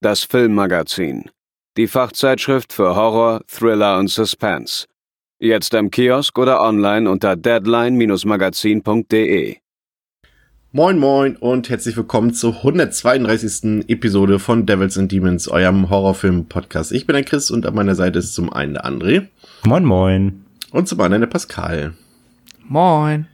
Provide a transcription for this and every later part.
das Filmmagazin, die Fachzeitschrift für Horror, Thriller und Suspense. Jetzt im Kiosk oder online unter deadline-magazin.de. Moin moin und herzlich willkommen zur 132. Episode von Devils and Demons, eurem Horrorfilm-Podcast. Ich bin der Chris und an meiner Seite ist zum einen der André. Moin moin. Und zum anderen der Pascal. Moin.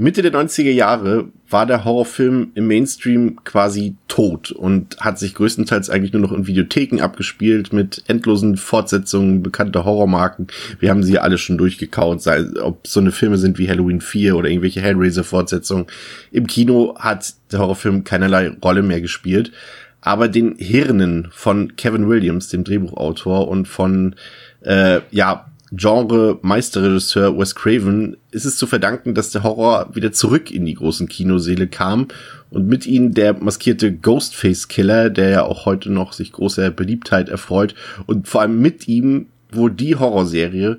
Mitte der 90er Jahre war der Horrorfilm im Mainstream quasi tot und hat sich größtenteils eigentlich nur noch in Videotheken abgespielt mit endlosen Fortsetzungen bekannter Horrormarken. Wir haben sie alle schon durchgekaut, sei, ob so eine Filme sind wie Halloween 4 oder irgendwelche Hellraiser-Fortsetzungen. Im Kino hat der Horrorfilm keinerlei Rolle mehr gespielt. Aber den Hirnen von Kevin Williams, dem Drehbuchautor, und von äh, ja Genre-Meisterregisseur Wes Craven ist es zu verdanken, dass der Horror wieder zurück in die großen Kinoseele kam und mit ihnen der maskierte Ghostface-Killer, der ja auch heute noch sich großer Beliebtheit erfreut und vor allem mit ihm wohl die Horrorserie,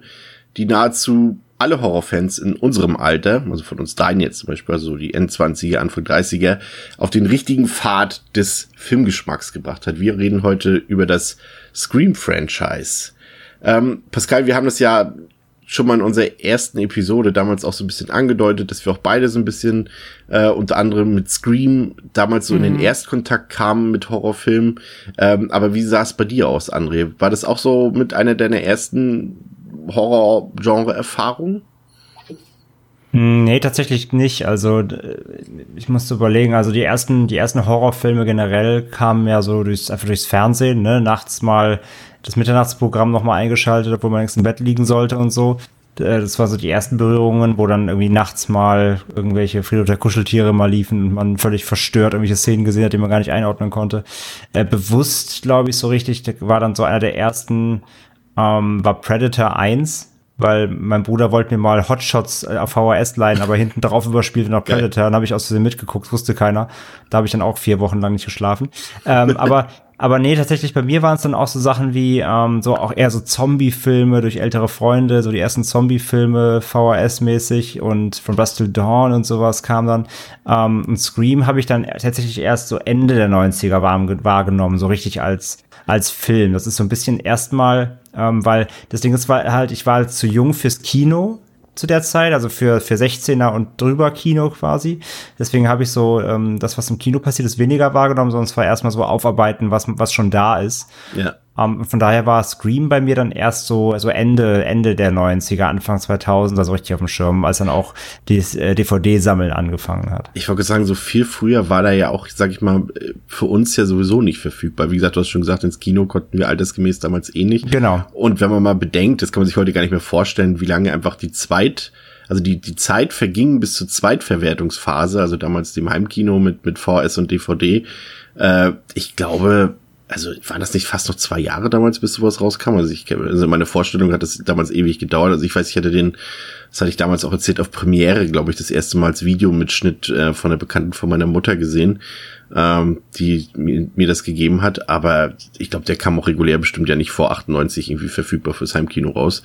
die nahezu alle Horrorfans in unserem Alter, also von uns dreien jetzt zum Beispiel, also die N20er, Anfang 30er, auf den richtigen Pfad des Filmgeschmacks gebracht hat. Wir reden heute über das Scream-Franchise. Ähm, Pascal, wir haben das ja schon mal in unserer ersten Episode damals auch so ein bisschen angedeutet, dass wir auch beide so ein bisschen äh, unter anderem mit Scream damals so mhm. in den mhm. Erstkontakt kamen mit Horrorfilmen. Ähm, aber wie sah es bei dir aus, André? War das auch so mit einer deiner ersten Horror-Genre-Erfahrungen? Hm, nee, tatsächlich nicht. Also ich musste überlegen, also die ersten, die ersten Horrorfilme generell kamen ja so durchs, einfach durchs Fernsehen, ne? Nachts mal das Mitternachtsprogramm nochmal eingeschaltet, obwohl man längst im Bett liegen sollte und so. Äh, das war so die ersten Berührungen, wo dann irgendwie nachts mal irgendwelche Friedhof der Kuscheltiere mal liefen und man völlig verstört irgendwelche Szenen gesehen hat, die man gar nicht einordnen konnte. Äh, bewusst, glaube ich, so richtig, war dann so einer der ersten, ähm, war Predator 1 weil mein Bruder wollte mir mal Hotshots äh, auf VHS leihen, aber hinten drauf überspielt noch Predator. Dann habe ich aus Versehen mitgeguckt, wusste keiner. Da habe ich dann auch vier Wochen lang nicht geschlafen. Ähm, aber aber nee, tatsächlich bei mir waren es dann auch so Sachen wie ähm, so auch eher so Zombie-Filme durch ältere Freunde, so die ersten Zombie-Filme VHS-mäßig und von Rustle Dawn und sowas kam dann. Ähm, und Scream habe ich dann tatsächlich erst so Ende der 90er wahrgenommen, so richtig als als Film. Das ist so ein bisschen erstmal, ähm, weil das Ding ist halt, ich war halt zu jung fürs Kino zu der Zeit, also für, für 16er und drüber Kino quasi. Deswegen habe ich so ähm, das, was im Kino passiert ist, weniger wahrgenommen, sondern es war erstmal so aufarbeiten, was, was schon da ist. Ja. Um, ähm, von daher war Scream bei mir dann erst so, so Ende, Ende der 90er, Anfang 2000, also richtig auf dem Schirm, als dann auch das äh, DVD-Sammeln angefangen hat. Ich wollte sagen, so viel früher war da ja auch, sag ich mal, für uns ja sowieso nicht verfügbar. Wie gesagt, du hast schon gesagt, ins Kino konnten wir altersgemäß damals eh nicht. Genau. Und wenn man mal bedenkt, das kann man sich heute gar nicht mehr vorstellen, wie lange einfach die Zweit- also die, die Zeit verging bis zur Zweitverwertungsphase, also damals dem Heimkino mit, mit VS und DVD. Äh, ich glaube, also waren das nicht fast noch zwei Jahre damals, bis sowas rauskam? Also ich, also meine Vorstellung hat das damals ewig gedauert. Also ich weiß, ich hatte den, das hatte ich damals auch erzählt, auf Premiere, glaube ich, das erste Mal als Videomitschnitt äh, von der Bekannten von meiner Mutter gesehen, ähm, die mir, mir das gegeben hat. Aber ich glaube, der kam auch regulär bestimmt ja nicht vor 98 irgendwie verfügbar fürs Heimkino raus.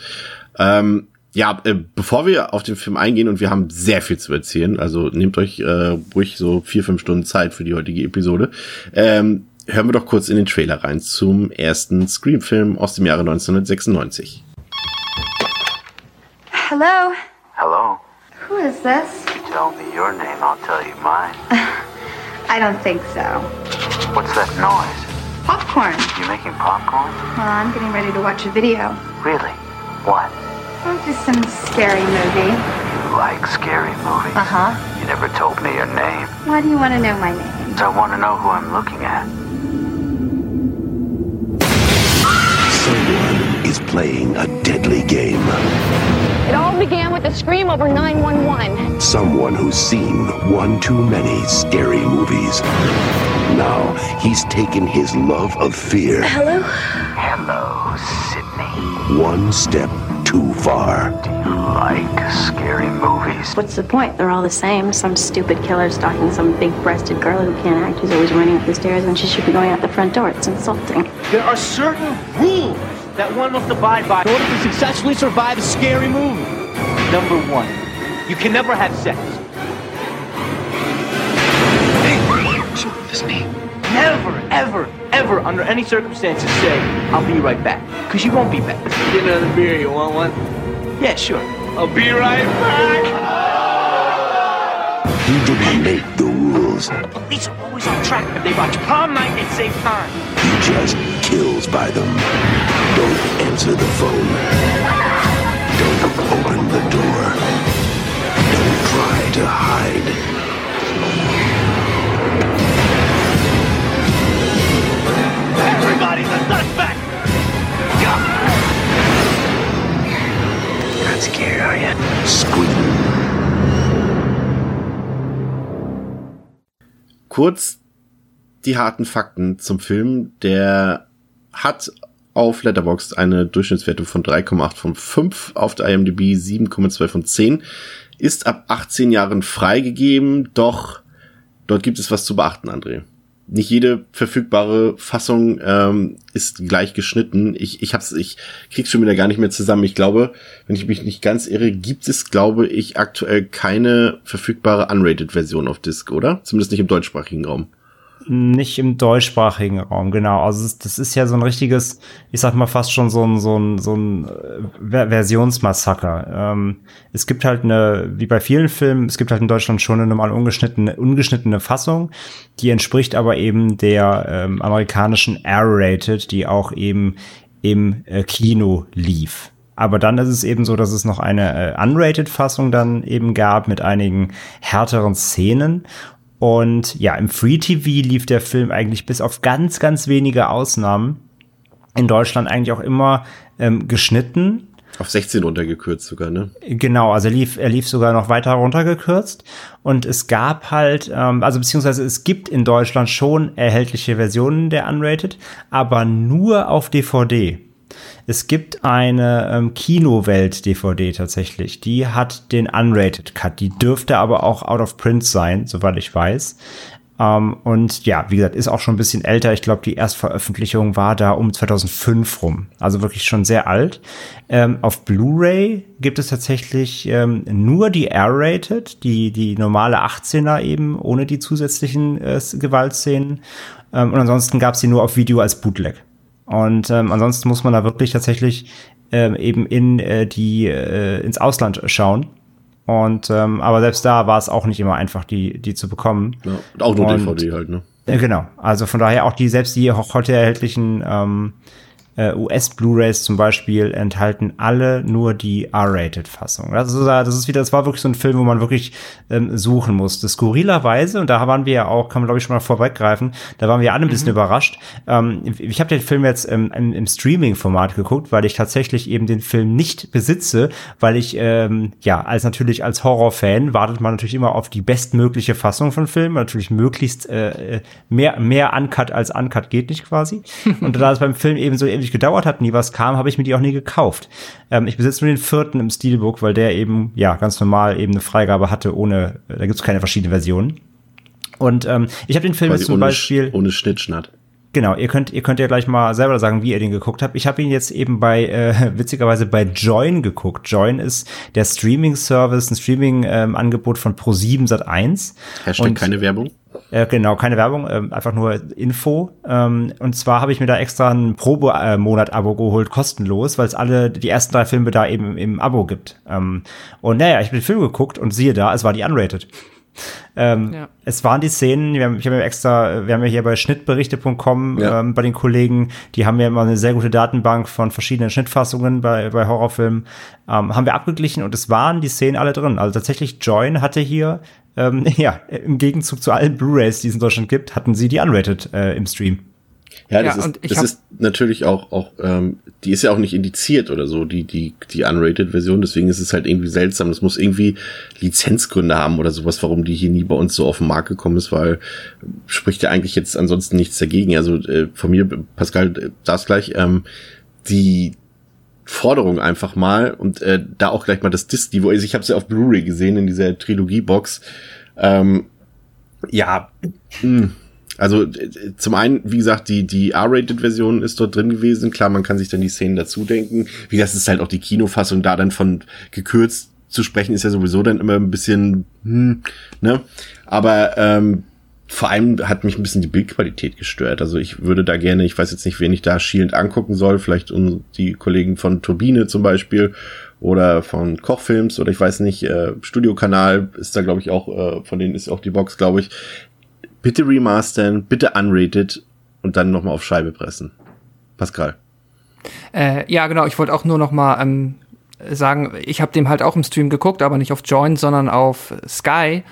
Ähm, ja, äh, bevor wir auf den Film eingehen und wir haben sehr viel zu erzählen, also nehmt euch äh, ruhig so vier, fünf Stunden Zeit für die heutige Episode. Ähm, hören wir doch kurz in den Trailer rein zum ersten Scream-Film aus dem Jahre 1996. Hello. Hello. Who is this? If you tell me your name, I'll tell you mine. I don't think so. What's that noise? Popcorn. You making popcorn? Well, I'm getting ready to watch a video. Really? What? Oh, just some scary movie. You like scary movies? Uh-huh. You never told me your name. Why do you want to know my name? I want to know who I'm looking at. Someone is playing a deadly game. It all began with a scream over 911. Someone who's seen one too many scary movies. Now he's taken his love of fear Hello? Hello, Sydney. one step too far. Do you like scary movies? What's the point? They're all the same. Some stupid killer stalking some big breasted girl who can't act, who's always running up the stairs when she should be going out the front door. It's insulting. There are certain rules that one must abide by in order to successfully survive a scary movie. Number one, you can never have sex. Never, ever, ever, under any circumstances, say, I'll be right back. Because you won't be back. Get another beer, you want one? Yeah, sure. I'll be right back. He didn't make the rules. The Police are always on track if they watch prom night at same time. He just kills by them. Don't answer the phone. Don't open the door. Don't try to hide. Scared, are you? Scream. Kurz die harten Fakten zum Film. Der hat auf Letterboxd eine Durchschnittswertung von 3,8 von 5, auf der IMDb 7,2 von 10, ist ab 18 Jahren freigegeben, doch dort gibt es was zu beachten, André. Nicht jede verfügbare Fassung ähm, ist gleich geschnitten. Ich, ich hab's, ich krieg's schon wieder gar nicht mehr zusammen. Ich glaube, wenn ich mich nicht ganz irre, gibt es, glaube ich, aktuell keine verfügbare Unrated-Version auf Disc, oder? Zumindest nicht im deutschsprachigen Raum. Nicht im deutschsprachigen Raum, genau. Also das ist ja so ein richtiges, ich sag mal fast schon so ein, so ein, so ein äh, Ver- Versionsmassaker. Ähm, es gibt halt eine, wie bei vielen Filmen, es gibt halt in Deutschland schon eine normal ungeschnittene, ungeschnittene Fassung, die entspricht aber eben der ähm, amerikanischen R-Rated, die auch eben im äh, Kino lief. Aber dann ist es eben so, dass es noch eine äh, Unrated-Fassung dann eben gab mit einigen härteren Szenen. Und ja, im Free TV lief der Film eigentlich bis auf ganz, ganz wenige Ausnahmen in Deutschland eigentlich auch immer ähm, geschnitten. Auf 16 runtergekürzt sogar, ne? Genau, also er lief, er lief sogar noch weiter runtergekürzt. Und es gab halt, ähm, also beziehungsweise es gibt in Deutschland schon erhältliche Versionen der Unrated, aber nur auf DVD. Es gibt eine ähm, Kinowelt-DVD tatsächlich. Die hat den Unrated Cut. Die dürfte aber auch out of print sein, soweit ich weiß. Ähm, und ja, wie gesagt, ist auch schon ein bisschen älter. Ich glaube, die Erstveröffentlichung war da um 2005 rum. Also wirklich schon sehr alt. Ähm, auf Blu-ray gibt es tatsächlich ähm, nur die R-Rated, die, die normale 18er eben, ohne die zusätzlichen äh, Gewaltszenen. Ähm, und ansonsten gab es die nur auf Video als Bootleg. Und ähm, ansonsten muss man da wirklich tatsächlich ähm, eben in äh, die äh, ins Ausland schauen. Und ähm, aber selbst da war es auch nicht immer einfach, die die zu bekommen. Ja, und auch nur Und- DVD halt, ne? Äh, genau. Also von daher auch die selbst die auch heute erhältlichen ähm, äh, US-Blu-rays zum Beispiel enthalten alle nur die R-Rated-Fassung. Das ist, das ist wieder, das war wirklich so ein Film, wo man wirklich ähm, suchen musste. Skurrilerweise, und da waren wir ja auch, kann man glaube ich schon mal vorweggreifen, da waren wir alle ein bisschen überrascht. Ähm, ich habe den Film jetzt ähm, im, im Streaming-Format geguckt, weil ich tatsächlich eben den Film nicht besitze, weil ich, ähm, ja, als natürlich als Horror-Fan wartet man natürlich immer auf die bestmögliche Fassung von Filmen, natürlich möglichst äh, mehr, mehr Uncut als Uncut geht nicht quasi. Und da es beim Film eben so ewig gedauert hat, nie was kam, habe ich mir die auch nie gekauft. Ähm, ich besitze nur den vierten im Steelbook, weil der eben, ja, ganz normal eben eine Freigabe hatte, ohne, da gibt es keine verschiedenen Versionen. Und ähm, ich habe den Film Quasi jetzt zum ohne, Beispiel. ohne Schnittschnatt. Genau, ihr könnt, ihr könnt ja gleich mal selber sagen, wie ihr den geguckt habt. Ich habe ihn jetzt eben bei, äh, witzigerweise bei Join geguckt. Join ist der Streaming-Service, ein Streaming-Angebot von Pro7 Sat1. Hashtag Und- keine Werbung. Äh, genau, keine Werbung, ähm, einfach nur Info. Ähm, und zwar habe ich mir da extra ein Probe-Monat-Abo geholt, kostenlos, weil es alle, die ersten drei Filme da eben im, im Abo gibt. Ähm, und naja, ich habe den Film geguckt und siehe da, es war die Unrated. Ähm, Ja. Es waren die Szenen, wir haben, ich habe ja extra, wir haben ja hier bei schnittberichte.com Ja. ähm, bei den Kollegen, die haben ja immer eine sehr gute Datenbank von verschiedenen Schnittfassungen bei, bei Horrorfilmen, ähm, haben wir abgeglichen und es waren die Szenen alle drin. Also tatsächlich Join hatte hier, ähm, ja, im Gegenzug zu allen Blu-Rays, die es in Deutschland gibt, hatten sie die Unrated äh, im Stream. Ja, das, Ja, ist, das hab- ist natürlich auch, auch ähm, die ist ja auch nicht indiziert oder so, die, die, die Unrated-Version, deswegen ist es halt irgendwie seltsam. Das muss irgendwie Lizenzgründe haben oder sowas, warum die hier nie bei uns so auf den Markt gekommen ist, weil spricht ja eigentlich jetzt ansonsten nichts dagegen. Also äh, von mir, Pascal, äh, das gleich, ähm, die Forderung einfach mal und äh, da auch gleich mal das Disc-Niveau. Also ich habe es ja auf Blu-ray gesehen in dieser Trilogie-Box. Ähm, ja, mh. Also zum einen, wie gesagt, die die R-Rated-Version ist dort drin gewesen. Klar, man kann sich dann die Szenen dazu denken. Wie es ist halt auch die Kinofassung, da dann von gekürzt zu sprechen, ist ja sowieso dann immer ein bisschen, hm, ne? Aber ähm, vor allem hat mich ein bisschen die Bildqualität gestört. Also ich würde da gerne, ich weiß jetzt nicht, wen ich da schielend angucken soll, vielleicht um die Kollegen von Turbine zum Beispiel oder von Kochfilms oder ich weiß nicht, äh, Studiokanal ist da glaube ich auch, äh, von denen ist auch die Box, glaube ich. Bitte remastern, bitte unrated und dann nochmal auf Scheibe pressen. Pascal. Äh, ja, genau. Ich wollte auch nur noch mal ähm, sagen, ich habe dem halt auch im Stream geguckt, aber nicht auf Join, sondern auf Sky,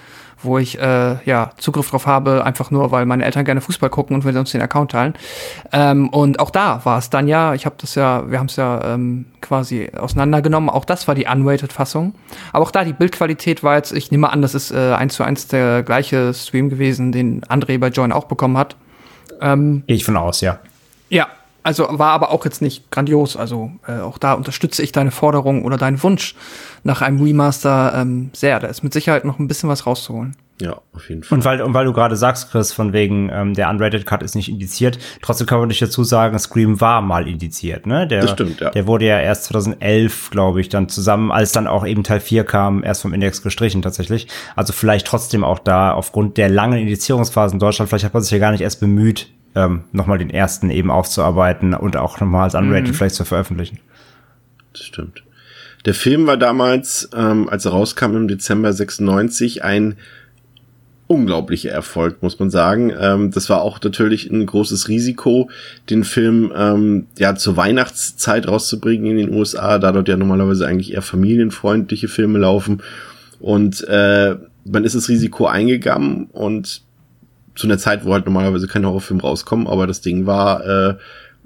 wo ich äh, ja Zugriff drauf habe, einfach nur, weil meine Eltern gerne Fußball gucken und wir uns den Account teilen. Ähm, und auch da war es dann ja, ich habe das ja, wir haben es ja ähm, quasi auseinandergenommen. Auch das war die unrated-Fassung. Aber auch da die Bildqualität war jetzt, ich nehme an, das ist äh, eins zu eins der gleiche Stream gewesen, den André bei Join auch bekommen hat. Ähm, Gehe ich von aus, ja. ja, also war aber auch jetzt nicht grandios. Also äh, auch da unterstütze ich deine Forderung oder deinen Wunsch nach einem Remaster ähm, sehr. Da ist mit Sicherheit noch ein bisschen was rauszuholen. Ja, auf jeden Fall. Und weil, und weil du gerade sagst, Chris, von wegen, ähm, der Unrated Cut ist nicht indiziert, trotzdem kann man nicht dazu sagen, Scream war mal indiziert, ne? Der, Das stimmt, ja. Der wurde ja erst 2011, glaube ich, dann zusammen, als dann auch eben Teil 4 kam, erst vom Index gestrichen tatsächlich. Also vielleicht trotzdem auch da aufgrund der langen Indizierungsphase in Deutschland, vielleicht hat man sich ja gar nicht erst bemüht, ähm, nochmal den ersten eben aufzuarbeiten und auch nochmal als Unrated Mhm. vielleicht zu veröffentlichen. Das stimmt. Der Film war damals, ähm, als er rauskam im Dezember 96, ein unglaublicher Erfolg, muss man sagen. Ähm, das war auch natürlich ein großes Risiko, den Film ähm, ja zur Weihnachtszeit rauszubringen in den USA, da dort ja normalerweise eigentlich eher familienfreundliche Filme laufen. Und äh, man ist das Risiko eingegangen und zu einer Zeit, wo halt normalerweise kein Horrorfilm rauskommen, aber das Ding war äh,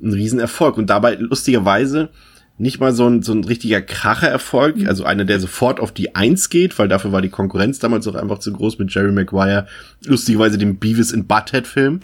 ein Riesenerfolg. Und dabei lustigerweise nicht mal so ein, so ein richtiger Kracher-Erfolg, also einer, der sofort auf die Eins geht, weil dafür war die Konkurrenz damals auch einfach zu groß mit Jerry Maguire, lustigerweise dem Beavis in Butthead-Film,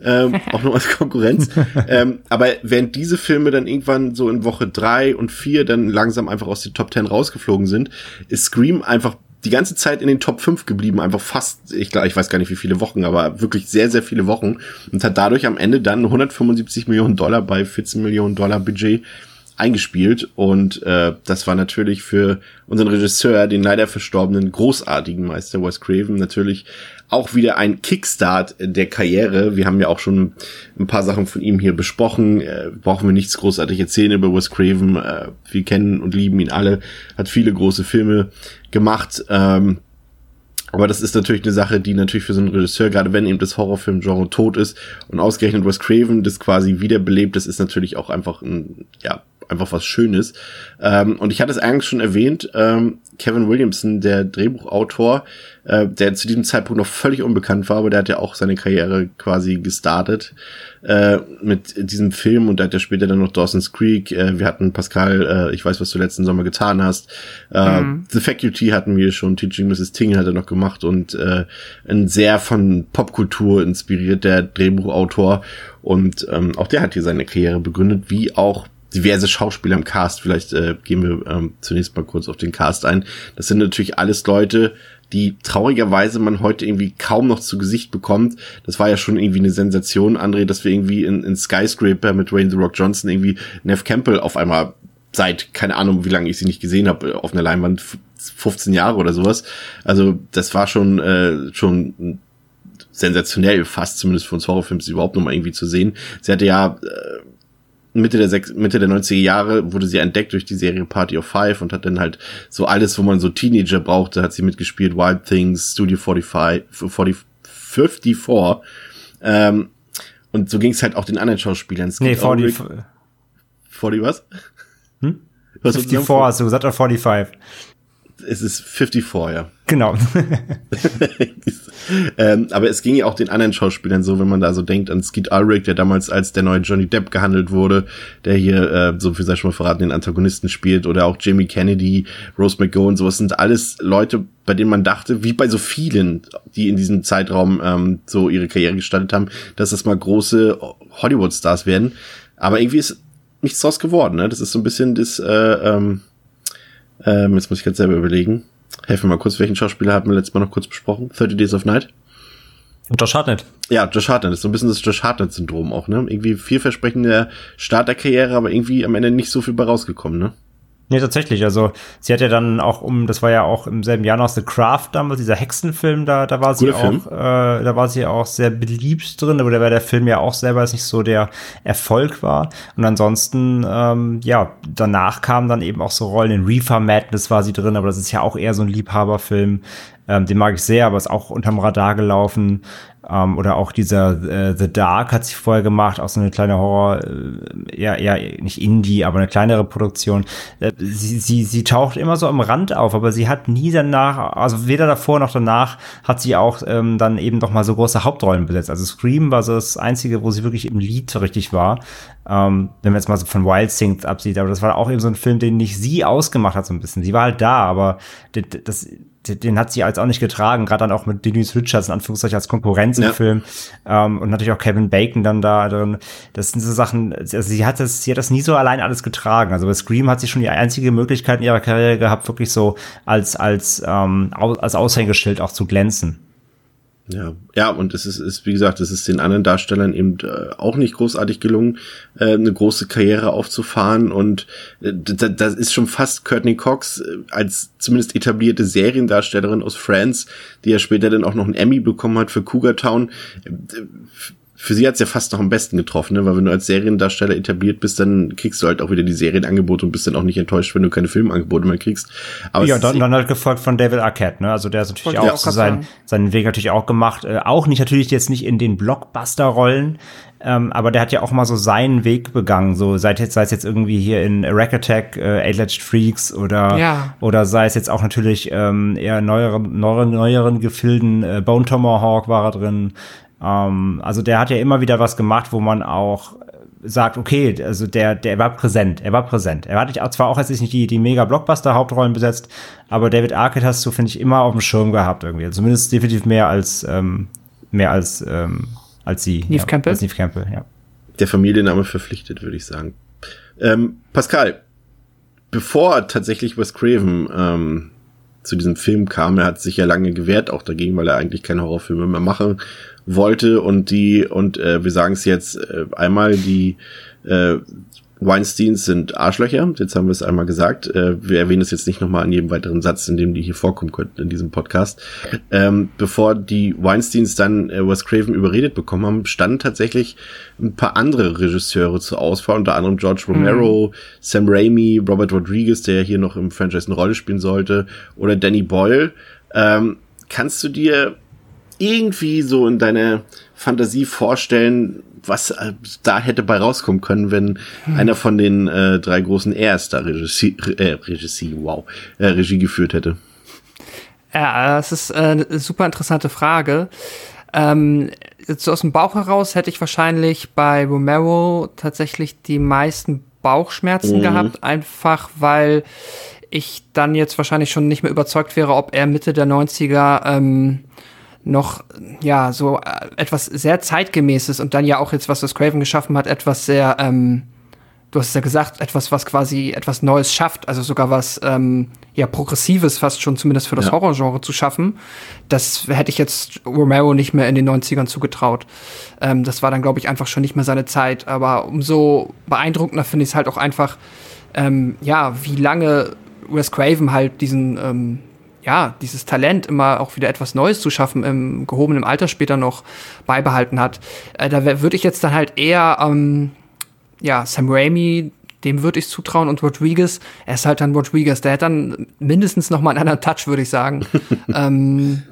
ähm, auch noch als Konkurrenz. ähm, aber während diese Filme dann irgendwann so in Woche drei und vier dann langsam einfach aus den Top Ten rausgeflogen sind, ist Scream einfach die ganze Zeit in den Top 5 geblieben, einfach fast, ich glaube, ich weiß gar nicht wie viele Wochen, aber wirklich sehr, sehr viele Wochen und hat dadurch am Ende dann 175 Millionen Dollar bei 14 Millionen Dollar Budget eingespielt und äh, das war natürlich für unseren Regisseur, den leider verstorbenen großartigen Meister Wes Craven, natürlich auch wieder ein Kickstart der Karriere. Wir haben ja auch schon ein paar Sachen von ihm hier besprochen. Äh, brauchen wir nichts großartig erzählen über Wes Craven. Äh, wir kennen und lieben ihn alle. Hat viele große Filme gemacht. Ähm, aber das ist natürlich eine Sache, die natürlich für so einen Regisseur, gerade wenn eben das Horrorfilm-Genre tot ist und ausgerechnet Wes Craven das quasi wiederbelebt, das ist natürlich auch einfach ein, ja, einfach was Schönes. Ähm, und ich hatte es eigentlich schon erwähnt, ähm, Kevin Williamson, der Drehbuchautor, äh, der zu diesem Zeitpunkt noch völlig unbekannt war, aber der hat ja auch seine Karriere quasi gestartet äh, mit diesem Film und der hat ja später dann noch Dawson's Creek. Äh, wir hatten Pascal, äh, ich weiß, was du letzten Sommer getan hast. Äh, Mhm. The Faculty hatten wir schon, Teaching Mrs. Ting hat er noch gemacht und äh, ein sehr von Popkultur inspirierter Drehbuchautor und ähm, auch der hat hier seine Karriere begründet, wie auch diverse Schauspieler im Cast. Vielleicht äh, gehen wir ähm, zunächst mal kurz auf den Cast ein. Das sind natürlich alles Leute, die traurigerweise man heute irgendwie kaum noch zu Gesicht bekommt. Das war ja schon irgendwie eine Sensation, André, dass wir irgendwie in, in Skyscraper mit Wayne The Rock Johnson irgendwie Nev Campbell auf einmal seit, keine Ahnung, wie lange ich sie nicht gesehen habe, auf einer Leinwand, 15 Jahre oder sowas. Also das war schon, äh, schon sensationell, fast zumindest für uns Horrorfilms, überhaupt noch mal irgendwie zu sehen. Sie hatte ja äh, Mitte der, sechs, Mitte der 90er Jahre wurde sie entdeckt durch die Serie Party of Five und hat dann halt so alles, wo man so Teenager brauchte, hat sie mitgespielt. Wild Things, Studio 45, 40, 54. Ähm, und so ging es halt auch den anderen Schauspielern. Nee, Skeet 40, Ulrich- 40 was? Hm? Was sollst du 54 sagen? hast du gesagt, oder 45? Es ist 54, ja. Genau. ähm, aber es ging ja auch den anderen Schauspielern so, wenn man da so denkt an Skeet Ulrich, der damals als der neue Johnny Depp gehandelt wurde, der hier, äh, so viel sei schon mal verraten, den Antagonisten spielt, oder auch Jamie Kennedy, Rose McGowan, sowas sind alles Leute, bei denen man dachte, wie bei so vielen, die in diesem Zeitraum ähm, so ihre Karriere gestartet haben, dass das mal große Hollywood-Stars werden. Aber irgendwie ist nichts draus geworden. Ne? Das ist so ein bisschen das, äh, ähm, ähm, jetzt muss ich jetzt selber überlegen. Helfen wir mal kurz, welchen Schauspieler hatten wir letztes Mal noch kurz besprochen? 30 Days of Night? Josh Hartnett. Ja, Josh Hartnett. Das ist so ein bisschen das Josh Hartnett-Syndrom auch, ne? Irgendwie vielversprechender Start der Karriere, aber irgendwie am Ende nicht so viel bei rausgekommen, ne? Nee, tatsächlich. Also sie hat ja dann auch um, das war ja auch im selben Jahr noch The Craft damals, dieser Hexenfilm, da, da war sie Guter auch, äh, da war sie auch sehr beliebt drin, aber da war der Film ja auch selber nicht so der Erfolg war. Und ansonsten, ähm, ja, danach kamen dann eben auch so Rollen in Reefer Madness war sie drin, aber das ist ja auch eher so ein Liebhaberfilm. Ähm, den mag ich sehr, aber ist auch unterm Radar gelaufen. Ähm, oder auch dieser äh, The Dark hat sie vorher gemacht, auch so eine kleine Horror, äh, ja, ja, nicht Indie, aber eine kleinere Produktion. Äh, sie, sie, sie taucht immer so am Rand auf, aber sie hat nie danach, also weder davor noch danach, hat sie auch ähm, dann eben noch mal so große Hauptrollen besetzt. Also Scream war so das Einzige, wo sie wirklich im Lied richtig war. Ähm, wenn man jetzt mal so von Wild Things absieht, aber das war auch eben so ein Film, den nicht sie ausgemacht hat so ein bisschen. Sie war halt da, aber das den hat sie als auch nicht getragen, gerade dann auch mit Denise Richards in Anführungszeichen als Konkurrenz im Ja. Film ähm, und natürlich auch Kevin Bacon dann da drin. Das sind so Sachen, also sie hat das, sie hat das nie so allein alles getragen. Also bei Scream hat sie schon die einzige Möglichkeit in ihrer Karriere gehabt, wirklich so als als ähm, als Aushängeschild auch zu glänzen. Ja, ja, und es ist, ist, wie gesagt, es ist den anderen Darstellern eben äh, auch nicht großartig gelungen, äh, eine große Karriere aufzufahren. Und äh, da- das ist schon fast Courtney Cox äh, als zumindest etablierte Seriendarstellerin aus France, die ja später dann auch noch einen Emmy bekommen hat für Cougar Town. Für sie hat's ja fast noch am besten getroffen, ne? weil wenn du als Seriendarsteller etabliert bist, dann kriegst du halt auch wieder die Serienangebote und bist dann auch nicht enttäuscht, wenn du keine Filmangebote mehr kriegst. Aber ja, und dann, dann halt gefolgt von David Arquette, ne? Also der ist natürlich auch auch so seinen, seinen Weg natürlich auch gemacht. Äh, auch nicht natürlich jetzt nicht in den Blockbuster-Rollen, ähm, aber der hat ja auch mal so seinen Weg begangen. So seit jetzt, sei es jetzt irgendwie hier in Rack Attack, äh, Eight-Edged Freaks oder Ja. oder sei es jetzt auch natürlich ähm, eher neueren, neueren, neueren Gefilden, äh, Bone Tomahawk war er drin. Ähm, also der hat ja immer wieder was gemacht, wo man auch sagt, okay, also der, der war präsent, er war präsent. Er hat zwar auch jetzt nicht die, die mega Blockbuster-Hauptrollen besetzt, aber David Arquette hast du, finde ich, immer auf dem Schirm gehabt irgendwie. Also zumindest definitiv mehr als, ähm, mehr als, ähm, als sie. Neve ja, Campbell? Als Neve Campbell, ja. der Familienname verpflichtet, würde ich sagen. Ähm, Pascal, bevor tatsächlich Wes Craven ähm, zu diesem Film kam, er hat sich ja lange gewehrt, auch dagegen, weil er eigentlich keine Horrorfilme mehr machen wollte und die, und äh, wir sagen es jetzt äh, einmal, die äh, Weinsteins sind Arschlöcher, jetzt haben wir es einmal gesagt. Äh, wir erwähnen es jetzt nicht nochmal in jedem weiteren Satz, in dem die hier vorkommen könnten in diesem Podcast. Ähm, bevor die Weinsteins dann äh, Wes Craven überredet bekommen haben, standen tatsächlich ein paar andere Regisseure zur Auswahl, unter anderem George Romero, Sam Raimi, Robert Rodriguez, der ja hier noch im Franchise eine Rolle spielen sollte, oder Danny Boyle. Ähm, kannst du dir irgendwie so in deiner Fantasie vorstellen, was äh, da hätte bei rauskommen können, wenn einer von den äh, drei großen Rs da Regie, äh, Regie, wow, äh, Regie geführt hätte? Ja, es ist äh, eine super interessante Frage. Ähm, jetzt so aus dem Bauch heraus hätte ich wahrscheinlich bei Romero tatsächlich die meisten Bauchschmerzen Mhm. gehabt, einfach weil ich dann jetzt wahrscheinlich schon nicht mehr überzeugt wäre, ob er Mitte der 90er ähm, noch ja so äh, etwas sehr zeitgemäßes und dann ja auch jetzt was das Craven geschaffen hat, etwas sehr ähm, du hast es ja gesagt, etwas, was quasi etwas Neues schafft, also sogar was ähm, ja progressives fast schon zumindest für das Ja. Horrorgenre zu schaffen. Das hätte ich jetzt Romero nicht mehr in den 90ern zugetraut. Ähm, das war dann, glaube ich, einfach schon nicht mehr seine Zeit. Aber umso beeindruckender finde ich es halt auch einfach, ähm, ja, wie lange Wes Craven halt diesen ähm, ja, dieses Talent immer auch wieder etwas Neues zu schaffen im gehobenen Alter später noch beibehalten hat. Äh, da würde ich jetzt dann halt eher ähm, ja, Sam Raimi, dem würde ich zutrauen und Rodriguez, er ist halt dann Rodriguez, der hat dann mindestens noch mal einen anderen Touch, würde ich sagen. ähm,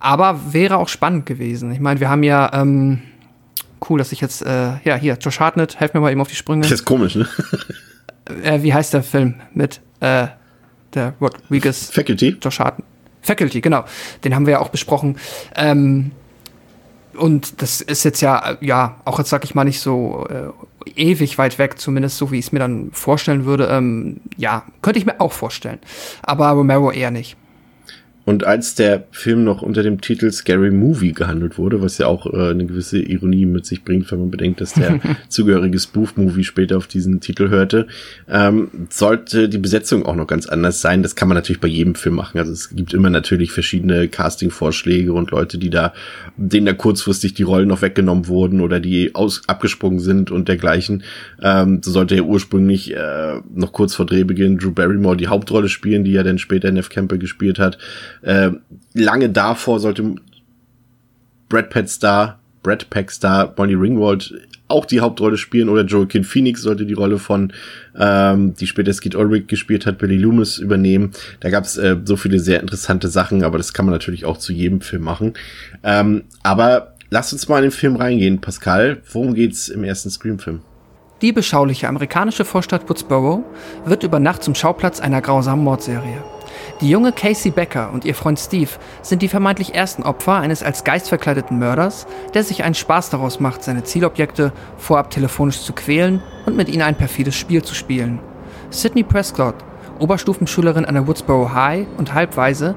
aber wäre auch spannend gewesen. Ich meine, wir haben ja, ähm, cool, dass ich jetzt, äh, ja, hier, Josh Hartnett, helf mir mal eben auf die Sprünge. Das ist komisch, ne? Äh, wie heißt der Film mit, äh, der Rodriguez. Faculty? Josh Hartnett. Faculty, genau. Den haben wir ja auch besprochen. Ähm, und das ist jetzt ja, ja, auch jetzt sag ich mal nicht so äh, ewig weit weg, zumindest so wie ich es mir dann vorstellen würde. Ähm, ja, könnte ich mir auch vorstellen. Aber Romero eher nicht. Und als der Film noch unter dem Titel Scary Movie gehandelt wurde, was ja auch äh, eine gewisse Ironie mit sich bringt, wenn man bedenkt, dass der zugehörige Spoof-Movie später auf diesen Titel hörte, ähm, sollte die Besetzung auch noch ganz anders sein. Das kann man natürlich bei jedem Film machen. Also es gibt immer natürlich verschiedene Casting-Vorschläge und Leute, die da, denen da kurzfristig die Rollen noch weggenommen wurden oder die aus, abgesprungen sind und dergleichen. Ähm, so sollte ja ursprünglich äh, noch kurz vor Drehbeginn Drew Barrymore die Hauptrolle spielen, die ja dann später Neff Campbell gespielt hat. Äh, lange davor sollte Brad Pitt Star, Brad Pack Star Bonnie Ringwald auch die Hauptrolle spielen oder Joaquin Phoenix sollte die Rolle von, ähm, die später Skeet Ulrich gespielt hat, Billy Loomis übernehmen. Da gab es äh, so viele sehr interessante Sachen, aber das kann man natürlich auch zu jedem Film machen. Ähm, aber lasst uns mal in den Film reingehen, Pascal. Worum geht's im ersten Scream-Film? Die beschauliche amerikanische Vorstadt Woodsboro wird über Nacht zum Schauplatz einer grausamen Mordserie. Die junge Casey Becker und ihr Freund Steve sind die vermeintlich ersten Opfer eines als Geist verkleideten Mörders, der sich einen Spaß daraus macht, seine Zielobjekte vorab telefonisch zu quälen und mit ihnen ein perfides Spiel zu spielen. Sydney Prescott, Oberstufenschülerin an der Woodsboro High und Halbweise,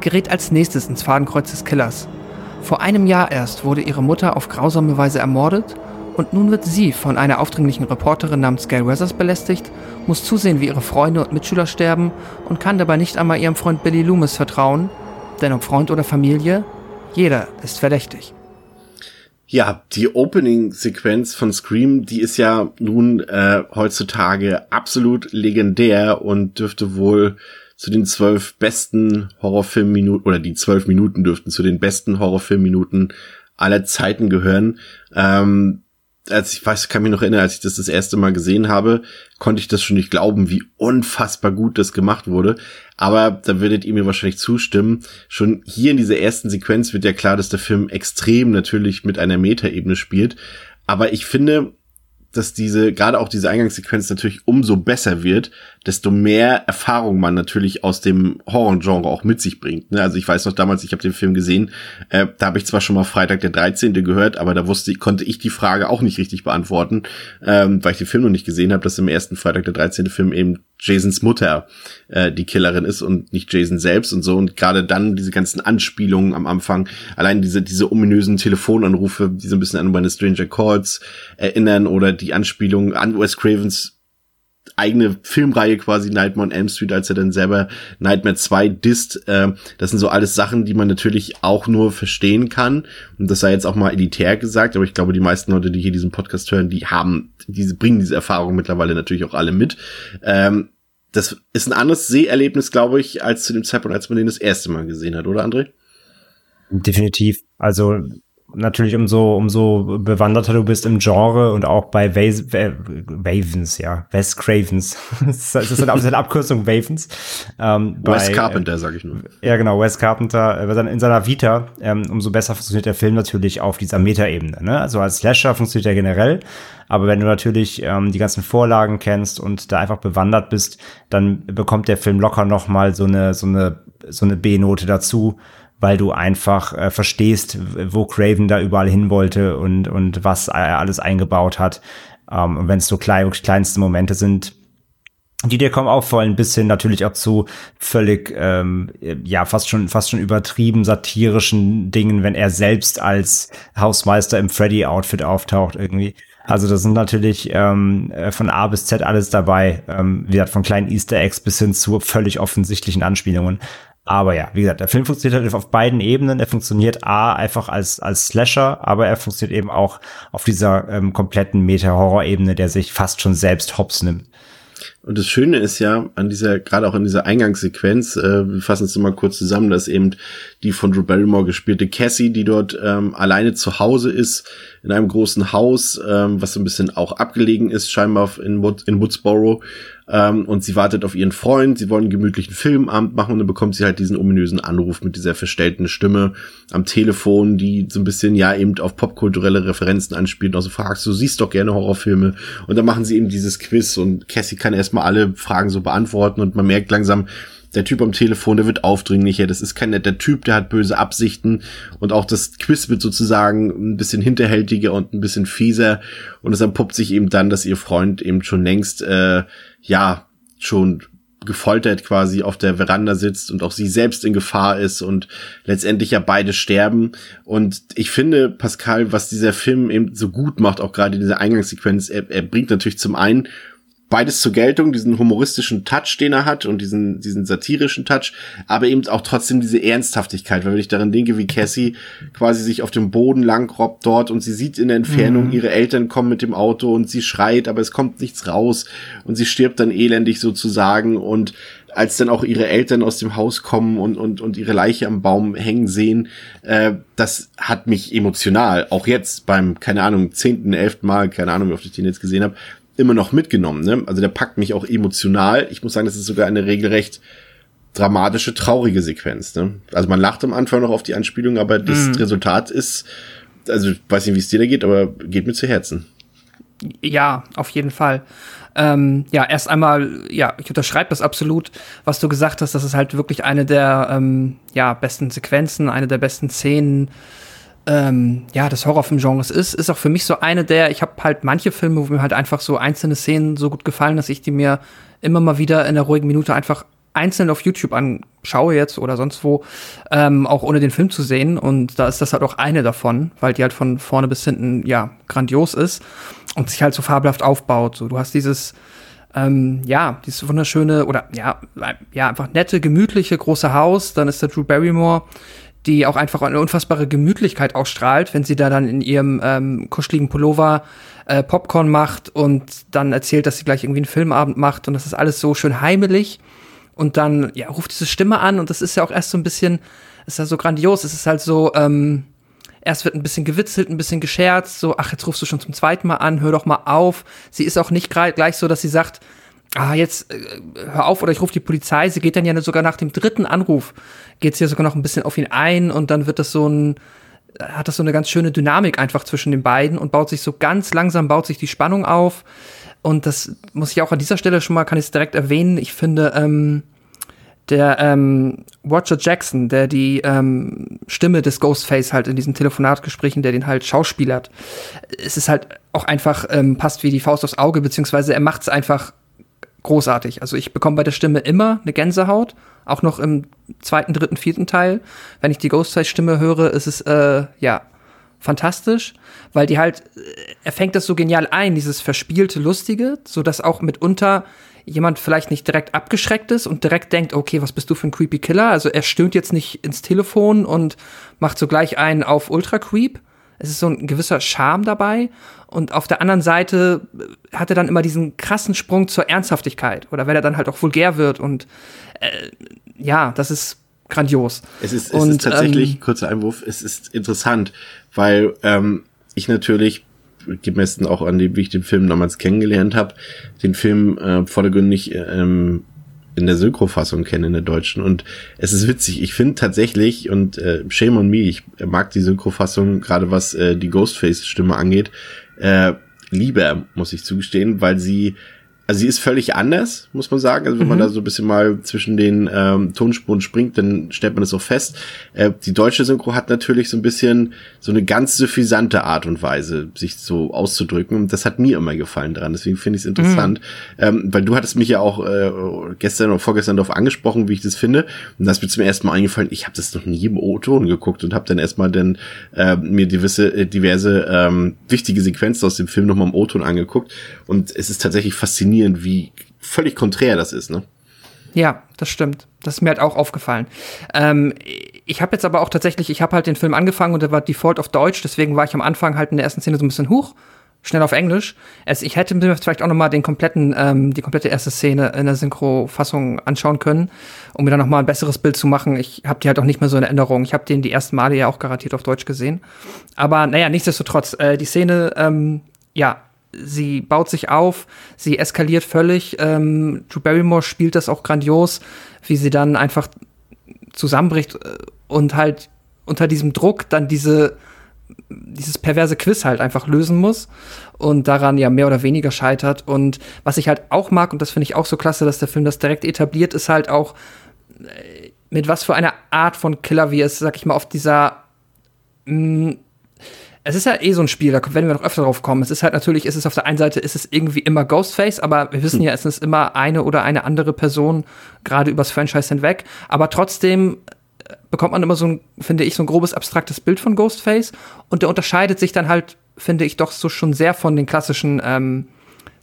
gerät als nächstes ins Fadenkreuz des Killers. Vor einem Jahr erst wurde ihre Mutter auf grausame Weise ermordet und nun wird sie von einer aufdringlichen Reporterin namens Gail Weathers belästigt, muss zusehen, wie ihre Freunde und Mitschüler sterben und kann dabei nicht einmal ihrem Freund Billy Loomis vertrauen, denn ob Freund oder Familie, jeder ist verdächtig. Ja, die Opening-Sequenz von Scream, die ist ja nun äh, heutzutage absolut legendär und dürfte wohl zu den zwölf besten Horrorfilmminuten oder die zwölf Minuten dürften zu den besten Horrorfilmminuten aller Zeiten gehören. Ähm, als ich weiß, kann mich noch erinnern, als ich das das erste Mal gesehen habe, konnte ich das schon nicht glauben, wie unfassbar gut das gemacht wurde. Aber da werdet ihr mir wahrscheinlich zustimmen. Schon hier in dieser ersten Sequenz wird ja klar, dass der Film extrem natürlich mit einer Metaebene spielt. Aber ich finde, dass diese, gerade auch diese Eingangssequenz natürlich umso besser wird, desto mehr Erfahrung man natürlich aus dem Horror-Genre auch mit sich bringt. Ne? Also ich weiß noch damals, ich habe den Film gesehen, äh, da habe ich zwar schon mal Freitag der 13. gehört, aber da wusste, konnte ich die Frage auch nicht richtig beantworten, ähm, weil ich den Film noch nicht gesehen habe, dass im ersten Freitag der 13. Film eben Jasons Mutter äh, die Killerin ist und nicht Jason selbst und so. Und gerade dann diese ganzen Anspielungen am Anfang, allein diese, diese ominösen Telefonanrufe, die so ein bisschen an meine Stranger Calls erinnern oder die Anspielungen an Wes Cravens eigene Filmreihe quasi Nightmare on Elm Street, als er dann selber Nightmare 2 disst. Äh, das sind so alles Sachen, die man natürlich auch nur verstehen kann. Und das sei jetzt auch mal elitär gesagt, aber ich glaube, die meisten Leute, die hier diesen Podcast hören, die haben, diese bringen diese Erfahrung mittlerweile natürlich auch alle mit. Ähm, das ist ein anderes Seherlebnis, glaube ich, als zu dem Zeitpunkt, als man den das erste Mal gesehen hat, oder André? Definitiv. Also natürlich umso, umso bewanderter du bist im Genre und auch bei Wavens, Wavens ja, Wes Cravens. das ist eine, eine Abkürzung Wavens. Ähm, Wes Carpenter, äh, sag ich nur. Ja, genau, Wes Carpenter. Äh, in seiner Vita, ähm, umso besser funktioniert der Film natürlich auf dieser Metaebene. Ne? Also als Slasher funktioniert er generell, aber wenn du natürlich ähm, die ganzen Vorlagen kennst und da einfach bewandert bist, dann bekommt der Film locker noch mal so eine, so eine, so eine B-Note dazu weil du einfach äh, verstehst, wo Craven da überall hin wollte und, und was er alles eingebaut hat. Ähm, und wenn es so klein, kleinste Momente sind, die dir kommen auffallen, bis hin natürlich auch zu völlig, ähm, ja, fast schon, fast schon übertrieben satirischen Dingen, wenn er selbst als Hausmeister im Freddy-Outfit auftaucht irgendwie. Also das sind natürlich ähm, äh, von A bis Z alles dabei, ähm, wie gesagt, von kleinen Easter Eggs bis hin zu völlig offensichtlichen Anspielungen. Aber ja, wie gesagt, der Film funktioniert halt auf beiden Ebenen. Er funktioniert A einfach als, als Slasher, aber er funktioniert eben auch auf dieser ähm, kompletten Meta-Horror-Ebene, der sich fast schon selbst hops nimmt. Und das Schöne ist ja an dieser, gerade auch in dieser Eingangssequenz, äh, wir fassen es mal kurz zusammen, dass eben die von Drew Barrymore gespielte Cassie, die dort ähm, alleine zu Hause ist, in einem großen Haus, ähm, was so ein bisschen auch abgelegen ist, scheinbar in, Wood, in Woodsboro, ähm, und sie wartet auf ihren Freund, sie wollen einen gemütlichen Filmabend machen und dann bekommt sie halt diesen ominösen Anruf mit dieser verstellten Stimme am Telefon, die so ein bisschen ja eben auf popkulturelle Referenzen anspielt. Also fragst du, siehst doch gerne Horrorfilme und dann machen sie eben dieses Quiz und Cassie kann kann erstmal alle Fragen so beantworten und man merkt langsam, der Typ am Telefon, der wird aufdringlicher, das ist kein netter Typ, der hat böse Absichten und auch das Quiz wird sozusagen ein bisschen hinterhältiger und ein bisschen fieser und es entpuppt sich eben dann, dass ihr Freund eben schon längst, äh, ja, schon gefoltert quasi auf der Veranda sitzt und auch sie selbst in Gefahr ist und letztendlich ja beide sterben. Und ich finde, Pascal, was dieser Film eben so gut macht, auch gerade diese Eingangssequenz, er, er bringt natürlich zum einen beides zur Geltung, diesen humoristischen Touch, den er hat und diesen, diesen satirischen Touch, aber eben auch trotzdem diese Ernsthaftigkeit, weil wenn ich daran denke, wie Cassie quasi sich auf dem Boden lang robbt dort und sie sieht in der Entfernung, mhm. ihre Eltern kommen mit dem Auto und sie schreit, aber es kommt nichts raus und sie stirbt dann elendig sozusagen und als dann auch ihre Eltern aus dem Haus kommen und, und, und ihre Leiche am Baum hängen sehen, äh, das hat mich emotional, auch jetzt beim, keine Ahnung, zehnten, elften Mal, keine Ahnung, wie oft ich den jetzt gesehen habe, immer noch mitgenommen. Ne? Also der packt mich auch emotional. Ich muss sagen, das ist sogar eine regelrecht dramatische, traurige Sequenz. Ne? Also man lacht am Anfang noch auf die Anspielung, aber das mhm. Resultat ist, also ich weiß nicht, wie es dir da geht, aber geht mir zu Herzen. Ja, auf jeden Fall. Ähm, ja, erst einmal, ja, ich unterschreibe das absolut, was du gesagt hast. Das ist halt wirklich eine der ähm, ja, besten Sequenzen, eine der besten Szenen ähm, ja, des Horrorfilm-Genres ist, ist auch für mich so eine der, ich habe halt manche Filme, wo mir halt einfach so einzelne Szenen so gut gefallen, dass ich die mir immer mal wieder in der ruhigen Minute einfach einzeln auf YouTube anschaue jetzt oder sonst wo, ähm, auch ohne den Film zu sehen. Und da ist das halt auch eine davon, weil die halt von vorne bis hinten, ja, grandios ist und sich halt so fabelhaft aufbaut. So, du hast dieses, ähm, ja, dieses wunderschöne oder ja, ja, einfach nette, gemütliche große Haus. Dann ist der Drew Barrymore, die auch einfach eine unfassbare Gemütlichkeit ausstrahlt, wenn sie da dann in ihrem ähm, kuscheligen Pullover äh, Popcorn macht und dann erzählt, dass sie gleich irgendwie einen Filmabend macht und das ist alles so schön heimelig und dann ja ruft diese Stimme an und das ist ja auch erst so ein bisschen, ist ja so grandios, es ist halt so ähm, erst wird ein bisschen gewitzelt, ein bisschen gescherzt, so ach jetzt rufst du schon zum zweiten Mal an, hör doch mal auf. Sie ist auch nicht gleich so, dass sie sagt ah, jetzt äh, hör auf oder ich rufe die Polizei. Sie geht dann ja sogar nach dem dritten Anruf, geht sie ja sogar noch ein bisschen auf ihn ein und dann wird das so ein, hat das so eine ganz schöne Dynamik einfach zwischen den beiden und baut sich so ganz langsam, baut sich die Spannung auf. Und das muss ich auch an dieser Stelle schon mal, kann ich es direkt erwähnen. Ich finde, ähm, der ähm, Roger Jackson, der die ähm, Stimme des Ghostface halt in diesen Telefonatgesprächen, der den halt schauspielert, es ist halt auch einfach, ähm, passt wie die Faust aufs Auge, beziehungsweise er macht es einfach großartig. Also ich bekomme bei der Stimme immer eine Gänsehaut, auch noch im zweiten, dritten, vierten Teil. Wenn ich die Ghostface-Stimme höre, ist es äh, ja fantastisch, weil die halt, äh, er fängt das so genial ein, dieses verspielte, lustige, so dass auch mitunter jemand vielleicht nicht direkt abgeschreckt ist und direkt denkt, okay, was bist du für ein creepy Killer? Also er stöhnt jetzt nicht ins Telefon und macht so gleich einen auf Ultra Creep, es ist so ein gewisser Charme dabei. Und auf der anderen Seite hat er dann immer diesen krassen Sprung zur Ernsthaftigkeit. Oder wenn er dann halt auch vulgär wird. Und äh, ja, das ist grandios. Es ist, es und, ist tatsächlich, ähm, kurzer Einwurf, es ist interessant, weil ähm, ich natürlich gemessen auch an dem, wie ich den Film damals kennengelernt habe, den Film äh, vordergründig ähm, in der Synchrofassung kenne, in der deutschen. Und es ist witzig. Ich finde tatsächlich, und äh, shame on me, ich mag die Synchrofassung, gerade was äh, die Ghostface-Stimme angeht, äh, lieber, muss ich zugestehen, weil sie also sie ist völlig anders, muss man sagen. Also wenn mhm. man da so ein bisschen mal zwischen den ähm, Tonspuren springt, dann stellt man das auch fest. Äh, die deutsche Synchro hat natürlich so ein bisschen so eine ganz suffisante Art und Weise, sich so auszudrücken. Und das hat mir immer gefallen dran. Deswegen finde ich es interessant. Mhm. Ähm, weil du hattest mich ja auch äh, gestern oder vorgestern darauf angesprochen, wie ich das finde. Und das ist mir zum ersten Mal eingefallen, ich habe das noch nie im O-Ton geguckt und habe dann erstmal dann äh, mir diverse, äh, diverse ähm, wichtige Sequenzen aus dem Film nochmal im O-Ton angeguckt. Und es ist tatsächlich faszinierend faszinierend, wie völlig konträr das ist, ne? Ja, das stimmt. Das ist mir halt auch aufgefallen. Ähm, ich habe jetzt aber auch tatsächlich, ich habe halt den Film angefangen und der war default auf Deutsch, deswegen war ich am Anfang halt in der ersten Szene so ein bisschen hoch, schnell auf Englisch. Also ich hätte mir vielleicht auch noch mal den kompletten, ähm, die komplette erste Szene in der Synchro-Fassung anschauen können, um mir dann noch mal ein besseres Bild zu machen. Ich habe die halt auch nicht mehr so in Erinnerung. Ich habe den die ersten Male ja auch garantiert auf Deutsch gesehen. Aber naja, nichtsdestotrotz, äh, die Szene, ähm, ja, sie baut sich auf, sie eskaliert völlig. Ähm, Drew Barrymore spielt das auch grandios, wie sie dann einfach zusammenbricht äh, und halt unter diesem Druck dann diese dieses perverse Quiz halt einfach lösen muss und daran ja mehr oder weniger scheitert. Und was ich halt auch mag, und das finde ich auch so klasse, dass der Film das direkt etabliert, ist halt auch, äh, mit was für einer Art von Killer wir es, sag ich mal, auf dieser mh, es ist ja eh so ein Spiel, da werden wir noch öfter drauf kommen. Es ist halt natürlich, ist es auf der einen Seite, ist es irgendwie immer Ghostface, aber wir wissen ja, es ist immer eine oder eine andere Person, gerade übers Franchise hinweg. Aber trotzdem äh, bekommt man immer so ein, finde ich, so ein grobes abstraktes Bild von Ghostface. Und der unterscheidet sich dann halt, finde ich, doch so schon sehr von den klassischen ähm,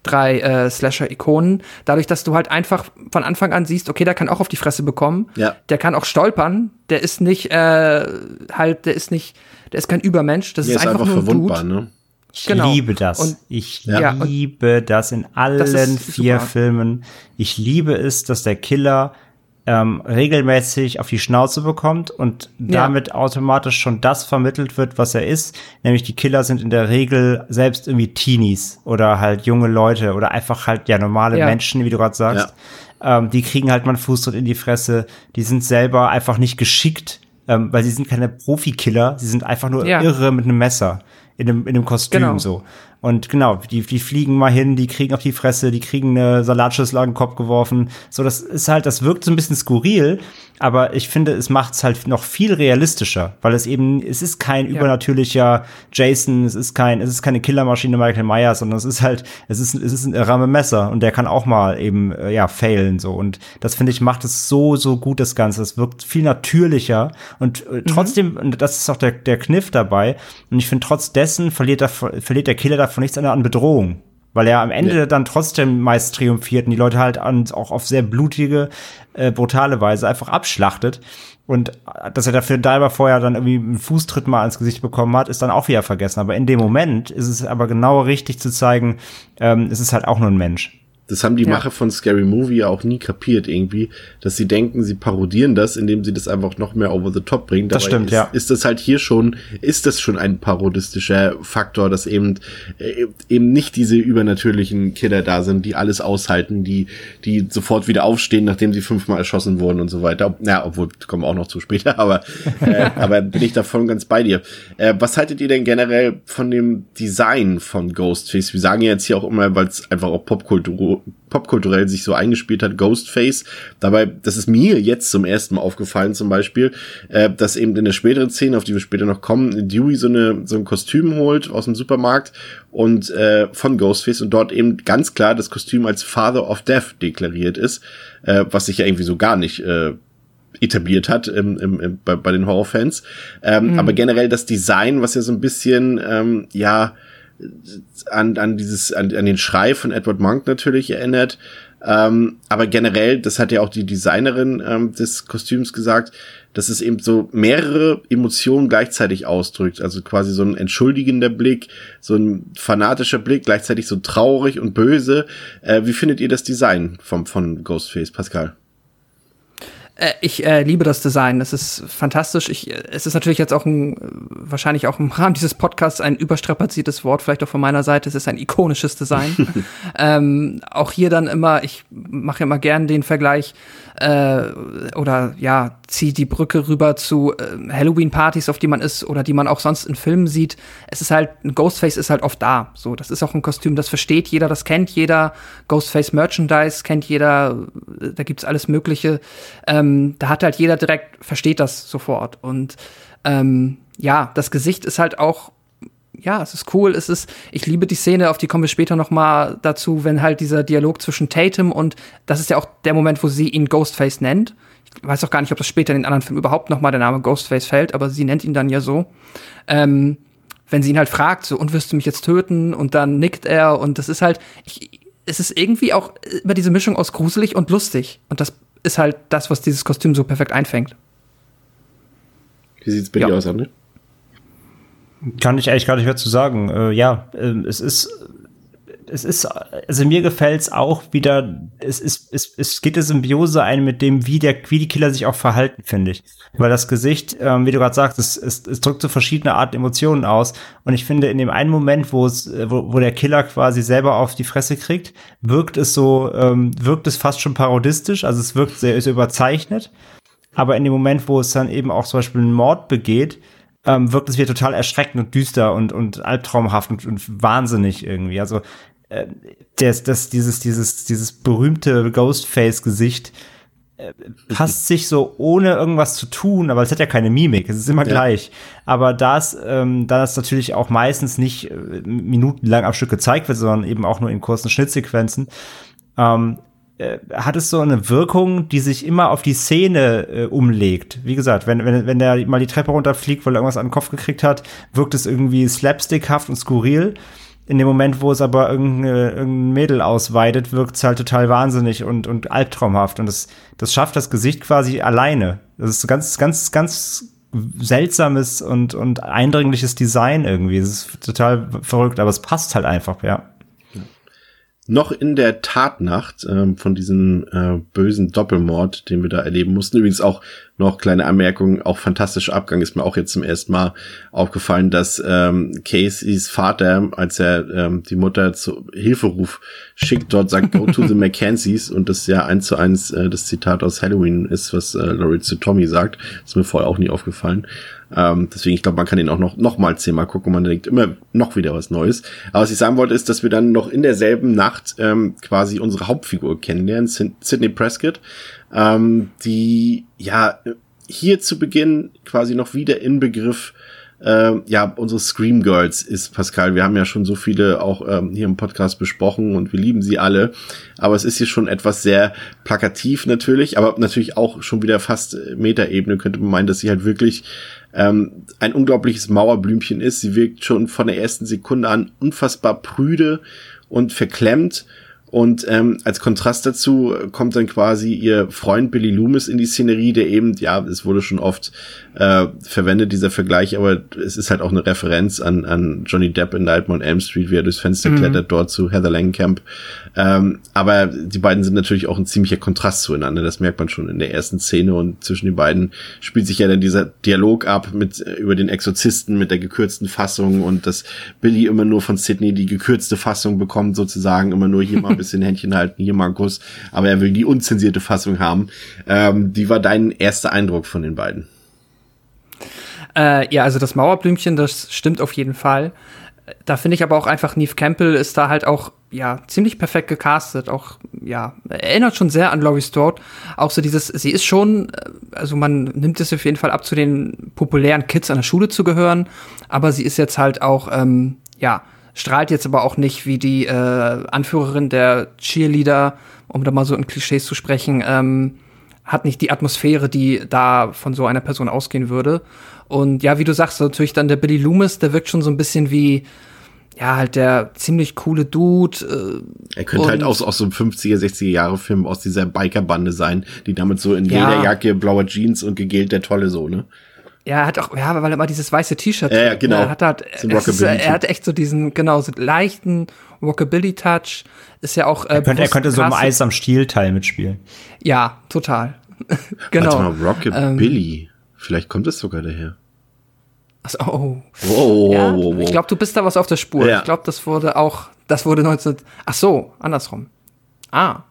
drei äh, Slasher-Ikonen. Dadurch, dass du halt einfach von Anfang an siehst, okay, der kann auch auf die Fresse bekommen. Ja. Der kann auch stolpern. Der ist nicht äh, halt, der ist nicht der ist kein Übermensch, das Der ist, ist einfach, einfach nur ein verwundbar, Dude. ne? Ich Genau. liebe das. Und- ich Ja, liebe das in allen Das vier super. Filmen. Ich liebe es, dass der Killer ähm, regelmäßig auf die Schnauze bekommt und Ja. damit automatisch schon das vermittelt wird, was er ist. Nämlich die Killer sind in der Regel selbst irgendwie Teenies oder halt junge Leute oder einfach halt ja normale Ja. Menschen, wie du gerade sagst. Ähm, die kriegen halt mal einen Fußtritt in die Fresse. Die sind selber einfach nicht geschickt, ähm, weil sie sind keine Profikiller. Sie sind einfach nur Ja. irre mit einem Messer in einem, in einem Kostüm Genau. so. Und genau, die, die fliegen mal hin, die kriegen auf die Fresse, die kriegen eine Salatschüssel an den Kopf geworfen. So, das ist halt, das wirkt so ein bisschen skurril, aber ich finde, es macht es halt noch viel realistischer, weil es eben, es ist kein übernatürlicher Jason, es ist kein, es ist keine Killermaschine Michael Myers, sondern es ist halt, es ist, es ist ein Ramme Messer und der kann auch mal eben, äh, ja, failen so. Und das finde ich, macht es so, so gut, das Ganze. Es wirkt viel natürlicher und äh, trotzdem, und das ist auch der, der Kniff dabei, und ich finde, trotz dessen verliert, der, verliert der Killer davon nichts an, an Bedrohung. Weil er am Ende dann trotzdem meist triumphiert und die Leute halt auch auf sehr blutige, äh, brutale Weise einfach abschlachtet. Und äh, dass er dafür selber vorher dann irgendwie einen Fußtritt mal ins Gesicht bekommen hat, ist dann auch wieder vergessen. Aber in dem Moment ist es aber genau richtig zu zeigen, ähm, es ist halt auch nur ein Mensch. Das haben die Ja. Macher von Scary Movie ja auch nie kapiert irgendwie, dass sie denken, sie parodieren das, indem sie das einfach noch mehr over the top bringen. Das stimmt, ist, ja. Ist das halt hier schon, ist das schon ein parodistischer Faktor, dass eben äh, eben nicht diese übernatürlichen Killer da sind, die alles aushalten, die die sofort wieder aufstehen, nachdem sie fünfmal erschossen wurden und so weiter. Ob, na, obwohl kommen wir auch noch zu später, aber äh, aber bin ich davon ganz bei dir. Äh, was haltet ihr denn generell von dem Design von Ghostface? Wir sagen ja jetzt hier auch immer, weil es einfach auch Popkultur popkulturell sich so eingespielt hat, Ghostface. Dabei, das ist mir jetzt zum ersten Mal aufgefallen, zum Beispiel, äh, dass eben in der späteren Szene, auf die wir später noch kommen, Dewey so, eine, so ein Kostüm holt aus dem Supermarkt und äh, von Ghostface und dort eben ganz klar das Kostüm als Father of Death deklariert ist, äh, was sich ja irgendwie so gar nicht äh, etabliert hat im, im, im, bei, bei den Horrorfans. Ähm, Aber generell das Design, was ja so ein bisschen, ähm, ja, an, an dieses, an, an den Schrei von Edward Monk natürlich erinnert. Ähm, aber generell, das hat ja auch die Designerin ähm, des Kostüms gesagt, dass es eben so mehrere Emotionen gleichzeitig ausdrückt. Also quasi so ein entschuldigender Blick, so ein fanatischer Blick, gleichzeitig so traurig und böse. Äh, wie findet ihr das Design vom, von Ghostface, Pascal? Äh, ich äh, liebe das Design. Es ist fantastisch. Ich, äh, es ist natürlich jetzt auch ein, äh, wahrscheinlich auch im Rahmen dieses Podcasts ein überstrapaziertes Wort, vielleicht auch von meiner Seite. Es ist ein ikonisches Design. ähm, auch hier dann immer, ich mache immer gern den Vergleich, äh, oder ja, ziehe die Brücke rüber zu äh, Halloween-Partys, auf die man ist oder die man auch sonst in Filmen sieht. Es ist halt, ein Ghostface ist halt oft da. So, das ist auch ein Kostüm, das versteht jeder, das kennt jeder. Ghostface-Merchandise kennt jeder, da gibt's alles Mögliche. Ähm, da hat halt jeder direkt, versteht das sofort. Und ähm, ja, das Gesicht ist halt auch ja, es ist cool, es ist, ich liebe die Szene, auf die kommen wir später noch mal dazu, wenn halt dieser Dialog zwischen Tatum und, das ist ja auch der Moment, wo sie ihn Ghostface nennt. Ich weiß auch gar nicht, ob das später in den anderen Filmen überhaupt noch mal der Name Ghostface fällt, aber sie nennt ihn dann ja so. Ähm, wenn sie ihn halt fragt, so, und wirst du mich jetzt töten? Und dann nickt er und das ist halt, ich, es ist irgendwie auch über diese Mischung aus gruselig und lustig. Und das ist halt das, was dieses Kostüm so perfekt einfängt. Wie sieht's bei Ja. dir aus, André? Kann ich eigentlich gar nicht mehr zu sagen. Äh, ja, ähm, es ist, es ist, also mir gefällt's auch wieder, es ist, es, es geht eine Symbiose ein mit dem, wie der, wie die Killer sich auch verhalten, finde ich. Weil das Gesicht, ähm, wie du gerade sagst, es, es, es drückt so verschiedene Arten Emotionen aus. Und ich finde, in dem einen Moment, wo es, äh, wo, wo der Killer quasi selber auf die Fresse kriegt, wirkt es so, ähm, wirkt es fast schon parodistisch, also es wirkt sehr, sehr überzeichnet. Aber in dem Moment, wo es dann eben auch zum Beispiel einen Mord begeht, ähm, wirkt es wieder total erschreckend und düster und, und albtraumhaft und, und wahnsinnig irgendwie. Also das, das, dieses, dieses, dieses berühmte Ghostface-Gesicht äh, passt sich so ohne irgendwas zu tun, aber es hat ja keine Mimik, es ist immer Ja. gleich. Aber da es, ähm, da es natürlich auch meistens nicht äh, minutenlang am Stück gezeigt wird, sondern eben auch nur in kurzen Schnittsequenzen, ähm, äh, hat es so eine Wirkung, die sich immer auf die Szene äh, umlegt. Wie gesagt, wenn, wenn, wenn der mal die Treppe runterfliegt, weil er irgendwas an den Kopf gekriegt hat, wirkt es irgendwie slapstickhaft und skurril. In dem Moment, wo es aber irgendein Mädel ausweidet, wirkt es halt total wahnsinnig und, und albtraumhaft. Und das, das schafft das Gesicht quasi alleine. Das ist ganz, ganz, ganz seltsames und, und eindringliches Design irgendwie. Es ist total verrückt, aber es passt halt einfach, ja. noch in der Tatnacht ähm, von diesem äh, bösen Doppelmord, den wir da erleben mussten. Übrigens auch noch kleine Anmerkung, auch fantastischer Abgang ist mir auch jetzt zum ersten Mal aufgefallen, dass ähm, Caseys Vater, als er ähm, die Mutter zu Hilferuf schickt, dort sagt, go to the Mackenzies und das ja eins zu eins äh, das Zitat aus Halloween ist, was äh, Laurie zu Tommy sagt. ist mir vorher auch nie aufgefallen. Ähm, deswegen, ich glaube, man kann ihn auch noch, noch mal zehnmal gucken man denkt immer noch wieder was Neues. Aber was ich sagen wollte, ist, dass wir dann noch in derselben Nacht ähm, quasi unsere Hauptfigur kennenlernen, Sidney Prescott, ähm, die ja hier zu Beginn quasi noch wieder Inbegriff äh, ja, unsere Scream Girls ist Pascal. Wir haben ja schon so viele auch ähm, hier im Podcast besprochen und wir lieben sie alle. Aber es ist hier schon etwas sehr plakativ natürlich, aber natürlich auch schon wieder fast äh, Metaebene könnte man meinen, dass sie halt wirklich ähm, ein unglaubliches Mauerblümchen ist. Sie wirkt schon von der ersten Sekunde an unfassbar prüde und verklemmt. Und ähm, als Kontrast dazu kommt dann quasi ihr Freund Billy Loomis in die Szenerie, der eben, ja, es wurde schon oft äh, verwendet, dieser Vergleich, aber es ist halt auch eine Referenz an, an Johnny Depp in Nightmare on Elm Street, wie er durchs Fenster Mhm. klettert, dort zu Heather Langenkamp. Ähm, aber die beiden sind natürlich auch ein ziemlicher Kontrast zueinander, das merkt man schon in der ersten Szene und zwischen den beiden spielt sich ja dann dieser Dialog ab mit äh, über den Exorzisten mit der gekürzten Fassung und dass Billy immer nur von Sydney die gekürzte Fassung bekommt, sozusagen immer nur hier mal bisschen Händchen halten, hier mal einen Kuss, aber er will die unzensierte Fassung haben. Ähm, wie war dein erster Eindruck von den beiden? Äh, ja, also das Mauerblümchen, das stimmt auf jeden Fall. Da finde ich aber auch einfach, Neve Campbell ist da halt auch, ja, ziemlich perfekt gecastet. Auch, ja, erinnert schon sehr an Laurie Strode. Auch so dieses, sie ist schon, äh, also man nimmt es auf jeden Fall ab, zu den populären Kids an der Schule zu gehören. Aber sie ist jetzt halt auch, ähm, ja, strahlt jetzt aber auch nicht wie die äh, Anführerin der Cheerleader, um da mal so in Klischees zu sprechen, ähm, hat nicht die Atmosphäre, die da von so einer Person ausgehen würde. Und ja, wie du sagst, natürlich dann der Billy Loomis, der wirkt schon so ein bisschen wie, ja, halt der ziemlich coole Dude. Äh, Er könnte halt aus, aus so einem 50er, 60er Jahre Film aus dieser Bikerbande sein, die damit so in Ja. Lederjacke, blauer Jeans und gegelt der Tolle so, ne? Ja, er hat auch, ja, weil er mal dieses weiße T-Shirt Ja, ja, trägt, genau. ne? Er hat halt, ist, er hat echt so diesen, genau, so leichten Rockabilly-Touch. Ist ja auch, äh, Er könnte, er könnte so im. Eis am Stiel-Teil mitspielen. Ja, total. genau. Warte mal, Rockabilly. Vielleicht kommt es sogar daher. Also, oh. Wow, Ja, wow, wow. Ich glaube, du bist da was auf der Spur. Ja. Ich glaube, das wurde auch, das wurde 19. Ach so, andersrum. Ah.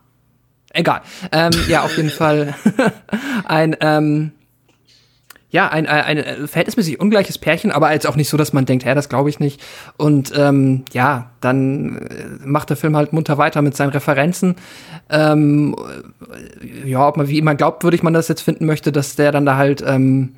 Egal. Ähm, ja, auf jeden Fall ein, ähm, ja, ein, ein, ein verhältnismäßig ungleiches Pärchen, aber jetzt auch nicht so, dass man denkt, hä, das glaube ich nicht. Und ähm, ja, dann äh, macht der Film halt munter weiter mit seinen Referenzen. Ähm, äh, ja, ob man wie immer glaubwürdig man das jetzt finden möchte, dass der dann da halt, ähm,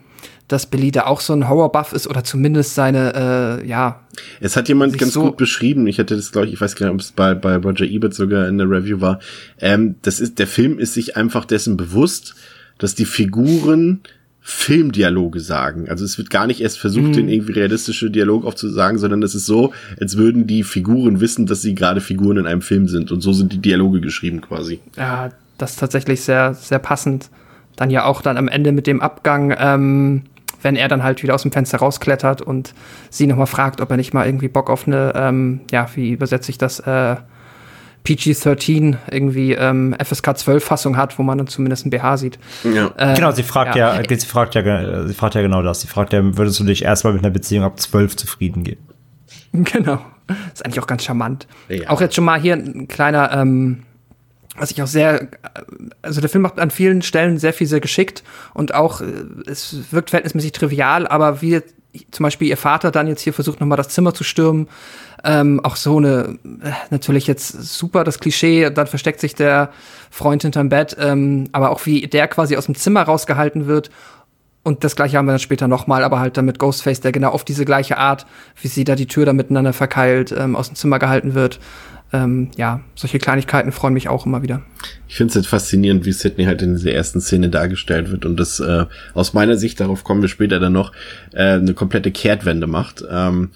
dass Billy da auch so ein Horror-Buff ist oder zumindest seine, äh, ja, Es hat jemand ganz so- gut beschrieben, ich hatte das, glaube ich, ich weiß gar nicht, ob es bei, bei Roger Ebert sogar in der Review war. Ähm, das ist, der Film ist sich einfach dessen bewusst, dass die Figuren Filmdialoge sagen. Also es wird gar nicht erst versucht, Mhm. den irgendwie realistische Dialog aufzusagen, sondern es ist so, als würden die Figuren wissen, dass sie gerade Figuren in einem Film sind. Und so sind die Dialoge geschrieben quasi. Ja, das ist tatsächlich sehr, sehr passend. Dann ja auch dann am Ende mit dem Abgang, ähm, wenn er dann halt wieder aus dem Fenster rausklettert und sie nochmal fragt, ob er nicht mal irgendwie Bock auf eine, ähm, ja, wie übersetze ich das, äh, PG-13 irgendwie ähm, FSK 12 Fassung hat, wo man dann zumindest ein BH sieht. Ja. Äh, genau, sie fragt ja, sie fragt ja, sie fragt ja genau das. Sie fragt ja, würdest du dich erstmal mit einer Beziehung ab zwölf zufrieden geben? Genau. Ist eigentlich auch ganz charmant. Ja. Auch jetzt schon mal hier ein kleiner, ähm, was ich auch sehr, also der Film macht an vielen Stellen sehr viel sehr geschickt und auch, äh, es wirkt verhältnismäßig trivial, aber wie zum Beispiel ihr Vater dann jetzt hier versucht nochmal das Zimmer zu stürmen. Ähm, auch so eine, äh, natürlich jetzt super das Klischee, dann versteckt sich der Freund hinterm Bett, ähm, aber auch wie der quasi aus dem Zimmer rausgehalten wird. Und das gleiche haben wir dann später nochmal, aber halt dann mit Ghostface, der genau auf diese gleiche Art, wie sie da die Tür da miteinander verkeilt, ähm, aus dem Zimmer gehalten wird. Ähm, ja, solche Kleinigkeiten freuen mich auch immer wieder. Ich finde es faszinierend, wie Sidney halt in dieser ersten Szene dargestellt wird und das äh, aus meiner Sicht, darauf kommen wir später dann noch, äh, eine komplette Kehrtwende macht. Ähm,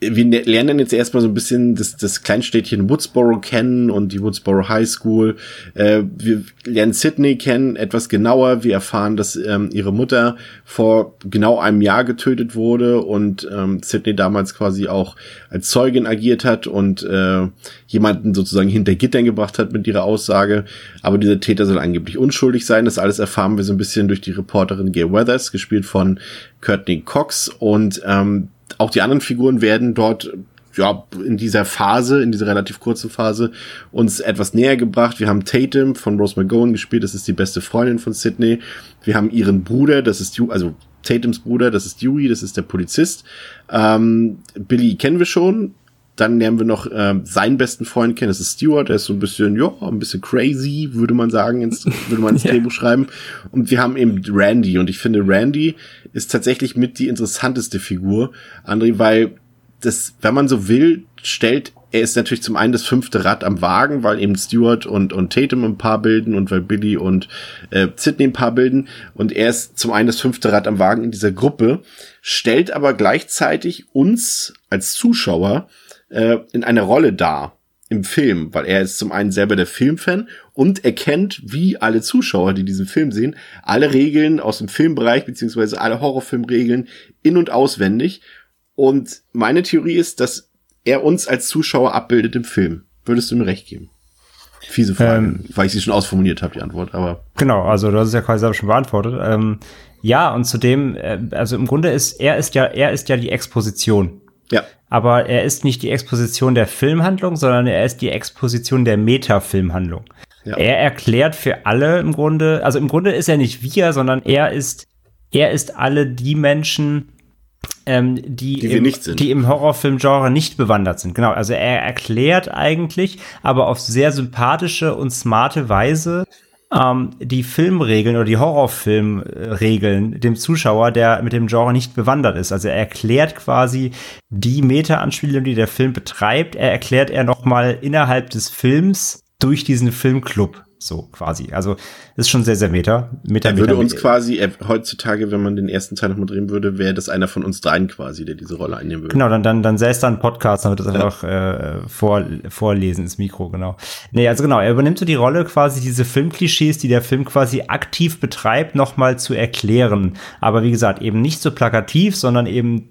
wir ne-, lernen jetzt erstmal so ein bisschen das, das Kleinstädtchen Woodsboro kennen und die Woodsboro High School. Äh, wir lernen Sydney kennen etwas genauer. Wir erfahren, dass ähm, ihre Mutter vor genau einem Jahr getötet wurde und ähm, Sydney damals quasi auch als Zeugin agiert hat und äh, jemanden sozusagen hinter Gittern gebracht hat mit ihrer Aussage. Aber dieser Täter soll angeblich unschuldig sein. Das alles erfahren wir so ein bisschen durch die Reporterin Gay Weathers, gespielt von Courtney Cox und ähm, auch die anderen Figuren werden dort ja, in dieser Phase, in dieser relativ kurzen Phase, uns etwas näher gebracht. Wir haben Tatum von Rose McGowan gespielt, das ist die beste Freundin von Sydney. Wir haben ihren Bruder, das ist, also Tatums Bruder, das ist Dewey, das ist der Polizist. Ähm, Billy kennen wir schon. Dann lernen wir noch ähm, seinen besten Freund kennen, das ist Stuart, der ist so ein bisschen, ja, ein bisschen crazy, würde man sagen, ins, würde man ins ja. Drehbuch schreiben. Und wir haben eben Randy und ich finde, Randy ist tatsächlich mit die interessanteste Figur, André, weil das, wenn man so will, stellt er ist natürlich zum einen das fünfte Rad am Wagen, weil eben Stuart und, und Tatum ein Paar bilden und weil Billy und äh, Sidney ein Paar bilden. Und er ist zum einen das fünfte Rad am Wagen in dieser Gruppe, stellt aber gleichzeitig uns als Zuschauer äh, in einer Rolle dar im Film, weil er ist zum einen selber der Filmfan und er kennt, wie alle Zuschauer, die diesen Film sehen, alle Regeln aus dem Filmbereich beziehungsweise alle Horrorfilmregeln in- und auswendig. Und meine Theorie ist, dass er uns als Zuschauer abbildet im Film. Würdest du mir recht geben? Fiese Frage, ähm, weil ich sie schon ausformuliert habe, die Antwort, aber. Genau, also du hast es ja quasi selber schon beantwortet. Ähm, ja, und zudem, äh, also im Grunde ist, er ist ja, er ist ja die Exposition. Ja. Aber er ist nicht die Exposition der Filmhandlung, sondern er ist die Exposition der Metafilmhandlung. Ja. Er erklärt für alle im Grunde, also im Grunde ist er nicht wir, sondern er ist, er ist alle die Menschen, ähm, die, die, im, die im Horrorfilmgenre nicht bewandert sind. Genau, also er erklärt eigentlich, aber auf sehr sympathische und smarte Weise, ähm, die Filmregeln oder die Horrorfilmregeln dem Zuschauer, der mit dem Genre nicht bewandert ist. Also er erklärt quasi die Meta-Anspielung, die der Film betreibt, er erklärt er nochmal innerhalb des Films durch diesen Filmclub so quasi. Also ist schon sehr, sehr meta. meta er würde meta, uns quasi, er, heutzutage, wenn man den ersten Teil nochmal drehen würde, wäre das einer von uns dreien quasi, der diese Rolle einnehmen würde. Genau, dann, dann, dann säß da ein Podcast, dann wird das ja. einfach äh, vor, vorlesen ins Mikro, genau. Nee, also genau, er übernimmt so die Rolle quasi, diese Filmklischees, die der Film quasi aktiv betreibt, nochmal zu erklären. Aber wie gesagt, eben nicht so plakativ, sondern eben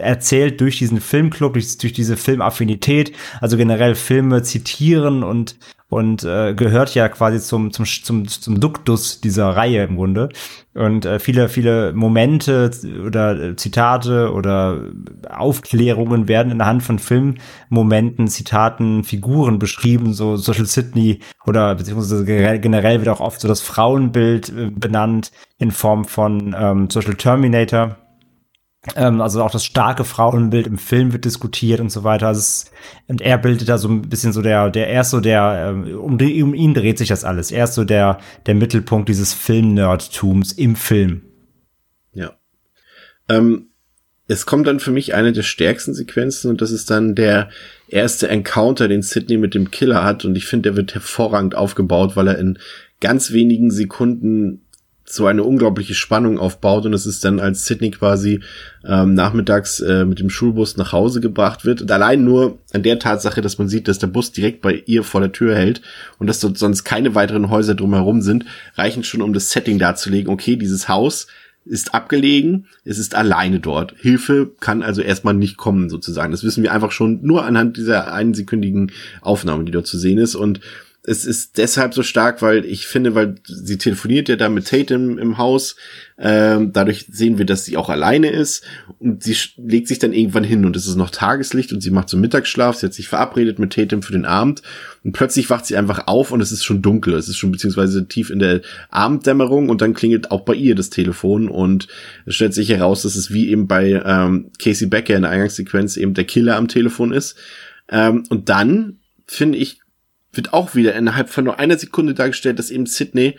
erzählt durch diesen Filmclub, durch, durch diese Filmaffinität, also generell Filme zitieren und und äh, gehört ja quasi zum, zum, zum, zum Duktus dieser Reihe im Grunde. Und äh, viele, viele Momente oder äh, Zitate oder Aufklärungen werden in der Hand von Filmmomenten, Zitaten, Figuren beschrieben, so Social Sydney oder beziehungsweise generell wird auch oft so das Frauenbild äh, benannt in Form von ähm, Social Terminator ähm, also auch das starke Frauenbild im Film wird diskutiert und so weiter. Also es, und er bildet da so ein bisschen so der, der er ist so der, ähm, um, um ihn dreht sich das alles. Er ist so der, der Mittelpunkt dieses Film-Nerdtums im Film. Ja. Ähm, es kommt dann für mich eine der stärksten Sequenzen und das ist dann der erste Encounter, den Sidney mit dem Killer hat und ich finde, der wird hervorragend aufgebaut, weil er in ganz wenigen Sekunden so eine unglaubliche Spannung aufbaut und es ist dann, als Sydney quasi ähm, nachmittags äh, mit dem Schulbus nach Hause gebracht wird. Und allein nur an der Tatsache, dass man sieht, dass der Bus direkt bei ihr vor der Tür hält und dass dort sonst keine weiteren Häuser drumherum sind, reichen schon, um das Setting darzulegen. Okay, dieses Haus ist abgelegen, es ist alleine dort. Hilfe kann also erstmal nicht kommen, sozusagen. Das wissen wir einfach schon nur anhand dieser einsekündigen Aufnahme, die dort zu sehen ist. Und es ist deshalb so stark, weil ich finde, weil sie telefoniert ja da mit Tatum im Haus. Ähm, dadurch sehen wir, dass sie auch alleine ist und sie legt sich dann irgendwann hin und es ist noch Tageslicht und sie macht so Mittagsschlaf. Sie hat sich verabredet mit Tatum für den Abend und plötzlich wacht sie einfach auf und es ist schon dunkel. Es ist schon beziehungsweise tief in der Abenddämmerung und dann klingelt auch bei ihr das Telefon und es stellt sich heraus, dass es wie eben bei ähm, Casey Becker in der Eingangssequenz eben der Killer am Telefon ist. Ähm, und dann finde ich wird auch wieder innerhalb von nur einer Sekunde dargestellt, dass eben Sydney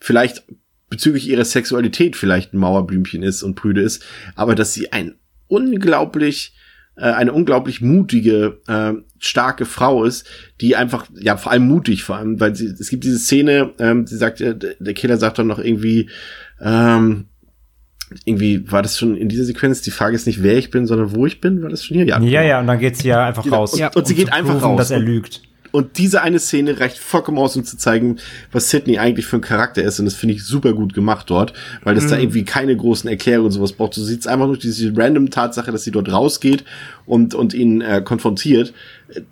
vielleicht bezüglich ihrer Sexualität vielleicht ein Mauerblümchen ist und prüde ist, aber dass sie ein unglaublich äh, eine unglaublich mutige, äh, starke Frau ist, die einfach, ja, vor allem mutig, vor allem, weil sie, es gibt diese Szene, ähm, sie sagt, äh, der Killer sagt dann noch irgendwie, ähm, irgendwie war das schon in dieser Sequenz, die Frage ist nicht, wer ich bin, sondern wo ich bin, war das schon hier? Ja, ja, ja und dann geht sie ja einfach genau. raus. Und, ja, und sie um geht einfach proven, raus. dass er lügt. Und diese eine Szene reicht vollkommen aus, um zu zeigen, was Sydney eigentlich für ein Charakter ist. Und das finde ich super gut gemacht dort, weil das mhm. da irgendwie keine großen Erklärungen und sowas braucht. Du siehst einfach nur diese random Tatsache, dass sie dort rausgeht und, und ihn äh, konfrontiert.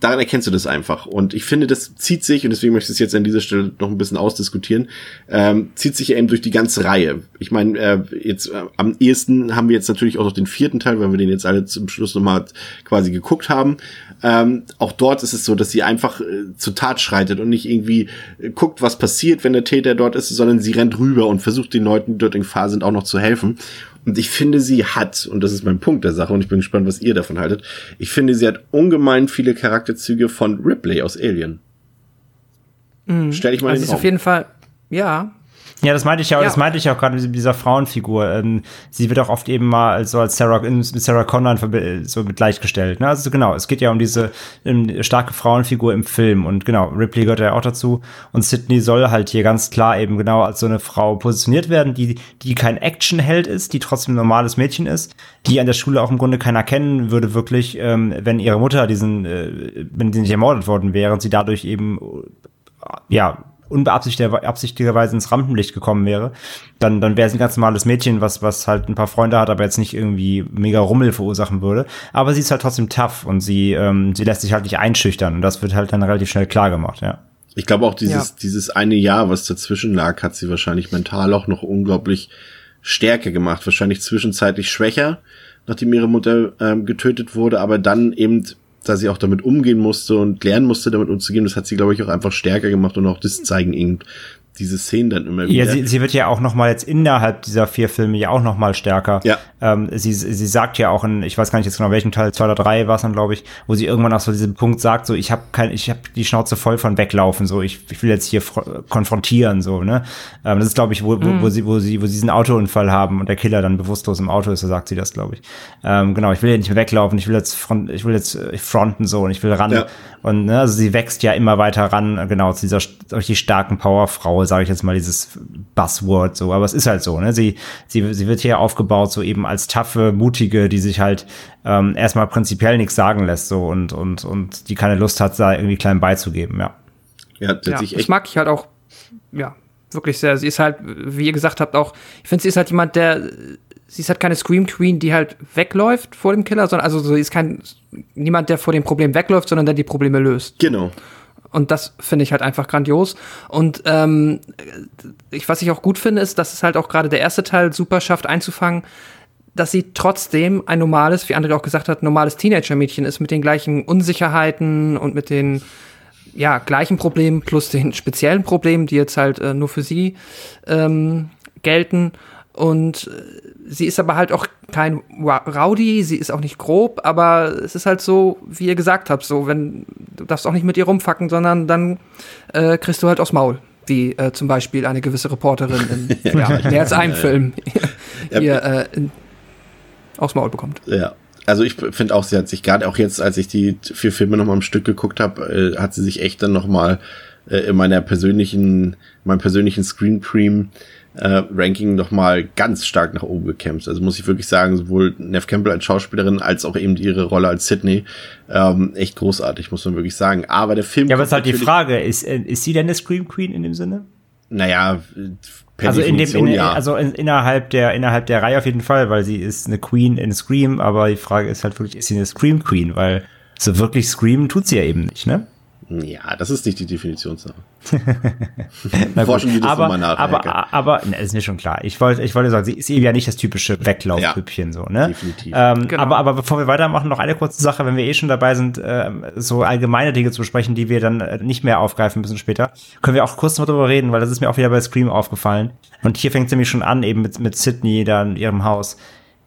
Daran erkennst du das einfach. Und ich finde, das zieht sich, und deswegen möchte ich es jetzt an dieser Stelle noch ein bisschen ausdiskutieren, ähm, zieht sich eben durch die ganze Reihe. Ich meine, äh, jetzt äh, am ehesten haben wir jetzt natürlich auch noch den vierten Teil, weil wir den jetzt alle zum Schluss nochmal quasi geguckt haben. Ähm, auch dort ist es so, dass sie einfach äh, zur Tat schreitet und nicht irgendwie äh, guckt, was passiert, wenn der Täter dort ist, sondern sie rennt rüber und versucht den Leuten, die dort in Gefahr sind, auch noch zu helfen. Und ich finde, sie hat, und das ist mein Punkt der Sache, und ich bin gespannt, was ihr davon haltet, ich finde, sie hat ungemein viele Charakterzüge von Ripley aus Alien. Mhm. Stell ich mal also den ist auf jeden Fall, ja, ja, das meinte ich ja, Ja. das meinte ich auch gerade mit dieser Frauenfigur. Ähm, sie wird auch oft eben mal als- so als Sarah, mit Sarah Connor so mit gleichgestellt. Ne? Also genau, es geht ja um diese starke Frauenfigur im Film und genau, Ripley gehört ja auch dazu und Sydney soll halt hier ganz klar eben genau als so eine Frau positioniert werden, die, die kein Actionheld ist, die trotzdem ein normales Mädchen ist, die an der Schule auch im Grunde keiner kennen würde wirklich, ähm, wenn ihre Mutter diesen, äh, wenn sie nicht ermordet worden wäre und sie dadurch eben ja, unbeabsichtigterweise ins Rampenlicht gekommen wäre, dann, dann wäre sie ein ganz normales Mädchen, was, was halt ein paar Freunde hat, aber jetzt nicht irgendwie mega Rummel verursachen würde. Aber sie ist halt trotzdem tough und sie, ähm, sie lässt sich halt nicht einschüchtern und das wird halt dann relativ schnell klar gemacht, ja. Ich glaube auch dieses, dieses eine Jahr, was dazwischen lag, hat sie wahrscheinlich mental auch noch unglaublich stärker gemacht. Wahrscheinlich zwischenzeitlich schwächer, nachdem ihre Mutter ähm, getötet wurde, aber dann eben, da sie auch damit umgehen musste und lernen musste, damit umzugehen, das hat sie, glaube ich, auch einfach stärker gemacht und auch das zeigen eben diese Szenen dann immer wieder. Ja, sie, sie wird ja auch noch mal jetzt innerhalb dieser vier Filme ja auch noch mal stärker. Ja. Ähm, sie, sie sagt ja auch in, ich weiß gar nicht jetzt genau welchen Teil, zwei oder drei war es dann, glaube ich, wo sie irgendwann auch so diesen Punkt sagt, so ich habe kein, ich habe die Schnauze voll von weglaufen, so ich, ich will jetzt hier fro- konfrontieren, so ne. Ähm, das ist, glaube ich, wo, wo, wo sie, wo sie, wo sie diesen Autounfall haben und der Killer dann bewusstlos im Auto ist, so sagt sie das, glaube ich. Ähm, genau, ich will ja nicht mehr weglaufen, ich will jetzt front, ich will jetzt äh, fronten so und ich will ran. Ja. Und ne, also sie wächst ja immer weiter ran, genau, zu dieser st- richtig starken Powerfrau, sage ich jetzt mal dieses Buzzword so. Aber es ist halt so, ne? Sie, sie, sie wird hier aufgebaut, so eben als taffe, mutige, die sich halt ähm, erstmal prinzipiell nichts sagen lässt, so und, und, und die keine Lust hat, da irgendwie klein beizugeben, ja. Ja, das Ja, sich das echt mag ich halt auch, ja, wirklich sehr. Sie ist halt, wie ihr gesagt habt, auch, ich finde, sie ist halt jemand, der, sie ist halt keine Scream Queen, die halt wegläuft vor dem Killer, sondern, also sie ist kein, niemand, der vor dem Problem wegläuft, sondern der die Probleme löst. Genau. Und das finde ich halt einfach grandios. Und ähm, ich, was ich auch gut finde, ist, dass es halt auch gerade der erste Teil super schafft einzufangen, dass sie trotzdem ein normales, wie André auch gesagt hat, normales Teenager-Mädchen ist mit den gleichen Unsicherheiten und mit den ja, gleichen Problemen plus den speziellen Problemen, die jetzt halt äh, nur für sie ähm, gelten. Und äh, sie ist aber halt auch kein Rowdy, sie ist auch nicht grob, aber es ist halt so, wie ihr gesagt habt, so, wenn du darfst auch nicht mit ihr rumfacken, sondern dann äh, kriegst du halt aufs Maul. Wie äh, zum Beispiel eine gewisse Reporterin in ja, mehr als einem Film hier äh, in, aufs Maul bekommt. Ja. Also ich finde auch, sie hat sich gerade auch jetzt, als ich die vier Filme noch mal am Stück geguckt habe, äh, hat sie sich echt dann noch mal äh, in meiner persönlichen, meinem persönlichen Screen Cream äh, Ranking noch mal ganz stark nach oben gekämpft. Also muss ich wirklich sagen, sowohl Nev Campbell als Schauspielerin als auch eben ihre Rolle als Sydney ähm, echt großartig, muss man wirklich sagen. Aber der Film Ja, aber ist halt die Frage, ist, äh, ist sie denn eine Scream Queen in dem Sinne? Naja, per also in dem, Definition in, ja. also in, innerhalb der, innerhalb der Reihe auf jeden Fall, weil sie ist eine Queen in Scream, aber die Frage ist halt wirklich, ist sie eine Scream Queen, weil so wirklich Scream tut sie ja eben nicht, ne? Ja, das ist nicht die Definitionssache. Forschen die das aber, mal nach. Aber, aber, aber ne, ist mir schon klar. Ich wollte, ich wollte sagen, sie ist eben ja nicht das typische Weglaufpüppchen, ja, so, ne? Definitiv. Ähm, genau. aber, aber bevor wir weitermachen, noch eine kurze Sache, wenn wir eh schon dabei sind, äh, so allgemeine Dinge zu besprechen, die wir dann äh, nicht mehr aufgreifen müssen später, können wir auch kurz noch darüber reden, weil das ist mir auch wieder bei Scream aufgefallen. Und hier fängt es nämlich schon an, eben mit, mit Sydney da in ihrem Haus,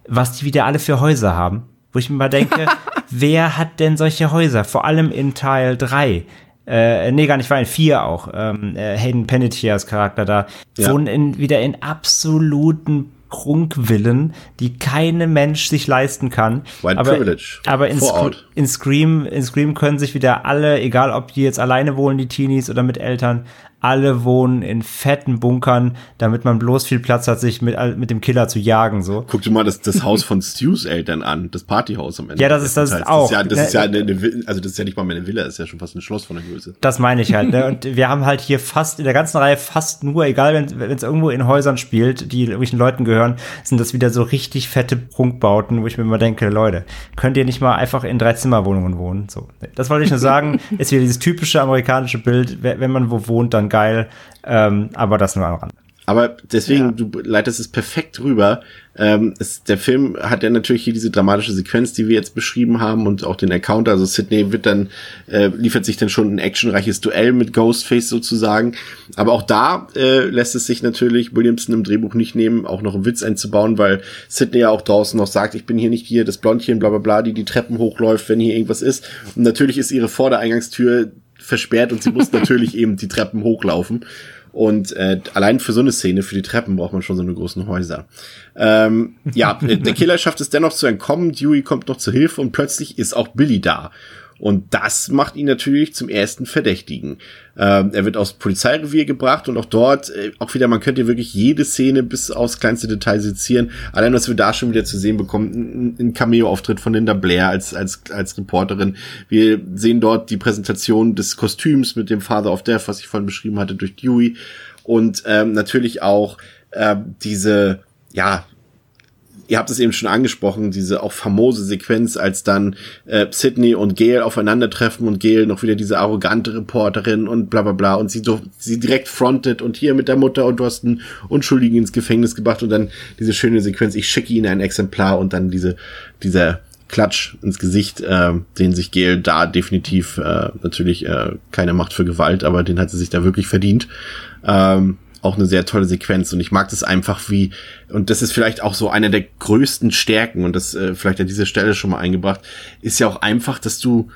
was die wieder alle für Häuser haben wo ich mir mal denke, wer hat denn solche Häuser? Vor allem in Teil 3. Äh, nee, gar nicht, war in 4 auch. Ähm, äh, Hayden Panettiers Charakter da. Ja. Wohnen in, wieder in absoluten Prunkvillen, die keine Mensch sich leisten kann. White aber, Privilege. Aber in, Sc in, Scream, in Scream können sich wieder alle, egal ob die jetzt alleine wohnen, die Teenies oder mit Eltern, alle wohnen in fetten Bunkern, damit man bloß viel Platz hat, sich mit, mit dem Killer zu jagen. So. Guck dir mal das, das Haus von Stews Eltern an, das Partyhaus am Ende. Ja, das ist das, das auch. Das ist ja, das ist ja eine, eine, also das ist ja nicht mal mehr eine Villa, das ist ja schon fast ein Schloss von der Größe. Das meine ich halt. Ne? Und wir haben halt hier fast in der ganzen Reihe fast nur, egal wenn es irgendwo in Häusern spielt, die irgendwelchen Leuten gehören, sind das wieder so richtig fette Prunkbauten, wo ich mir immer denke, Leute, könnt ihr nicht mal einfach in drei Zimmerwohnungen wohnen? So, das wollte ich nur sagen. ist wieder dieses typische amerikanische Bild, wenn man wo wohnt, dann geil. Ähm, aber das nur am Rand. Aber deswegen, ja. du leitest es perfekt rüber. Ähm, es, der Film hat ja natürlich hier diese dramatische Sequenz, die wir jetzt beschrieben haben und auch den Encounter. Also Sydney wird dann, äh, liefert sich dann schon ein actionreiches Duell mit Ghostface sozusagen. Aber auch da äh, lässt es sich natürlich Williamson im Drehbuch nicht nehmen, auch noch einen Witz einzubauen, weil Sydney ja auch draußen noch sagt, ich bin hier nicht hier das Blondchen, bla bla bla, die die Treppen hochläuft, wenn hier irgendwas ist. Und natürlich ist ihre Vordereingangstür versperrt und sie muss natürlich eben die Treppen hochlaufen. Und äh, allein für so eine Szene, für die Treppen, braucht man schon so eine großen Häuser. Ähm, ja, der Killer schafft es dennoch zu entkommen. Dewey kommt noch zu Hilfe und plötzlich ist auch Billy da. Und das macht ihn natürlich zum ersten Verdächtigen. Ähm, er wird aufs Polizeirevier gebracht und auch dort, äh, auch wieder, man könnte wirklich jede Szene bis aufs kleinste Detail sezieren. Allein, was wir da schon wieder zu sehen bekommen, ein, Cameo-Auftritt von Linda Blair als, als, als Reporterin. Wir sehen dort die Präsentation des Kostüms mit dem Father of Death, was ich vorhin beschrieben hatte, durch Dewey. Und ähm, natürlich auch äh, diese, ja, ihr habt es eben schon angesprochen, diese auch famose Sequenz, als dann äh, Sydney und Gail aufeinandertreffen und Gail noch wieder diese arrogante Reporterin und bla bla bla und sie, so, sie direkt frontet und hier mit der Mutter und du hast einen Unschuldigen ins Gefängnis gebracht und dann diese schöne Sequenz, ich schicke ihnen ein Exemplar und dann diese, dieser Klatsch ins Gesicht, äh, den sich Gail da definitiv äh, natürlich äh, keine Macht für Gewalt, aber den hat sie sich da wirklich verdient. Ähm, auch eine sehr tolle Sequenz. Und ich mag das einfach wie, und das ist vielleicht auch so einer der größten Stärken und das äh, vielleicht an dieser Stelle schon mal eingebracht, ist ja auch einfach, dass du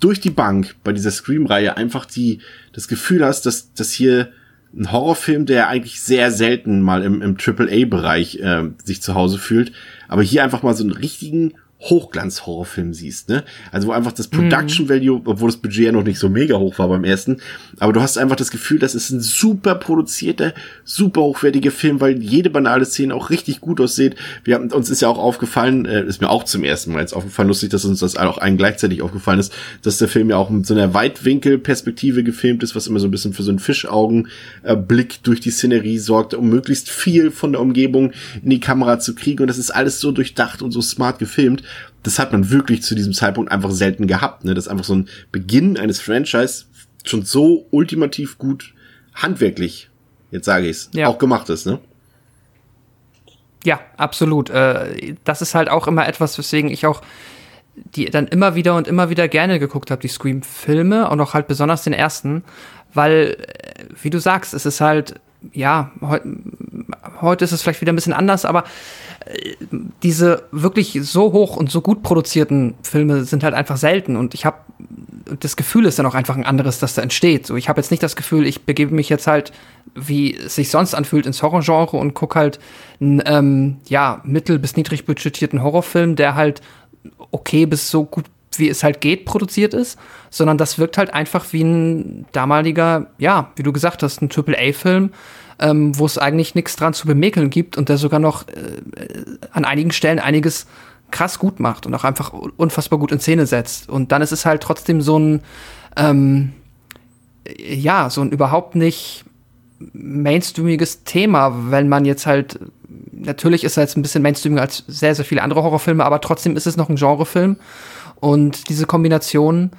durch die Bank bei dieser Scream-Reihe einfach die, das Gefühl hast, dass, dass hier ein Horrorfilm, der eigentlich sehr selten mal im, im AAA-Bereich äh, sich zu Hause fühlt, aber hier einfach mal so einen richtigen Hochglanz-Horrorfilm siehst, ne? Also wo einfach das Production mhm. Value, obwohl das Budget ja noch nicht so mega hoch war beim ersten, aber du hast einfach das Gefühl, das ist ein super produzierter, super hochwertiger Film, weil jede banale Szene auch richtig gut aussieht. Wir haben, uns ist ja auch aufgefallen, äh, ist mir auch zum ersten Mal jetzt aufgefallen, lustig, dass uns das auch allen gleichzeitig aufgefallen ist, dass der Film ja auch mit so einer Weitwinkelperspektive gefilmt ist, was immer so ein bisschen für so einen Fischaugenblick durch die Szenerie sorgt, um möglichst viel von der Umgebung in die Kamera zu kriegen und das ist alles so durchdacht und so smart gefilmt das hat man wirklich zu diesem Zeitpunkt einfach selten gehabt, ne? Dass einfach so ein Beginn eines Franchise schon so ultimativ gut handwerklich, jetzt sage ich's, ja. auch gemacht ist, ne? Ja, absolut. Äh, das ist halt auch immer etwas, weswegen ich auch die dann immer wieder und immer wieder gerne geguckt habe, die Scream-Filme und auch halt besonders den ersten, weil, äh, wie du sagst, es ist halt, ja, heu heute ist es vielleicht wieder ein bisschen anders, aber diese wirklich so hoch und so gut produzierten Filme sind halt einfach selten und ich habe das Gefühl ist dann auch einfach ein anderes, das da entsteht. So, ich habe jetzt nicht das Gefühl, ich begebe mich jetzt halt, wie es sich sonst anfühlt, ins Horrorgenre und guck halt einen ähm, ja mittel bis niedrig budgetierten Horrorfilm, der halt okay bis so gut wie es halt geht produziert ist, sondern das wirkt halt einfach wie ein damaliger, ja, wie du gesagt hast, ein Triple A Film, ähm, wo es eigentlich nichts dran zu bemäkeln gibt und der sogar noch äh, an einigen Stellen einiges krass gut macht und auch einfach unfassbar gut in Szene setzt. Und dann ist es halt trotzdem so ein, ähm, ja, so ein überhaupt nicht mainstreamiges Thema, wenn man jetzt halt, natürlich ist er jetzt ein bisschen mainstreamiger als sehr, sehr viele andere Horrorfilme, aber trotzdem ist es noch ein Genrefilm. Und diese Kombination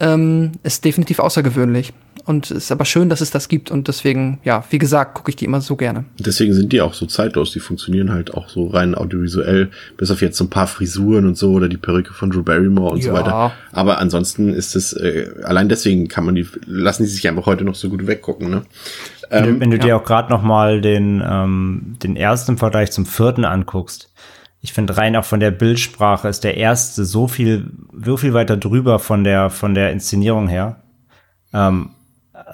ähm, ist definitiv außergewöhnlich. Und es ist aber schön, dass es das gibt. Und deswegen, ja, wie gesagt, gucke ich die immer so gerne. Deswegen sind die auch so zeitlos. Die funktionieren halt auch so rein audiovisuell, bis auf jetzt so ein paar Frisuren und so oder die Perücke von Drew Barrymore und Ja. so weiter. Aber ansonsten ist es, äh, allein deswegen kann man die, lassen die sich einfach heute noch so gut weggucken, ne? Wenn du, Ähm, wenn du ja. dir auch gerade noch mal den, ähm, den ersten im Vergleich zum vierten anguckst, ich finde rein auch von der Bildsprache ist der erste so viel, so viel weiter drüber von der, von der Inszenierung her. Ähm,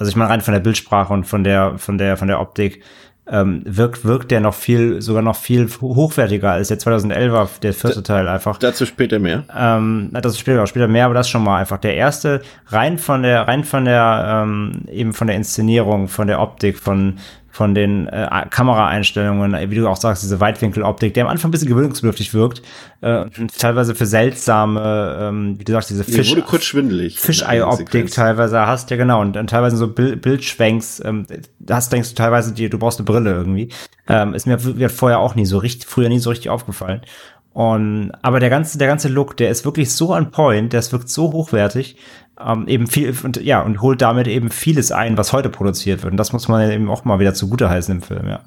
also ich meine rein von der Bildsprache und von der, von der, von der Optik ähm, wirkt, wirkt der noch viel, sogar noch viel hochwertiger als der 2011er, der vierte Teil einfach. Dazu später mehr. Ähm, ist später, später mehr, aber das schon mal einfach der erste, rein von der, rein von der, ähm, eben von der Inszenierung, von der Optik, von, von den äh, Kameraeinstellungen, wie du auch sagst, diese Weitwinkeloptik, der am Anfang ein bisschen gewöhnungsbedürftig wirkt, äh, und teilweise für seltsame, ähm, wie du sagst, diese Fisch, wurde kurz schwindelig. Fischei-Optik teilweise hast, ja genau, und, und teilweise so Bild, Bildschwenks, ähm, das denkst du teilweise, die, du brauchst eine Brille irgendwie. Ähm, ist mir mir vorher auch nie so richtig, früher nie so richtig aufgefallen. Und, aber der ganze, der ganze Look, der ist wirklich so on point, der wirkt so hochwertig, ähm, eben viel, und, ja, und holt damit eben vieles ein, was heute produziert wird. Und das muss man ja eben auch mal wieder zugute heißen im Film, ja.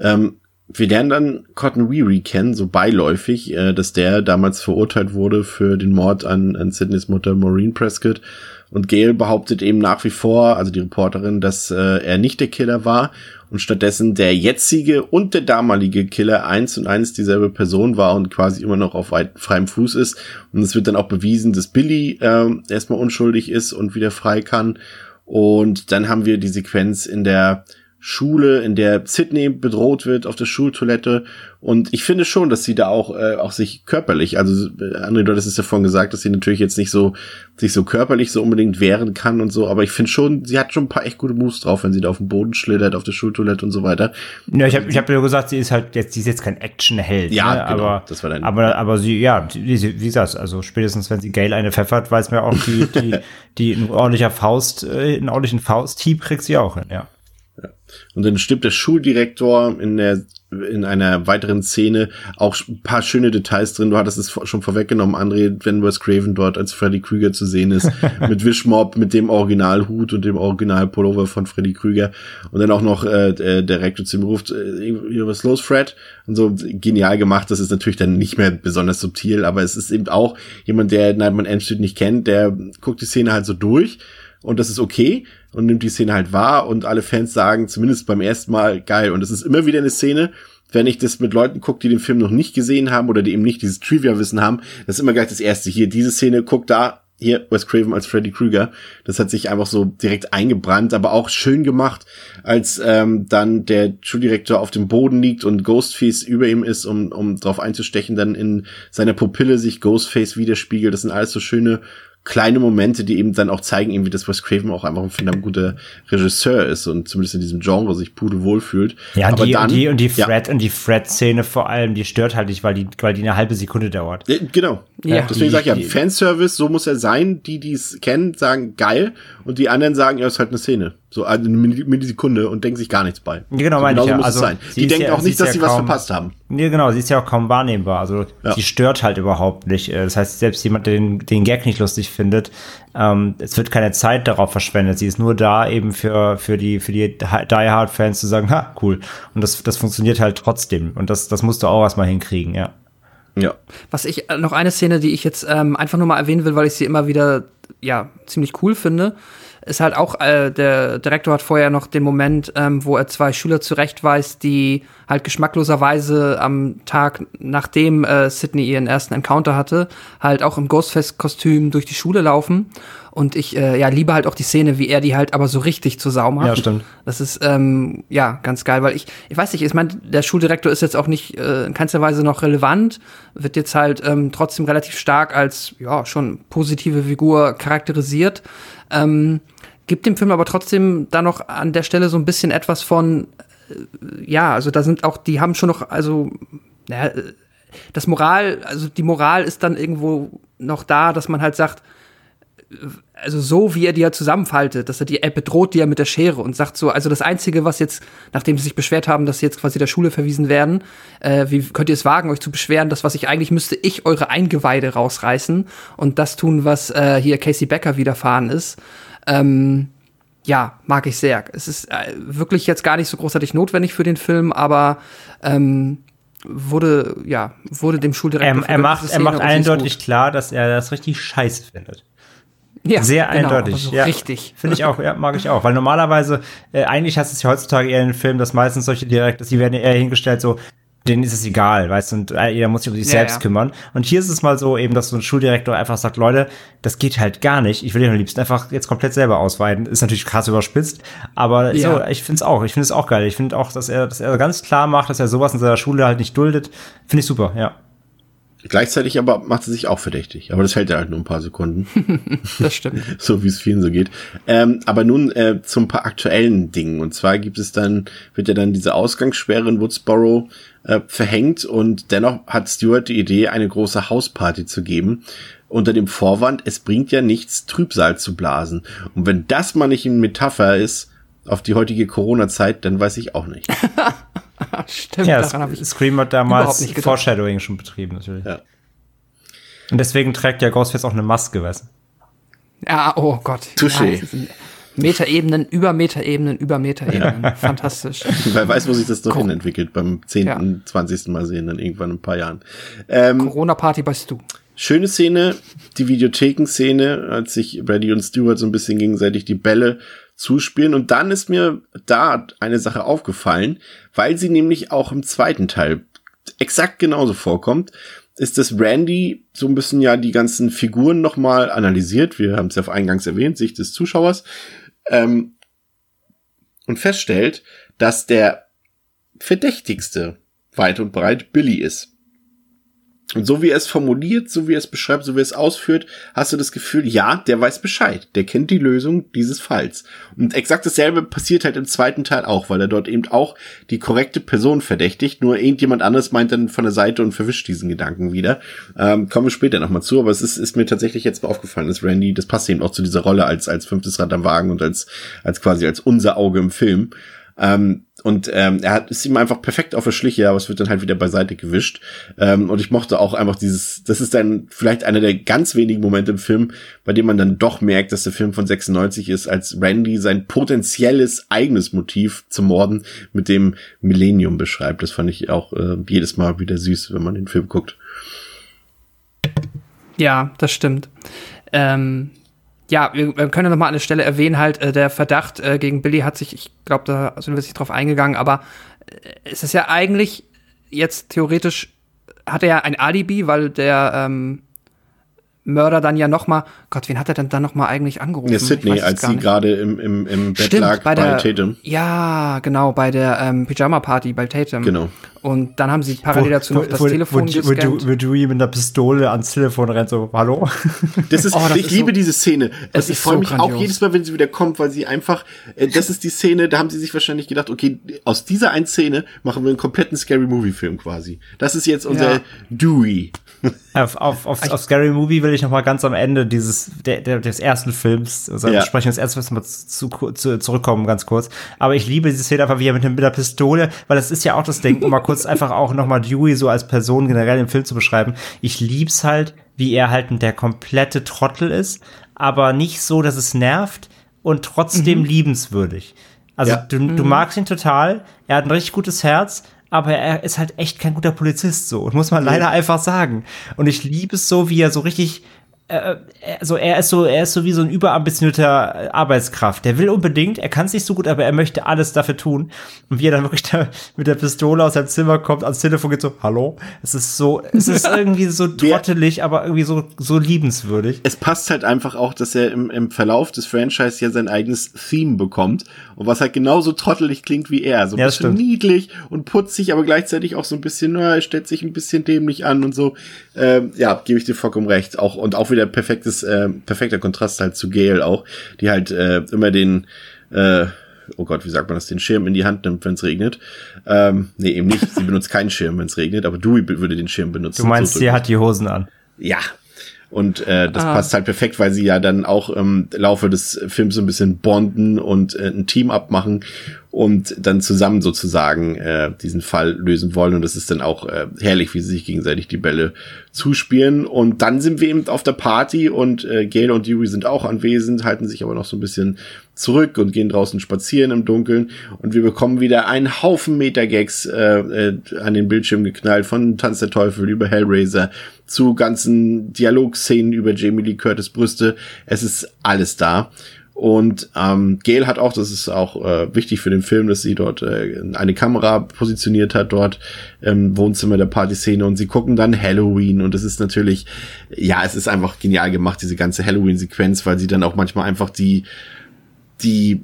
Ähm, wir lernen dann Cotton Weary kennen, so beiläufig, äh, dass der damals verurteilt wurde für den Mord an, an Sydneys Mutter Maureen Prescott. Und Gail behauptet eben nach wie vor, also die Reporterin, dass äh, er nicht der Killer war und stattdessen der jetzige und der damalige Killer eins und eins dieselbe Person war und quasi immer noch auf freiem Fuß ist. Und es wird dann auch bewiesen, dass Billy äh, erstmal unschuldig ist und wieder frei kann. Und dann haben wir die Sequenz in der Schule, in der Sydney bedroht wird auf der Schultoilette. Und ich finde schon, dass sie da auch, äh, auch sich körperlich, also äh, André, du hattest es ja vorhin gesagt, dass sie natürlich jetzt nicht so, sich so körperlich so unbedingt wehren kann und so, aber ich finde schon, sie hat schon ein paar echt gute Moves drauf, wenn sie da auf dem Boden schlittert, auf der Schultoilette und so weiter. Ja, ich habe ich hab ja gesagt, sie ist halt jetzt, sie ist jetzt kein Actionheld. Ja, ne? genau, aber, das war dein- aber, aber sie, ja, sie, wie gesagt, also spätestens wenn sie Gail eine pfeffert, weiß man auch, die, die, die ein ordentlicher Faust, äh, einen ordentlichen Fausthieb kriegt sie auch hin, ja. Und dann stirbt der Schuldirektor in der in einer weiteren Szene auch ein paar schöne Details drin. Du hattest es schon vorweggenommen, André, wenn Wes Craven dort als Freddy Krüger zu sehen ist, mit Wischmob, mit dem Originalhut und dem Originalpullover von Freddy Krüger. Und dann auch noch äh, der der Rektor zu ihm ruft, äh, hier, was los, Fred? Und so genial gemacht. Das ist natürlich dann nicht mehr besonders subtil, aber es ist eben auch jemand, der Nightmare on Elm Street nicht kennt, der guckt die Szene halt so durch und das ist okay und nimmt die Szene halt wahr und alle Fans sagen zumindest beim ersten Mal geil und es ist immer wieder eine Szene, wenn ich das mit Leuten gucke, die den Film noch nicht gesehen haben oder die eben nicht dieses Trivia-Wissen haben, das ist immer gleich das erste. Hier, diese Szene, guck da, hier Wes Craven als Freddy Krueger. Das hat sich einfach so direkt eingebrannt, aber auch schön gemacht, als ähm, dann der Schuldirektor auf dem Boden liegt und Ghostface über ihm ist, um, um drauf einzustechen, dann in seiner Pupille sich Ghostface widerspiegelt. Das sind alles so schöne kleine Momente, die eben dann auch zeigen, irgendwie, dass Wes Craven auch einfach ein verdammt guter Regisseur ist und zumindest in diesem Genre sich pudelwohl fühlt. Ja, und aber die, dann, und die, und die ja, Fred, und die Fred-Szene vor allem, die stört halt nicht, weil die, weil die eine halbe Sekunde dauert. Ja, Genau. Ja. Deswegen sage ich ja, Fanservice, so muss er sein. Die, die es kennen, sagen geil. Und die anderen sagen, ja, ist halt eine Szene. So also eine Milli- Millisekunde und denken sich gar nichts bei. Genau, so, meine ich ja. muss Also, es sein. sie Die denken ja- auch nicht, dass ja sie was kaum- verpasst haben. Nee, genau, sie ist ja auch kaum wahrnehmbar. Also Ja. sie stört halt überhaupt nicht. Äh, Das heißt, selbst jemand, der den, den Gag nicht lustig findet, ähm, es wird keine Zeit darauf verschwendet. Sie ist nur da eben für, für die, für die Die Hard-Fans zu sagen, ha, cool. Und das, das funktioniert halt trotzdem. Und das, das musst du auch erstmal hinkriegen, ja. Ja. Was ich, äh, noch eine Szene, die ich jetzt ähm, einfach nur mal erwähnen will, weil ich sie immer wieder, ja, ziemlich cool finde, ist halt auch, äh, der Direktor hat vorher noch den Moment, ähm, wo er zwei Schüler zurechtweist, die halt geschmackloserweise am Tag, nachdem äh, Sydney ihren ersten Encounter hatte, halt auch im Ghostfest-Kostüm durch die Schule laufen. Und ich, äh, ja, liebe halt auch die Szene, wie er die halt aber so richtig zu Sau macht. Ja, stimmt. Das ist, ähm, ja, ganz geil, weil ich, ich weiß nicht, ich meine, der Schuldirektor ist jetzt auch nicht äh, in keinster Weise noch relevant, wird jetzt halt ähm, trotzdem relativ stark als, ja, schon positive Figur charakterisiert. Ähm, gibt dem Film aber trotzdem da noch an der Stelle so ein bisschen etwas von, äh, ja, also da sind auch, die haben schon noch, also, naja, äh, das Moral, also die Moral ist dann irgendwo noch da, dass man halt sagt, also so wie er die ja zusammenfaltet, dass er die, er bedroht die ja mit der Schere und sagt so, also das Einzige, was jetzt, nachdem sie sich beschwert haben, dass sie jetzt quasi der Schule verwiesen werden, äh, wie könnt ihr es wagen, euch zu beschweren, dass was ich eigentlich müsste, ich eure Eingeweide rausreißen und das tun, was äh, hier Casey Becker widerfahren ist. Ähm, ja, mag ich sehr. Es ist äh, wirklich jetzt gar nicht so großartig notwendig für den Film, aber ähm, wurde, ja, wurde dem Schuldirektor. Er, er macht, er macht eindeutig klar, dass er das richtig scheiße findet. Ja, sehr genau, eindeutig. also ja, richtig. Finde ich auch, ja, mag ich auch. Weil normalerweise, äh, eigentlich hast du es ja heutzutage eher in den Filmen, dass meistens solche Direkte, die werden eher hingestellt, so, denen ist es egal, weißt du, und äh, jeder muss sich um sich Ja, selbst ja. kümmern. Und hier ist es mal so eben, dass so ein Schuldirektor einfach sagt, Leute, das geht halt gar nicht. Ich will den am liebsten einfach jetzt komplett selber ausweiten. Ist natürlich krass überspitzt, aber Ja. so, ich finde es auch. Ich finde es auch geil. Ich finde auch, dass er, dass er ganz klar macht, dass er sowas in seiner Schule halt nicht duldet. Finde ich super, ja. Gleichzeitig aber macht sie sich auch verdächtig. Aber das hält ja halt nur ein paar Sekunden. Das stimmt. so wie es vielen so geht. Ähm, aber nun äh, zum paar aktuellen Dingen. Und zwar gibt es dann, wird ja dann diese Ausgangssperre in Woodsboro äh, verhängt und dennoch hat Stewart die Idee, eine große Hausparty zu geben. Unter dem Vorwand, es bringt ja nichts, Trübsal zu blasen. Und wenn das mal nicht eine Metapher ist auf die heutige Corona-Zeit, dann weiß ich auch nicht. Stimmt, Ja, Scream hat überhaupt damals nicht. Foreshadowing schon betrieben, natürlich. Ja. Und deswegen trägt ja Ghostface auch eine Maske, weißt du? Ja, oh Gott. Touché. Ja, Metaebenen, über Metaebenen, über Metaebenen. Fantastisch. Wer weiß, wo sich das noch hin entwickelt beim 10., Ja. 20. Mal sehen, dann irgendwann in ein paar Jahren. Ähm, Corona-Party bei Stu. Schöne Szene, die Videothekenszene, als sich Brady und Stewart so ein bisschen gegenseitig die Bälle zuspielen. Und dann ist mir da eine Sache aufgefallen, weil sie nämlich auch im zweiten Teil exakt genauso vorkommt, ist, dass Randy so ein bisschen ja die ganzen Figuren nochmal analysiert. Wir haben es ja eingangs erwähnt, Sicht des Zuschauers. Ähm, und feststellt, dass der verdächtigste weit und breit Billy ist. Und so wie er es formuliert, so wie er es beschreibt, so wie er es ausführt, hast du das Gefühl, ja, der weiß Bescheid. Der kennt die Lösung dieses Falls. Und exakt dasselbe passiert halt im zweiten Teil auch, weil er dort eben auch die korrekte Person verdächtigt. Nur irgendjemand anderes meint dann von der Seite und verwischt diesen Gedanken wieder. Ähm, kommen wir später nochmal zu, aber es ist, ist mir tatsächlich jetzt mal aufgefallen, dass Randy, das passt eben auch zu dieser Rolle als, als fünftes Rad am Wagen und als, als quasi als unser Auge im Film. Ähm, und ähm, er hat ist ihm einfach perfekt auf der Schliche, aber es wird dann halt wieder beiseite gewischt. Ähm, und ich mochte auch einfach dieses, das ist dann vielleicht einer der ganz wenigen Momente im Film, bei dem man dann doch merkt, dass der Film von 96 ist, als Randy sein potenzielles eigenes Motiv zum Morden mit dem Millennium beschreibt. Das fand ich auch äh, jedes Mal wieder süß, wenn man den Film guckt. Ja, das stimmt. Ähm, ja, wir, können ja noch mal an der Stelle erwähnen, halt, äh, der Verdacht äh, gegen Billy hat sich, ich glaube, da sind wir nicht drauf eingegangen, aber äh, es ist ja eigentlich jetzt theoretisch, hat er ja ein Alibi, weil der ähm, Mörder dann ja noch mal, Gott, wen hat er denn dann noch mal eigentlich angerufen? Ja, Sydney, als sie gerade im, im, im Bett Stimmt, lag bei bei, der, Tatum. Ja, genau, bei der ähm, Pyjama-Party bei Tatum. Genau. Und dann haben sie parallel dazu noch das Telefon wo, wo, gescannt. wo Dewey mit einer Pistole ans Telefon rennt, so, hallo? Das ist, Oh, das ich ist liebe so- diese Szene. Es Und ich freue so mich auch grandios. jedes Mal, wenn sie wieder kommt, weil sie einfach, äh, das ist die Szene, da haben sie sich wahrscheinlich gedacht, okay, aus dieser einen Szene machen wir einen kompletten Scary Movie Film quasi. Das ist jetzt unser Ja. Dewey. auf, auf, auf, auf Scary Movie will ich noch mal ganz am Ende dieses der, der, des ersten Films, also Ja. sprechen des ersten Films mal zu, zu, zurückkommen, ganz kurz. Aber ich liebe diese Szene einfach, wie er mit, mit der Pistole, weil das ist ja auch das Ding, um mal kurz einfach auch noch mal Dewey so als Person generell im Film zu beschreiben. Ich lieb's halt, wie er halt der komplette Trottel ist, aber nicht so, dass es nervt und trotzdem liebenswürdig. Also Ja. du, du magst ihn total, er hat ein richtig gutes Herz, aber er ist halt echt kein guter Polizist so, muss man leider einfach sagen. Und ich liebe es so, wie er so richtig also er ist so, er ist so wie so ein überambitionierter äh, Arbeitskraft. Der will unbedingt, er kann es nicht so gut, aber er möchte alles dafür tun. Und wie er dann wirklich da mit der Pistole aus seinem Zimmer kommt, ans Telefon geht so, hallo? Es ist so, es ist irgendwie so trottelig, aber irgendwie so, so liebenswürdig. Es passt halt einfach auch, dass er im, im Verlauf des Franchise ja sein eigenes Theme bekommt. Und was halt genauso trottelig klingt wie er. So ein Ja, bisschen stimmt. niedlich und putzig, aber gleichzeitig auch so ein bisschen, na, er stellt sich ein bisschen dämlich an und so. Ähm, ja, gebe ich dir vollkommen recht. Auch, und auch wieder perfektes, äh, perfekter Kontrast halt zu Gail auch, die halt äh, immer den, äh, oh Gott, wie sagt man das, den Schirm in die Hand nimmt, wenn es regnet. Ähm, nee, eben nicht. Sie benutzt keinen Schirm, wenn es regnet, aber Dewey würde den Schirm benutzen. Du meinst, So sie hat die Hosen an. ja. Und äh, das Ah. passt halt perfekt, weil sie ja dann auch im Laufe des Films so ein bisschen bonden und äh, ein Team abmachen und dann zusammen sozusagen äh, diesen Fall lösen wollen. Und das ist dann auch äh, herrlich, wie sie sich gegenseitig die Bälle zuspielen. Und dann sind wir eben auf der Party und äh, Gail und Yuri sind auch anwesend, halten sich aber noch so ein bisschen zurück und gehen draußen spazieren im Dunkeln. Und wir bekommen wieder einen Haufen Meta-Gags äh, äh, an den Bildschirm geknallt, von Tanz der Teufel über Hellraiser zu ganzen Dialogszenen über Jamie Lee Curtis Brüste. Es ist alles da. Und ähm, Gail hat auch, das ist auch äh, wichtig für den Film, dass sie dort äh, eine Kamera positioniert hat, dort im Wohnzimmer der Partyszene. Und sie gucken dann Halloween. Und es ist natürlich, ja, es ist einfach genial gemacht, diese ganze Halloween-Sequenz, weil sie dann auch manchmal einfach die, die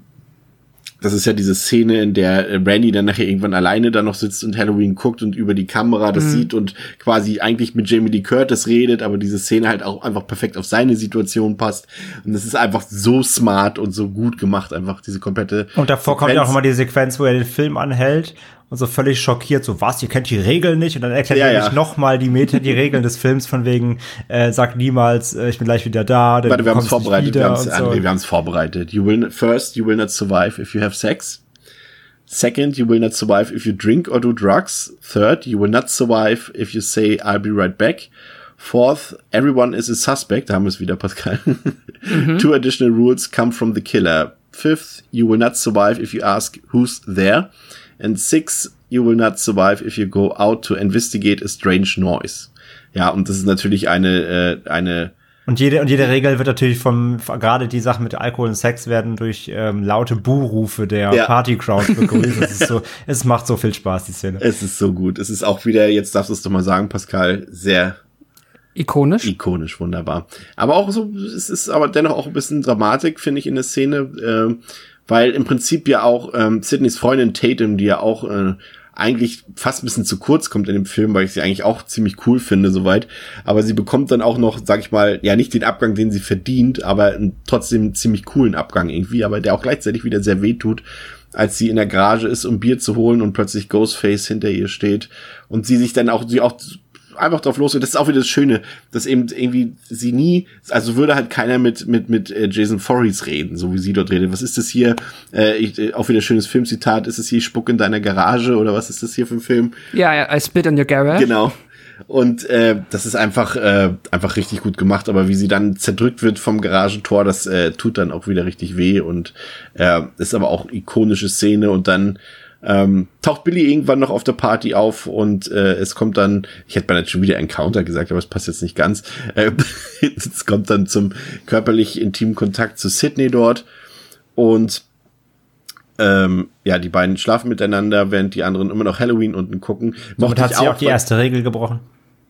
das ist ja diese Szene, in der äh, Randy dann nachher irgendwann alleine da noch sitzt und Halloween guckt und über die Kamera das Mhm. sieht und quasi eigentlich mit Jamie Lee Curtis redet, aber diese Szene halt auch einfach perfekt auf seine Situation passt. Und das ist einfach so smart und so gut gemacht, einfach diese komplette. Und davor kommt ja Sequenz. auch immer die Sequenz, wo er den Film anhält und so völlig schockiert, so was, ihr kennt die Regeln nicht und dann erklärt Ja, er ja. nämlich nochmal die Meta, die Regeln des Films von wegen, äh, sagt niemals, äh, ich bin gleich wieder da, denn Warte, wir haben es vorbereitet. Wir haben es so. André, wir haben's vorbereitet. You will first, you will not survive if you have sex. Second, you will not survive if you drink or do drugs. Third, you will not survive if you say I'll be right back. Fourth, everyone is a suspect. Da haben wir es wieder, Pascal. Two additional rules come from the killer. Fifth, you will not survive if you ask who's there. And six, you will not survive if you go out to investigate a strange noise. Ja, und das ist natürlich eine, äh, eine, Und jede, und jede Regel wird natürlich vom, gerade die Sachen mit Alkohol und Sex werden durch ähm, laute Buhrufe der Ja. Party-Crowd begrüßt. Es ist so, es macht so viel Spaß, die Szene. Es ist so gut. Es ist auch wieder, jetzt darfst du es doch mal sagen, Pascal, sehr Ikonisch. ikonisch, wunderbar. Aber auch so, es ist aber dennoch auch ein bisschen Dramatik, finde ich, in der Szene, ähm, weil im Prinzip ja auch ähm, Sydneys Freundin Tatum, die ja auch äh, eigentlich fast ein bisschen zu kurz kommt in dem Film, weil ich sie eigentlich auch ziemlich cool finde, soweit. Aber sie bekommt dann auch noch, sag ich mal, ja nicht den Abgang, den sie verdient, aber trotzdem ziemlich coolen Abgang irgendwie, aber der auch gleichzeitig wieder sehr weh tut, als sie in der Garage ist, um Bier zu holen und plötzlich Ghostface hinter ihr steht und sie sich dann auch, sie auch einfach drauf los. Und das ist auch wieder das Schöne, dass eben irgendwie sie nie, also würde halt keiner mit mit mit äh, Jason Voorhees reden, so wie sie dort redet. Was ist das hier? Äh, ich, äh, auch wieder schönes Filmzitat. Ist es hier Spuck in deiner Garage oder was ist das hier für ein Film? Ja, ja, I spit on your garage. Genau. Und äh, das ist einfach äh, einfach richtig gut gemacht, aber wie sie dann zerdrückt wird vom Garagentor, das äh, tut dann auch wieder richtig weh und äh, ist aber auch ikonische Szene und dann ähm, taucht Billy irgendwann noch auf der Party auf und äh, es kommt dann, ich hätte beinahe schon wieder Encounter gesagt, aber es passt jetzt nicht ganz. Äh, es kommt dann zum körperlich intimen Kontakt zu Sydney dort und ähm, ja, die beiden schlafen miteinander, während die anderen immer noch Halloween unten gucken. Damit hat sie auch die weil- erste Regel gebrochen.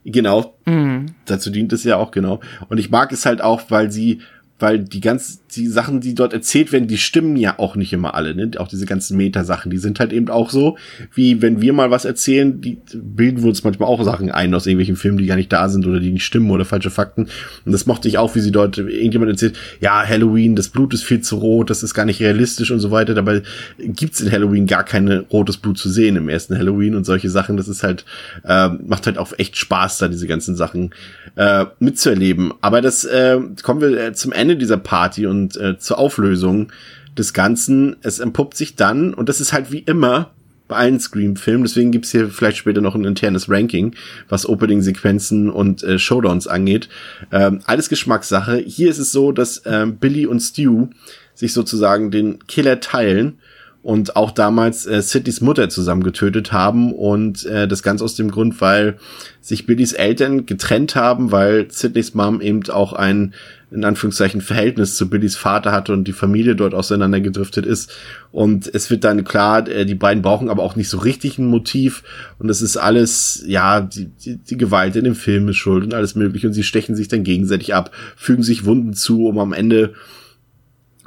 Genau. Mhm. Dazu dient es ja auch, genau. Und ich mag es halt auch, weil sie, weil die ganz, die Sachen, die dort erzählt werden, die stimmen ja auch nicht immer alle, ne? Auch diese ganzen Meta-Sachen, die sind halt eben auch so, wie wenn wir mal was erzählen, die bilden wir uns manchmal auch Sachen ein aus irgendwelchen Filmen, die gar nicht da sind oder die nicht stimmen oder falsche Fakten. Und das mochte ich auch, wie sie dort, irgendjemand erzählt, ja, Halloween, das Blut ist viel zu rot, das ist gar nicht realistisch und so weiter. Dabei gibt's in Halloween gar kein rotes Blut zu sehen im ersten Halloween und solche Sachen. Das ist halt, äh, macht halt auch echt Spaß, da diese ganzen Sachen äh, mitzuerleben. Aber das äh, kommen wir äh, zum Ende dieser Party und äh, zur Auflösung des Ganzen. Es entpuppt sich dann, und das ist halt wie immer bei allen Scream-Filmen, deswegen gibt's hier vielleicht später noch ein internes Ranking, was Opening-Sequenzen und äh, Showdowns angeht. Ähm, alles Geschmackssache. Hier ist es so, dass ähm, Billy und Stu sich sozusagen den Killer teilen und auch damals äh, Sidneys Mutter zusammen getötet haben und äh, das Ganze aus dem Grund, weil sich Billys Eltern getrennt haben, weil Sidneys Mom eben auch ein in Anführungszeichen Verhältnis zu Billys Vater hatte und die Familie dort auseinandergedriftet ist. Und es wird dann klar, äh, die beiden brauchen aber auch nicht so richtig ein Motiv. Und es ist alles, ja, die, die, die Gewalt in dem Film ist schuld und alles mögliche. Und sie stechen sich dann gegenseitig ab, fügen sich Wunden zu, um am Ende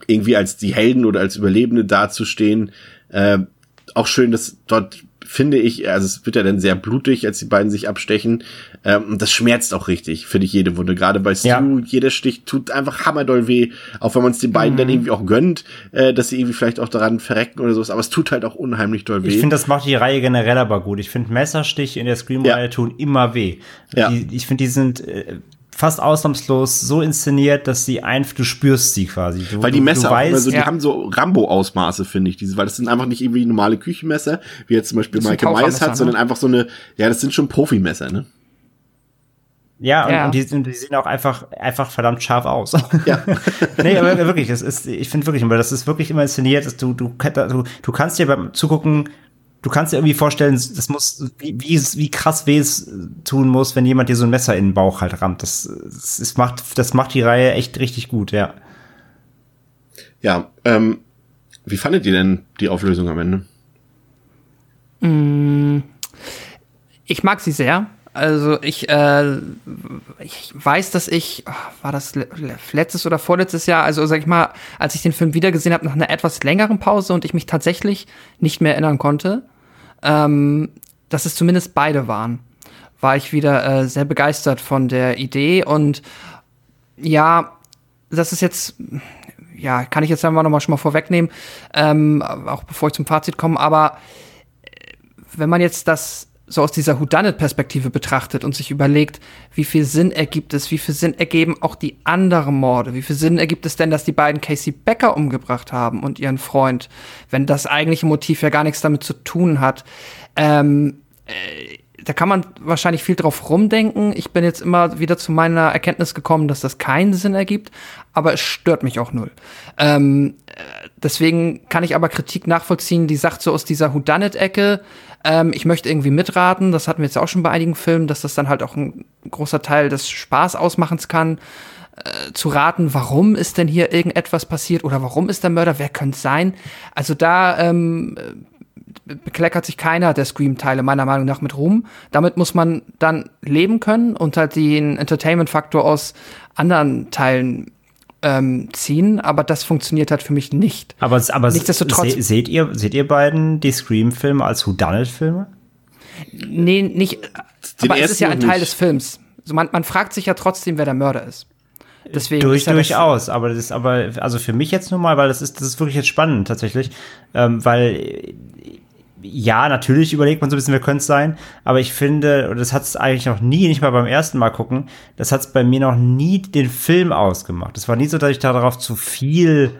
irgendwie als die Helden oder als Überlebende dazustehen. Äh, auch schön, dass dort finde ich, also es wird ja dann sehr blutig, als die beiden sich abstechen. Ähm, und das schmerzt auch richtig, finde ich, jede Wunde. Gerade bei Stu, Ja. jeder Stich tut einfach hammerdoll weh. Auch wenn man es den beiden dann irgendwie auch gönnt, äh, dass sie irgendwie vielleicht auch daran verrecken oder sowas. Aber es tut halt auch unheimlich doll weh. Ich finde, das macht die Reihe generell aber gut. Ich finde, Messerstiche in der Scream-Reihe Ja. tun immer weh. Ja. Die, ich finde, die sind äh, fast ausnahmslos so inszeniert, dass sie einfach, du spürst sie quasi. Du, weil die Messer, du weißt, also die ja. haben so Rambo-Ausmaße, finde ich, diese, weil das sind einfach nicht irgendwie normale Küchenmesser, wie jetzt zum Beispiel Michael Myers hat, sondern ne? einfach so eine, ja, das sind schon Profimesser, ne? Ja, und, Ja. und die, sind- die sehen auch einfach, einfach verdammt scharf aus. Ja. nee, aber wirklich, das ist, ich finde wirklich, weil das ist wirklich immer inszeniert, dass du, du, du, du kannst dir beim Zugucken, du kannst dir irgendwie vorstellen, das muss, wie, wie, wie krass weh es tun muss, wenn jemand dir so ein Messer in den Bauch halt rammt. Das, das, ist, macht, das macht die Reihe echt richtig gut, ja. Ja, ähm, wie fandet ihr denn die Auflösung am Ende? Ich mag sie sehr. Also ich, äh, ich weiß, dass ich, ah, war das le- le- letztes oder vorletztes Jahr, also sag ich mal, als ich den Film wiedergesehen habe, nach einer etwas längeren Pause und ich mich tatsächlich nicht mehr erinnern konnte, ähm, dass es zumindest beide waren, war ich wieder äh, sehr begeistert von der Idee und ja, das ist jetzt, ja, kann ich jetzt einfach noch mal schon mal vorwegnehmen, ähm, auch bevor ich zum Fazit komme, aber äh, wenn man jetzt das so aus dieser Whodunit-Perspektive betrachtet und sich überlegt, wie viel Sinn ergibt es, wie viel Sinn ergeben auch die anderen Morde, wie viel Sinn ergibt es denn, dass die beiden Casey Becker umgebracht haben und ihren Freund, wenn das eigentliche Motiv ja gar nichts damit zu tun hat. Ähm, äh, da kann man wahrscheinlich viel drauf rumdenken. Ich bin jetzt immer wieder zu meiner Erkenntnis gekommen, dass das keinen Sinn ergibt, aber es stört mich auch null. Ähm, äh, deswegen kann ich aber Kritik nachvollziehen, die sagt so aus dieser Whodunit-Ecke, ähm, ich möchte irgendwie mitraten, das hatten wir jetzt auch schon bei einigen Filmen, dass das dann halt auch ein großer Teil des Spaß ausmachens kann, äh, zu raten, warum ist denn hier irgendetwas passiert oder warum ist der Mörder, wer könnte es sein. Also da ähm, bekleckert sich keiner der Scream-Teile meiner Meinung nach mit Ruhm. Damit muss man dann leben können und halt den Entertainment-Faktor aus anderen Teilen ähm, ziehen, aber das funktioniert halt für mich nicht. Aber, aber Nichtsdestotrotz- se, seht ihr, seht ihr beiden die Scream-Filme als Whodunit-Filme? Nee, nicht. Den aber es ist ja ein Teil nicht. des Films. Also man, man fragt sich ja trotzdem, wer der Mörder ist. Deswegen Durch, ist ja das- durchaus, aber das ist aber, also für mich jetzt nur mal, weil das ist, das ist wirklich jetzt spannend tatsächlich, ähm, weil ja, natürlich überlegt man so ein bisschen, wer könnte es sein, aber ich finde, das hat es eigentlich noch nie, nicht mal beim ersten Mal gucken, das hat es bei mir noch nie den Film ausgemacht. Es war nie so, dass ich da darauf zu viel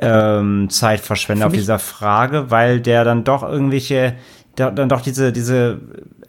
ähm, Zeit verschwende Für auf dieser Frage, weil der dann doch irgendwelche, da, dann doch diese, diese,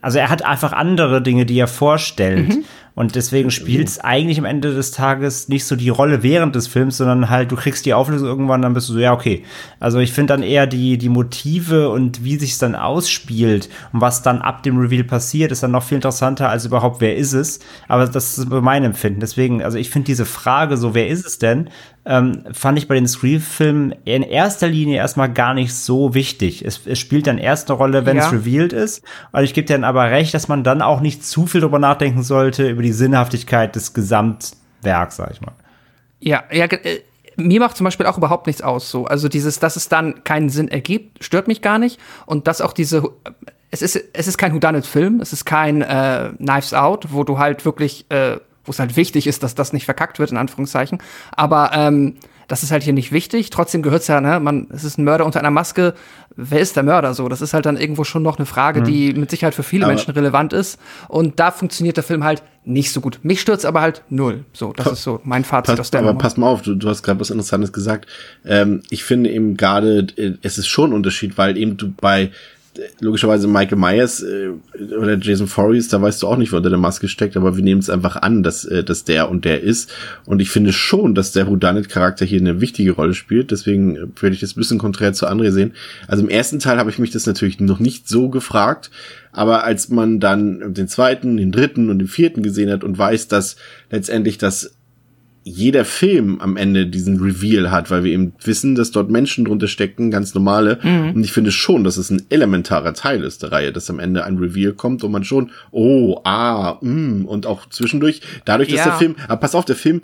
also er hat einfach andere Dinge, die er vorstellt. Mhm. Und deswegen spielt es eigentlich am Ende des Tages nicht so die Rolle während des Films, sondern halt, du kriegst die Auflösung irgendwann, dann bist du so, ja, okay. Also ich finde dann eher die, die Motive und wie sich dann ausspielt und was dann ab dem Reveal passiert, ist dann noch viel interessanter als überhaupt, wer ist es. Aber das ist mein Empfinden. Deswegen, also ich finde diese Frage, so, wer ist es denn, ähm, fand ich bei den Scream-Filmen in erster Linie erstmal gar nicht so wichtig. Es, es spielt dann erst eine Rolle, wenn Ja. es revealed ist. Und ich gebe dir dann aber recht, dass man dann auch nicht zu viel drüber nachdenken sollte, über die Sinnhaftigkeit des Gesamtwerks, sag ich mal. Ja, ja, äh, mir macht zum Beispiel auch überhaupt nichts aus so. Also dieses, dass es dann keinen Sinn ergibt, stört mich gar nicht. Und dass auch diese, es ist, es ist kein Whodunit-Film, es ist kein äh, Knives Out, wo du halt wirklich, äh, wo es halt wichtig ist, dass das nicht verkackt wird, in Anführungszeichen. Aber ähm, das ist halt hier nicht wichtig. Trotzdem gehört's ja, ne, man, es ist ein Mörder unter einer Maske. Wer ist der Mörder so? Das ist halt dann irgendwo schon noch eine Frage, die mit Sicherheit für viele Aber- Menschen relevant ist. Und da funktioniert der Film halt nicht so gut. Mich stürzt aber halt null. So, das ist so mein Fazit aus Pass, der aber Nummer. pass mal auf, du, du hast gerade was Interessantes gesagt. Ähm, ich finde eben gerade, äh, es ist schon ein Unterschied, weil eben du bei logischerweise Michael Myers äh, oder Jason Voorhees, da weißt du auch nicht, wer unter der Maske steckt, aber wir nehmen es einfach an, dass, äh, dass der und der ist. Und ich finde schon, dass der Whodunit-Charakter hier eine wichtige Rolle spielt. Deswegen äh, würde ich das ein bisschen konträr zu André sehen. Also im ersten Teil habe ich mich das natürlich noch nicht so gefragt. Aber als man dann den zweiten, den dritten und den vierten gesehen hat und weiß, dass letztendlich das jeder Film am Ende diesen Reveal hat, weil wir eben wissen, dass dort Menschen drunter stecken, ganz normale. Und ich finde schon, dass es ein elementarer Teil ist der Reihe, dass am Ende ein Reveal kommt und man schon, oh, ah, mm, und auch zwischendurch, dadurch, dass Ja. der Film, aber pass auf, der Film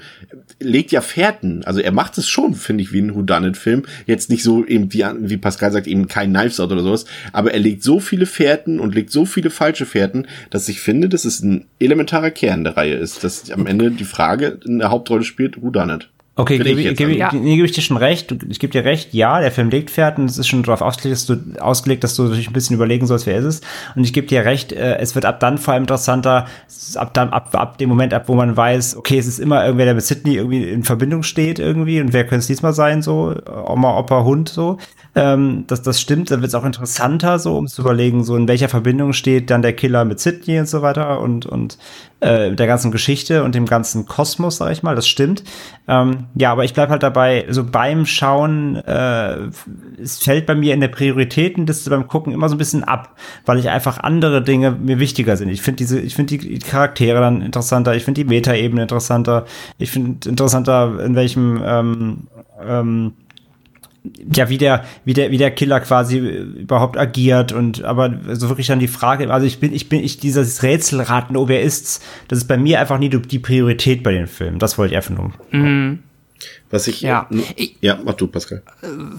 legt ja Fährten. Also er macht es schon, finde ich, wie ein Whodunit-Film. Jetzt nicht so eben, wie, wie Pascal sagt, eben kein Knives Out oder sowas, aber er legt so viele Fährten und legt so viele falsche Fährten, dass ich finde, dass es ein elementarer Kern der Reihe ist, dass am Ende die Frage in der Hauptrolle spielt, Whodunit. Okay, gebe ich gebe, ich, nee, gebe ich dir schon recht. Ich gebe dir recht, ja, der Film legt Pferd und es ist schon darauf ausgelegt, dass du, ausgelegt, dass du dich ein bisschen überlegen sollst, wer ist es. Und ich gebe dir recht, äh, es wird ab dann vor allem interessanter, es ist ab, dann, ab, ab dem Moment ab, wo man weiß, okay, es ist immer irgendwer, der mit Sydney irgendwie in Verbindung steht irgendwie und wer könnte es diesmal sein, so, Oma, Opa, Hund, so. Ähm, das, das stimmt, dann wird es auch interessanter, so, um zu überlegen, so in welcher Verbindung steht dann der Killer mit Sydney und so weiter und, und äh, der ganzen Geschichte und dem ganzen Kosmos, sag ich mal, das stimmt. Ähm, ja, aber ich bleib halt dabei, so beim Schauen, äh, es fällt bei mir in der Prioritätenliste beim Gucken immer so ein bisschen ab, weil ich einfach andere Dinge mir wichtiger sind. Ich finde diese, ich finde die Charaktere dann interessanter, ich finde die Metaebene interessanter, ich finde interessanter, in welchem ähm, ähm, ja, wie der, wie der, wie der Killer quasi überhaupt agiert und aber so wirklich dann die Frage, also ich bin, ich bin, ich dieses Rätselraten, oh, wer ist's, das ist bei mir einfach nie die Priorität bei den Filmen. Das wollte ich einfach nur. Was ich. Ja. äh, Ich- ja, mach du, Pascal.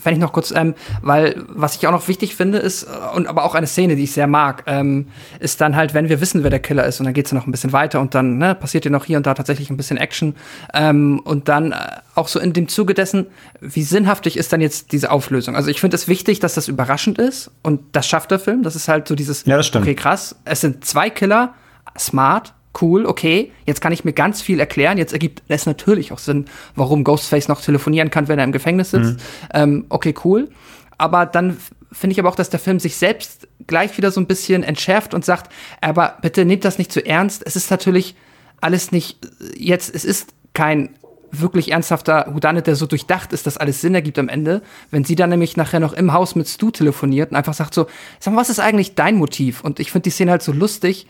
wenn ich noch kurz, ähm, weil was ich auch noch wichtig finde ist, äh, und aber auch eine Szene, die ich sehr mag, ähm, ist dann halt, wenn wir wissen, wer der Killer ist, und dann geht's ja noch ein bisschen weiter und dann ne, passiert ja noch hier und da tatsächlich ein bisschen Action. Ähm, und dann äh, auch so in dem Zuge dessen, wie sinnhaftig ist dann jetzt diese Auflösung? Also ich finde es wichtig, dass das überraschend ist und das schafft der Film. Das ist halt so dieses, Ja, das stimmt. okay, krass, es sind zwei Killer, smart, cool, okay, jetzt kann ich mir ganz viel erklären. Jetzt ergibt es natürlich auch Sinn, warum Ghostface noch telefonieren kann, wenn er im Gefängnis sitzt. Ähm, okay, cool. Aber dann finde ich aber auch, dass der Film sich selbst gleich wieder so ein bisschen entschärft und sagt, aber bitte nehmt das nicht zu ernst. Es ist natürlich alles nicht äh, jetzt, es ist kein wirklich ernsthafter Houdanet, der so durchdacht ist, dass alles Sinn ergibt am Ende. Wenn sie dann nämlich nachher noch im Haus mit Stu telefoniert und einfach sagt so, sag mal, was ist eigentlich dein Motiv? Und ich finde die Szene halt so lustig,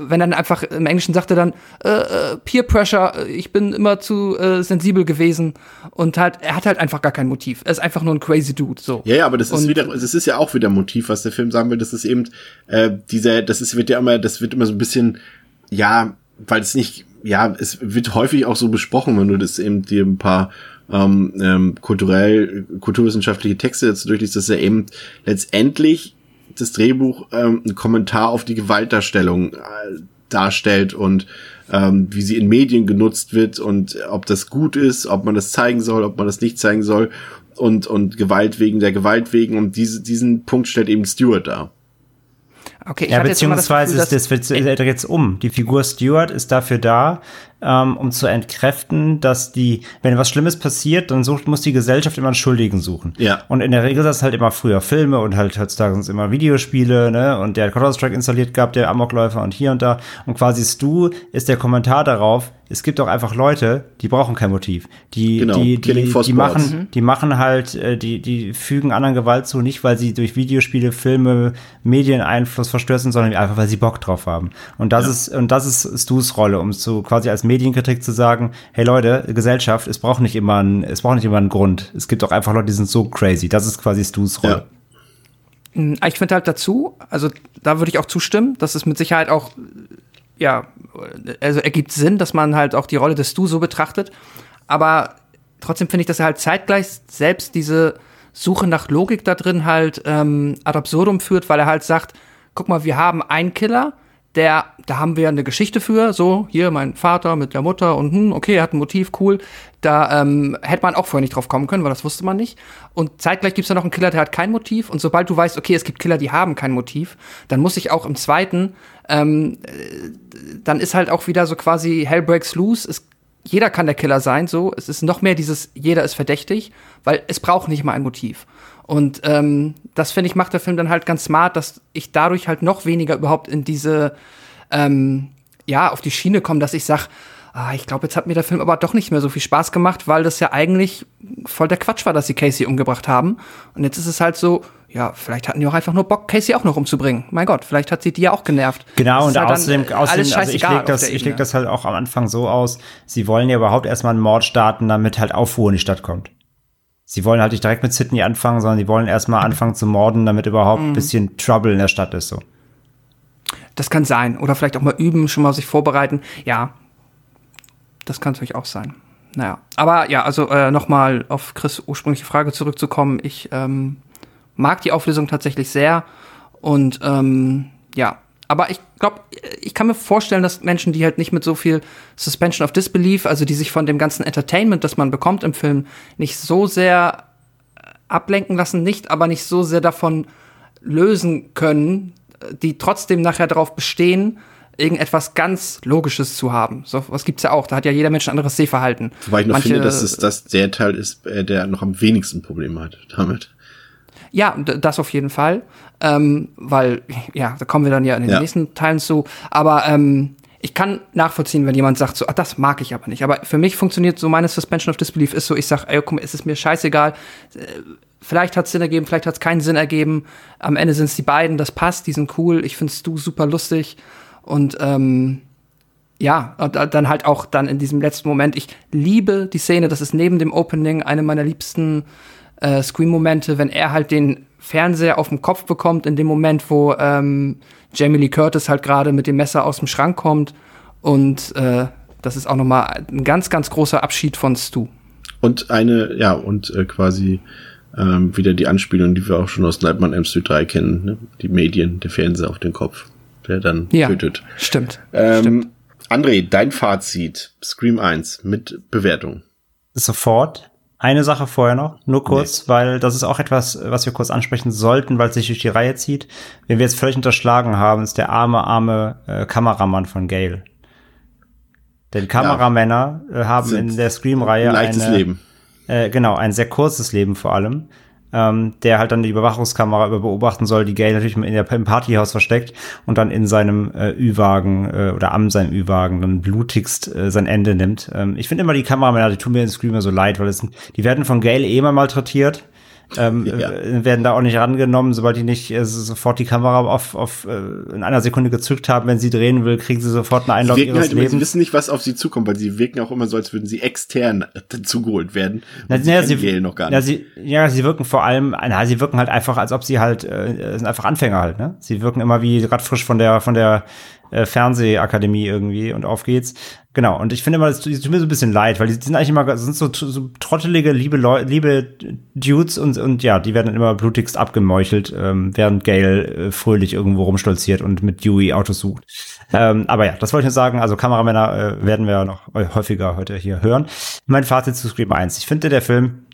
wenn dann einfach im Englischen sagt er dann äh, äh, Peer Pressure, äh, ich bin immer zu äh, sensibel gewesen und halt er hat halt einfach gar kein Motiv. Er ist einfach nur ein crazy Dude so. Ja, ja, aber das ist Und- wieder, das ist ja auch wieder ein Motiv, was der Film sagen will. Das ist eben äh, dieser, das ist wird ja immer, das wird immer so ein bisschen, ja, weil es nicht, ja, es wird häufig auch so besprochen, wenn du das eben dir ein paar ähm, ähm, kulturell, kulturwissenschaftliche Texte dazu durchliest, dass er eben letztendlich das Drehbuch ähm, ein Kommentar auf die Gewaltdarstellung äh, darstellt und ähm, wie sie in Medien genutzt wird und ob das gut ist, ob man das zeigen soll, ob man das nicht zeigen soll und und Gewalt wegen der Gewalt wegen und diese, diesen Punkt stellt eben Stewart dar. Okay, ich Ja, hatte jetzt das beziehungsweise Gefühl, ist das wird er jetzt um. Die Figur Stewart ist dafür da, ähm, um zu entkräften, dass die, wenn was Schlimmes passiert, dann sucht, muss die Gesellschaft immer einen Schuldigen suchen. Ja. Und in der Regel ist das halt immer früher Filme und halt heutzutage sind es immer Videospiele, ne? Und der hat Counter-Strike installiert gehabt, der Amokläufer und hier und da. Und quasi Stu ist der Kommentar darauf, es gibt auch einfach Leute, die brauchen kein Motiv. Die, Genau, die, die, die Sports. machen, die machen halt, äh, die, die fügen anderen Gewalt zu, nicht weil sie durch Videospiele, Filme, Medieneinfluss verstört sind, sondern einfach weil sie Bock drauf haben. Und das ist, und das ist Stu's Rolle, um so quasi als Medienkritik zu sagen, hey Leute, Gesellschaft, es braucht nicht immer einen, es braucht nicht immer einen Grund. Es gibt auch einfach Leute, die sind so crazy. Das ist quasi Stu's Rolle. Mm, Ich finde halt dazu, also da würde ich auch zustimmen, dass es mit Sicherheit auch, ja, also ergibt Sinn, dass man halt auch die Rolle des Du so betrachtet. Aber trotzdem finde ich, dass er halt zeitgleich selbst diese Suche nach Logik da drin halt ähm, ad absurdum führt, weil er halt sagt, guck mal, wir haben einen Killer, der, da haben wir eine Geschichte für, so, hier mein Vater mit der Mutter und hm, okay, er hat ein Motiv, cool. Da ähm, hätte man auch vorher nicht drauf kommen können, weil das wusste man nicht. Und zeitgleich gibt's da noch einen Killer, der hat kein Motiv. Und sobald du weißt, okay, es gibt Killer, die haben kein Motiv, dann muss ich auch im zweiten, ähm, äh, dann ist halt auch wieder so quasi Hell breaks loose. Es, jeder kann der Killer sein, so. Es ist noch mehr dieses, jeder ist verdächtig, weil es braucht nicht mal ein Motiv. Und ähm, das finde ich macht der Film dann halt ganz smart, dass ich dadurch halt noch weniger überhaupt in diese ähm, ja auf die Schiene komme, dass ich sag, ah, ich glaube, jetzt hat mir der Film aber doch nicht mehr so viel Spaß gemacht, weil das ja eigentlich voll der Quatsch war, dass sie Casey umgebracht haben. Und jetzt ist es halt so, ja, vielleicht hatten die auch einfach nur Bock, Casey auch noch umzubringen. Mein Gott, vielleicht hat sie die ja auch genervt. Genau, Das und halt außerdem, außerdem also ich lege auf das, ich leg das halt auch am Anfang so aus, sie wollen ja überhaupt erstmal einen Mord starten, damit halt Aufruhr in die Stadt kommt. Sie wollen halt nicht direkt mit Sydney anfangen, sondern sie wollen erstmal anfangen zu morden, damit überhaupt Mhm. ein bisschen Trouble in der Stadt ist, so. Das kann sein. Oder vielleicht auch mal üben, schon mal sich vorbereiten. Ja, das kann natürlich auch sein. Naja, aber ja, also äh, nochmal auf Chris ursprüngliche Frage zurückzukommen. Ich ähm, mag die Auflösung tatsächlich sehr. Und ähm, ja, aber ich glaube, ich kann mir vorstellen, dass Menschen, die halt nicht mit so viel Suspension of Disbelief, also die sich von dem ganzen Entertainment, das man bekommt im Film, nicht so sehr ablenken lassen, nicht, aber nicht so sehr davon lösen können, die trotzdem nachher darauf bestehen, irgendetwas ganz Logisches zu haben. So was gibt's ja auch. Da hat ja jeder Mensch ein anderes Sehverhalten. Wobei ich noch Manche, finde, dass es das der Teil ist, äh, der noch am wenigsten Probleme hat damit. Ja, das auf jeden Fall. Ähm, weil, ja, da kommen wir dann ja in den ja. nächsten Teilen zu. Aber ähm, ich kann nachvollziehen, wenn jemand sagt, so, ah, das mag ich aber nicht. Aber für mich funktioniert so meine Suspension of Disbelief ist so, ich sag, ey, komm, es ist mir scheißegal. Äh, vielleicht hat es Sinn ergeben, vielleicht hat es keinen Sinn ergeben. Am Ende sind es die beiden, das passt, die sind cool. Ich findest du super lustig. Und ähm, ja, und dann halt auch dann in diesem letzten Moment. Ich liebe die Szene, das ist neben dem Opening eine meiner liebsten äh, Scream-Momente, wenn er halt den Fernseher auf den Kopf bekommt, in dem Moment, wo ähm, Jamie Lee Curtis halt gerade mit dem Messer aus dem Schrank kommt. Und äh, das ist auch nochmal ein ganz, ganz großer Abschied von Stu. Und eine, ja, und äh, quasi ähm, wieder die Anspielung, die wir auch schon aus Nightmare on Street 3 kennen, ne? die Medien, der Fernseher auf den Kopf, der dann ja, tötet. Stimmt. Ähm, stimmt. André, dein Fazit, Scream 1 mit Bewertung. Sofort. Eine Sache vorher noch, nur kurz, nee. weil das ist auch etwas, was wir kurz ansprechen sollten, weil es sich durch die Reihe zieht. Wenn wir jetzt völlig unterschlagen haben, ist der arme, arme äh, Kameramann von Gale. Denn Kameramänner ja. äh, haben in der Scream-Reihe ein Leben. Äh, genau, ein sehr kurzes Leben vor allem ähm, der halt dann die Überwachungskamera über beobachten soll, die Gay natürlich in der, im Partyhaus versteckt und dann in seinem äh, Ü-Wagen äh, oder am seinem Ü-Wagen dann blutigst äh, sein Ende nimmt. Ähm, ich finde immer die Kameramänner, die tun mir in Screamer so leid, weil es, die werden von Gale eh mal malträtiert ähm, ja. Äh, werden da auch nicht rangenommen, sobald die nicht äh, sofort die Kamera auf, auf äh, in einer Sekunde gezückt haben, wenn sie drehen will, kriegen sie sofort einen Einlauf ihres halt Lebens. Sie wissen nicht, was auf sie zukommt, weil sie wirken auch immer so, als würden sie extern zugeholt werden. Na, sie, ja, sie, noch gar nicht. Ja, sie, ja, sie wirken vor allem, na, sie wirken halt einfach, als ob sie halt, äh, sind einfach Anfänger halt, ne? Sie wirken immer wie gerade frisch von der, von der äh, Fernsehakademie irgendwie und auf geht's. Genau, und ich finde immer, es tut mir so ein bisschen leid, weil die sind eigentlich immer, sind so, so trottelige, liebe Leute, liebe Dudes und, und ja, die werden immer blutigst abgemeuchelt, ähm, während Gail äh, fröhlich irgendwo rumstolziert und mit Dewey Autos sucht. Ähm, aber ja, das wollte ich nur sagen, also Kameramänner äh, werden wir noch häufiger heute hier hören. Mein Fazit zu Scream 1. Ich finde, der Film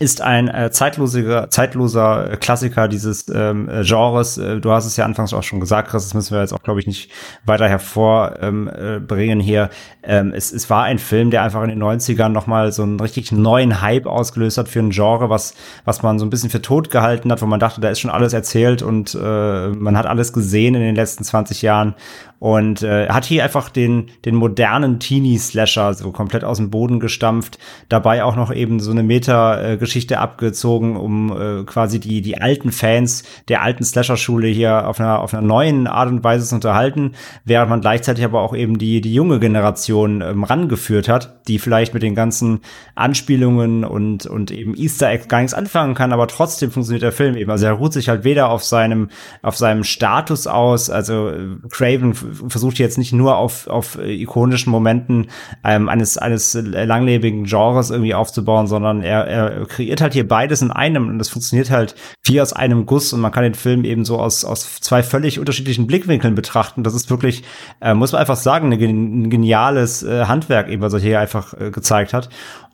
ist ein äh, zeitloser, zeitloser Klassiker dieses ähm, äh, Genres. Äh, du hast es ja anfangs auch schon gesagt, Chris, das müssen wir jetzt auch, glaube ich, nicht weiter hervorbringen ähm, äh, hier. Ähm, es, es war ein Film, der einfach in den 90ern nochmal so einen richtig neuen Hype ausgelöst hat für ein Genre, was, was man so ein bisschen für tot gehalten hat, wo man dachte, da ist schon alles erzählt und äh, man hat alles gesehen in den letzten 20 Jahren und äh, hat hier einfach den, den modernen Teenie-Slasher so komplett aus dem Boden gestampft, dabei auch noch eben so eine Meta-Geschichte abgezogen, um äh, quasi die, die alten Fans der alten Slasher-Schule hier auf einer, auf einer neuen Art und Weise zu unterhalten, während man gleichzeitig aber auch eben die, die junge Generation ähm, rangeführt hat, die vielleicht mit den ganzen Anspielungen und, und eben Easter Eggs gar nichts anfangen kann, aber trotzdem funktioniert der Film eben. Also er ruht sich halt weder auf seinem, auf seinem Status aus, also äh, Craven versucht jetzt nicht nur auf, auf ikonischen Momenten ähm, eines, eines langlebigen Genres irgendwie aufzubauen, sondern er, er kreiert halt hier beides in einem und das funktioniert halt wie aus einem Guss und man kann den Film eben so aus, aus zwei völlig unterschiedlichen Blickwinkeln betrachten. Das ist wirklich, äh, muss man einfach sagen, ein geniales äh, Handwerk eben, was er hier einfach äh, gezeigt hat.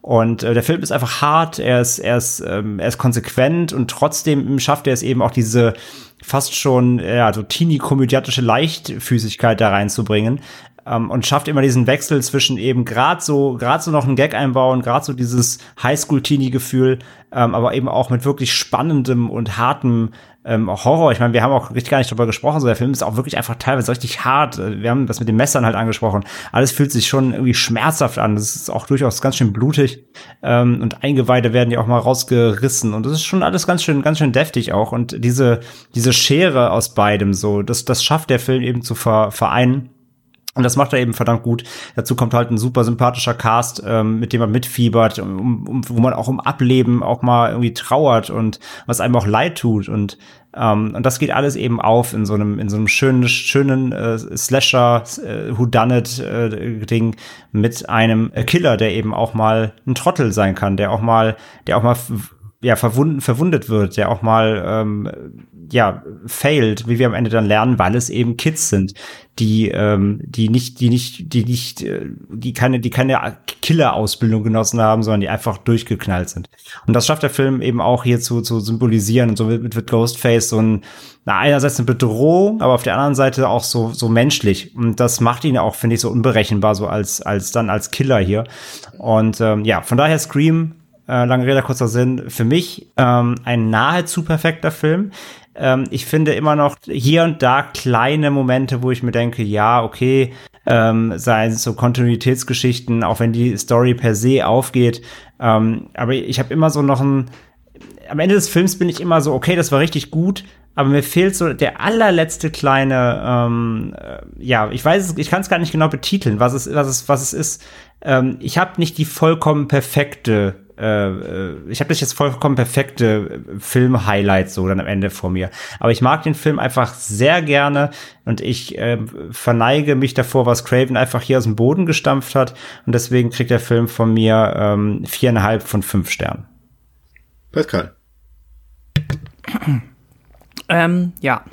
Und äh, der Film ist einfach hart, er ist, er ist, ähm, er ist konsequent und trotzdem schafft er es eben auch diese fast schon ja, so teenie-komödiatische Leichtfüßigkeit da reinzubringen. Ähm, und schafft immer diesen Wechsel zwischen eben gerade so, gerade so noch einen Gag einbauen, gerade so dieses Highschool-Teenie-Gefühl, ähm, aber eben auch mit wirklich spannendem und hartem ähm, Horror. Ich meine, wir haben auch richtig gar nicht drüber gesprochen. So der Film ist auch wirklich einfach teilweise richtig hart. Wir haben das mit den Messern halt angesprochen. Alles fühlt sich schon irgendwie schmerzhaft an. Das ist auch durchaus ganz schön blutig ähm, und Eingeweide werden ja auch mal rausgerissen und das ist schon alles ganz schön, ganz schön deftig auch. Und diese diese Schere aus beidem so, das das schafft der Film eben zu vereinen. Und das macht er eben verdammt gut. Dazu kommt halt ein super sympathischer Cast, ähm, mit dem man mitfiebert, um, um, wo man auch um Ableben auch mal irgendwie trauert und was einem auch leid tut. Und, ähm, und das geht alles eben auf in so einem, in so einem schönen, schönen äh, Slasher, äh, Whodunit-Ding äh, mit einem Killer, der eben auch mal ein Trottel sein kann, der auch mal, der auch mal ja, verwunden, verwundet wird, der auch mal ähm, ja, failed, wie wir am Ende dann lernen, weil es eben Kids sind, die, ähm, die nicht, die nicht, die nicht, äh, die keine, die keine Killer-Ausbildung genossen haben, sondern die einfach durchgeknallt sind. Und das schafft der Film eben auch hier zu, zu symbolisieren und so wird, wird Ghostface so ein, na, einerseits eine Bedrohung, aber auf der anderen Seite auch so, so menschlich. Und das macht ihn auch, finde ich, so unberechenbar, so als, als dann als Killer hier. Und ähm, ja, von daher Scream äh, lange Rede, kurzer Sinn, für mich ähm, ein nahezu perfekter Film. Ähm, ich finde immer noch hier und da kleine Momente, wo ich mir denke, ja, okay, ähm, seien es so Kontinuitätsgeschichten, auch wenn die Story per se aufgeht. Ähm, aber ich habe immer so noch ein, am Ende des Films bin ich immer so, okay, das war richtig gut, aber mir fehlt so der allerletzte kleine, ähm, äh, ja, ich weiß es, ich kann es gar nicht genau betiteln, was es, was es, was es ist. Ähm, ich habe nicht die vollkommen perfekte ich habe das jetzt vollkommen perfekte Film-Highlights so dann am Ende vor mir. Aber ich mag den Film einfach sehr gerne und ich äh, verneige mich davor, was Craven einfach hier aus dem Boden gestampft hat. Und deswegen kriegt der Film von mir ähm, viereinhalb von fünf Sternen. Pascal. Ähm, ja,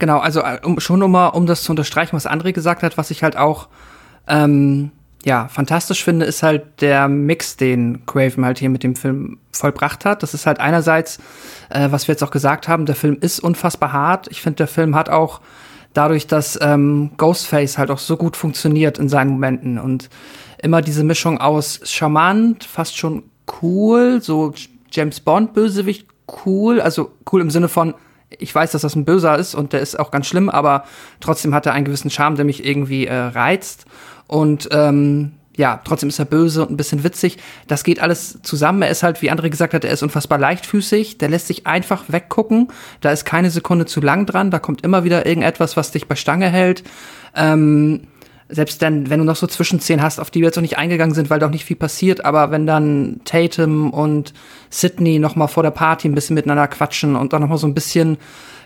genau. Also äh, um, schon um, um das zu unterstreichen, was André gesagt hat, was ich halt auch ähm, ja, fantastisch finde, ist halt der Mix, den Craven halt hier mit dem Film vollbracht hat. Das ist halt einerseits, äh, was wir jetzt auch gesagt haben, der Film ist unfassbar hart. Ich finde, der Film hat auch dadurch, dass ähm, Ghostface halt auch so gut funktioniert in seinen Momenten und immer diese Mischung aus charmant, fast schon cool, so James Bond Bösewicht cool, also cool im Sinne von ich weiß, dass das ein Böser ist und der ist auch ganz schlimm, aber trotzdem hat er einen gewissen Charme, der mich irgendwie äh, reizt. Und ähm, ja, trotzdem ist er böse und ein bisschen witzig. Das geht alles zusammen. Er ist halt, wie André gesagt hat, er ist unfassbar leichtfüßig. Der lässt sich einfach weggucken. Da ist keine Sekunde zu lang dran. Da kommt immer wieder irgendetwas, was dich bei Stange hält. Ähm, selbst dann, wenn du noch so Zwischenszenen hast, auf die wir jetzt noch nicht eingegangen sind, weil doch nicht viel passiert, aber wenn dann Tatum und Sydney noch mal vor der Party ein bisschen miteinander quatschen und dann noch mal so ein bisschen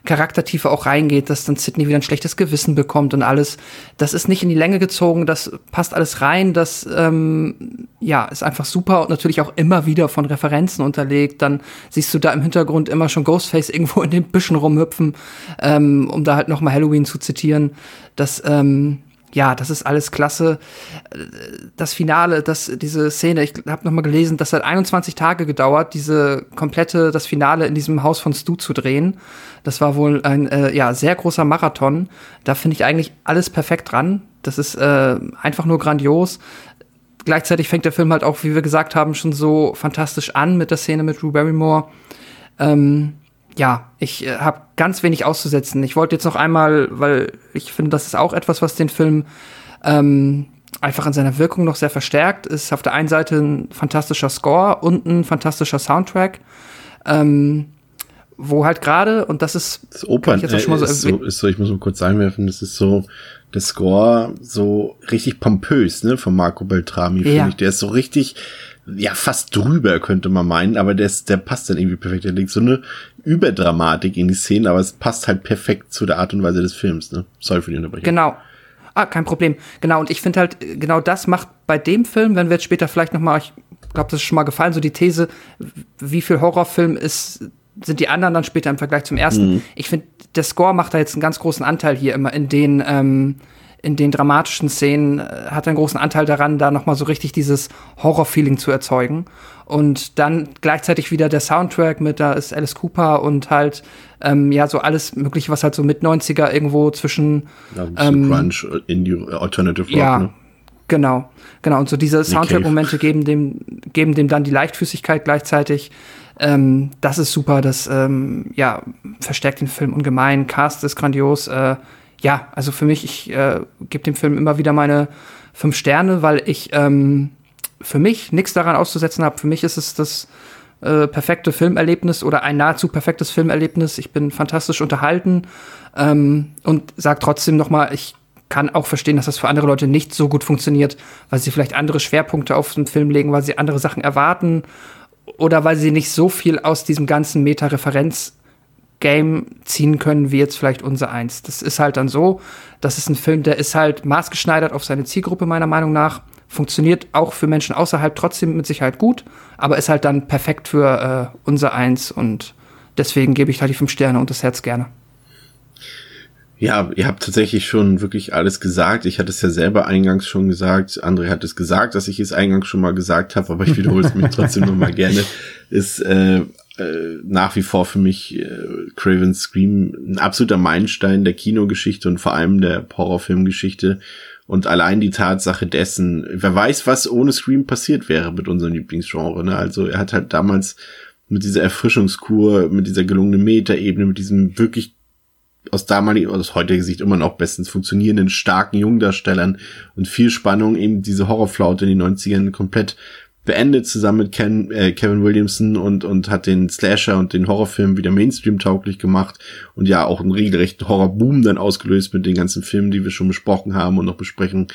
Charaktertiefe auch reingeht, dass dann Sydney wieder ein schlechtes Gewissen bekommt und alles. Das ist nicht in die Länge gezogen, das passt alles rein, das ähm, ja ist einfach super und natürlich auch immer wieder von Referenzen unterlegt. Dann siehst du da im Hintergrund immer schon Ghostface irgendwo in den Büschen rumhüpfen, ähm, um da halt noch mal Halloween zu zitieren. Das ähm, ja, das ist alles klasse. Das Finale, das, diese Szene, ich habe noch mal gelesen, das hat 21 Tage gedauert, diese komplette, das Finale in diesem Haus von Stu zu drehen. Das war wohl ein äh, ja, sehr großer Marathon. Da finde ich eigentlich alles perfekt dran. Das ist äh, einfach nur grandios. Gleichzeitig fängt der Film halt auch, wie wir gesagt haben, schon so fantastisch an mit der Szene mit Drew Barrymore. Ähm, ja, ich äh, habe ganz wenig auszusetzen. Ich wollte jetzt noch einmal, weil ich finde, das ist auch etwas, was den Film ähm, einfach in seiner Wirkung noch sehr verstärkt, ist auf der einen Seite ein fantastischer Score und ein fantastischer Soundtrack. Ähm, wo halt gerade, und das ist, das Opern, ich, jetzt auch schon mal so, ist, so, ist so, ich muss mal kurz einwerfen, das ist so, der Score so richtig pompös, ne, von Marco Beltrami, ja. finde ich. Der ist so richtig, ja, fast drüber, könnte man meinen, aber der, ist, der passt dann irgendwie perfekt. Der legt so eine Überdramatik in die Szene, aber es passt halt perfekt zu der Art und Weise des Films, ne? Sorry für die Unterbrechung. Genau. Ah, kein Problem. Genau, und ich finde halt, genau das macht bei dem Film, wenn wir jetzt später vielleicht noch mal, ich glaube, das ist schon mal gefallen, so die These, wie viel Horrorfilm ist, sind die anderen dann später im Vergleich zum ersten. Mhm. Ich finde, der Score macht da jetzt einen ganz großen Anteil hier immer in den, ähm, in den dramatischen Szenen äh, hat einen großen Anteil daran, da nochmal so richtig dieses Horror-Feeling zu erzeugen. Und dann gleichzeitig wieder der Soundtrack mit, da ist Alice Cooper und halt, ähm, ja, so alles mögliche, was halt so mit 90er irgendwo zwischen ja, ähm, Crunch, Indie, Alternative Rock, ja, ne? Genau, genau. Und so diese Soundtrack-Momente geben dem, geben dem dann die Leichtfüßigkeit gleichzeitig. Ähm, das ist super, das ähm, ja, verstärkt den Film ungemein. Cast ist grandios. Äh, ja, also für mich, ich äh, gebe dem Film immer wieder meine fünf Sterne, weil ich ähm, für mich nichts daran auszusetzen habe. Für mich ist es das äh, perfekte Filmerlebnis oder ein nahezu perfektes Filmerlebnis. Ich bin fantastisch unterhalten ähm, und sage trotzdem noch mal, ich kann auch verstehen, dass das für andere Leute nicht so gut funktioniert, weil sie vielleicht andere Schwerpunkte auf den Film legen, weil sie andere Sachen erwarten oder weil sie nicht so viel aus diesem ganzen Meta-Referenz Game ziehen können, wie jetzt vielleicht unser eins. Das ist halt dann so, das ist ein Film, der ist halt maßgeschneidert auf seine Zielgruppe meiner Meinung nach, funktioniert auch für Menschen außerhalb trotzdem mit Sicherheit gut, aber ist halt dann perfekt für äh, unser eins und deswegen gebe ich da die fünf Sterne und das Herz gerne. Ja, ihr habt tatsächlich schon wirklich alles gesagt. Ich hatte es ja selber eingangs schon gesagt. André hat es gesagt, dass ich es eingangs schon mal gesagt habe, aber ich wiederhole es mir trotzdem noch mal gerne. Ist äh, äh, nach wie vor für mich äh, Craven Scream ein absoluter Meilenstein der Kinogeschichte und vor allem der Horrorfilmgeschichte. Und allein die Tatsache dessen, wer weiß, was ohne Scream passiert wäre mit unserem Lieblingsgenre. Ne? Also er hat halt damals mit dieser Erfrischungskur, mit dieser gelungenen Metaebene, mit diesem wirklich aus damaliger, aus heutiger Sicht immer noch bestens funktionierenden, starken Jungdarstellern und viel Spannung eben diese Horrorflaute in den 90ern komplett beendet zusammen mit Ken, äh, Kevin Williamson und, und hat den Slasher und den Horrorfilm wieder Mainstream-tauglich gemacht und ja auch einen regelrechten Horrorboom dann ausgelöst mit den ganzen Filmen, die wir schon besprochen haben und noch besprechen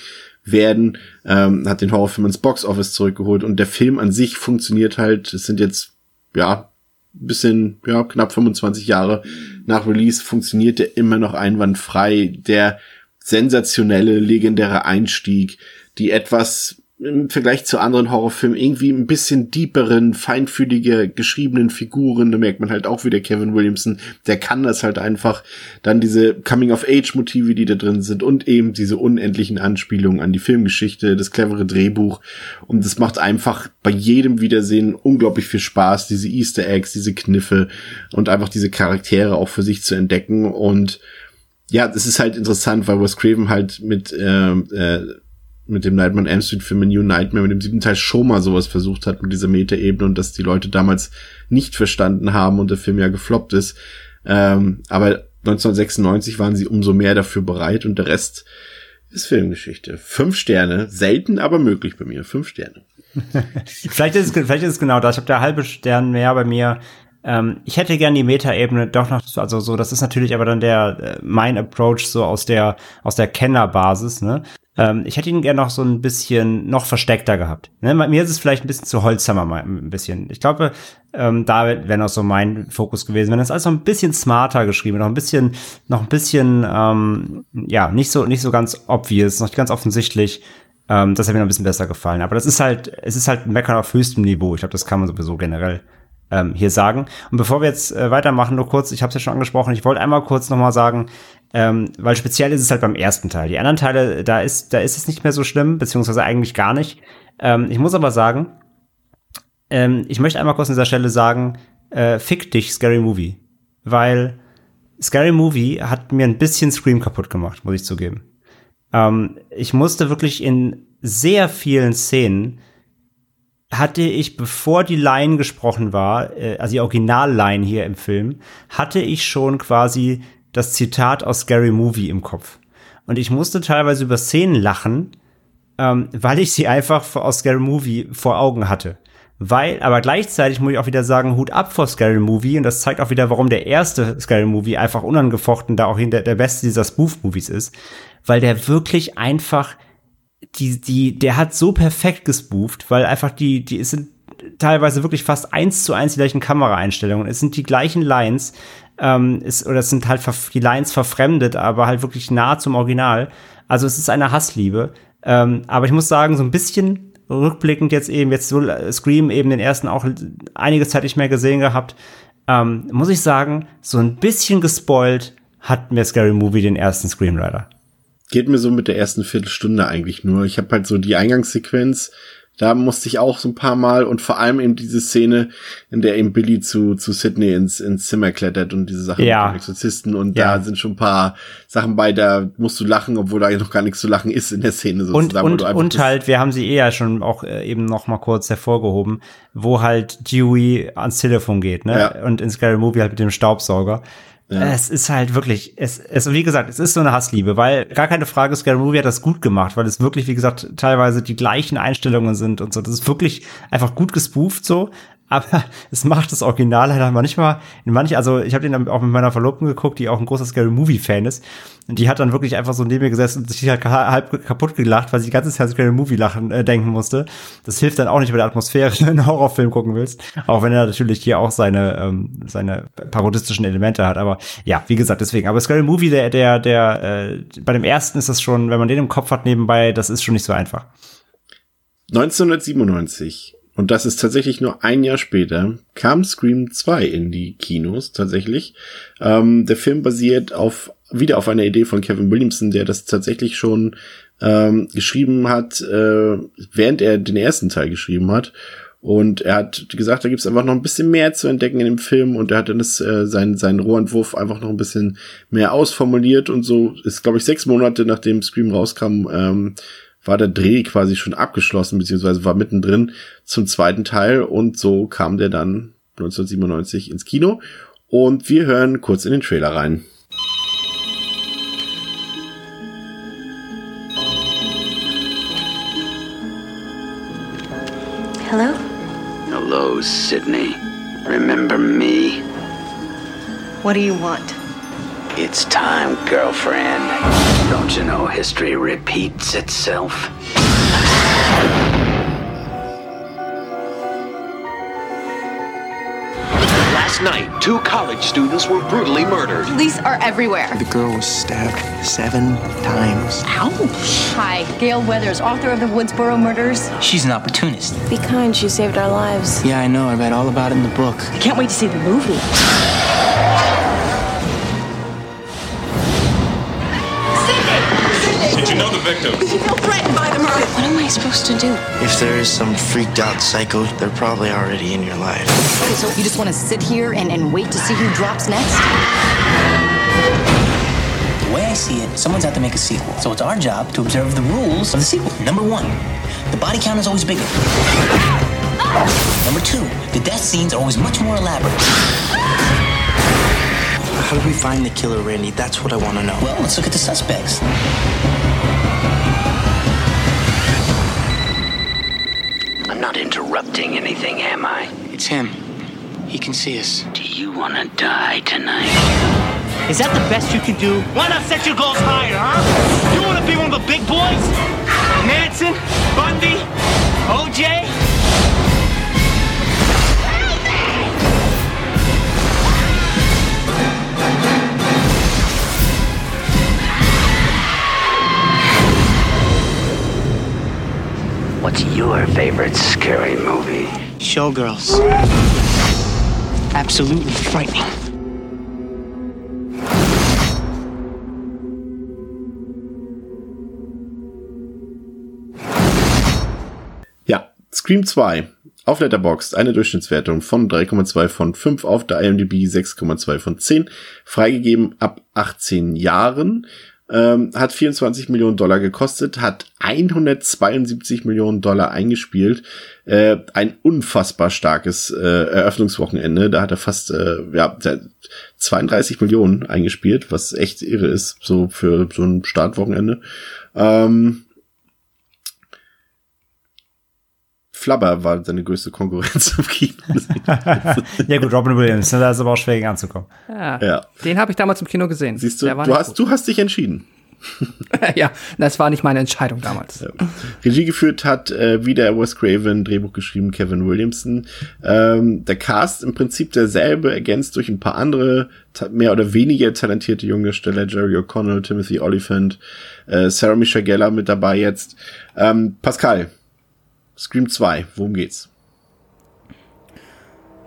werden, ähm, hat den Horrorfilm ins Boxoffice zurückgeholt und der Film an sich funktioniert halt, es sind jetzt, ja, bisschen, ja, knapp 25 Jahre nach Release funktioniert der immer noch einwandfrei. Der sensationelle, legendäre Einstieg, die etwas im Vergleich zu anderen Horrorfilmen irgendwie ein bisschen deeperen, feinfühliger geschriebenen Figuren. Da merkt man halt auch wieder Kevin Williamson, der kann das halt einfach. Dann diese Coming-of-Age-Motive, die da drin sind und eben diese unendlichen Anspielungen an die Filmgeschichte, das clevere Drehbuch. Und das macht einfach bei jedem Wiedersehen unglaublich viel Spaß, diese Easter Eggs, diese Kniffe und einfach diese Charaktere auch für sich zu entdecken. Und ja, das ist halt interessant, weil Wes Craven halt mit äh, äh, mit dem Nightmare on Elm Street Film New Nightmare mit dem siebten Teil schon mal sowas versucht hat mit dieser Metaebene und dass die Leute damals nicht verstanden haben und der Film ja gefloppt ist. Ähm, aber 1996 waren sie umso mehr dafür bereit und der Rest ist Filmgeschichte. Fünf Sterne, selten, aber möglich bei mir. Fünf Sterne. vielleicht, ist es, vielleicht ist es genau das. Ich habe da halbe Stern mehr bei mir. Ähm, ich hätte gern die Metaebene doch noch, also so, das ist natürlich aber dann der äh, mein Approach so aus der aus der Kennerbasis, ne? Ähm, ich hätte ihn gerne noch so ein bisschen noch versteckter gehabt. Ne? Mir ist es vielleicht ein bisschen zu Holzhammer ein bisschen. Ich glaube, ähm, da wäre noch so mein Fokus gewesen. Wenn es also ein bisschen smarter geschrieben, noch ein bisschen, noch ein bisschen, ähm, ja, nicht so, nicht so ganz obvious, noch nicht ganz offensichtlich. Ähm, das hat mir noch ein bisschen besser gefallen. Aber das ist halt, es ist halt ein Meckern auf höchstem Niveau. Ich glaube, das kann man sowieso generell ähm, hier sagen. Und bevor wir jetzt äh, weitermachen, nur kurz, ich habe es ja schon angesprochen, ich wollte einmal kurz nochmal sagen, ähm, weil speziell ist es halt beim ersten Teil. Die anderen Teile, da ist, da ist es nicht mehr so schlimm, beziehungsweise eigentlich gar nicht. Ähm, ich muss aber sagen, ähm, ich möchte einmal kurz an dieser Stelle sagen, äh, fick dich, Scary Movie. Weil Scary Movie hat mir ein bisschen Scream kaputt gemacht, muss ich zugeben. Ähm, ich musste wirklich in sehr vielen Szenen hatte ich, bevor die Line gesprochen war, äh, also die Originalline hier im Film, hatte ich schon quasi das Zitat aus Scary Movie im Kopf. Und ich musste teilweise über Szenen lachen, ähm, weil ich sie einfach aus Scary Movie vor Augen hatte. Weil, aber gleichzeitig muss ich auch wieder sagen, Hut ab vor Scary Movie. Und das zeigt auch wieder, warum der erste Scary Movie einfach unangefochten da auch hinter der beste dieser Spoof-Movies ist. Weil der wirklich einfach die, die, der hat so perfekt gespooft, weil einfach die, die, sind teilweise wirklich fast eins zu eins die gleichen Kameraeinstellungen. Es sind die gleichen Lines, ähm, es, oder es sind halt die Lines verfremdet, aber halt wirklich nah zum Original. Also es ist eine Hassliebe. Ähm, aber ich muss sagen, so ein bisschen rückblickend jetzt eben, jetzt so äh, Scream eben den ersten auch einige Zeit nicht mehr gesehen gehabt, ähm, muss ich sagen, so ein bisschen gespoilt hat mir Scary Movie den ersten Screamwriter geht mir so mit der ersten Viertelstunde eigentlich nur. Ich habe halt so die Eingangssequenz, da musste ich auch so ein paar Mal und vor allem eben diese Szene, in der eben Billy zu, zu Sydney ins, ins Zimmer klettert und diese Sachen ja. mit dem Exorzisten und ja. da sind schon ein paar Sachen bei, da musst du lachen, obwohl da noch gar nichts zu lachen ist in der Szene sozusagen. Und, und, und halt, wir haben sie eher schon auch äh, eben noch mal kurz hervorgehoben, wo halt Dewey ans Telefon geht, ne? Ja. Und in Scary Movie halt mit dem Staubsauger. Ja. Es ist halt wirklich, es, es, wie gesagt, es ist so eine Hassliebe, weil gar keine Frage, Scary Movie hat das gut gemacht, weil es wirklich, wie gesagt, teilweise die gleichen Einstellungen sind und so. Das ist wirklich einfach gut gespooft so, aber es macht das Original halt manchmal in manchen, also ich habe den auch mit meiner Verlobten geguckt, die auch ein großer Scary Movie Fan ist. Und die hat dann wirklich einfach so neben mir gesessen und sich halt halb kaputt gelacht, weil sie die ganze Zeit Scary Movie lachen äh, denken musste. Das hilft dann auch nicht, wenn du Atmosphäre in einen Horrorfilm gucken willst, auch wenn er natürlich hier auch seine ähm, seine parodistischen Elemente hat, aber ja, wie gesagt, deswegen, aber Scary Movie der der der äh, bei dem ersten ist das schon, wenn man den im Kopf hat nebenbei, das ist schon nicht so einfach. 1997 und das ist tatsächlich nur ein Jahr später, kam Scream 2 in die Kinos tatsächlich. Ähm, der Film basiert auf wieder auf einer Idee von Kevin Williamson, der das tatsächlich schon ähm, geschrieben hat, äh, während er den ersten Teil geschrieben hat. Und er hat gesagt, da gibt's einfach noch ein bisschen mehr zu entdecken in dem Film und er hat dann das, äh, sein, seinen Rohentwurf einfach noch ein bisschen mehr ausformuliert und so ist, glaube ich, sechs Monate nachdem Scream rauskam, ähm, war der Dreh quasi schon abgeschlossen, beziehungsweise war mittendrin zum zweiten Teil und so kam der dann 1997 ins Kino und wir hören kurz in den Trailer rein. Hello? Hello, Sydney. Remember me? What do you want? It's time, girlfriend. Don't you know history repeats itself? Last night, two college students were brutally murdered. Police are everywhere. The girl was stabbed seven times. Ouch. Hi, Gail Weathers, author of the Woodsboro murders. She's an opportunist. Be kind, she saved our lives. Yeah, I know. I read all about it in the book. I can't wait to see the movie. Victims? Did you feel threatened by the murder? What am I supposed to do? If there is some freaked out psycho, they're probably already in your life. Okay, so you just want to sit here and, and wait to see who drops next? The way I see it, someone's out to make a sequel. So it's our job to observe the rules of the sequel. Number one, the body count is always bigger. Number two, the death scenes are always much more elaborate. How do we find the killer, Randy? That's what I want to know. Well, let's look at the suspects. Not interrupting anything, am I? It's him. He can see us. Do you want to die tonight? Is that the best you can do? Why not set your goals higher, huh? You want to be one of the big boys? Manson? Bundy? OJ? What's your favorite scary movie? Showgirls. Absolutely frightening. Ja, Scream 2 auf Letterboxd eine Durchschnittswertung von 3,2 von 5 auf der IMDb 6,2 von 10, freigegeben ab 18 Jahren, ähm, hat 24 Millionen Dollar gekostet, hat 172 Millionen Dollar eingespielt, äh, ein unfassbar starkes äh, Eröffnungswochenende, da hat er fast äh, ja 32 Millionen eingespielt, was echt irre ist, so für so ein Startwochenende. Ähm, Flubber war seine größte Konkurrenz im Kino. ja gut, Robin Williams, ne, da ist aber auch schwer gegen anzukommen. Ja, Ja. Den habe ich damals im Kino gesehen. Siehst du, du hast, du hast dich entschieden. ja, das war nicht meine Entscheidung damals. Regie geführt hat äh, wieder Wes Craven, Drehbuch geschrieben Kevin Williamson. Ähm, der Cast im Prinzip derselbe, ergänzt durch ein paar andere, mehr oder weniger talentierte junge Darsteller, Jerry O'Connell, Timothy Oliphant, äh, Sarah Michelle Gellar mit dabei jetzt. Ähm, Pascal, Scream 2, worum geht's?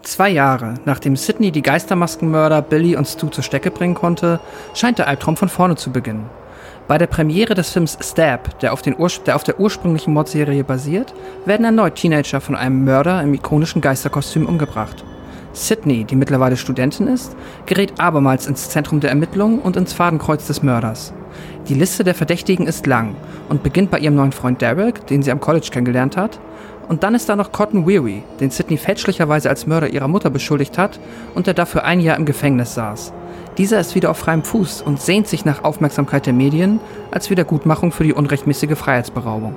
Zwei Jahre nachdem Sidney die Geistermaskenmörder Billy und Stu zur Stecke bringen konnte, scheint der Albtraum von vorne zu beginnen. Bei der Premiere des Films Stab, der auf, der auf der ursprünglichen Mordserie basiert, werden erneut Teenager von einem Mörder im ikonischen Geisterkostüm umgebracht. Sidney, die mittlerweile Studentin ist, gerät abermals ins Zentrum der Ermittlungen und ins Fadenkreuz des Mörders. Die Liste der Verdächtigen ist lang und beginnt bei ihrem neuen Freund Derek, den sie am College kennengelernt hat, und dann ist da noch Cotton Weary, den Sidney fälschlicherweise als Mörder ihrer Mutter beschuldigt hat und der dafür ein Jahr im Gefängnis saß. Dieser ist wieder auf freiem Fuß und sehnt sich nach Aufmerksamkeit der Medien als Wiedergutmachung für die unrechtmäßige Freiheitsberaubung.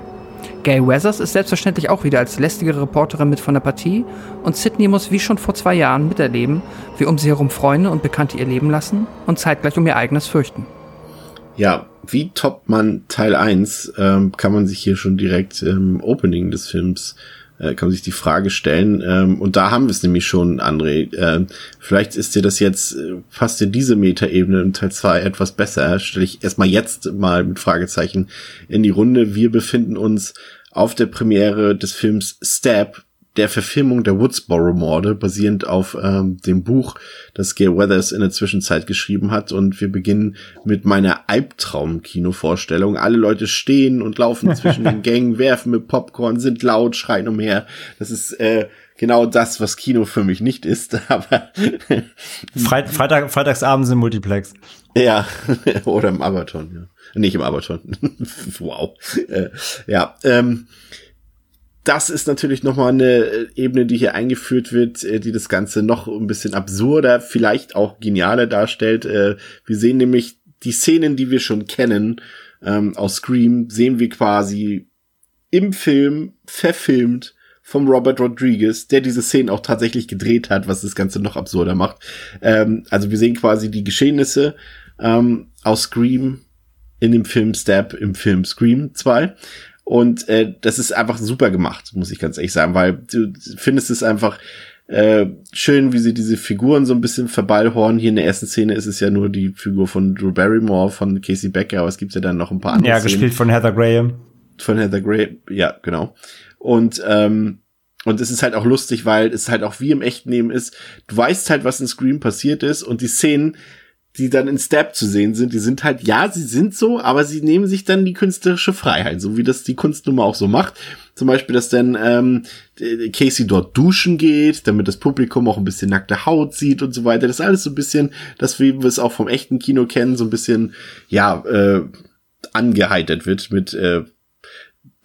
Gail Weathers ist selbstverständlich auch wieder als lästige Reporterin mit von der Partie und Sidney muss wie schon vor zwei Jahren miterleben, wie um sie herum Freunde und Bekannte ihr Leben lassen und zeitgleich um ihr eigenes fürchten. Ja, wie Top Man Teil 1 ähm, kann man sich hier schon direkt im Opening des Films äh, kann man sich die Frage stellen. Ähm, und da haben wir es nämlich schon, André. Ähm, vielleicht ist dir das jetzt, äh, passt dir diese Metaebene im Teil 2 etwas besser. Stelle ich erstmal jetzt mal mit Fragezeichen in die Runde. Wir befinden uns auf der Premiere des Films Stab, der Verfilmung der Woodsboro-Morde, basierend auf ähm, dem Buch, das Gail Weathers in der Zwischenzeit geschrieben hat. Und wir beginnen mit meiner Albtraum-Kinovorstellung. Alle Leute stehen und laufen zwischen den Gängen, werfen mit Popcorn, sind laut, schreien umher. Das ist äh, genau das, was Kino für mich nicht ist. Aber Freit Freitag, Freitagsabends im Multiplex. Ja, oder im Abaton, ja. Nicht im Abaton. wow. Äh, ja, ähm, das ist natürlich nochmal eine Ebene, die hier eingeführt wird, äh, die das Ganze noch ein bisschen absurder, vielleicht auch genialer darstellt. Äh, wir sehen nämlich die Szenen, die wir schon kennen ähm, aus Scream, sehen wir quasi im Film verfilmt vom Robert Rodriguez, der diese Szenen auch tatsächlich gedreht hat, was das Ganze noch absurder macht. Ähm, also wir sehen quasi die Geschehnisse ähm, aus Scream in dem Film Stab, im Film Scream 2. Und äh, das ist einfach super gemacht, muss ich ganz ehrlich sagen, weil du findest es einfach äh, schön, wie sie diese Figuren so ein bisschen verballhorn. Hier in der ersten Szene ist es ja nur die Figur von Drew Barrymore, von Casey Becker, aber es gibt ja dann noch ein paar andere Ja, Szenen. gespielt von Heather Graham. Von Heather Graham, ja, genau. Und ähm, und es ist halt auch lustig, weil es halt auch wie im echten Leben ist. Du weißt halt, was in Scream passiert ist und die Szenen, die dann in Stab zu sehen sind, die sind halt, ja, sie sind so, aber sie nehmen sich dann die künstlerische Freiheit, so wie das die Kunstnummer auch so macht. Zum Beispiel, dass dann ähm, Casey dort duschen geht, damit das Publikum auch ein bisschen nackte Haut sieht und so weiter. Das ist alles so ein bisschen, das wie wir es auch vom echten Kino kennen, so ein bisschen, ja, äh, angeheitert wird mit äh,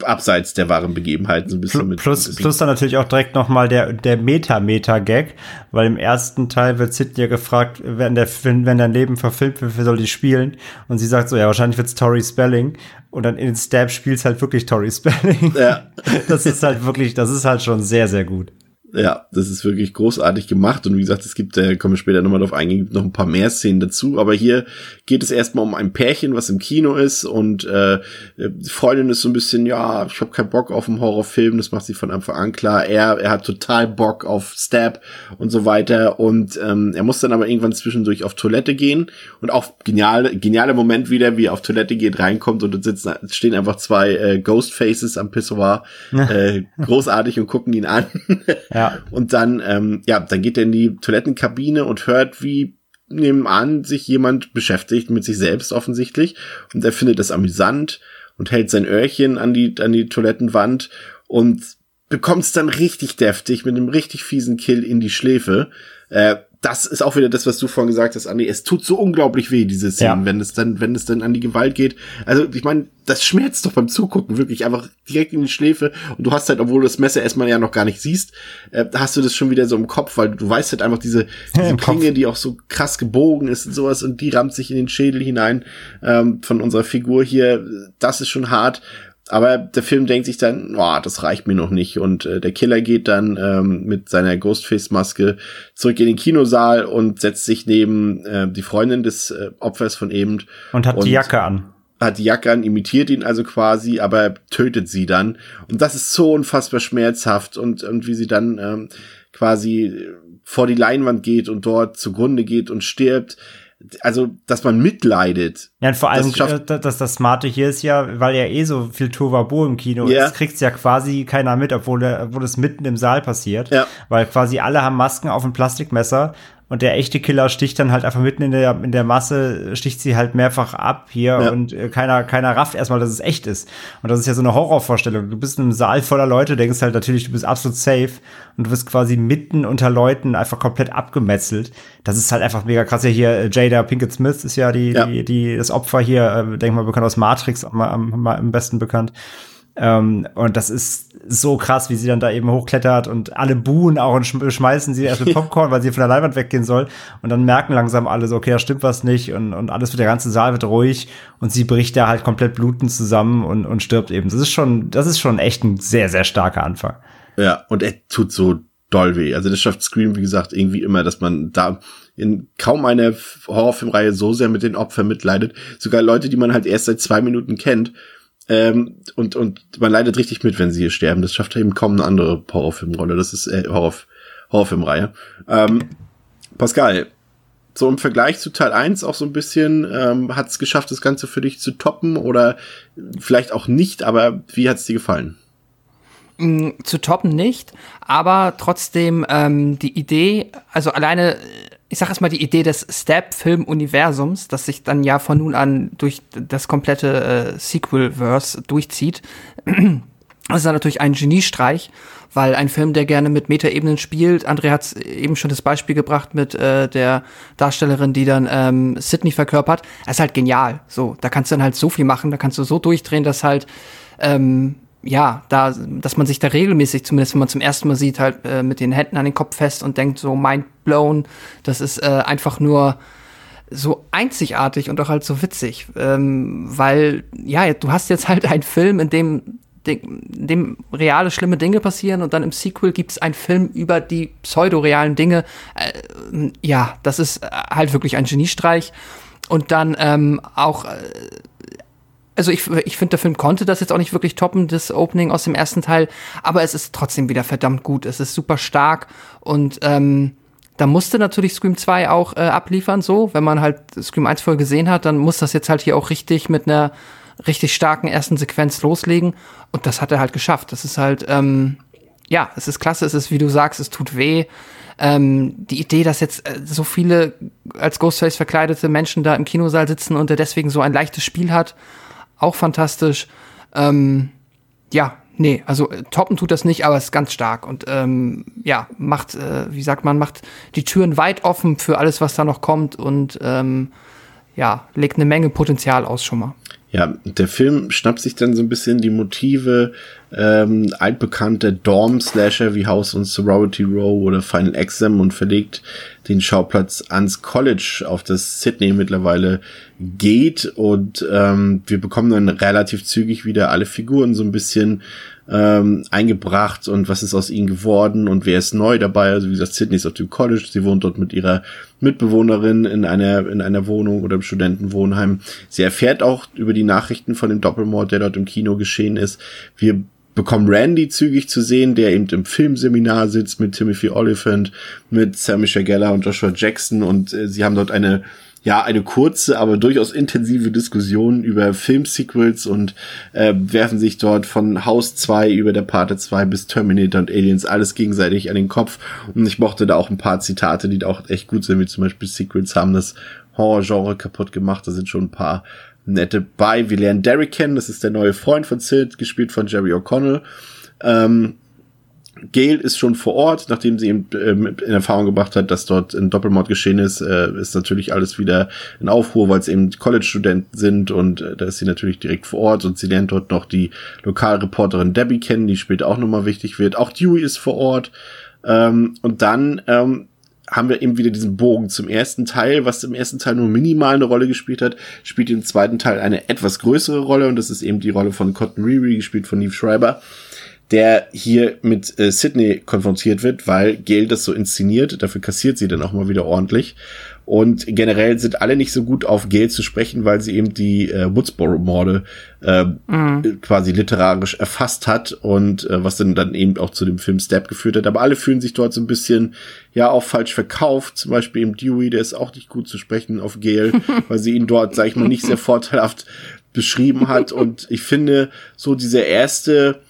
abseits der wahren Begebenheiten so ein bisschen mit Plus, plus dann natürlich auch direkt noch mal der, der Meta-Meta-Gag, weil im ersten Teil wird Sidney ja gefragt, wenn, der, wenn, wenn dein Leben verfilmt wird, wer soll die spielen? Und sie sagt so, ja, wahrscheinlich wird's Tori Spelling. Und dann in Stab spielt's halt wirklich Tori Spelling. Ja. Das ist halt wirklich, das ist halt schon sehr, sehr gut. Ja, das ist wirklich großartig gemacht. Und wie gesagt, es gibt, äh, kommen wir später nochmal drauf eingehen, gibt noch ein paar mehr Szenen dazu. Aber hier geht es erstmal um ein Pärchen, was im Kino ist. Und äh, die Freundin ist so ein bisschen, ja, ich habe keinen Bock auf einen Horrorfilm. Das macht sie von Anfang an klar. Er, er hat total Bock auf Stab und so weiter. Und ähm, er muss dann aber irgendwann zwischendurch auf Toilette gehen. Und auch genial, genialer Moment wieder, wie er auf Toilette geht, reinkommt und sitzen, stehen einfach zwei äh, Ghostfaces am Pissoir. äh, großartig und gucken ihn an. Ja. Und dann, ähm, ja, dann geht er in die Toilettenkabine und hört, wie nebenan sich jemand beschäftigt mit sich selbst offensichtlich. Und er findet das amüsant und hält sein Öhrchen an die, an die Toilettenwand und bekommt es dann richtig deftig mit einem richtig fiesen Kill in die Schläfe. Äh, das ist auch wieder das, was du vorhin gesagt hast, Andi. Es tut so unglaublich weh, diese Szenen, Ja. wenn es dann, wenn es dann an die Gewalt geht. Also, ich meine, das schmerzt doch beim Zugucken wirklich einfach direkt in die Schläfe. Und du hast halt, obwohl du das Messer erstmal ja noch gar nicht siehst, äh, hast du das schon wieder so im Kopf, weil du weißt halt einfach diese, diese Kopf. Klinge, die auch so krass gebogen ist und sowas und die rammt sich in den Schädel hinein ähm, von unserer Figur hier. Das ist schon hart. Aber der Film denkt sich dann, oh, das reicht mir noch nicht. Und äh, der Killer geht dann ähm, mit seiner Ghostface-Maske zurück in den Kinosaal und setzt sich neben äh, die Freundin des äh, Opfers von eben. Und hat die Jacke an. Hat die Jacke an, imitiert ihn also quasi, aber tötet sie dann. Und das ist so unfassbar schmerzhaft. Und, und wie sie dann ähm, quasi vor die Leinwand geht und dort zugrunde geht und stirbt. Also, dass man mitleidet. Ja, und vor allem, Das äh, das, das Smarte hier ist ja, weil ja eh so viel Tohuwabohu im Kino Ja. ist, kriegt's ja quasi keiner mit, obwohl, obwohl es mitten im Saal passiert. Ja. Weil quasi alle haben Masken auf ein Plastikmesser und der echte Killer sticht dann halt einfach mitten in der, in der Masse, sticht sie halt mehrfach ab hier Ja. und äh, keiner, keiner rafft erstmal, dass es echt ist. Und das ist ja so eine Horrorvorstellung. Du bist in einem Saal voller Leute, denkst halt natürlich, du bist absolut safe und du wirst quasi mitten unter Leuten einfach komplett abgemetzelt. Das ist halt einfach mega krass. Ja, hier äh, Jada Pinkett Smith ist ja die, Ja. die, die das Opfer hier, äh, denk mal bekannt aus Matrix, am, am, am besten bekannt. Ähm, und das ist so krass, wie sie dann da eben hochklettert und alle buhen auch und schm- schmeißen sie erst mit Popcorn, weil sie von der Leinwand weggehen soll. Und dann merken langsam alle so, okay, da stimmt was nicht und, und alles wird, der ganze Saal wird ruhig und sie bricht da halt komplett blutend zusammen und, und stirbt eben. Das ist schon, das ist schon echt ein sehr, sehr starker Anfang. Ja, und er tut so doll weh. Also das schafft Scream, wie gesagt, irgendwie immer, dass man da in kaum einer Horrorfilmreihe so sehr mit den Opfern mitleidet. Sogar Leute, die man halt erst seit zwei Minuten kennt. Ähm, und, und man leidet richtig mit, wenn sie hier sterben. Das schafft eben kaum eine andere Horrorfilmrolle. Das ist äh, Horror, Horrorfilmreihe. Ähm, Pascal, so im Vergleich zu Teil 1 auch so ein bisschen, ähm, hat es geschafft, das Ganze für dich zu toppen oder vielleicht auch nicht, aber wie hat es dir gefallen? mh, zu toppen nicht, aber trotzdem ähm, die Idee, also alleine, ich sag erstmal die Idee des Step-Film-Universums, das sich dann ja von nun an durch das komplette äh, Sequel-Verse durchzieht, das ist natürlich ein Geniestreich, weil ein Film, der gerne mit Metaebenen spielt, André hat eben schon das Beispiel gebracht mit äh, der Darstellerin, die dann ähm, Sydney verkörpert, das ist halt genial. So, da kannst du dann halt so viel machen, da kannst du so durchdrehen, dass halt ähm, ja, da, dass man sich da regelmäßig, zumindest wenn man zum ersten Mal sieht, halt äh, mit den Händen an den Kopf fest und denkt so mind blown, das ist äh, einfach nur so einzigartig und auch halt so witzig, ähm, weil ja, du hast jetzt halt einen Film, in dem in dem reale schlimme Dinge passieren und dann im Sequel gibt es einen Film über die pseudo-realen Dinge. Äh, ja, das ist halt wirklich ein Geniestreich. Und dann ähm, auch, äh, also ich, ich finde, der Film konnte das jetzt auch nicht wirklich toppen, das Opening aus dem ersten Teil, aber es ist trotzdem wieder verdammt gut. Es ist super stark und ähm, da musste natürlich Scream 2 auch äh, abliefern, so. Wenn man halt Scream 1 voll gesehen hat, dann muss das jetzt halt hier auch richtig mit einer richtig starken ersten Sequenz loslegen. Und das hat er halt geschafft. Das ist halt, ähm, ja, es ist klasse, es ist, wie du sagst, es tut weh. Ähm, die Idee, dass jetzt äh, so viele als Ghostface verkleidete Menschen da im Kinosaal sitzen und er deswegen so ein leichtes Spiel hat, auch fantastisch. Ähm, ja, nee, also äh, toppen tut das nicht, aber es ist ganz stark und ähm, ja, macht, äh, wie sagt man, macht die Türen weit offen für alles, was da noch kommt und ähm, ja, legt eine Menge Potenzial aus schon mal. Ja, der Film schnappt sich dann so ein bisschen die Motive ähm, altbekannter Dorm-Slasher wie House und Sorority Row oder Final Exam und verlegt den Schauplatz ans College, auf das Sydney mittlerweile geht. Und ähm, wir bekommen dann relativ zügig wieder alle Figuren so ein bisschen ähm, eingebracht und was ist aus ihnen geworden und wer ist neu dabei. Also wie gesagt, Sydney ist auf dem College, sie wohnt dort mit ihrer Mitbewohnerin in einer, in einer Wohnung oder im Studentenwohnheim. Sie erfährt auch über die Nachrichten von dem Doppelmord, der dort im Kino geschehen ist. Wir bekommen Randy zügig zu sehen, der eben im Filmseminar sitzt mit Timothy Oliphant, mit Sam Michelle Geller und Joshua Jackson und äh, sie haben dort eine ja, eine kurze, aber durchaus intensive Diskussion über Filmsequels und äh, werfen sich dort von House 2 über der Parte 2 bis Terminator und Aliens alles gegenseitig an den Kopf. Und ich mochte da auch ein paar Zitate, die da auch echt gut sind, wie zum Beispiel Sequels haben das Horror-Genre kaputt gemacht. Da sind schon ein paar nette bei. Wir lernen Derek kennen, das ist der neue Freund von Sid, gespielt von Jerry O'Connell. Ähm, Gail ist schon vor Ort, nachdem sie eben ähm, in Erfahrung gebracht hat, dass dort ein Doppelmord geschehen ist, äh, ist natürlich alles wieder in Aufruhr, weil es eben College-Studenten sind und äh, da ist sie natürlich direkt vor Ort und sie lernt dort noch die Lokalreporterin Debbie kennen, die später auch nochmal wichtig wird. Auch Dewey ist vor Ort ähm, und dann ähm, haben wir eben wieder diesen Bogen zum ersten Teil, was im ersten Teil nur minimal eine Rolle gespielt hat, spielt im zweiten Teil eine etwas größere Rolle und das ist eben die Rolle von Cotton Reary, gespielt von Neve Schreiber der hier mit äh, Sydney konfrontiert wird, weil Gail das so inszeniert. Dafür kassiert sie dann auch mal wieder ordentlich. Und generell sind alle nicht so gut auf Gail zu sprechen, weil sie eben die äh, Woodsboro-Morde äh, mhm. quasi literarisch erfasst hat und äh, was dann dann eben auch zu dem Film Step geführt hat. Aber alle fühlen sich dort so ein bisschen ja auch falsch verkauft. Zum Beispiel eben Dewey, der ist auch nicht gut zu sprechen auf Gail, weil sie ihn dort, sag ich mal, nicht sehr vorteilhaft beschrieben hat. Und ich finde so dieser erste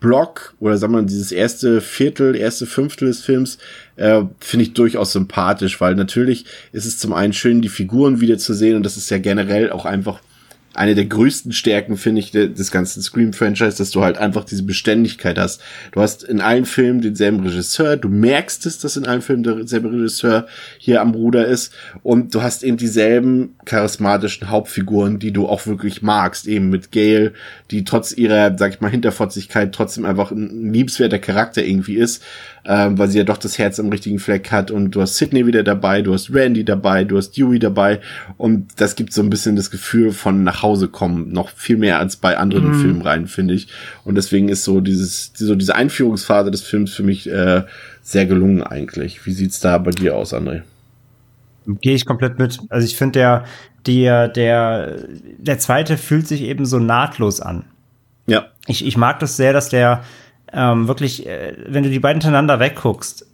Block oder sagen wir mal dieses erste Viertel, erste Fünftel des Films äh, finde ich durchaus sympathisch, weil natürlich ist es zum einen schön, die Figuren wiederzusehen und das ist ja generell auch einfach eine der größten Stärken, finde ich, des ganzen Scream-Franchise, dass du halt einfach diese Beständigkeit hast. Du hast in allen Filmen denselben Regisseur, du merkst es, dass in allen Filmen derselbe Regisseur hier am Ruder ist und du hast eben dieselben charismatischen Hauptfiguren, die du auch wirklich magst, eben mit Gail, die trotz ihrer, sag ich mal, Hinterfotzigkeit trotzdem einfach ein liebenswerter Charakter irgendwie ist ähm, weil sie ja doch das Herz am richtigen Fleck hat und du hast Sydney wieder dabei, du hast Randy dabei, du hast Dewey dabei und das gibt so ein bisschen das Gefühl von nach Hause kommen, noch viel mehr als bei anderen mhm. Filmen rein, finde ich. Und deswegen ist so dieses, so diese Einführungsphase des Films für mich äh, sehr gelungen eigentlich. Wie sieht's da bei dir aus, André? Gehe ich komplett mit. Also ich finde der, der, der, der zweite fühlt sich eben so nahtlos an. Ja. Ich, ich mag das sehr, dass der, ähm, wirklich, äh, wenn du die beiden hintereinander wegguckst,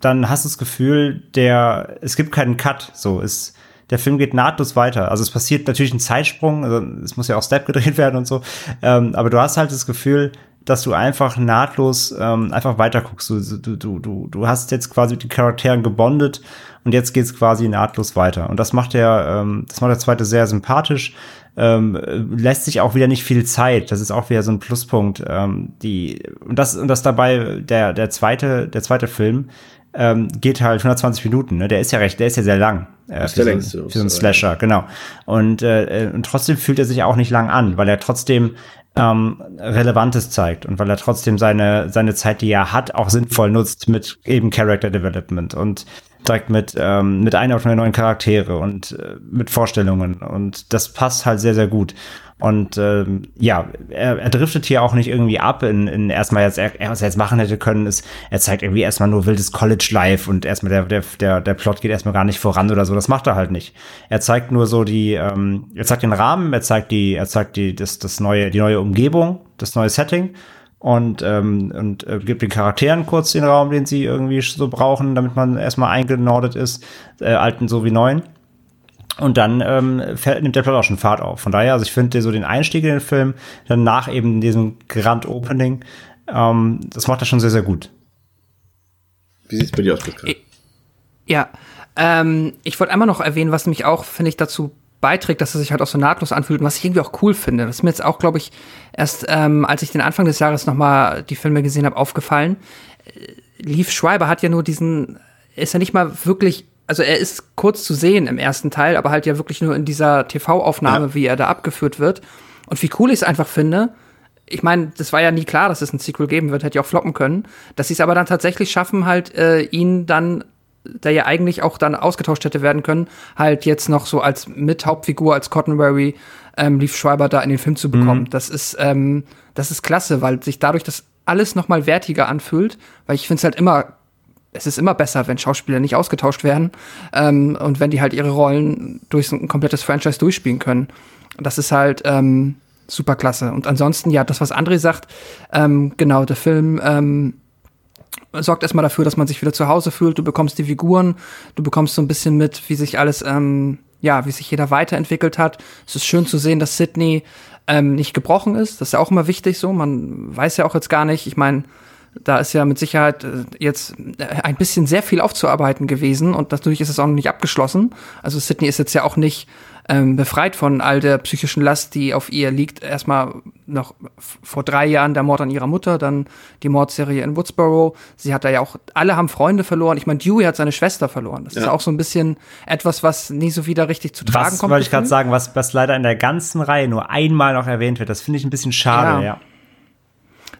dann hast du das Gefühl, der, es gibt keinen Cut, so ist, der Film geht nahtlos weiter. Also es passiert natürlich ein Zeitsprung, also es muss ja auch Step gedreht werden und so, ähm, aber du hast halt das Gefühl, dass du einfach nahtlos ähm, einfach weiterguckst. Du, du, du, du, hast jetzt quasi mit den Charakteren gebondet und jetzt geht's quasi nahtlos weiter. Und das macht der, ähm, das macht der zweite sehr sympathisch. Ähm, lässt sich auch wieder nicht viel Zeit. Das ist auch wieder so ein Pluspunkt. Ähm, die und das und das dabei der der zweite der zweite Film ähm, geht halt 120 Minuten. Ne? Der ist ja recht, der ist ja sehr lang. Äh, für, so, für so einen Slasher, genau. Und, äh, und trotzdem fühlt er sich auch nicht lang an, weil er trotzdem ähm, Relevantes zeigt und weil er trotzdem seine, seine Zeit, die er hat, auch sinnvoll nutzt mit eben Character Development und direkt mit, ähm, mit Einordnung der neuen Charaktere und äh, mit Vorstellungen. Und das passt halt sehr, sehr gut. Und ähm, ja, er, er driftet hier auch nicht irgendwie ab in, in erstmal jetzt, er, was er jetzt machen hätte können, ist, er zeigt irgendwie erstmal nur wildes College-Life und erstmal der, der, der, der Plot geht erstmal gar nicht voran oder so. Das macht er halt nicht. Er zeigt nur so die, ähm, er zeigt den Rahmen, er zeigt die, er zeigt die, das, das neue, die neue Umgebung, das neue Setting und, ähm, und äh, gibt den Charakteren kurz den Raum, den sie irgendwie so brauchen, damit man erstmal eingenordet ist, äh, alten sowie neuen. Und dann ähm, fährt, nimmt der Plot auch schon Fahrt auf. Von daher, also ich finde so den Einstieg in den Film, dann nach eben diesem Grand Opening, ähm, das macht er schon sehr, sehr gut. Wie sieht's bei dir aus, Pascal? Ja, ähm, ich wollte einmal noch erwähnen, was mich auch, finde ich, dazu beiträgt, dass er sich halt auch so nahtlos anfühlt und was ich irgendwie auch cool finde. Das ist mir jetzt auch, glaube ich, erst ähm, als ich den Anfang des Jahres nochmal die Filme gesehen habe, aufgefallen. Äh, Leaf Schreiber hat ja nur diesen, ist ja nicht mal wirklich also er ist kurz zu sehen im ersten Teil, aber halt ja wirklich nur in dieser TV-Aufnahme, ja. wie er da abgeführt wird. Und wie cool ich es einfach finde, ich meine, das war ja nie klar, dass es ein Sequel geben wird, hätte ja auch floppen können, dass sie es aber dann tatsächlich schaffen, halt äh, ihn dann, der ja eigentlich auch dann ausgetauscht hätte werden können, halt jetzt noch so als Mithauptfigur, als Cottonberry, ähm, Leaf Schreiber da in den Film zu bekommen. Mhm. Das ist, ähm, das ist klasse, weil sich dadurch das alles noch mal wertiger anfühlt, weil ich finde es halt immer es ist immer besser, wenn Schauspieler nicht ausgetauscht werden ähm, und wenn die halt ihre Rollen durch so ein komplettes Franchise durchspielen können. Das ist halt ähm, super klasse. Und ansonsten, ja, das, was André sagt, ähm, genau, der Film ähm, sorgt erstmal dafür, dass man sich wieder zu Hause fühlt. Du bekommst die Figuren, du bekommst so ein bisschen mit, wie sich alles, ähm, ja, wie sich jeder weiterentwickelt hat. Es ist schön zu sehen, dass Sydney ähm, nicht gebrochen ist. Das ist ja auch immer wichtig so. Man weiß ja auch jetzt gar nicht, ich meine, da ist ja mit Sicherheit äh, jetzt äh, ein bisschen sehr viel aufzuarbeiten gewesen und natürlich ist es auch noch nicht abgeschlossen. Also Sydney ist jetzt ja auch nicht ähm, befreit von all der psychischen Last, die auf ihr liegt. Erstmal noch vor drei Jahren der Mord an ihrer Mutter, dann die Mordserie in Woodsboro. Sie hat da ja auch, alle haben Freunde verloren. Ich meine, Dewey hat seine Schwester verloren. Das ja. ist auch so ein bisschen etwas, was nie so wieder richtig zu tragen was, kommt. Wollte ich gerade sagen, was, was leider in der ganzen Reihe nur einmal noch erwähnt wird. Das finde ich ein bisschen schade, ja. ja.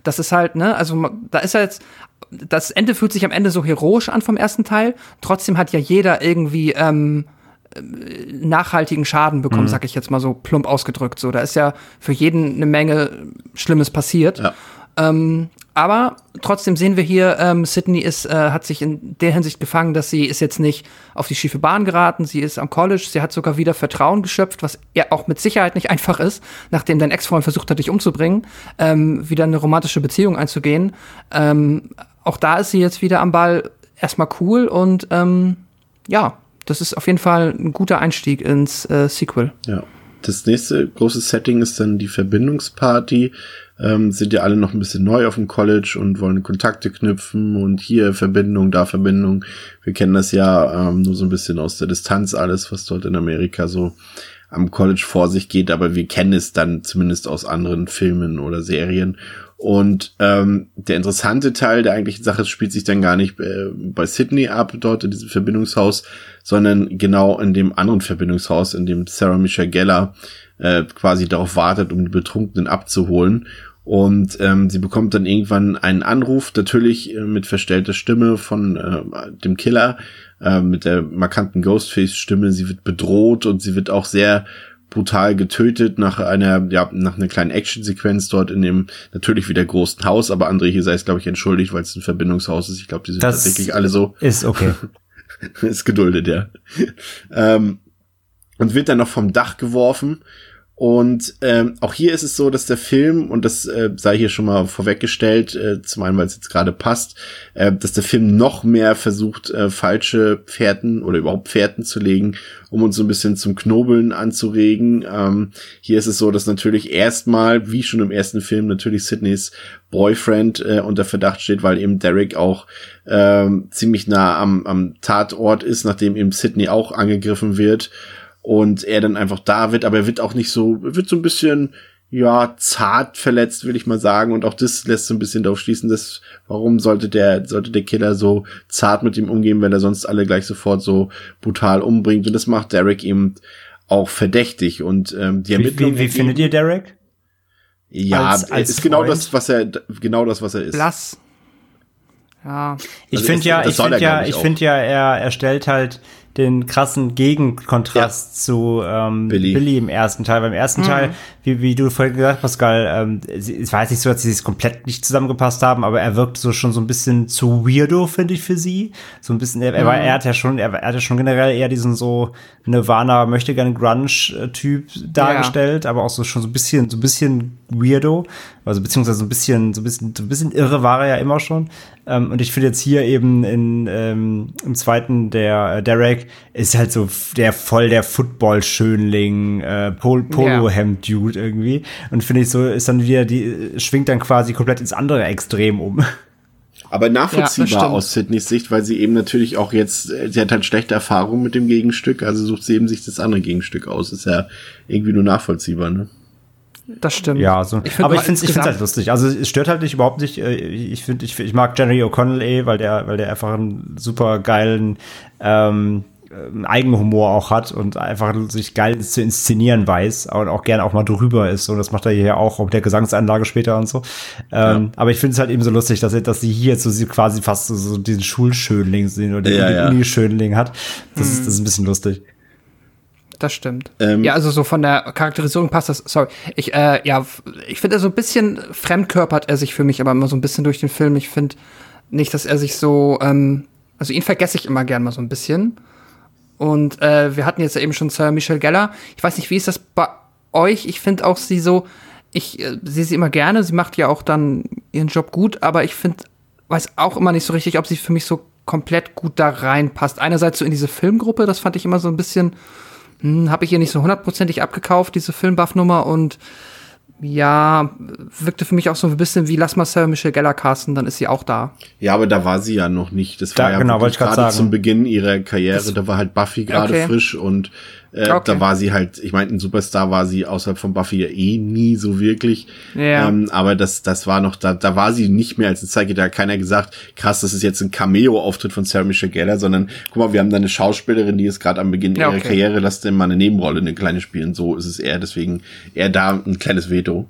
Das ist halt, ne, also da ist ja jetzt, das Ende fühlt sich am Ende so heroisch an vom ersten Teil. Trotzdem hat ja jeder irgendwie ähm, äh, nachhaltigen Schaden bekommen, mhm. sag ich jetzt mal so plump ausgedrückt. So, da ist ja für jeden eine Menge Schlimmes passiert. Ja. Ähm, aber trotzdem sehen wir hier, ähm, Sydney ist, äh, hat sich in der Hinsicht gefangen, dass sie ist jetzt nicht auf die schiefe Bahn geraten, sie ist am College, sie hat sogar wieder Vertrauen geschöpft, was ja auch mit Sicherheit nicht einfach ist, nachdem dein Ex-Freund versucht hat, dich umzubringen, ähm, wieder eine romantische Beziehung einzugehen. Ähm, auch da ist sie jetzt wieder am Ball erstmal cool und ähm, ja, das ist auf jeden Fall ein guter Einstieg ins äh, Sequel. Ja. Das nächste große Setting ist dann die Verbindungsparty ähm, sind ja alle noch ein bisschen neu auf dem College und wollen Kontakte knüpfen und hier Verbindung, da Verbindung. Wir kennen das ja ähm, nur so ein bisschen aus der Distanz alles, was dort in Amerika so am College vor sich geht, aber wir kennen es dann zumindest aus anderen Filmen oder Serien. Und ähm, der interessante Teil der eigentlichen Sache spielt sich dann gar nicht äh, bei Sydney ab, dort in diesem Verbindungshaus, sondern genau in dem anderen Verbindungshaus, in dem Sarah Michelle Geller äh, quasi darauf wartet, um die Betrunkenen abzuholen. Und ähm, sie bekommt dann irgendwann einen Anruf, natürlich äh, mit verstellter Stimme von äh, dem Killer, äh, mit der markanten Ghostface-Stimme. Sie wird bedroht und sie wird auch sehr brutal getötet nach einer, ja, nach einer kleinen Actionsequenz dort in dem natürlich wieder großen Haus, aber André hier sei es, glaube ich, entschuldigt, weil es ein Verbindungshaus ist. Ich glaube, die sind das tatsächlich alle so. Ist okay. ist geduldet, ja. ähm, und wird dann noch vom Dach geworfen Und ähm, auch hier ist es so, dass der Film, und das äh, sei hier schon mal vorweggestellt, äh, zum einen, weil es jetzt gerade passt, äh, dass der Film noch mehr versucht, äh, falsche Fährten oder überhaupt Fährten zu legen, um uns so ein bisschen zum Knobeln anzuregen. Ähm, hier ist es so, dass natürlich erstmal, wie schon im ersten Film, natürlich Sydneys Boyfriend äh, unter Verdacht steht, weil eben Derek auch ähm, ziemlich nah am, am Tatort ist, nachdem eben Sydney auch angegriffen wird und er dann einfach da wird, aber er wird auch nicht so, wird so ein bisschen, ja, zart verletzt, will ich mal sagen. Und auch das lässt so ein bisschen darauf schließen, dass, warum sollte der, sollte der Killer so zart mit ihm umgehen, wenn er sonst alle gleich sofort so brutal umbringt. Und das macht Derek eben auch verdächtig. Und ähm, die Ermittlungen. Wie, wie, wie findet ihr Derek? Ja, als, als ist genau das, was er, genau das, was er ist. Blass. Ja. Ich also finde ja, ich finde ja, ich finde ja, er, er stellt halt den krassen Gegenkontrast ja. zu ähm, Billy. Billy. im ersten Teil. Beim ersten mhm. Teil, wie, wie du vorhin gesagt hast, Pascal, ähm, es war jetzt nicht so, dass sie sich komplett nicht zusammengepasst haben, aber er wirkt so schon so ein bisschen zu weirdo, finde ich, für sie. So ein bisschen, er, mhm. er, war, er hat ja schon, er, er hat ja schon generell eher diesen so Nirvana möchte gerne Grunge-Typ dargestellt, ja. aber auch so schon so ein bisschen, so ein bisschen weirdo. Also beziehungsweise so ein bisschen, so ein bisschen, so ein bisschen irre war er ja immer schon. Ähm, und ich finde jetzt hier eben in, ähm, im zweiten, der äh, Derek ist halt so der voll der Football-Schönling, äh, Pol Polo-Hemd-Dude irgendwie. Und finde ich so, ist dann wieder, die schwingt dann quasi komplett ins andere Extrem um. Aber nachvollziehbar ja, aus Sydneys Sicht, weil sie eben natürlich auch jetzt, sie hat halt schlechte Erfahrungen mit dem Gegenstück, also sucht sie eben sich das andere Gegenstück aus. Ist ja irgendwie nur nachvollziehbar, ne? Das stimmt. Ja, so. Ich aber ich finde es halt lustig. Also es stört halt nicht überhaupt nicht. Äh, ich finde, ich, ich mag Jerry O'Connell eh, weil der, weil der einfach einen super geilen ähm, äh, Eigenhumor auch hat und einfach sich geil zu inszenieren weiß und auch gerne auch mal drüber ist. Und das macht er hier auch, auch mit der Gesangsanlage später und so. Ähm, ja. Aber ich finde es halt eben so lustig, dass, er, dass sie hier so sie quasi fast so, so diesen Schulschönling sehen oder ja, den ja. Uni-Schönling hat. Das, mhm. ist, das ist ein bisschen lustig das stimmt. Ähm, ja, also so von der Charakterisierung passt das. Sorry. Ich, äh, ja, ich finde, so ein bisschen fremdkörpert er sich für mich, aber immer so ein bisschen durch den Film. Ich finde nicht, dass er sich so, ähm, also ihn vergesse ich immer gern mal so ein bisschen. Und äh, wir hatten jetzt ja eben schon Sir Michelle Geller. Ich weiß nicht, wie ist das bei euch? Ich finde auch sie so, ich äh, sehe sie immer gerne. Sie macht ja auch dann ihren Job gut, aber ich finde, weiß auch immer nicht so richtig, ob sie für mich so komplett gut da reinpasst. Einerseits so in diese Filmgruppe, das fand ich immer so ein bisschen hm, habe ich ihr nicht so hundertprozentig abgekauft, diese Filmbuff-Nummer und ja, wirkte für mich auch so ein bisschen wie Lass mal Sarah Michelle Geller casten, dann ist sie auch da. Ja, aber da war sie ja noch nicht. Das war da, ja genau, gerade zum Beginn ihrer Karriere. Das, da war halt Buffy gerade okay. frisch und äh, okay. Da war sie halt, ich meine, ein Superstar war sie außerhalb von Buffy ja eh nie so wirklich. Ja. Ähm, aber das, das war noch, da, da war sie nicht mehr als eine Zeige, da hat keiner gesagt, krass, das ist jetzt ein Cameo-Auftritt von Sarah Michelle Gellar, sondern guck mal, wir haben da eine Schauspielerin, die ist gerade am Beginn ja, ihrer okay. Karriere, lasst denn mal eine Nebenrolle, eine kleine spielen. So ist es eher, deswegen eher da ein kleines Veto.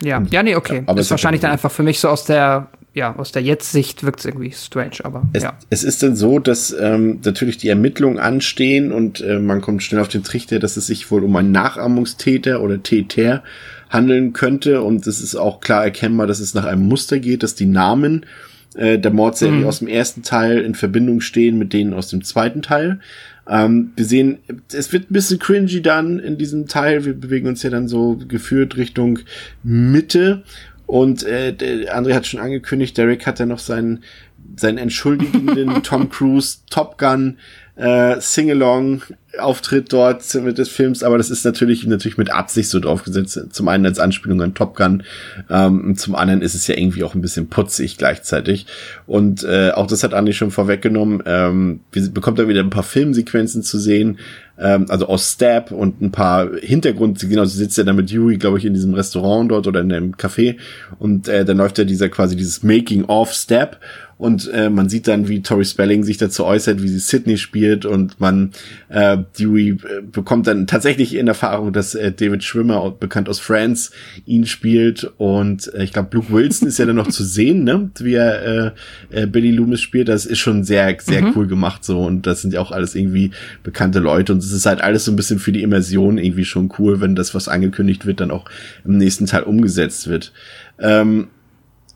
Ja, ja, nee, okay. Aber ist wahrscheinlich dann einfach für mich so aus der ja, aus der Jetzt-Sicht wirkt es irgendwie strange, aber es, ja. Es ist dann so, dass ähm, natürlich die Ermittlungen anstehen und äh, man kommt schnell auf den Trichter, dass es sich wohl um einen Nachahmungstäter oder Täter handeln könnte und es ist auch klar erkennbar, dass es nach einem Muster geht, dass die Namen äh, der Mordserie mhm. aus dem ersten Teil in Verbindung stehen mit denen aus dem zweiten Teil. Ähm, wir sehen, es wird ein bisschen cringy dann in diesem Teil. Wir bewegen uns ja dann so geführt Richtung Mitte und äh, André hat schon angekündigt, Derek hat ja noch seinen, seinen entschuldigenden Tom Cruise Top Gun äh, Sing-Along Auftritt dort mit des Films, aber das ist natürlich natürlich mit Absicht so draufgesetzt. Zum einen als Anspielung an Top Gun, ähm, zum anderen ist es ja irgendwie auch ein bisschen putzig gleichzeitig. Und äh, auch das hat Andi schon vorweggenommen. Ähm, wir bekommt da wieder ein paar Filmsequenzen zu sehen, ähm, also aus Stab und ein paar Hintergrund, genau, sie sitzt ja dann mit Yuri, glaube ich, in diesem Restaurant dort oder in einem Café und äh, dann läuft ja dieser quasi dieses Making of Stab und äh, man sieht dann, wie Tori Spelling sich dazu äußert, wie sie Sydney spielt und man äh, Dewey äh, bekommt dann tatsächlich in Erfahrung, dass äh, David Schwimmer, bekannt aus Friends, ihn spielt und äh, ich glaube, Luke Wilson ist ja dann noch zu sehen, ne, wie er äh, äh, Billy Loomis spielt. Das ist schon sehr, sehr mhm. cool gemacht so und das sind ja auch alles irgendwie bekannte Leute und es ist halt alles so ein bisschen für die Immersion irgendwie schon cool, wenn das, was angekündigt wird, dann auch im nächsten Teil umgesetzt wird. Ähm,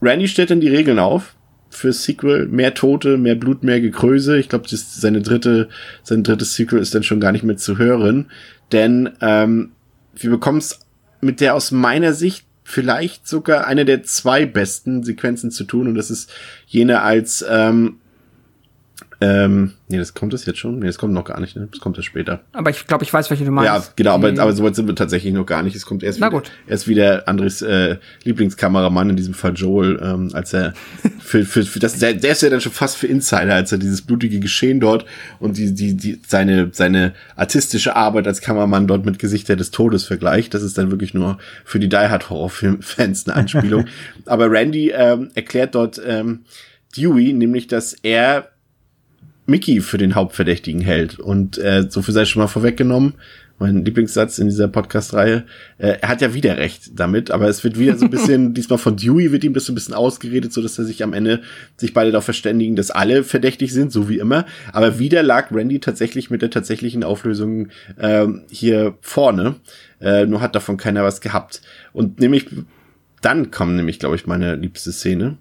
Randy stellt dann die Regeln auf für Sequel. Mehr Tote, mehr Blut, mehr Gekröse. Ich glaube, seine dritte, sein drittes Sequel ist dann schon gar nicht mehr zu hören. Denn ähm, wir bekommen es mit der aus meiner Sicht vielleicht sogar eine der zwei besten Sequenzen zu tun und das ist jene als ähm, ähm, nee, das kommt das jetzt schon? Nee, das kommt noch gar nicht, ne? Das kommt erst später. Aber ich glaube, ich weiß, welche du meinst. Ja, genau, aber, aber so weit sind wir tatsächlich noch gar nicht. Es kommt erst Na wieder, gut. erst wieder Andres äh, Lieblingskameramann, in diesem Fall Joel, ähm, als er für, für, für das, der, der ist ja dann schon fast für Insider, als er dieses blutige Geschehen dort und die, die, die, seine, seine artistische Arbeit als Kameramann dort mit Gesichter des Todes vergleicht. Das ist dann wirklich nur für die Die Hard Horrorfilm-Fans eine Anspielung. aber Randy ähm, erklärt dort ähm, Dewey, nämlich, dass er Mickey für den Hauptverdächtigen hält. Und äh, so viel sei schon mal vorweggenommen. Mein Lieblingssatz in dieser Podcast-Reihe. Äh, er hat ja wieder recht damit, aber es wird wieder so ein bisschen, diesmal von Dewey wird ihm das so ein bisschen ausgeredet, so dass er sich am Ende sich beide darauf verständigen, dass alle verdächtig sind, so wie immer. Aber wieder lag Randy tatsächlich mit der tatsächlichen Auflösung ähm, hier vorne. Äh, nur hat davon keiner was gehabt. Und nämlich, dann kommt nämlich, glaube ich, meine liebste Szene.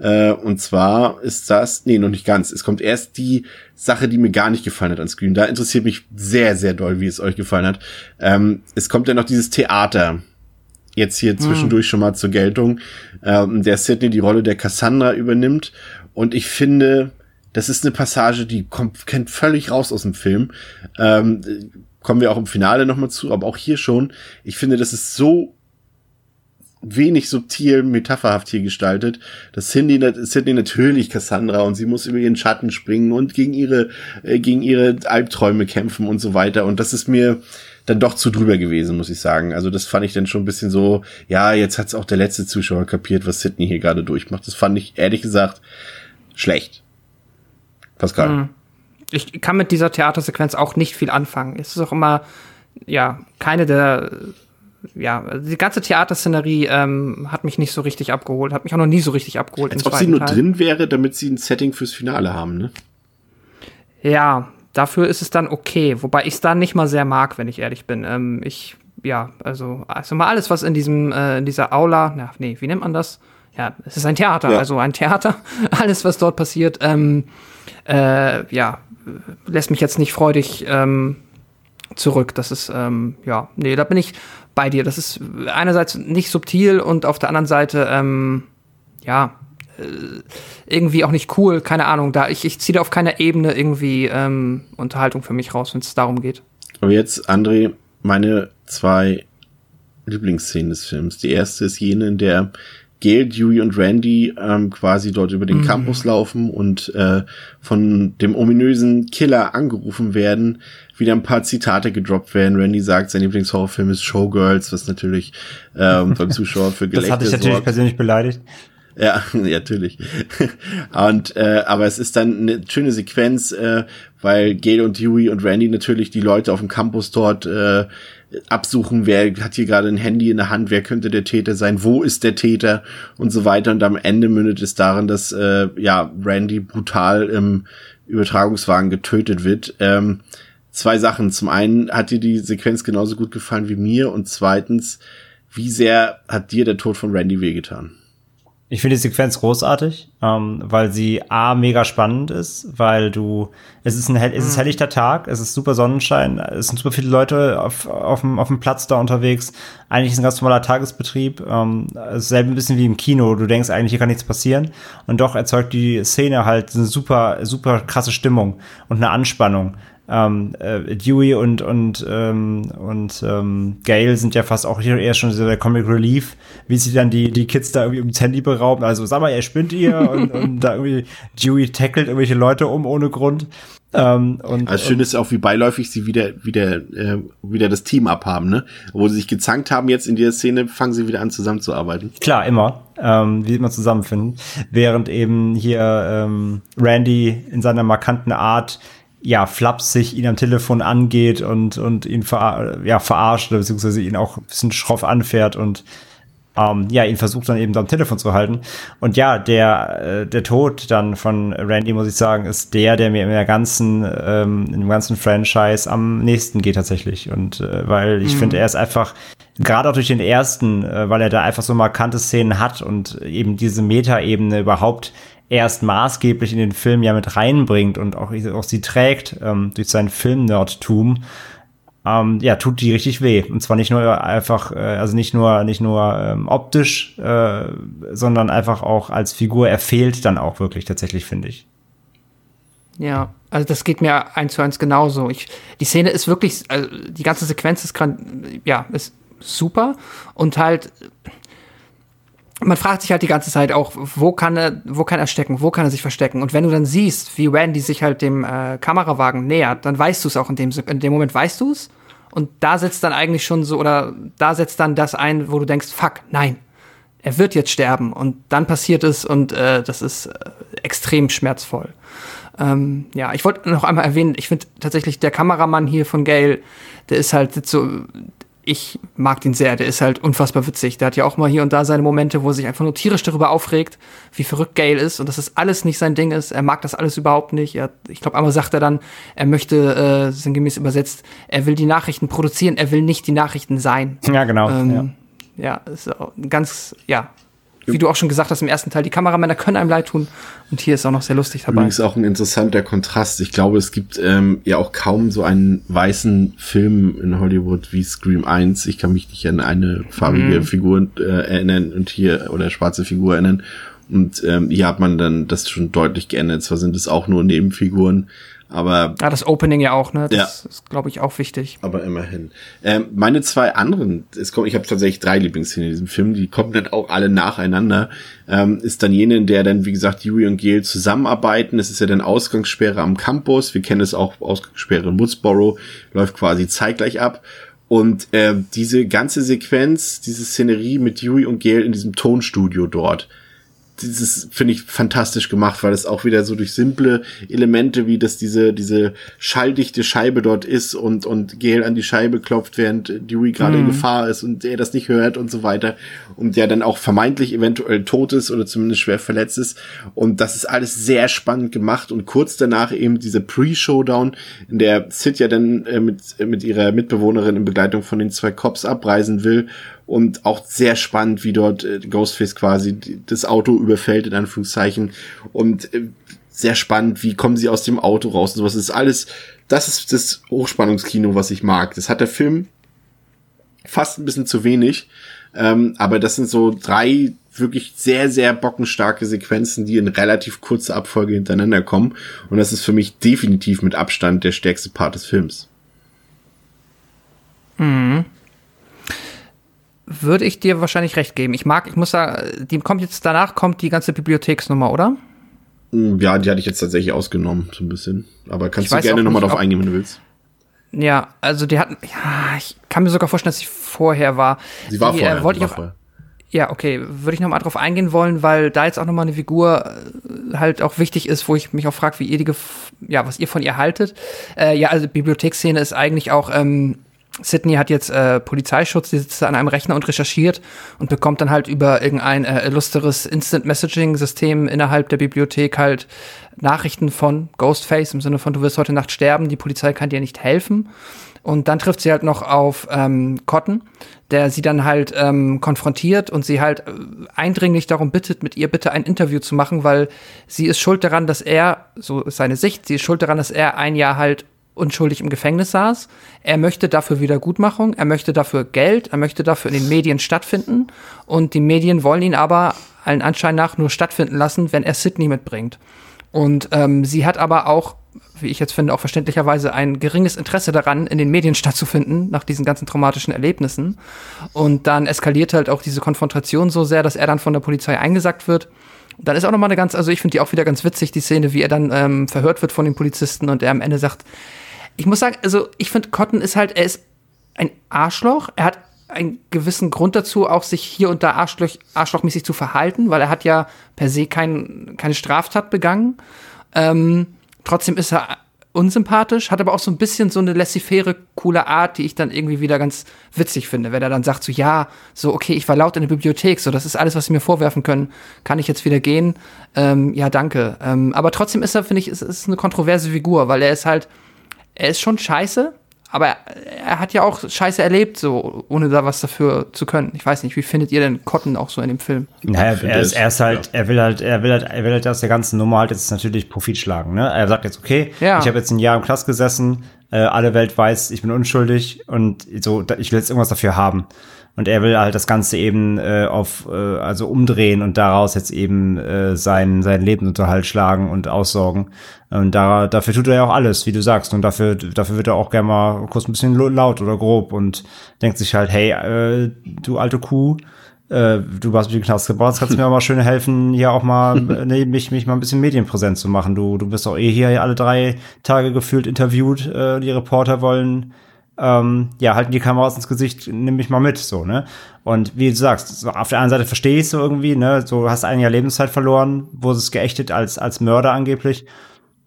Äh, und zwar ist das, nee, noch nicht ganz. Es kommt erst die Sache, die mir gar nicht gefallen hat an Screen. Da interessiert mich sehr, sehr doll, wie es euch gefallen hat. Ähm, es kommt ja noch dieses Theater. Jetzt hier zwischendurch schon mal zur Geltung. Ähm, der Sidney die Rolle der Cassandra übernimmt. Und ich finde, das ist eine Passage, die kommt, kennt völlig raus aus dem Film. Ähm, kommen wir auch im Finale nochmal zu, aber auch hier schon. Ich finde, das ist so wenig subtil, metapherhaft hier gestaltet. Das Cindy, Cindy natürlich Cassandra und sie muss über ihren Schatten springen und gegen ihre, äh, gegen ihre Albträume kämpfen und so weiter. Und das ist mir dann doch zu drüber gewesen, muss ich sagen. Also das fand ich dann schon ein bisschen so, ja, jetzt hat's auch der letzte Zuschauer kapiert, was Sydney hier gerade durchmacht. Das fand ich ehrlich gesagt schlecht. Pascal. Hm. Ich kann mit dieser Theatersequenz auch nicht viel anfangen. Es ist auch immer, ja, keine der ja, die ganze Theaterszenerie ähm, hat mich nicht so richtig abgeholt, hat mich auch noch nie so richtig abgeholt. Als ob sie nur Teil. drin wäre, damit sie ein Setting fürs Finale haben, ne? Ja, dafür ist es dann okay, wobei ich es dann nicht mal sehr mag, wenn ich ehrlich bin. Ähm, ich, ja, also, also mal alles, was in diesem, äh, in dieser Aula, na, nee, wie nennt man das? Ja, es ist ein Theater, ja. also ein Theater. Alles, was dort passiert, ähm, äh, ja, lässt mich jetzt nicht freudig ähm, zurück. Das ist, ähm, ja, nee, da bin ich bei dir. Das ist einerseits nicht subtil und auf der anderen Seite, ähm, ja, äh, irgendwie auch nicht cool, keine Ahnung. Da ich, ich ziehe da auf keiner Ebene irgendwie ähm, Unterhaltung für mich raus, wenn es darum geht. Aber jetzt, André, meine zwei Lieblingsszenen des Films. Die erste ist jene, in der Gail, Dewey und Randy ähm, quasi dort über den mhm. Campus laufen und äh, von dem ominösen Killer angerufen werden, wieder ein paar Zitate gedroppt werden. Randy sagt, sein Lieblingshorrorfilm ist Showgirls, was natürlich ähm, beim Zuschauer für Gelächter Das hatte ich natürlich sorgt. persönlich beleidigt. Ja, ja, natürlich. und äh, aber es ist dann eine schöne Sequenz, äh, weil Gail und Dewey und Randy natürlich die Leute auf dem Campus dort äh, absuchen, wer hat hier gerade ein Handy in der Hand, wer könnte der Täter sein, wo ist der Täter und so weiter. Und am Ende mündet es darin, dass äh, ja Randy brutal im Übertragungswagen getötet wird. Ähm, zwei Sachen. Zum einen hat dir die Sequenz genauso gut gefallen wie mir und zweitens, wie sehr hat dir der Tod von Randy wehgetan? Ich finde die Sequenz großartig, ähm, weil sie A, mega spannend ist, weil du, es ist ein hell, es ist helllichter Tag, es ist super Sonnenschein, es sind super viele Leute auf, auf, dem, auf dem Platz da unterwegs. Eigentlich ist ein ganz normaler Tagesbetrieb, ähm, selben ein bisschen wie im Kino. Du denkst eigentlich, hier kann nichts passieren. Und doch erzeugt die Szene halt eine super, super krasse Stimmung und eine Anspannung ähm, äh, Dewey und und ähm, und ähm, Gail sind ja fast auch hier eher schon so der Comic Relief, wie sie dann die die Kids da irgendwie ums Handy berauben. Also sag mal, ihr spinnt ihr und, und da irgendwie Dewey tackelt irgendwelche Leute um ohne Grund. Ähm, und, also schön ist auch, wie beiläufig sie wieder, wieder, äh, wieder das Team abhaben, ne? Wo sie sich gezankt haben jetzt in dieser Szene, fangen sie wieder an zusammenzuarbeiten. Klar, immer, ähm, wie immer zusammenfinden. Während eben hier ähm, Randy in seiner markanten Art ja, flapsig ihn am Telefon angeht und, und ihn ver ja, verarscht, beziehungsweise ihn auch ein bisschen schroff anfährt und ähm, ja, ihn versucht dann eben am Telefon zu halten. Und ja, der, äh, der Tod dann von Randy, muss ich sagen, ist der, der mir in der ganzen, ähm, in dem ganzen Franchise am nächsten geht tatsächlich. Und äh, weil ich mhm. finde, er ist einfach, gerade auch durch den ersten, äh, weil er da einfach so markante Szenen hat und eben diese Metaebene überhaupt erst maßgeblich in den Film ja mit reinbringt und auch, auch sie trägt ähm, durch sein Film-Nerdtum, ähm, ja, tut die richtig weh. Und zwar nicht nur einfach, äh, also nicht nur, nicht nur ähm, optisch, äh, sondern einfach auch als Figur. Er fehlt dann auch wirklich tatsächlich, finde ich. Ja, also das geht mir eins zu eins genauso. Ich, die Szene ist wirklich, also die ganze Sequenz ist, ja, ist super und halt, man fragt sich halt die ganze Zeit auch, wo kann er, wo kann er stecken, wo kann er sich verstecken? Und wenn du dann siehst, wie Randy sich halt dem äh, Kamerawagen nähert, dann weißt du es auch in dem, in dem Moment weißt du es. Und da setzt dann eigentlich schon so, oder da setzt dann das ein, wo du denkst, fuck, nein, er wird jetzt sterben. Und dann passiert es und äh, das ist äh, extrem schmerzvoll. Ähm, ja, ich wollte noch einmal erwähnen, ich finde tatsächlich der Kameramann hier von Gail, der ist halt so, ich mag den sehr, der ist halt unfassbar witzig. Der hat ja auch mal hier und da seine Momente, wo er sich einfach nur tierisch darüber aufregt, wie verrückt Gail ist und dass das alles nicht sein Ding ist. Er mag das alles überhaupt nicht. Er, ich glaube, einmal sagt er dann, er möchte, äh, sinngemäß übersetzt, er will die Nachrichten produzieren, er will nicht die Nachrichten sein. Ja, genau. Ähm, ja. ja, ist ganz, ja, wie du auch schon gesagt hast im ersten Teil, die Kameramänner können einem leid tun und hier ist auch noch sehr lustig dabei. Übrigens auch ein interessanter Kontrast. Ich glaube, es gibt ähm, ja auch kaum so einen weißen Film in Hollywood wie Scream 1. Ich kann mich nicht an eine farbige mm. Figur äh, erinnern und hier oder schwarze Figur erinnern. Und ähm, hier hat man dann das schon deutlich geändert. Zwar sind es auch nur Nebenfiguren, aber ja, das Opening ja auch, ne? Das ja. ist, glaube ich, auch wichtig. Aber immerhin. Ähm, meine zwei anderen, es kommt, ich habe tatsächlich drei Lieblingsszenen in diesem Film, die kommen dann auch alle nacheinander. Ähm, ist dann jene, in der dann, wie gesagt, Yui und Gail zusammenarbeiten. Es ist ja dann Ausgangssperre am Campus. Wir kennen es auch, Ausgangssperre in Woodsboro, läuft quasi zeitgleich ab. Und äh, diese ganze Sequenz, diese Szenerie mit Yui und Gail in diesem Tonstudio dort, dieses finde ich fantastisch gemacht, weil es auch wieder so durch simple Elemente, wie das diese, diese schalldichte Scheibe dort ist und, und Gail an die Scheibe klopft, während Dewey gerade mhm. in Gefahr ist und er das nicht hört und so weiter und der dann auch vermeintlich eventuell tot ist oder zumindest schwer verletzt ist und das ist alles sehr spannend gemacht und kurz danach eben diese Pre-Showdown, in der Sid ja dann äh, mit, mit ihrer Mitbewohnerin in Begleitung von den zwei Cops abreisen will und auch sehr spannend, wie dort äh, Ghostface quasi das Auto überfällt, in Anführungszeichen. Und äh, sehr spannend, wie kommen sie aus dem Auto raus und sowas. Das ist alles, das ist das Hochspannungskino, was ich mag. Das hat der Film fast ein bisschen zu wenig. Ähm, aber das sind so drei wirklich sehr, sehr bockenstarke Sequenzen, die in relativ kurzer Abfolge hintereinander kommen. Und das ist für mich definitiv mit Abstand der stärkste Part des Films. Mhm würde ich dir wahrscheinlich recht geben. Ich mag, ich muss sagen, die kommt jetzt danach kommt die ganze Bibliotheksnummer, oder? Mm, ja, die hatte ich jetzt tatsächlich ausgenommen, so ein bisschen. Aber kannst ich du gerne nochmal drauf eingehen, wenn du willst. Ja, also die hatten, ja, ich kann mir sogar vorstellen, dass sie vorher war. Sie war die, vorher. Äh, wollte ich auch, vorher. Ja, okay, würde ich nochmal drauf eingehen wollen, weil da jetzt auch nochmal eine Figur äh, halt auch wichtig ist, wo ich mich auch frage, wie ihr die, ja, was ihr von ihr haltet. Äh, ja, also Bibliotheksszene ist eigentlich auch ähm, Sydney hat jetzt äh, Polizeischutz, die sitzt an einem Rechner und recherchiert und bekommt dann halt über irgendein äh, illusteres Instant Messaging System innerhalb der Bibliothek halt Nachrichten von Ghostface im Sinne von du wirst heute Nacht sterben, die Polizei kann dir nicht helfen. Und dann trifft sie halt noch auf ähm, Cotton, der sie dann halt ähm, konfrontiert und sie halt äh, eindringlich darum bittet, mit ihr bitte ein Interview zu machen, weil sie ist schuld daran, dass er, so ist seine Sicht, sie ist schuld daran, dass er ein Jahr halt unschuldig im Gefängnis saß. Er möchte dafür Wiedergutmachung, er möchte dafür Geld, er möchte dafür in den Medien stattfinden und die Medien wollen ihn aber allen Anschein nach nur stattfinden lassen, wenn er Sydney mitbringt. Und ähm, sie hat aber auch, wie ich jetzt finde, auch verständlicherweise ein geringes Interesse daran, in den Medien stattzufinden, nach diesen ganzen traumatischen Erlebnissen. Und dann eskaliert halt auch diese Konfrontation so sehr, dass er dann von der Polizei eingesackt wird. Dann ist auch noch mal eine ganz, also ich finde die auch wieder ganz witzig, die Szene, wie er dann ähm, verhört wird von den Polizisten und er am Ende sagt, ich muss sagen, also ich finde, Cotton ist halt, er ist ein Arschloch. Er hat einen gewissen Grund dazu, auch sich hier und da Arschloch, arschlochmäßig zu verhalten, weil er hat ja per se kein, keine Straftat begangen. Ähm, trotzdem ist er unsympathisch, hat aber auch so ein bisschen so eine laissez-faire, coole Art, die ich dann irgendwie wieder ganz witzig finde. Wenn er dann sagt so, ja, so, okay, ich war laut in der Bibliothek, so, das ist alles, was sie mir vorwerfen können, kann ich jetzt wieder gehen? Ähm, ja, danke. Ähm, aber trotzdem ist er, finde ich, ist, ist eine kontroverse Figur, weil er ist halt, er ist schon scheiße, aber er, er, hat ja auch Scheiße erlebt, so ohne da was dafür zu können. Ich weiß nicht, wie findet ihr denn Cotton auch so in dem Film? Naja, er ist, er ist halt, ja. er will halt, er will halt, er will halt aus der ganzen Nummer halt jetzt natürlich Profit schlagen. Ne? Er sagt jetzt, okay, ja. ich habe jetzt ein Jahr im Klass gesessen, äh, alle Welt weiß, ich bin unschuldig und so, ich will jetzt irgendwas dafür haben. Und er will halt das Ganze eben äh, auf, äh, also umdrehen und daraus jetzt eben äh, seinen, seinen Lebensunterhalt schlagen und aussorgen. Und da, dafür tut er ja auch alles, wie du sagst. Und dafür, dafür wird er auch gerne mal kurz ein bisschen laut oder grob und denkt sich halt, hey, äh, du alte Kuh, äh, du warst mit dem Knast gebracht, kannst mir mal schön helfen, hier auch mal nee, mich, mich mal ein bisschen medienpräsent zu machen. Du, du bist auch eh hier alle drei Tage gefühlt interviewt. Äh, die Reporter wollen ähm, ja, halten die Kameras ins Gesicht, nimm mich mal mit, so, ne? Und wie du sagst, so auf der einen Seite verstehe ich so irgendwie, ne? So hast ein Jahr Lebenszeit verloren, wurde es geächtet als, als Mörder angeblich.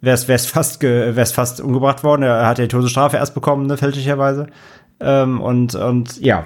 Wär's, wär's fast, ge, wär's fast umgebracht worden. Er hat ja die Todesstrafe erst bekommen, ne, fälschlicherweise. Ähm, und, und ja,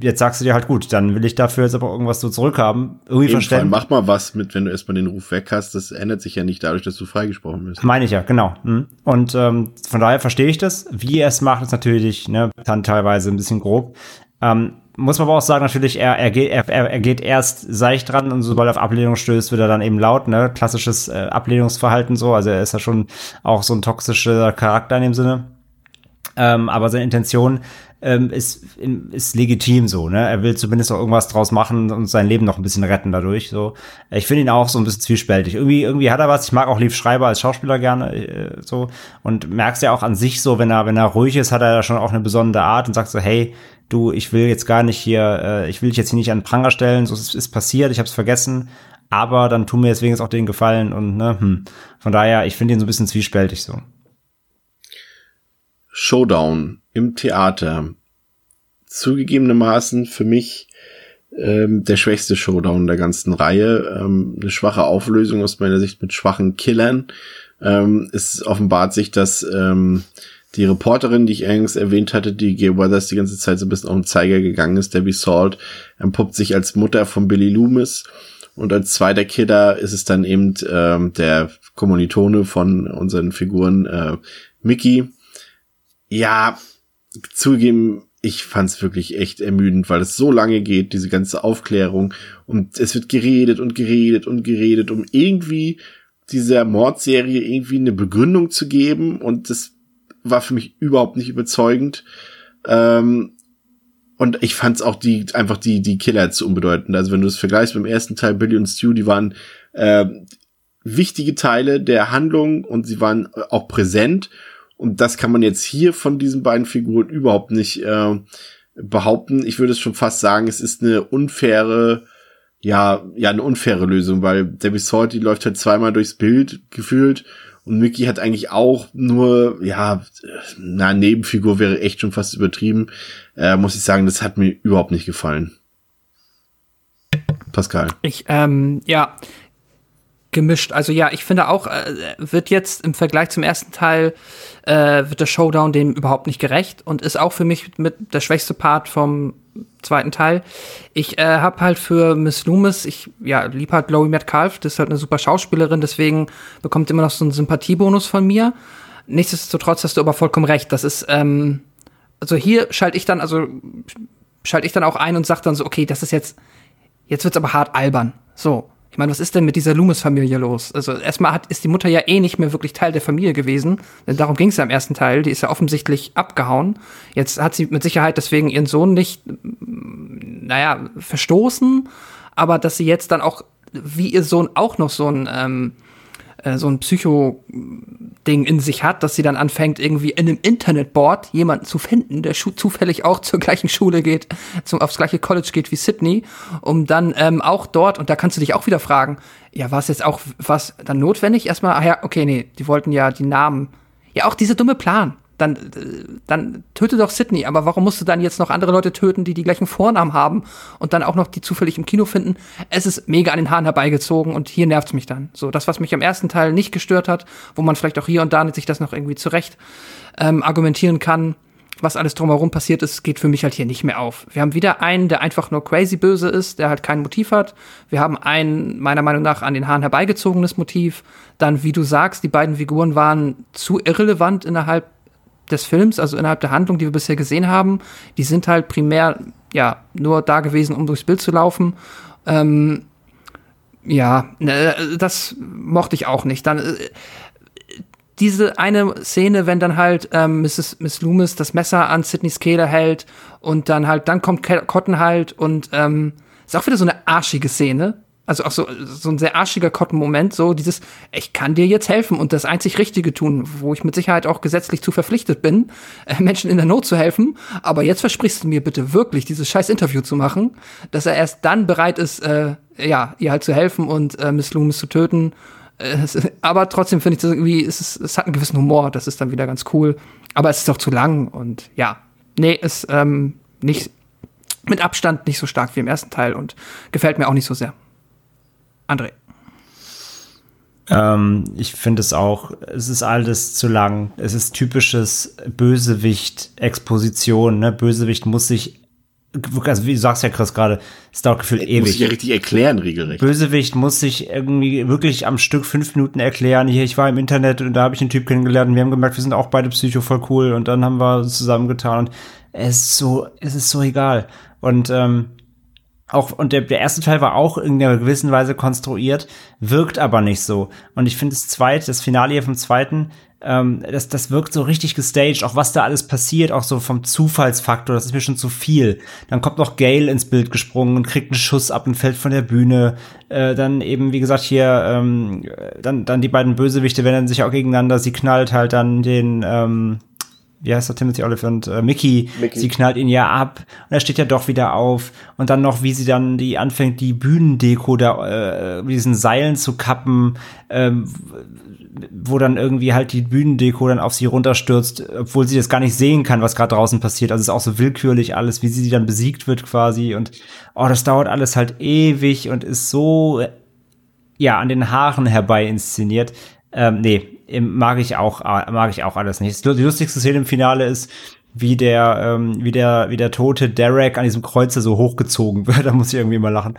jetzt sagst du dir halt gut, dann will ich dafür jetzt aber irgendwas so zurückhaben. Irgendwie verstehen. Mach mal was mit, wenn du erstmal den Ruf weg hast. Das ändert sich ja nicht dadurch, dass du freigesprochen bist. Meine ich ja, genau. Hm. Und ähm, von daher verstehe ich das. Wie er es macht, ist natürlich ne, dann teilweise ein bisschen grob. Ähm, muss man aber auch sagen, natürlich, er, er, geht, er, er geht erst seicht dran und sobald er auf Ablehnung stößt, wird er dann eben laut, ne? Klassisches äh, Ablehnungsverhalten so. Also er ist ja schon auch so ein toxischer Charakter in dem Sinne. Ähm, aber seine Intention ähm, ist, ist legitim so, ne? Er will zumindest auch irgendwas draus machen und sein Leben noch ein bisschen retten dadurch. So. Ich finde ihn auch so ein bisschen zwiespältig. Irgendwie, irgendwie hat er was. Ich mag auch Lief Schreiber als Schauspieler gerne äh, so. Und merkst ja auch an sich so, wenn er, wenn er ruhig ist, hat er ja schon auch eine besondere Art und sagt so, hey, du, ich will jetzt gar nicht hier, äh, ich will dich jetzt hier nicht an den Pranger stellen, so es ist passiert, ich habe es vergessen, aber dann tu mir deswegen jetzt auch den Gefallen und ne, hm. Von daher, ich finde ihn so ein bisschen zwiespältig so. Showdown im Theater. Zugegebenermaßen für mich ähm, der schwächste Showdown der ganzen Reihe. Ähm, eine schwache Auflösung aus meiner Sicht mit schwachen Killern. Ähm, es offenbart sich, dass ähm, die Reporterin, die ich eingangs erwähnt hatte, die Gay Weathers die ganze Zeit so ein bisschen auf den Zeiger gegangen ist, Debbie Salt, empuppt sich als Mutter von Billy Loomis. Und als zweiter Killer ist es dann eben ähm, der Kommilitone von unseren Figuren äh, Mickey, ja, zugeben, ich fand's wirklich echt ermüdend, weil es so lange geht, diese ganze Aufklärung. Und es wird geredet und geredet und geredet, um irgendwie dieser Mordserie irgendwie eine Begründung zu geben. Und das war für mich überhaupt nicht überzeugend. Ähm, und ich fand's auch die, einfach die, die Killer zu unbedeutend. Also wenn du es vergleichst beim ersten Teil, Billy und Stu, die waren äh, wichtige Teile der Handlung und sie waren auch präsent. Und das kann man jetzt hier von diesen beiden Figuren überhaupt nicht äh, behaupten. Ich würde es schon fast sagen, es ist eine unfaire, ja, ja, eine unfaire Lösung, weil Debbie Salt, die läuft halt zweimal durchs Bild gefühlt und Mickey hat eigentlich auch nur, ja, na, Nebenfigur wäre echt schon fast übertrieben. Äh, muss ich sagen, das hat mir überhaupt nicht gefallen. Pascal. Ich, ähm, ja, gemischt. Also ja, ich finde auch, äh, wird jetzt im Vergleich zum ersten Teil, äh, wird der Showdown dem überhaupt nicht gerecht und ist auch für mich mit der schwächste Part vom zweiten Teil. Ich äh, habe halt für Miss Loomis, ich ja, lieb halt Chloe Metcalf, das ist halt eine super Schauspielerin, deswegen bekommt immer noch so einen Sympathiebonus von mir. Nichtsdestotrotz hast du aber vollkommen recht, das ist, ähm, also hier schalte ich dann, also schalte ich dann auch ein und sage dann so, okay, das ist jetzt, jetzt wird's aber hart albern. So, ich meine, was ist denn mit dieser Loomis-Familie los? Also erstmal hat, ist die Mutter ja eh nicht mehr wirklich Teil der Familie gewesen, denn darum ging es ja im ersten Teil. Die ist ja offensichtlich abgehauen. Jetzt hat sie mit Sicherheit deswegen ihren Sohn nicht, naja, verstoßen, aber dass sie jetzt dann auch, wie ihr Sohn auch noch so ein ähm, äh, so ein Psycho-Ding in sich hat, dass sie dann anfängt, irgendwie in einem Internetboard jemanden zu finden, der zufällig auch zur gleichen Schule geht, zum, aufs gleiche College geht wie Sydney, um dann ähm, auch dort, und da kannst du dich auch wieder fragen, ja, war es jetzt auch was dann notwendig? Erstmal, ach ja, okay, nee, die wollten ja die Namen. Ja, auch dieser dumme Plan dann, dann töte doch Sydney. Aber warum musst du dann jetzt noch andere Leute töten, die die gleichen Vornamen haben und dann auch noch die zufällig im Kino finden? Es ist mega an den Haaren herbeigezogen und hier nervt's mich dann. So, das, was mich am ersten Teil nicht gestört hat, wo man vielleicht auch hier und da sich das noch irgendwie zurecht ähm, argumentieren kann, was alles drumherum passiert ist, geht für mich halt hier nicht mehr auf. Wir haben wieder einen, der einfach nur crazy böse ist, der halt kein Motiv hat. Wir haben ein, meiner Meinung nach, an den Haaren herbeigezogenes Motiv. Dann, wie du sagst, die beiden Figuren waren zu irrelevant innerhalb des Films, also innerhalb der Handlung, die wir bisher gesehen haben, die sind halt primär ja nur da gewesen, um durchs Bild zu laufen. Ähm, ja, ne, das mochte ich auch nicht. Dann äh, diese eine Szene, wenn dann halt ähm, Mrs. Miss Loomis das Messer an Sidneys Kehle hält und dann halt, dann kommt Cotton halt und ähm, ist auch wieder so eine arschige Szene. Also auch so, so ein sehr arschiger Cotton-Moment, so dieses, ich kann dir jetzt helfen und das einzig Richtige tun, wo ich mit Sicherheit auch gesetzlich zu verpflichtet bin, äh, Menschen in der Not zu helfen. Aber jetzt versprichst du mir bitte wirklich, dieses scheiß Interview zu machen, dass er erst dann bereit ist, äh, ja, ihr halt zu helfen und äh, Miss Loomis zu töten es, aber trotzdem finde ich das irgendwie, es, ist, es hat einen gewissen Humor, das ist dann wieder ganz cool. Aber es ist auch zu lang und ja, nee, ist ähm, nicht mit Abstand nicht so stark wie im ersten Teil und gefällt mir auch nicht so sehr. André. Ähm, ich finde es auch, es ist alles zu lang. Es ist typisches Bösewicht-Exposition. Ne? Bösewicht muss sich also wie du sagst ja Chris gerade, es dauert gefühlt ewig. Muss ich ja richtig erklären, regelrecht. Bösewicht muss sich irgendwie wirklich am Stück fünf Minuten erklären. Hier, ich war im Internet und da habe ich einen Typ kennengelernt und wir haben gemerkt, wir sind auch beide Psycho voll cool und dann haben wir uns zusammengetan und es ist so, es ist so egal. Und ähm, auch, und der, der erste Teil war auch in einer gewissen Weise konstruiert, wirkt aber nicht so. Und ich finde das zweite, das Finale hier vom zweiten, ähm, das, das wirkt so richtig gestaged, auch was da alles passiert, auch so vom Zufallsfaktor, das ist mir schon zu viel. Dann kommt noch Gail ins Bild gesprungen und kriegt einen Schuss ab und fällt von der Bühne. Äh, dann eben, wie gesagt, hier, ähm, dann, dann die beiden Bösewichte wenden sich auch gegeneinander, sie knallt halt dann den, ähm, wie heißt der Timothy Oliphant, äh, Mickey, Mickey, sie knallt ihn ja ab und er steht ja doch wieder auf. Und dann noch, wie sie dann die anfängt, die Bühnendeko da, äh, diesen Seilen zu kappen, ähm, wo dann irgendwie halt die Bühnendeko dann auf sie runterstürzt, obwohl sie das gar nicht sehen kann, was gerade draußen passiert. Also es ist auch so willkürlich alles, wie sie dann besiegt wird quasi. Und oh, das dauert alles halt ewig und ist so ja an den Haaren herbei inszeniert. Ähm, nee, mag ich auch, mag ich auch alles nicht. Die lustigste Szene im Finale ist, wie der, ähm, wie der, wie der tote Derek an diesem Kreuzer so hochgezogen wird. da muss ich irgendwie mal lachen.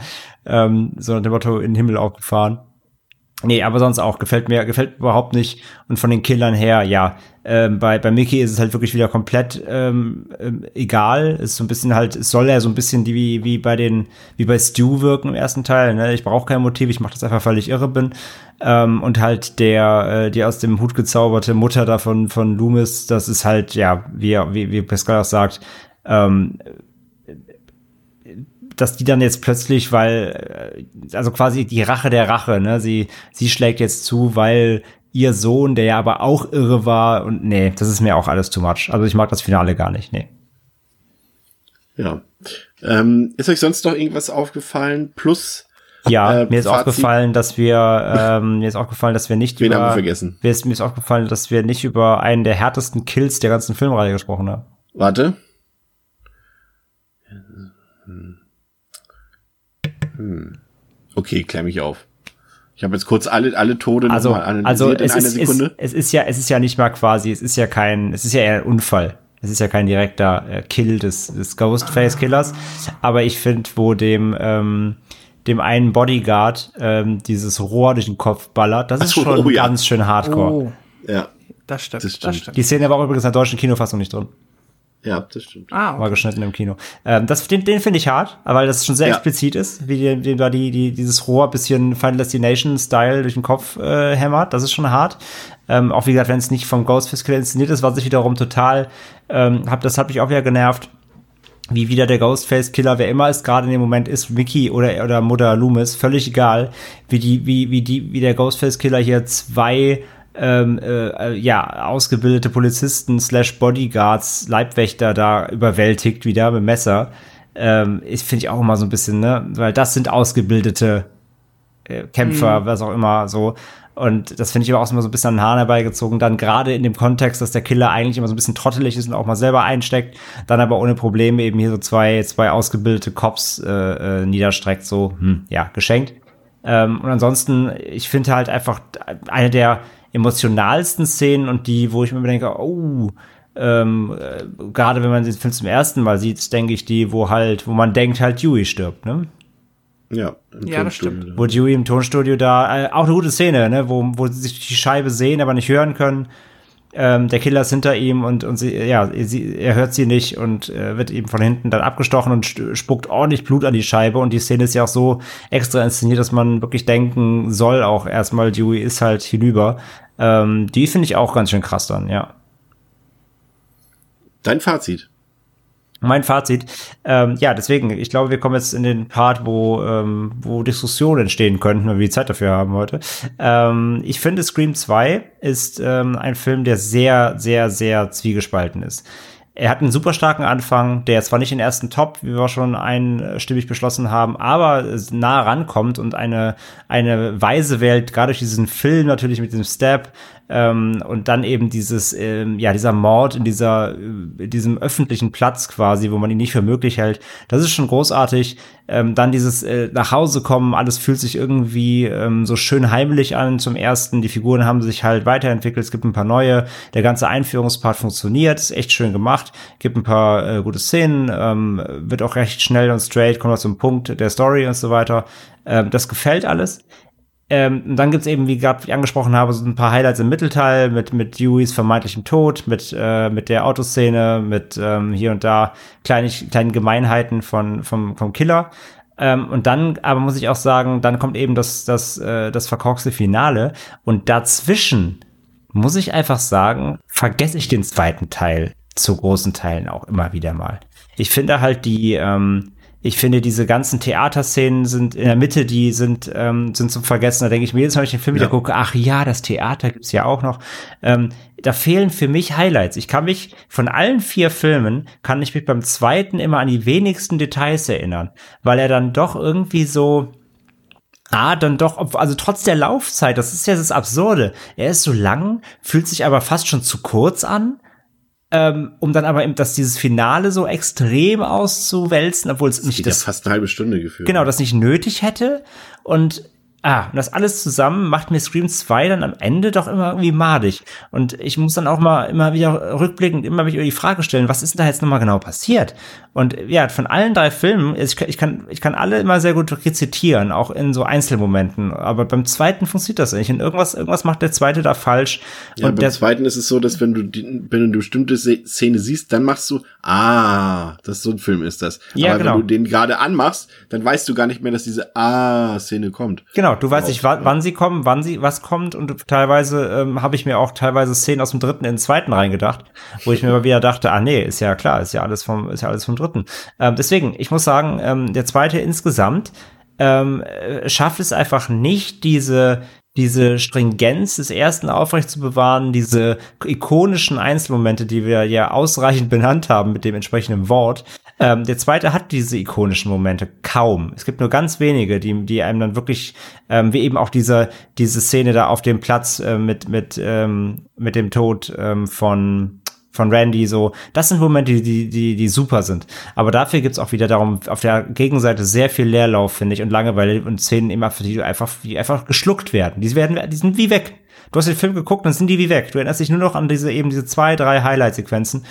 Ähm, so nach dem Motto in den Himmel aufgefahren. Nee, aber sonst auch, gefällt mir, gefällt überhaupt nicht. Und von den Killern her, ja, ähm, bei, bei Mickey ist es halt wirklich wieder komplett ähm, ähm, egal. Ist so ein bisschen halt, es soll ja so ein bisschen die, wie, wie bei den, wie bei Stu wirken im ersten Teil. Ne? Ich brauche kein Motiv, ich mache das einfach, weil ich irre bin. Ähm, und halt der, äh, die aus dem Hut gezauberte Mutter davon von Loomis, das ist halt, ja, wie, wie, wie Pascal auch sagt, ähm, dass die dann jetzt plötzlich, weil, äh, also quasi die Rache der Rache, ne, sie, sie schlägt jetzt zu, weil ihr Sohn, der ja aber auch irre war, und nee, das ist mir auch alles too much. Also ich mag das Finale gar nicht, nee. Ja. Ähm, ist euch sonst noch irgendwas aufgefallen? Plus, ja, äh, mir ist Fazit. aufgefallen, dass wir ähm, mir ist aufgefallen, dass wir nicht Wen über haben wir vergessen? Mir ist, mir ist aufgefallen, dass wir nicht über einen der härtesten Kills der ganzen Filmreihe gesprochen haben. Warte. Hm. Okay, klär mich auf. Ich habe jetzt kurz alle alle Tode also, nochmal analysiert also in einer ist, Sekunde. Ist, es ist ja es ist ja nicht mal quasi, es ist ja kein, es ist ja eher ein Unfall. Es ist ja kein direkter äh, Kill des, des Ghostface Killers, aber ich finde, wo dem ähm, dem einen Bodyguard ähm, dieses Rohr durch den Kopf ballert, das ist so, schon oh, ja. ganz schön Hardcore. Oh. Ja, das stimmt, das stimmt. Das stimmt. Die Szene war übrigens in der deutschen Kinofassung nicht drin. Ja, das stimmt. Ah, okay. War geschnitten im Kino. Ähm, das, den den finde ich hart, weil das schon sehr ja. explizit ist, wie dem, dem da die, die, dieses Rohr bisschen Final Destination-Style durch den Kopf äh, hämmert. Das ist schon hart. Ähm, auch wie gesagt, wenn es nicht vom Ghostface Killer inszeniert ist, was ich wiederum total, ähm, hab, das hat mich auch wieder genervt wie wieder der Ghostface Killer, wer immer es gerade in dem Moment ist, Mickey oder oder Mutter Loomis, völlig egal, wie die wie wie die wie der Ghostface Killer hier zwei ähm, äh, ja, ausgebildete Polizisten slash Bodyguards, Leibwächter da überwältigt wieder mit Messer. Ähm, ich finde ich auch immer so ein bisschen, ne, weil das sind ausgebildete äh, Kämpfer, mhm. was auch immer so. Und das finde ich aber auch immer so ein bisschen an den Haaren herbeigezogen. Dann gerade in dem Kontext, dass der Killer eigentlich immer so ein bisschen trottelig ist und auch mal selber einsteckt, dann aber ohne Probleme eben hier so zwei, zwei ausgebildete Cops äh, äh, niederstreckt, so, hm, ja, geschenkt. Ähm, und ansonsten, ich finde halt einfach eine der emotionalsten Szenen und die, wo ich mir denke, oh, ähm, äh, gerade wenn man den Film zum ersten Mal sieht, denke ich, die, wo halt, wo man denkt, halt Dewey stirbt, ne? Ja, im ja das stimmt. Wo Dewey im Tonstudio da, äh, auch eine gute Szene, ne? Wo, wo sie sich die Scheibe sehen, aber nicht hören können ähm, der Killer ist hinter ihm und, und sie, ja, sie, er hört sie nicht und äh, wird eben von hinten dann abgestochen und spuckt ordentlich Blut an die Scheibe. Und die Szene ist ja auch so extra inszeniert, dass man wirklich denken soll, auch erstmal, Dewey ist halt hinüber. Ähm, die finde ich auch ganz schön krass dann, ja. Dein Fazit? Mein Fazit, ähm, ja, deswegen, ich glaube, wir kommen jetzt in den Part, wo, ähm, wo Diskussionen entstehen könnten, wenn wir die Zeit dafür haben heute. Ähm, ich finde, Scream 2 ist ähm, ein Film, der sehr, sehr, sehr zwiegespalten ist. Er hat einen super starken Anfang, der zwar nicht den ersten Top, wie wir schon einstimmig beschlossen haben, aber nah rankommt und eine, eine Weise wählt, gerade durch diesen Film natürlich mit dem Step, ähm, und dann eben dieses, ähm, ja, dieser Mord in dieser, in diesem öffentlichen Platz quasi, wo man ihn nicht für möglich hält. Das ist schon großartig. Ähm, dann dieses äh, nach Hause kommen, alles fühlt sich irgendwie ähm, so schön heimlich an zum ersten. Die Figuren haben sich halt weiterentwickelt, es gibt ein paar neue. Der ganze Einführungspart funktioniert, ist echt schön gemacht, gibt ein paar äh, gute Szenen, ähm, wird auch recht schnell und straight, kommt auch zum Punkt der Story und so weiter. Ähm, das gefällt alles. Ähm, dann gibt's eben, wie gerade angesprochen habe, so ein paar Highlights im Mittelteil mit, mit Deweys vermeintlichem Tod, mit, äh, mit der Autoszene, mit ähm, hier und da kleine, kleinen Gemeinheiten von, vom, vom Killer. Ähm, und dann, aber muss ich auch sagen, dann kommt eben das, das, äh, das verkorkste Finale. Und dazwischen muss ich einfach sagen, vergesse ich den zweiten Teil zu großen Teilen auch immer wieder mal. Ich finde halt die, ähm, ich finde, diese ganzen Theaterszenen sind in der Mitte, die sind, ähm, sind zum Vergessen. Da denke ich mir jedes Mal, wenn ich den Film ja. wieder gucke, ach ja, das Theater gibt's ja auch noch. Ähm, da fehlen für mich Highlights. Ich kann mich von allen vier Filmen, kann ich mich beim zweiten immer an die wenigsten Details erinnern, weil er dann doch irgendwie so, Ah, dann doch, also trotz der Laufzeit, das ist ja das Absurde. Er ist so lang, fühlt sich aber fast schon zu kurz an ähm, um dann aber eben dass dieses Finale so extrem auszuwälzen, obwohl es nicht das fast eine halbe Stunde gefühlt. Genau, das nicht nötig hätte und Ah, und das alles zusammen macht mir Scream 2 dann am Ende doch immer irgendwie madig. Und ich muss dann auch mal immer wieder rückblickend immer wieder die Frage stellen, was ist denn da jetzt nochmal genau passiert? Und ja, von allen drei Filmen, ich kann, ich kann, ich kann alle immer sehr gut rezitieren, auch in so Einzelmomenten. Aber beim zweiten funktioniert das nicht. Und irgendwas, irgendwas macht der zweite da falsch. Ja, und beim zweiten ist es so, dass wenn du, die, wenn du eine bestimmte Szene siehst, dann machst du, ah, das so ein Film ist das. Ja, Aber genau. wenn du den gerade anmachst, dann weißt du gar nicht mehr, dass diese Ah-Szene kommt. Genau, du weißt nicht, wann sie kommen, wann sie was kommt und teilweise ähm, habe ich mir auch teilweise Szenen aus dem dritten in den zweiten reingedacht, wo ich mir immer wieder dachte, ah nee, ist ja klar, ist ja alles vom, ist ja alles vom dritten. Ähm, deswegen, ich muss sagen, ähm, der zweite insgesamt ähm, äh, schafft es einfach nicht, diese diese Stringenz des ersten aufrecht zu bewahren, diese ikonischen Einzelmomente, die wir ja ausreichend benannt haben mit dem entsprechenden Wort. Ähm, der zweite hat diese ikonischen Momente kaum. Es gibt nur ganz wenige, die, die einem dann wirklich, ähm, wie eben auch diese, diese Szene da auf dem Platz äh, mit, mit, ähm, mit dem Tod ähm, von von Randy so. Das sind Momente, die, die, die super sind. Aber dafür gibt's auch wieder darum, auf der Gegenseite sehr viel Leerlauf, finde ich, und Langeweile und Szenen immer, die einfach, die einfach geschluckt werden. Die werden, die sind wie weg. Du hast den Film geguckt, dann sind die wie weg. Du erinnerst dich nur noch an diese, eben diese zwei, drei Highlight-Sequenzen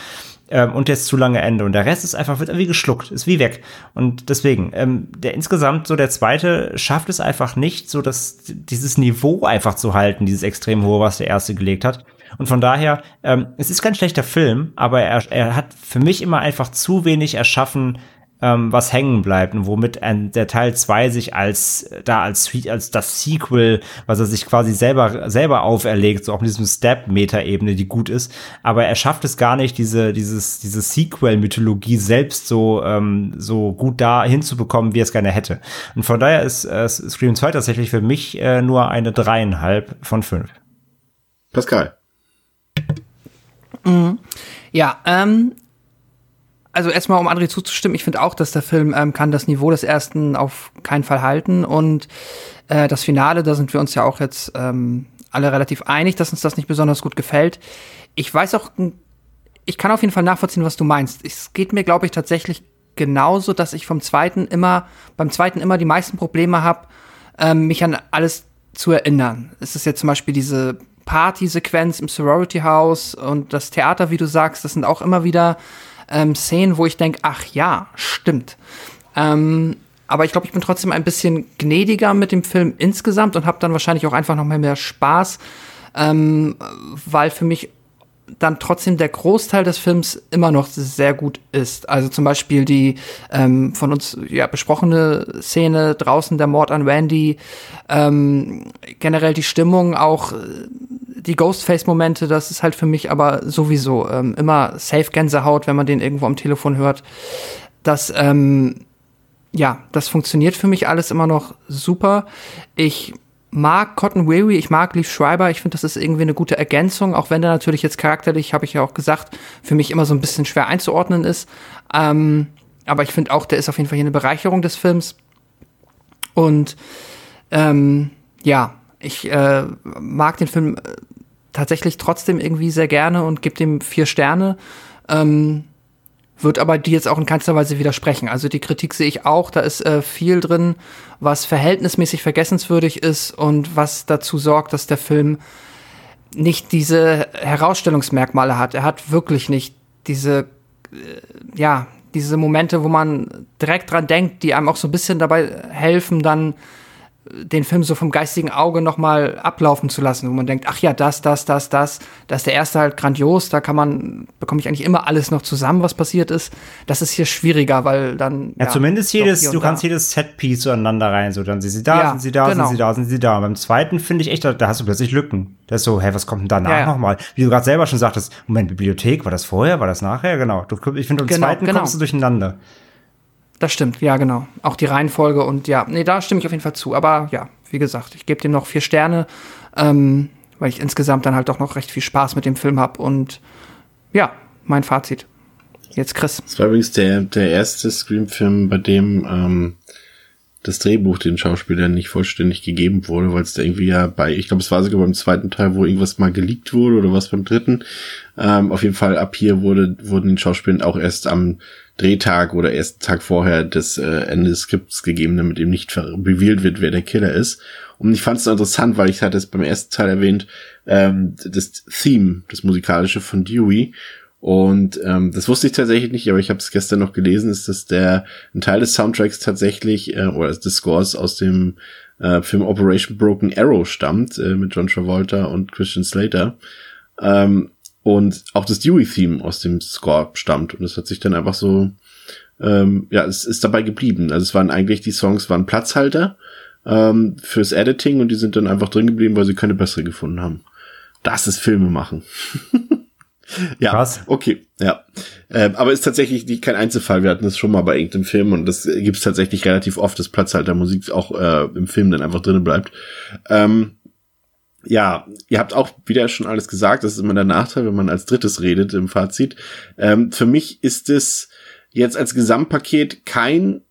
ähm, und jetzt zu lange Ende. Und der Rest ist einfach, wird irgendwie geschluckt, ist wie weg. Und deswegen, ähm, der insgesamt so der zweite schafft es einfach nicht, so dass dieses Niveau einfach zu halten, dieses extrem hohe, was der erste gelegt hat. Und von daher, ähm, es ist kein schlechter Film, aber er, er hat für mich immer einfach zu wenig erschaffen, ähm, was hängen bleibt und womit ein, der Teil 2 sich als da als als das Sequel, was er sich quasi selber selber auferlegt, so auf diesem Step Meta-Ebene, die gut ist, aber er schafft es gar nicht diese dieses diese Sequel Mythologie selbst so ähm, so gut da hinzubekommen, wie er es gerne hätte. Und von daher ist äh, Scream 2 tatsächlich für mich äh, nur eine dreieinhalb von fünf. Pascal. Mhm. Ja, ähm, also erstmal, um André zuzustimmen, ich finde auch, dass der Film ähm, kann das Niveau des ersten auf keinen Fall halten. Und äh, das Finale, da sind wir uns ja auch jetzt ähm, alle relativ einig, dass uns das nicht besonders gut gefällt. Ich weiß auch, ich kann auf jeden Fall nachvollziehen, was du meinst. Es geht mir, glaube ich, tatsächlich genauso, dass ich vom zweiten immer, beim zweiten immer die meisten Probleme habe, ähm, mich an alles zu erinnern. Es ist jetzt zum Beispiel diese Party-Sequenz im Sorority House und das Theater, wie du sagst, das sind auch immer wieder ähm, Szenen, wo ich denke, ach ja, stimmt. Ähm, aber ich glaube, ich bin trotzdem ein bisschen gnädiger mit dem Film insgesamt und habe dann wahrscheinlich auch einfach noch mal mehr Spaß, ähm, weil für mich dann trotzdem der Großteil des Films immer noch sehr gut ist. Also zum Beispiel die ähm, von uns ja besprochene Szene draußen, der Mord an Randy, ähm, generell die Stimmung, auch die Ghostface-Momente, das ist halt für mich aber sowieso ähm, immer safe Gänsehaut, wenn man den irgendwo am Telefon hört. Das, ähm, ja, das funktioniert für mich alles immer noch super. Ich mag Cotton Weary, ich mag Leaf Schreiber, ich finde, das ist irgendwie eine gute Ergänzung, auch wenn der natürlich jetzt charakterlich, habe ich ja auch gesagt, für mich immer so ein bisschen schwer einzuordnen ist. Ähm, aber ich finde auch, der ist auf jeden Fall hier eine Bereicherung des Films. Und ähm, ja, ich äh, mag den Film äh, tatsächlich trotzdem irgendwie sehr gerne und gebe dem vier Sterne. Ähm, wird aber die jetzt auch in keinster Weise widersprechen. Also die Kritik sehe ich auch, da ist äh, viel drin, was verhältnismäßig vergessenswürdig ist und was dazu sorgt, dass der Film nicht diese Herausstellungsmerkmale hat. Er hat wirklich nicht diese, äh, ja, diese Momente, wo man direkt dran denkt, die einem auch so ein bisschen dabei helfen, dann den Film so vom geistigen Auge nochmal ablaufen zu lassen, wo man denkt, ach ja, das, das, das, das, da ist der erste halt grandios, da kann man, bekomme ich eigentlich immer alles noch zusammen, was passiert ist. Das ist hier schwieriger, weil dann. Ja, ja zumindest jedes, du kannst jedes Setpiece zueinander rein, so dann sind sie da, ja, sind sie da, genau. sind sie da, sind sie da. Und beim zweiten finde ich echt, da, da, hast du plötzlich Lücken. Das ist so, hä, was kommt denn danach Ja, ja. nochmal? Wie du gerade selber schon sagtest, Moment, Bibliothek, war das vorher, war das nachher? Genau. Du, ich finde, im Genau, zweiten genau. kommst du durcheinander. Das stimmt, ja, genau. Auch die Reihenfolge und ja, nee, da stimme ich auf jeden Fall zu. Aber ja, wie gesagt, ich gebe dem noch vier Sterne, ähm, weil ich insgesamt dann halt doch noch recht viel Spaß mit dem Film habe. Und ja, mein Fazit. Jetzt Chris. Das war übrigens der, der erste Scream-Film, bei dem ähm, das Drehbuch den Schauspielern nicht vollständig gegeben wurde, weil es da irgendwie ja bei, ich glaube, es war sogar beim zweiten Teil, wo irgendwas mal geleakt wurde oder was beim dritten. Ähm, auf jeden Fall ab hier wurde, wurden den Schauspielern auch erst am Drehtag oder ersten Tag vorher des äh, Ende des Skripts gegeben, damit eben nicht revealed wird, wer der Killer ist. Und ich fand es interessant, weil ich hatte es beim ersten Teil erwähnt, ähm, das Theme, das musikalische von Dewey. Und ähm, das wusste ich tatsächlich nicht, aber ich habe es gestern noch gelesen, ist, dass der ein Teil des Soundtracks tatsächlich äh, oder des Scores aus dem äh, Film Operation Broken Arrow stammt äh, mit John Travolta und Christian Slater. Ähm, und auch das Dewey-Theme aus dem Score stammt. Und es hat sich dann einfach so, ähm, ja, es ist dabei geblieben. Also es waren eigentlich, die Songs waren Platzhalter ähm, fürs Editing und die sind dann einfach drin geblieben, weil sie keine bessere gefunden haben. Das ist Filme machen. ja, Krass. okay, ja. Ähm, aber ist tatsächlich nicht kein Einzelfall. Wir hatten das schon mal bei irgendeinem Film und das gibt's tatsächlich relativ oft, dass Platzhaltermusik auch äh, im Film dann einfach drin bleibt. Ähm, ja, ihr habt auch wieder schon alles gesagt. Das ist immer der Nachteil, wenn man als drittes redet im Fazit. Ähm, für mich ist es jetzt als Gesamtpaket kein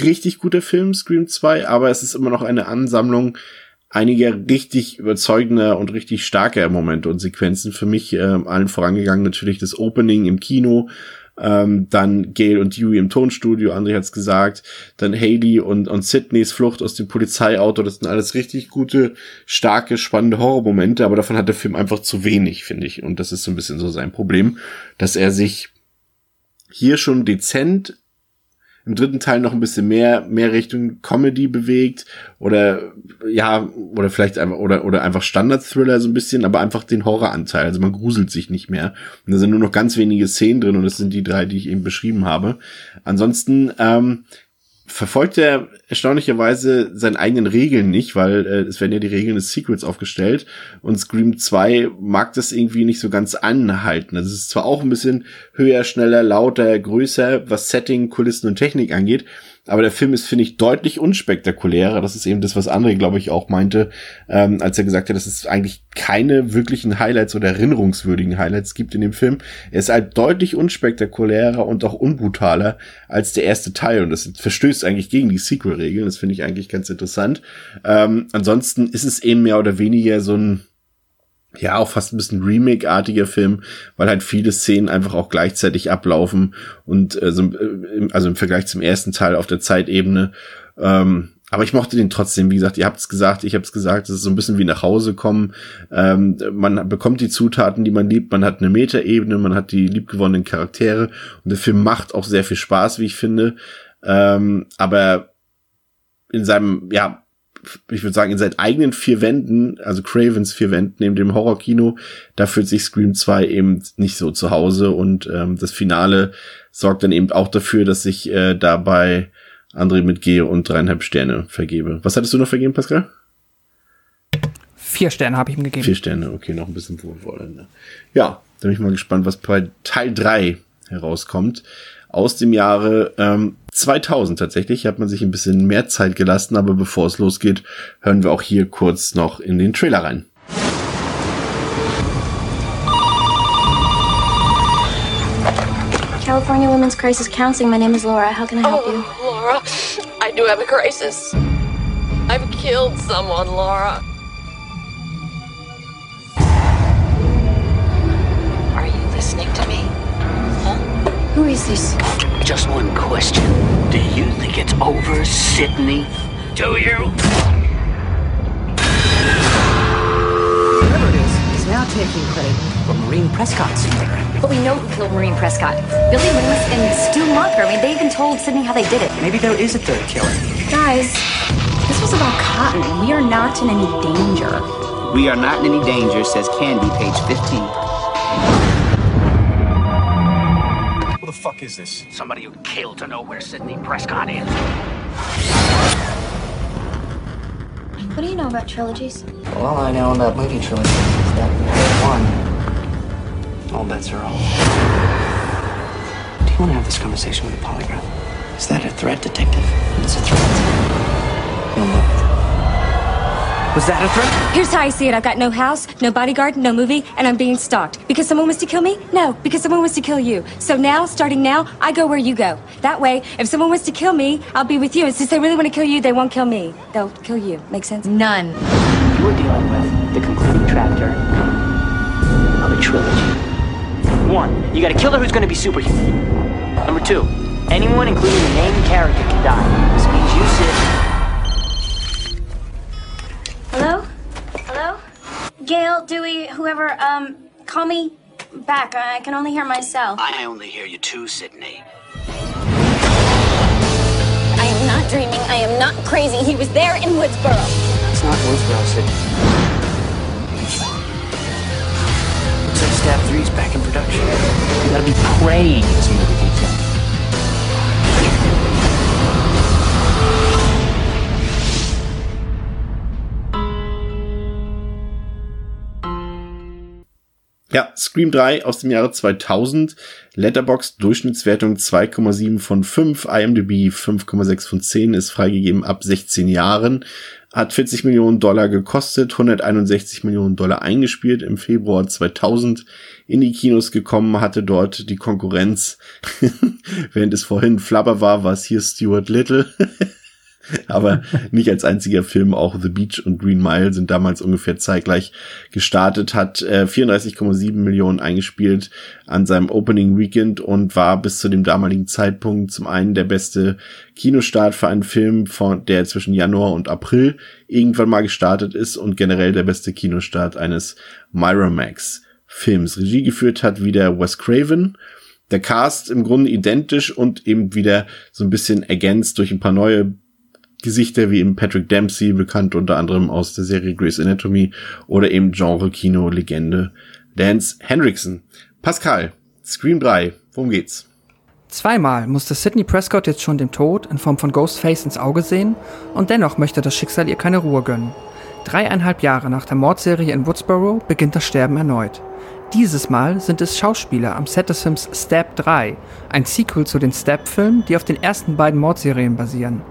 richtig guter Film, Scream 2, aber es ist immer noch eine Ansammlung einiger richtig überzeugender und richtig starker Momente und Sequenzen. Für mich ähm, allen vorangegangen natürlich das Opening im Kino, ähm, dann Gail und Dewey im Tonstudio, André hat's gesagt, dann Haley und, und Sydneys Flucht aus dem Polizeiauto, das sind alles richtig gute, starke, spannende Horrormomente, aber davon hat der Film einfach zu wenig, finde ich. Und das ist so ein bisschen so sein Problem, dass er sich hier schon dezent im dritten Teil noch ein bisschen mehr, mehr Richtung Comedy bewegt oder ja, oder vielleicht einfach, oder, oder einfach Standard-Thriller so ein bisschen, aber einfach den Horroranteil. Also man gruselt sich nicht mehr. Und da sind nur noch ganz wenige Szenen drin und das sind die drei, die ich eben beschrieben habe. Ansonsten, ähm, verfolgt er erstaunlicherweise seine eigenen Regeln nicht, weil äh, es werden ja die Regeln des Secrets aufgestellt und Scream 2 mag das irgendwie nicht so ganz anhalten. Also es ist zwar auch ein bisschen höher, schneller, lauter, größer, was Setting, Kulissen und Technik angeht, aber der Film ist, finde ich, deutlich unspektakulärer. Das ist eben das, was André, glaube ich, auch meinte, ähm, als er gesagt hat, dass es eigentlich keine wirklichen Highlights oder erinnerungswürdigen Highlights gibt in dem Film. Er ist halt deutlich unspektakulärer und auch unbrutaler als der erste Teil. Und das verstößt eigentlich gegen die Sequel-Regeln. Das finde ich eigentlich ganz interessant. Ähm, ansonsten ist es eben mehr oder weniger so ein ja, auch fast ein bisschen Remake-artiger Film, weil halt viele Szenen einfach auch gleichzeitig ablaufen und äh, so, äh, also im Vergleich zum ersten Teil auf der Zeitebene. Ähm, aber ich mochte den trotzdem, wie gesagt, ihr habt es gesagt, ich habe es gesagt, es ist so ein bisschen wie nach Hause kommen. Ähm, man bekommt die Zutaten, die man liebt, man hat eine Metaebene, man hat die liebgewonnenen Charaktere und der Film macht auch sehr viel Spaß, wie ich finde. Ähm, aber in seinem, ja, ich würde sagen, in seinen eigenen vier Wänden, also Cravens vier Wänden neben dem Horrorkino, da fühlt sich Scream 2 eben nicht so zu Hause und ähm, das Finale sorgt dann eben auch dafür, dass ich äh, dabei André mitgehe und dreieinhalb Sterne vergebe. Was hattest du noch vergeben, Pascal? Vier Sterne habe ich ihm gegeben. Vier Sterne, okay, noch ein bisschen wohlwollender. Ja, da bin ich mal gespannt, was bei Teil 3 herauskommt. Aus dem Jahre ähm, 2000 tatsächlich hat man sich ein bisschen mehr Zeit gelassen, aber bevor es losgeht, hören wir auch hier kurz noch in den Trailer rein. California Women's Crisis Counseling. My name is Laura. How can I help oh, you? Laura, I do have a crisis. I've killed someone, Laura. Are you listening to me? Huh? Who is this? Just one question. Do you think it's over, Sydney? Do you? Whoever it is, is now taking credit for Marine Prescott's murder. But we know who killed Marine Prescott. Billy Loomis and Stu Mocker. I mean, they even told Sydney how they did it. Maybe there is a third killer. Guys, this was about Cotton. We are not in any danger. We are not in any danger, says Candy, page 15. Who the fuck is this? Somebody who killed to know where Sidney Prescott is. What do you know about trilogies? All I know about movie trilogies is that one, all bets are off. Do you want to have this conversation with a polygraph? Is that a threat, detective? It's a threat. You'll know it. Was that a threat? Here's how I see it. I've got no house, no bodyguard, no movie, and I'm being stalked. Because someone wants to kill me? No, because someone wants to kill you. So now, starting now, I go where you go. That way, if someone wants to kill me, I'll be with you. And since they really want to kill you, they won't kill me. They'll kill you. Make sense? None. You're dealing with the concluding chapter of a trilogy. One, you got a killer who's going to be superhuman. Number two, anyone, including the main character, can die. Gail, Dewey, whoever, um, call me back. I can only hear myself. I only hear you too, Sydney. I am not dreaming. I am not crazy. He was there in Woodsboro. It's not Woodsboro, Sid. Looks like Stab 3's back in production. You gotta be praying this movie Ja, Scream 3 aus dem Jahre 2000, Letterboxd Durchschnittswertung 2,7 von 5, IMDb 5,6 von 10, ist freigegeben ab 16 Jahren, hat 40 Millionen Dollar gekostet, 161 Millionen Dollar eingespielt, im Februar 2000 in die Kinos gekommen, hatte dort die Konkurrenz, während es vorhin Flubber war, war es hier Stuart Little. Aber nicht als einziger Film, auch The Beach und Green Mile sind damals ungefähr zeitgleich gestartet, hat äh, 34,7 Millionen eingespielt an seinem Opening Weekend und war bis zu dem damaligen Zeitpunkt zum einen der beste Kinostart für einen Film, von der zwischen Januar und April irgendwann mal gestartet ist und generell der beste Kinostart eines Miramax Films. Regie geführt hat wieder Wes Craven. Der Cast im Grunde identisch und eben wieder so ein bisschen ergänzt durch ein paar neue Gesichter wie eben Patrick Dempsey, bekannt unter anderem aus der Serie Grey's Anatomy oder eben Genre-Kino-Legende Lance Hendrickson. Pascal, Scream 3, worum geht's? Zweimal musste Sidney Prescott jetzt schon dem Tod in Form von Ghostface ins Auge sehen und dennoch möchte das Schicksal ihr keine Ruhe gönnen. Dreieinhalb Jahre nach der Mordserie in Woodsboro beginnt das Sterben erneut. Dieses Mal sind es Schauspieler am Set des Films Stab 3, ein Sequel zu den Stab-Filmen, die auf den ersten beiden Mordserien basieren.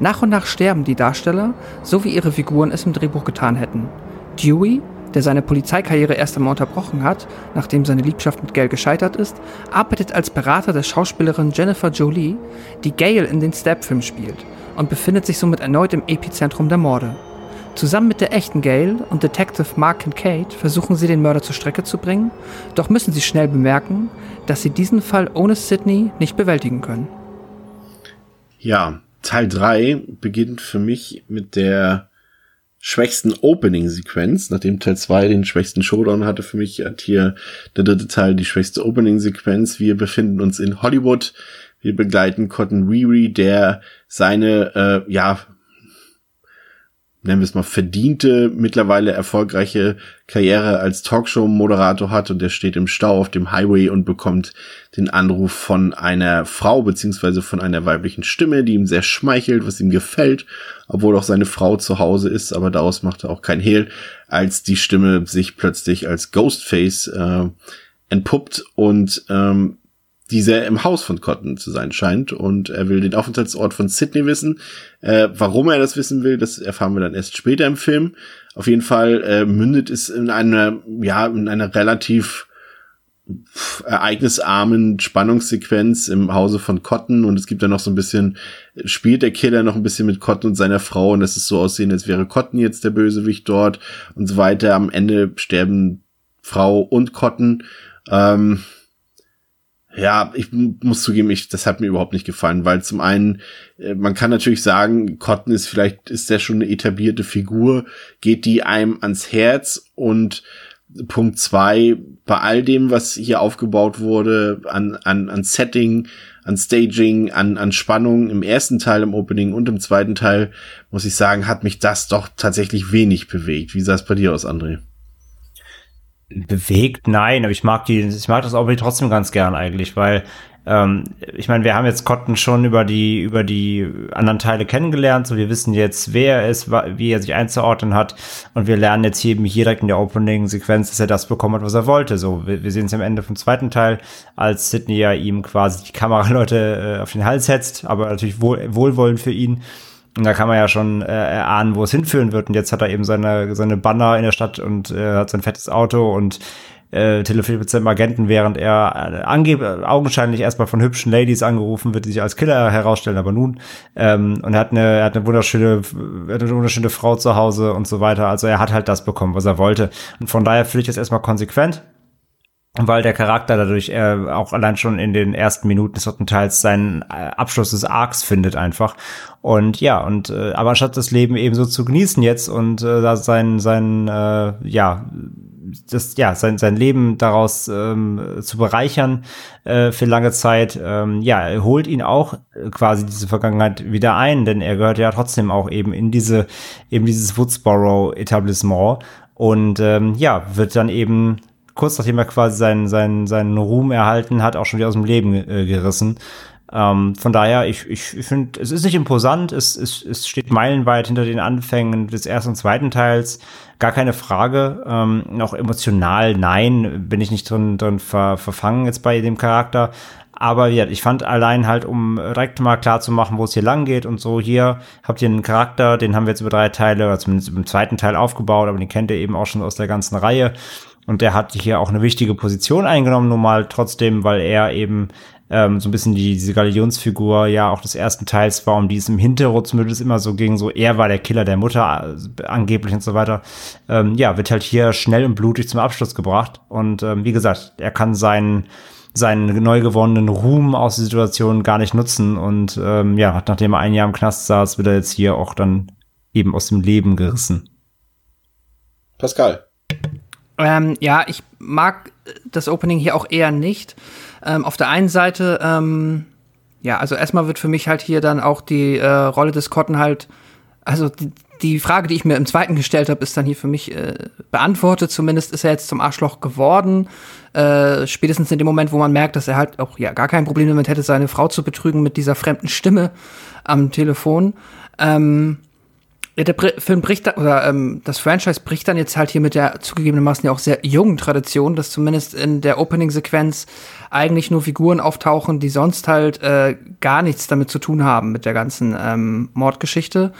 Nach und nach sterben die Darsteller, so wie ihre Figuren es im Drehbuch getan hätten. Dewey, der seine Polizeikarriere erst einmal unterbrochen hat, nachdem seine Liebschaft mit Gail gescheitert ist, arbeitet als Berater der Schauspielerin Jennifer Jolie, die Gail in den Stab-Film spielt und befindet sich somit erneut im Epizentrum der Morde. Zusammen mit der echten Gail und Detective Mark Kincaid versuchen sie den Mörder zur Strecke zu bringen, doch müssen sie schnell bemerken, dass sie diesen Fall ohne Sidney nicht bewältigen können. Ja, Teil 3 beginnt für mich mit der schwächsten Opening-Sequenz. Nachdem Teil 2 den schwächsten Showdown hatte, für mich hat hier der dritte Teil die schwächste Opening-Sequenz. Wir befinden uns in Hollywood. Wir begleiten Cotton Weary, der seine, äh, ja, nennen wir es mal, verdiente, mittlerweile erfolgreiche Karriere als Talkshow-Moderator hat und der steht im Stau auf dem Highway und bekommt den Anruf von einer Frau beziehungsweise von einer weiblichen Stimme, die ihm sehr schmeichelt, was ihm gefällt, obwohl auch seine Frau zu Hause ist, aber daraus macht er auch kein Hehl, als die Stimme sich plötzlich als Ghostface äh, entpuppt und ähm, dieser im Haus von Cotton zu sein scheint und er will den Aufenthaltsort von Sydney wissen. Äh, warum er das wissen will, das erfahren wir dann erst später im Film. Auf jeden Fall äh, mündet es in einer, ja, in einer relativ ereignisarmen Spannungssequenz im Hause von Cotton und es gibt dann noch so ein bisschen, spielt der Killer noch ein bisschen mit Cotton und seiner Frau und das ist so aussehen, als wäre Cotton jetzt der Bösewicht dort und so weiter. Am Ende sterben Frau und Cotton. Ähm, ja, ich muss zugeben, ich, das hat mir überhaupt nicht gefallen, weil zum einen, äh, man kann natürlich sagen, Cotton ist vielleicht, ist der schon eine etablierte Figur, geht die einem ans Herz und Punkt zwei, bei all dem, was hier aufgebaut wurde, an, an, an Setting, an Staging, an, an Spannung im ersten Teil im Opening und im zweiten Teil, muss ich sagen, hat mich das doch tatsächlich wenig bewegt. Wie sah es bei dir aus, André? Bewegt, nein, aber ich mag die, ich mag das auch trotzdem ganz gern eigentlich, weil ähm, ich meine, wir haben jetzt Cotton schon über die über die anderen Teile kennengelernt, so wir wissen jetzt, wer er ist, wie er sich einzuordnen hat. Und wir lernen jetzt eben hier direkt in der Opening-Sequenz, dass er das bekommen hat, was er wollte. So, wir, wir sehen es am Ende vom zweiten Teil, als Sidney ja ihm quasi die Kameraleute äh, auf den Hals setzt, aber natürlich wohl, wohlwollend für ihn und da kann man ja schon äh, erahnen, wo es hinführen wird. Und jetzt hat er eben seine, seine Banner in der Stadt und äh, hat sein fettes Auto und äh, telefoniert mit seinem Agenten, während er äh, augenscheinlich erstmal von hübschen Ladies angerufen wird, die sich als Killer herausstellen, aber nun. Ähm, und er hat eine, er hat eine wunderschöne, er hat eine wunderschöne Frau zu Hause und so weiter. Also er hat halt das bekommen, was er wollte. Und von daher finde ich das erstmal konsequent weil der Charakter dadurch äh, auch allein schon in den ersten Minuten des dritten Teils seinen äh, Abschluss des Arcs findet einfach. Und ja und äh, aber statt das Leben eben so zu genießen jetzt und äh, da sein sein äh, ja das ja sein sein Leben daraus ähm, zu bereichern äh, für lange Zeit ähm, ja holt ihn auch quasi diese Vergangenheit wieder ein denn er gehört ja trotzdem auch eben in diese eben dieses Woodsboro Etablissement und ähm, ja wird dann eben kurz nachdem er quasi seinen, seinen, seinen Ruhm erhalten hat, auch schon wieder aus dem Leben äh, gerissen. Ähm, von daher, ich, ich, ich finde, es ist nicht imposant, es, es, es steht meilenweit hinter den Anfängen des ersten und zweiten Teils, gar keine Frage. Ähm, auch emotional, nein, bin ich nicht drin, drin ver, verfangen jetzt bei dem Charakter. Aber ja, ich fand allein halt, um direkt mal klar zu machen, wo es hier lang geht und so, hier habt ihr einen Charakter, den haben wir jetzt über drei Teile, oder zumindest im zweiten Teil aufgebaut, aber den kennt ihr eben auch schon aus der ganzen Reihe. Und der hat hier auch eine wichtige Position eingenommen, nun mal trotzdem, weil er eben ähm, so ein bisschen die, diese Galionsfigur ja auch des ersten Teils war, um die es im Hintergrund zumindest immer so ging, so er war der Killer der Mutter äh, angeblich und so weiter. Ähm, ja, wird halt hier schnell und blutig zum Abschluss gebracht. Und ähm, wie gesagt, er kann seinen seinen neu gewonnenen Ruhm aus der Situation gar nicht nutzen und ähm, ja, nachdem er ein Jahr im Knast saß, wird er jetzt hier auch dann eben aus dem Leben gerissen. Pascal. Ähm, ja, ich mag das Opening hier auch eher nicht. Ähm, auf der einen Seite, ähm, ja, also erstmal wird für mich halt hier dann auch die äh, Rolle des Cotton halt, also die, die Frage, die ich mir im zweiten gestellt habe, ist dann hier für mich äh, beantwortet. Zumindest ist er jetzt zum Arschloch geworden. Äh, spätestens in dem Moment, wo man merkt, dass er halt auch ja gar kein Problem damit hätte, seine Frau zu betrügen mit dieser fremden Stimme am Telefon. Ähm, ja, der Film bricht dann, oder ähm, das Franchise bricht dann jetzt halt hier mit der zugegebenermaßen ja auch sehr jungen Tradition, dass zumindest in der Opening-Sequenz eigentlich nur Figuren auftauchen, die sonst halt äh, gar nichts damit zu tun haben mit der ganzen ähm, Mordgeschichte.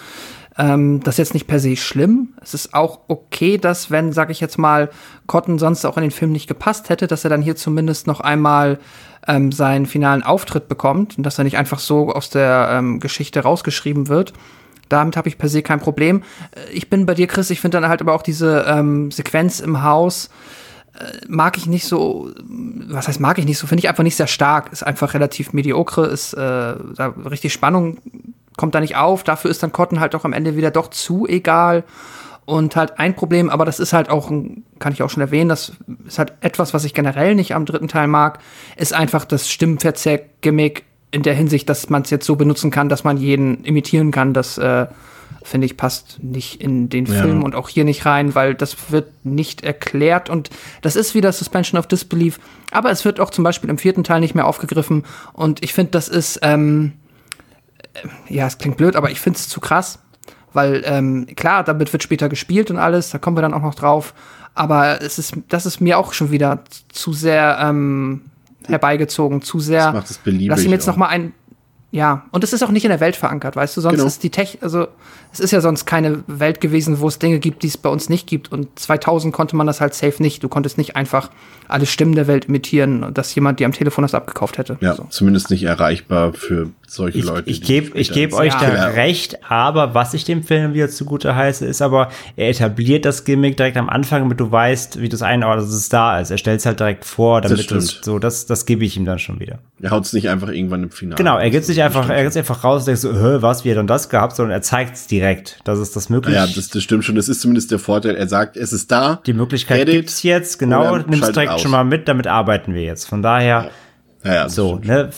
Ähm, das ist jetzt nicht per se schlimm. Es ist auch okay, dass, wenn, sag ich jetzt mal, Cotton sonst auch in den Film nicht gepasst hätte, dass er dann hier zumindest noch einmal ähm, seinen finalen Auftritt bekommt und dass er nicht einfach so aus der ähm, Geschichte rausgeschrieben wird. Damit habe ich per se kein Problem. Äh, ich bin bei dir, Chris. Ich finde dann halt aber auch diese ähm, Sequenz im Haus äh, mag ich nicht so. Was heißt mag ich nicht so? Finde ich einfach nicht sehr stark. Ist einfach relativ mediocre. Ist äh, da richtig Spannung kommt da nicht auf. Dafür ist dann Cotton halt auch am Ende wieder doch zu egal. Und halt ein Problem, aber das ist halt auch, kann ich auch schon erwähnen, das ist halt etwas, was ich generell nicht am dritten Teil mag, ist einfach das Stimmverzehr-Gimmick in der Hinsicht, dass man es jetzt so benutzen kann, dass man jeden imitieren kann. Das äh, finde ich, passt nicht in den Ja. Film und auch hier nicht rein, weil das wird nicht erklärt und das ist wieder Suspension of Disbelief, aber es wird auch zum Beispiel im vierten Teil nicht mehr aufgegriffen und ich finde, das ist, ähm, äh, ja, es klingt blöd, aber ich finde es zu krass, weil ähm, klar, damit wird später gespielt und alles, da kommen wir dann auch noch drauf, aber es ist, das ist mir auch schon wieder zu sehr ähm, herbeigezogen, zu sehr. Das macht es beliebig Lass ihm jetzt auch. noch mal ein ja, und es ist auch nicht in der Welt verankert, weißt du? Sonst Genau. ist die Tech, also es ist ja sonst keine Welt gewesen, wo es Dinge gibt, die es bei uns nicht gibt. Und 2000 konnte man das halt safe nicht. Du konntest nicht einfach alle Stimmen der Welt imitieren, dass jemand dir am Telefon das abgekauft hätte. Ja, zumindest nicht erreichbar für solche Leute. Ich gebe ich geb euch da Ja. recht, aber was ich dem Film wieder zugute heiße, ist aber, er etabliert das Gimmick direkt am Anfang, damit du weißt, wie du es einordnest, dass es da ist. Er stellt es halt direkt vor, damit du es so, das, das gebe ich ihm dann schon wieder. Er haut es nicht einfach irgendwann im Finale. Genau, er gibt sich einfach, er gibt sich einfach raus und denkt so, hä, was, wie hat er dann das gehabt, sondern er zeigt es direkt. Das ist das möglich. Ja, das, das stimmt schon. Das ist zumindest der Vorteil. Er sagt, es ist da. Die Möglichkeit Edit gibt's jetzt, genau, nimm's direkt aus. schon mal mit, damit arbeiten wir jetzt. Von daher, Ja, ja, so, ne,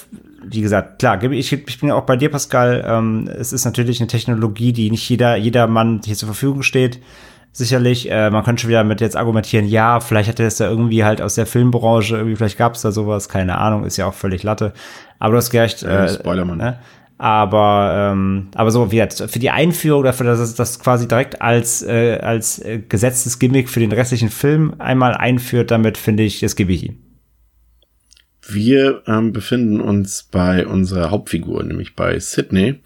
wie gesagt, klar, ich, ich bin auch bei dir, Pascal, ähm, es ist natürlich eine Technologie, die nicht jeder, jeder Mann hier zur Verfügung steht. Sicherlich, äh, man könnte schon wieder mit jetzt argumentieren, ja, vielleicht hat er das ja irgendwie halt aus der Filmbranche, irgendwie, vielleicht gab's da sowas, keine Ahnung, ist ja auch völlig Latte. Aber du hast recht, Ja, äh, Spoilermann. ne? Aber, ähm, aber so, wie gesagt, für die Einführung dafür, dass es das quasi direkt als, äh, als äh, gesetztes Gimmick für den restlichen Film einmal einführt, damit finde ich, das gebe ich ihm. Wir ähm, befinden uns bei unserer Hauptfigur, nämlich bei Sydney.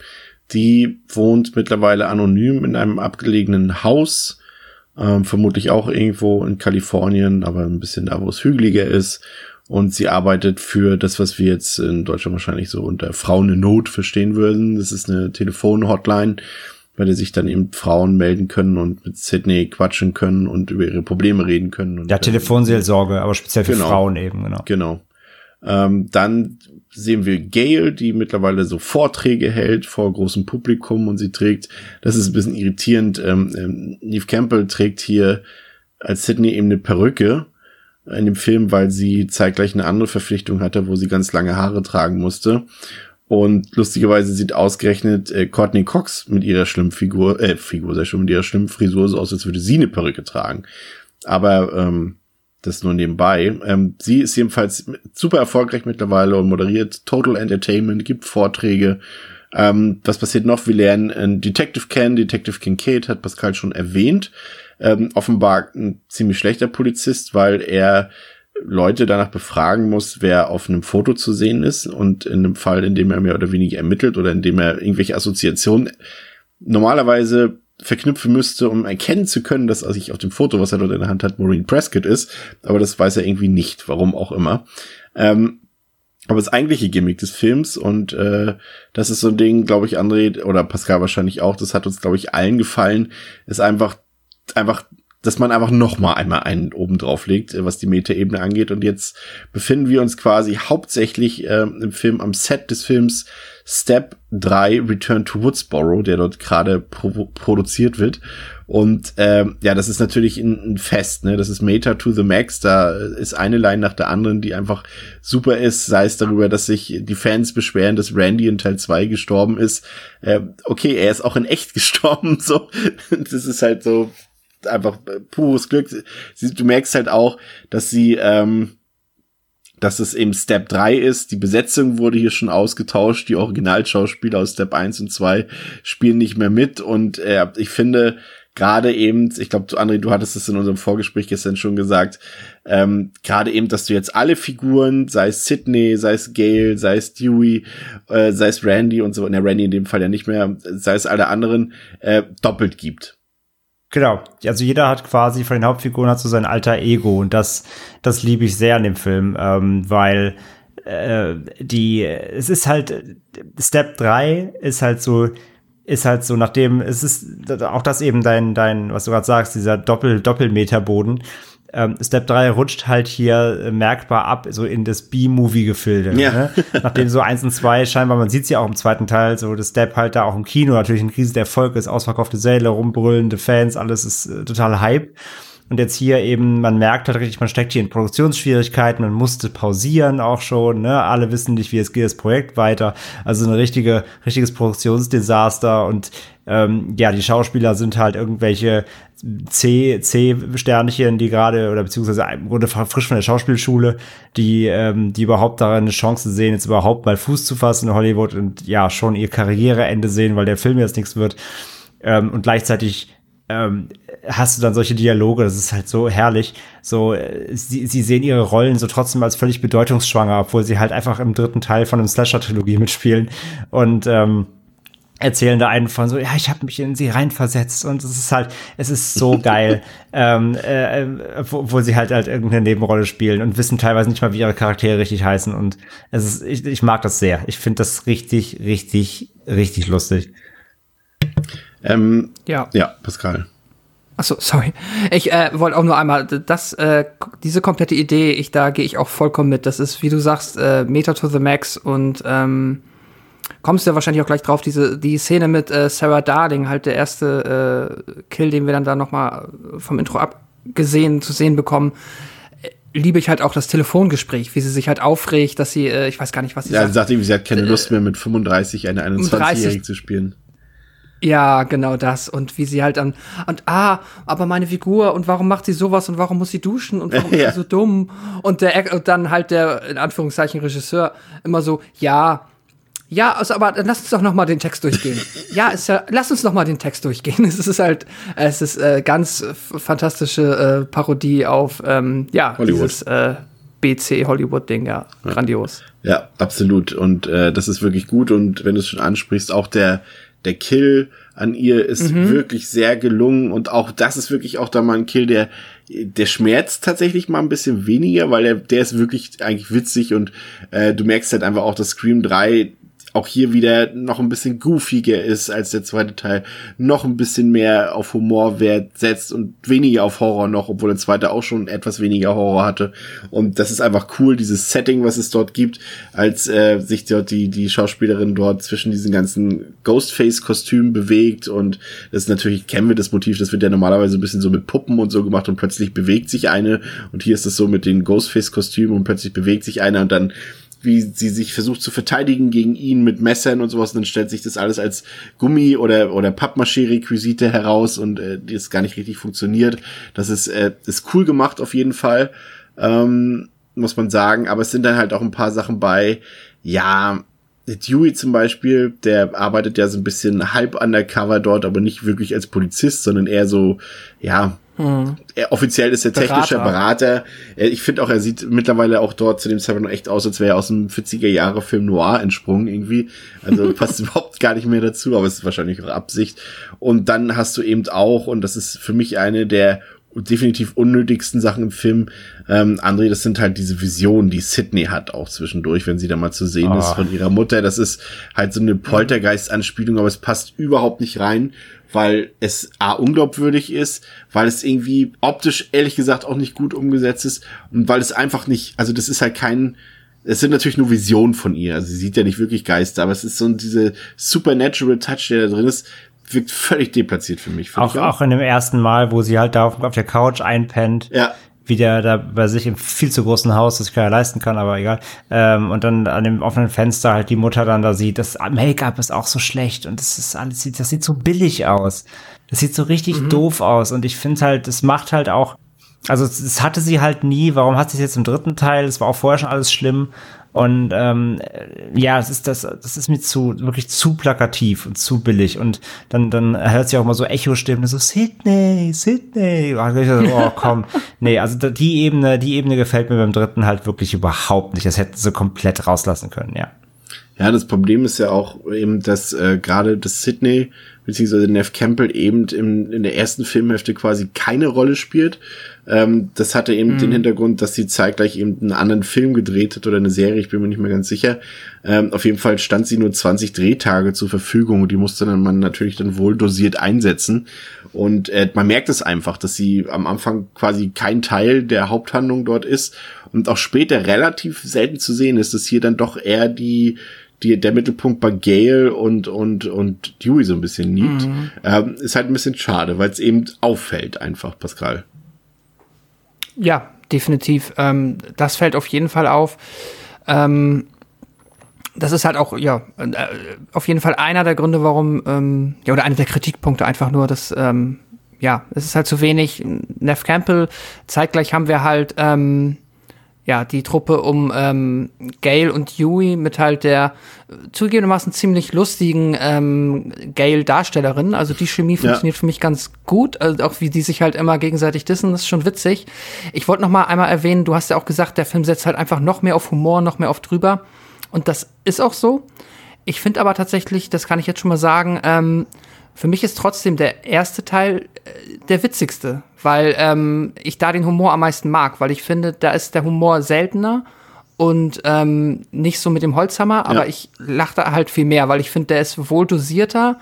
Die wohnt mittlerweile anonym in einem abgelegenen Haus, ähm, vermutlich auch irgendwo in Kalifornien, aber ein bisschen da, wo es hügeliger ist. Und sie arbeitet für das, was wir jetzt in Deutschland wahrscheinlich so unter Frauen in Not verstehen würden. Das ist eine Telefon-Hotline, bei der sich dann eben Frauen melden können und mit Sydney quatschen können und über ihre Probleme reden können. Und Ja, Telefonseelsorge, aber speziell für Genau. Frauen eben, genau. Genau. Ähm, dann sehen wir Gail, die mittlerweile so Vorträge hält vor großem Publikum und sie trägt, das ist ein bisschen irritierend, ähm, ähm, Neve Campbell trägt hier als Sydney eben eine Perücke in dem Film, weil sie zeitgleich eine andere Verpflichtung hatte, wo sie ganz lange Haare tragen musste. Und lustigerweise sieht ausgerechnet äh, Courtney Cox mit ihrer schlimmen Figur, äh, Figur, sehr schön, mit ihrer schlimmen Frisur so aus, als würde sie eine Perücke tragen. Aber ähm, das nur nebenbei. Ähm, sie ist jedenfalls super erfolgreich mittlerweile und moderiert Total Entertainment, gibt Vorträge. Ähm, was passiert noch? Wir lernen einen Detective kennen. Detective Kincaid hat Pascal schon erwähnt. Ähm, offenbar ein ziemlich schlechter Polizist, weil er Leute danach befragen muss, wer auf einem Foto zu sehen ist und in einem Fall, in dem er mehr oder weniger ermittelt oder in dem er irgendwelche Assoziationen normalerweise verknüpfen müsste, um erkennen zu können, dass sich auf dem Foto, was er dort in der Hand hat, Maureen Prescott ist. Aber das weiß er irgendwie nicht, warum auch immer. Ähm, aber das eigentliche Gimmick des Films und äh, das ist so ein Ding, glaube ich, André oder Pascal wahrscheinlich auch, das hat uns, glaube ich, allen gefallen, ist einfach, einfach, dass man einfach noch mal einmal einen oben drauf legt, äh, was die Metaebene angeht. Und jetzt befinden wir uns quasi hauptsächlich äh, im Film am Set des Films Step 3 Return to Woodsboro, der dort gerade pro produziert wird. Und ähm, ja, das ist natürlich ein, ein Fest, ne? Das ist Meta to the Max. Da ist eine Line nach der anderen, die einfach super ist, sei es darüber, dass sich die Fans beschweren, dass Randy in Teil 2 gestorben ist. Äh, okay, er ist auch in echt gestorben, so. Das ist halt so einfach pures Glück. Sie, du merkst halt auch, dass sie ähm, dass es eben Step 3 ist. Die Besetzung wurde hier schon ausgetauscht. Die Originalschauspieler aus Step 1 und 2 spielen nicht mehr mit. Und äh, ich finde gerade eben, ich glaube, André, du hattest es in unserem Vorgespräch gestern schon gesagt, ähm, gerade eben, dass du jetzt alle Figuren, sei es Sydney, sei es Gail, sei es Dewey, äh, sei es Randy und so, ne, Randy in dem Fall ja nicht mehr, sei es alle anderen, äh, doppelt gibt. Genau. Also jeder hat quasi von den Hauptfiguren hat so sein alter Ego und das, das liebe ich sehr an dem Film, ähm, weil äh, die, es ist halt, Step 3 ist halt so, ist halt so, nachdem, es ist auch das eben dein, dein, was du gerade sagst, dieser Doppel, Doppelmeterboden. Ähm, Step 3 rutscht halt hier äh, merkbar ab, so in das B-Movie-Gefilde. Ja. Ne? Nachdem so eins und zwei scheinbar, man sieht es ja auch im zweiten Teil, so das Step halt da auch im Kino natürlich ein riesiger Erfolg ist, ausverkaufte Säle, rumbrüllende Fans, alles ist äh, total Hype. Und jetzt hier eben, man merkt halt richtig, man steckt hier in Produktionsschwierigkeiten, man musste pausieren auch schon, ne? Alle wissen nicht, wie es geht, das Projekt weiter. Also ein richtige, richtiges Produktionsdesaster und ähm, ja, die Schauspieler sind halt irgendwelche C-Sternchen, die gerade, oder beziehungsweise im Grunde frisch von der Schauspielschule, die, ähm, die überhaupt darin eine Chance sehen, jetzt überhaupt mal Fuß zu fassen in Hollywood und ja, schon ihr Karriereende sehen, weil der Film jetzt nichts wird. Ähm, und gleichzeitig ähm, hast du dann solche Dialoge, das ist halt so herrlich. So, äh, sie, sie sehen ihre Rollen so trotzdem als völlig bedeutungsschwanger, obwohl sie halt einfach im dritten Teil von einem Slasher-Trilogie mitspielen. Und ähm, erzählen da einen von so, ja, ich habe mich in sie reinversetzt und es ist halt, es ist so geil, ähm, äh, wo, wo sie halt halt irgendeine Nebenrolle spielen und wissen teilweise nicht mal, wie ihre Charaktere richtig heißen und es ist, ich, ich mag das sehr. Ich finde das richtig, richtig, richtig lustig. Ähm, ja. Ja, Pascal. Achso, sorry. Ich äh, wollte auch nur einmal, das, äh, diese komplette Idee, ich da gehe ich auch vollkommen mit. Das ist, wie du sagst, äh, Meta to the Max und ähm, kommst du ja wahrscheinlich auch gleich drauf, diese die Szene mit äh, Sarah Darling, halt der erste äh, Kill, den wir dann da noch mal vom Intro abgesehen zu sehen bekommen. Äh, liebe ich halt auch das Telefongespräch, wie sie sich halt aufregt, dass sie, äh, ich weiß gar nicht, was sie Ja, sagt. sie sagt irgendwie, sie hat keine Lust mehr mit 35 eine 21-Jährige zu spielen. Ja, genau das. Und wie sie halt dann, und ah, aber meine Figur, und warum macht sie sowas und warum muss sie duschen und warum Ja. ist sie so dumm? Und der und dann halt der, in Anführungszeichen, Regisseur immer so, ja, ja, also, aber dann lass uns doch noch mal den Text durchgehen. ja, ist ja, lass uns noch mal den Text durchgehen. Es ist halt, es ist äh, ganz fantastische äh, Parodie auf, ähm, ja, Hollywood. dieses äh, BC Hollywood-Ding, ja, grandios. Ja, absolut. Und äh, das ist wirklich gut. Und wenn du es schon ansprichst, auch der, der Kill an ihr ist Mhm. wirklich sehr gelungen. Und auch das ist wirklich auch da mal ein Kill, der, der schmerzt tatsächlich mal ein bisschen weniger, weil der, der ist wirklich eigentlich witzig und äh, du merkst halt einfach auch, dass Scream 3 auch hier wieder noch ein bisschen goofiger ist als der zweite Teil, noch ein bisschen mehr auf Humorwert setzt und weniger auf Horror noch, obwohl der zweite auch schon etwas weniger Horror hatte. Und das ist einfach cool, dieses Setting, was es dort gibt, als äh, sich dort die, die Schauspielerin dort zwischen diesen ganzen Ghostface-Kostümen bewegt. Und das ist natürlich, kennen wir das Motiv, das wird ja normalerweise ein bisschen so mit Puppen und so gemacht und plötzlich bewegt sich eine. Und hier ist es so mit den Ghostface-Kostümen und plötzlich bewegt sich einer und dann wie sie sich versucht zu verteidigen gegen ihn mit Messern und sowas, und dann stellt sich das alles als Gummi oder oder Pappmaché-Requisite heraus und äh, das gar nicht richtig funktioniert. Das ist äh, ist cool gemacht auf jeden Fall, ähm, muss man sagen. Aber es sind dann halt auch ein paar Sachen bei. Ja, Dewey zum Beispiel, der arbeitet ja so ein bisschen halb undercover dort, aber nicht wirklich als Polizist, sondern eher so, ja, Hm. er, offiziell ist er technischer Berater. Er, ich finde auch, er sieht mittlerweile auch dort zu dem Zeitpunkt noch echt aus, als wäre er aus einem 40er Jahre Film Noir entsprungen irgendwie. Also passt überhaupt gar nicht mehr dazu, aber es ist wahrscheinlich auch Absicht. Und dann hast du eben auch, und das ist für mich eine der definitiv unnötigsten Sachen im Film, ähm, André, das sind halt diese Visionen, die Sydney hat auch zwischendurch, wenn sie da mal zu sehen ist Ah. von ihrer Mutter. Das ist halt so eine Poltergeist-Anspielung, aber es passt überhaupt nicht rein, weil es A, unglaubwürdig ist, weil es irgendwie optisch ehrlich gesagt auch nicht gut umgesetzt ist und weil es einfach nicht, also das ist halt kein, es sind natürlich nur Visionen von ihr, also sie sieht ja nicht wirklich Geister, aber es ist so diese supernatural Touch, der da drin ist, wirkt völlig deplatziert für mich. Auch, ich auch in dem ersten Mal, wo sie halt da auf, auf der Couch einpennt. Ja. Wie der da bei sich im viel zu großen Haus, das keiner leisten kann, aber egal. Ähm, und dann an dem offenen Fenster halt die Mutter dann da sieht, das Make-up ist auch so schlecht und das ist alles, das sieht so billig aus. Das sieht so richtig doof aus und ich finde halt, das macht halt auch, also es hatte sie halt nie, warum hat sie es jetzt im dritten Teil? Es war auch vorher schon alles schlimm. Und ähm, ja, es ist das, das ist mir zu wirklich zu plakativ und zu billig. Und dann, dann hört sie auch immer so Echo-Stimmen, so Sydney, Sydney. So, oh komm. nee, also die Ebene, die Ebene gefällt mir beim dritten halt wirklich überhaupt nicht. Das hätten sie komplett rauslassen können, ja. Ja, das Problem ist ja auch eben, dass äh, gerade das Sydney beziehungsweise Neff Campbell eben im, in der ersten Filmhälfte quasi keine Rolle spielt. Ähm, das hatte eben Mhm. den Hintergrund, dass sie zeitgleich eben einen anderen Film gedreht hat oder eine Serie, ich bin mir nicht mehr ganz sicher. Ähm, auf jeden Fall stand sie nur 20 Drehtage zur Verfügung und die musste dann man natürlich dann wohl dosiert einsetzen. Und äh, man merkt es einfach, dass sie am Anfang quasi kein Teil der Haupthandlung dort ist und auch später relativ selten zu sehen ist, dass hier dann doch eher die die, der Mittelpunkt bei Gale und, und, und Dewey so ein bisschen liegt. Mhm. Ähm, ist halt ein bisschen schade, weil es eben auffällt einfach, Pascal. Ja, definitiv. Ähm, das fällt auf jeden Fall auf. Ähm, das ist halt auch, ja, äh, auf jeden Fall einer der Gründe, warum, ähm, ja, oder einer der Kritikpunkte einfach nur, dass, ähm, ja, es ist halt zu wenig. Neff Campbell, zeitgleich haben wir halt, ähm, ja, die Truppe um ähm, Gail und Yui mit halt der zugegebenermaßen ziemlich lustigen ähm, Gail-Darstellerin. Also die Chemie funktioniert für mich ganz gut. Also auch wie die sich halt immer gegenseitig dissen, das ist schon witzig. Ich wollte noch mal einmal erwähnen, du hast ja auch gesagt, der Film setzt halt einfach noch mehr auf Humor, noch mehr auf drüber. Und das ist auch so. Ich finde aber tatsächlich, das kann ich jetzt schon mal sagen, ähm, für mich ist trotzdem der erste Teil der witzigste, weil ähm, ich da den Humor am meisten mag, weil ich finde, da ist der Humor seltener und ähm, nicht so mit dem Holzhammer, aber Ja. ich lache da halt viel mehr, weil ich finde, der ist wohl dosierter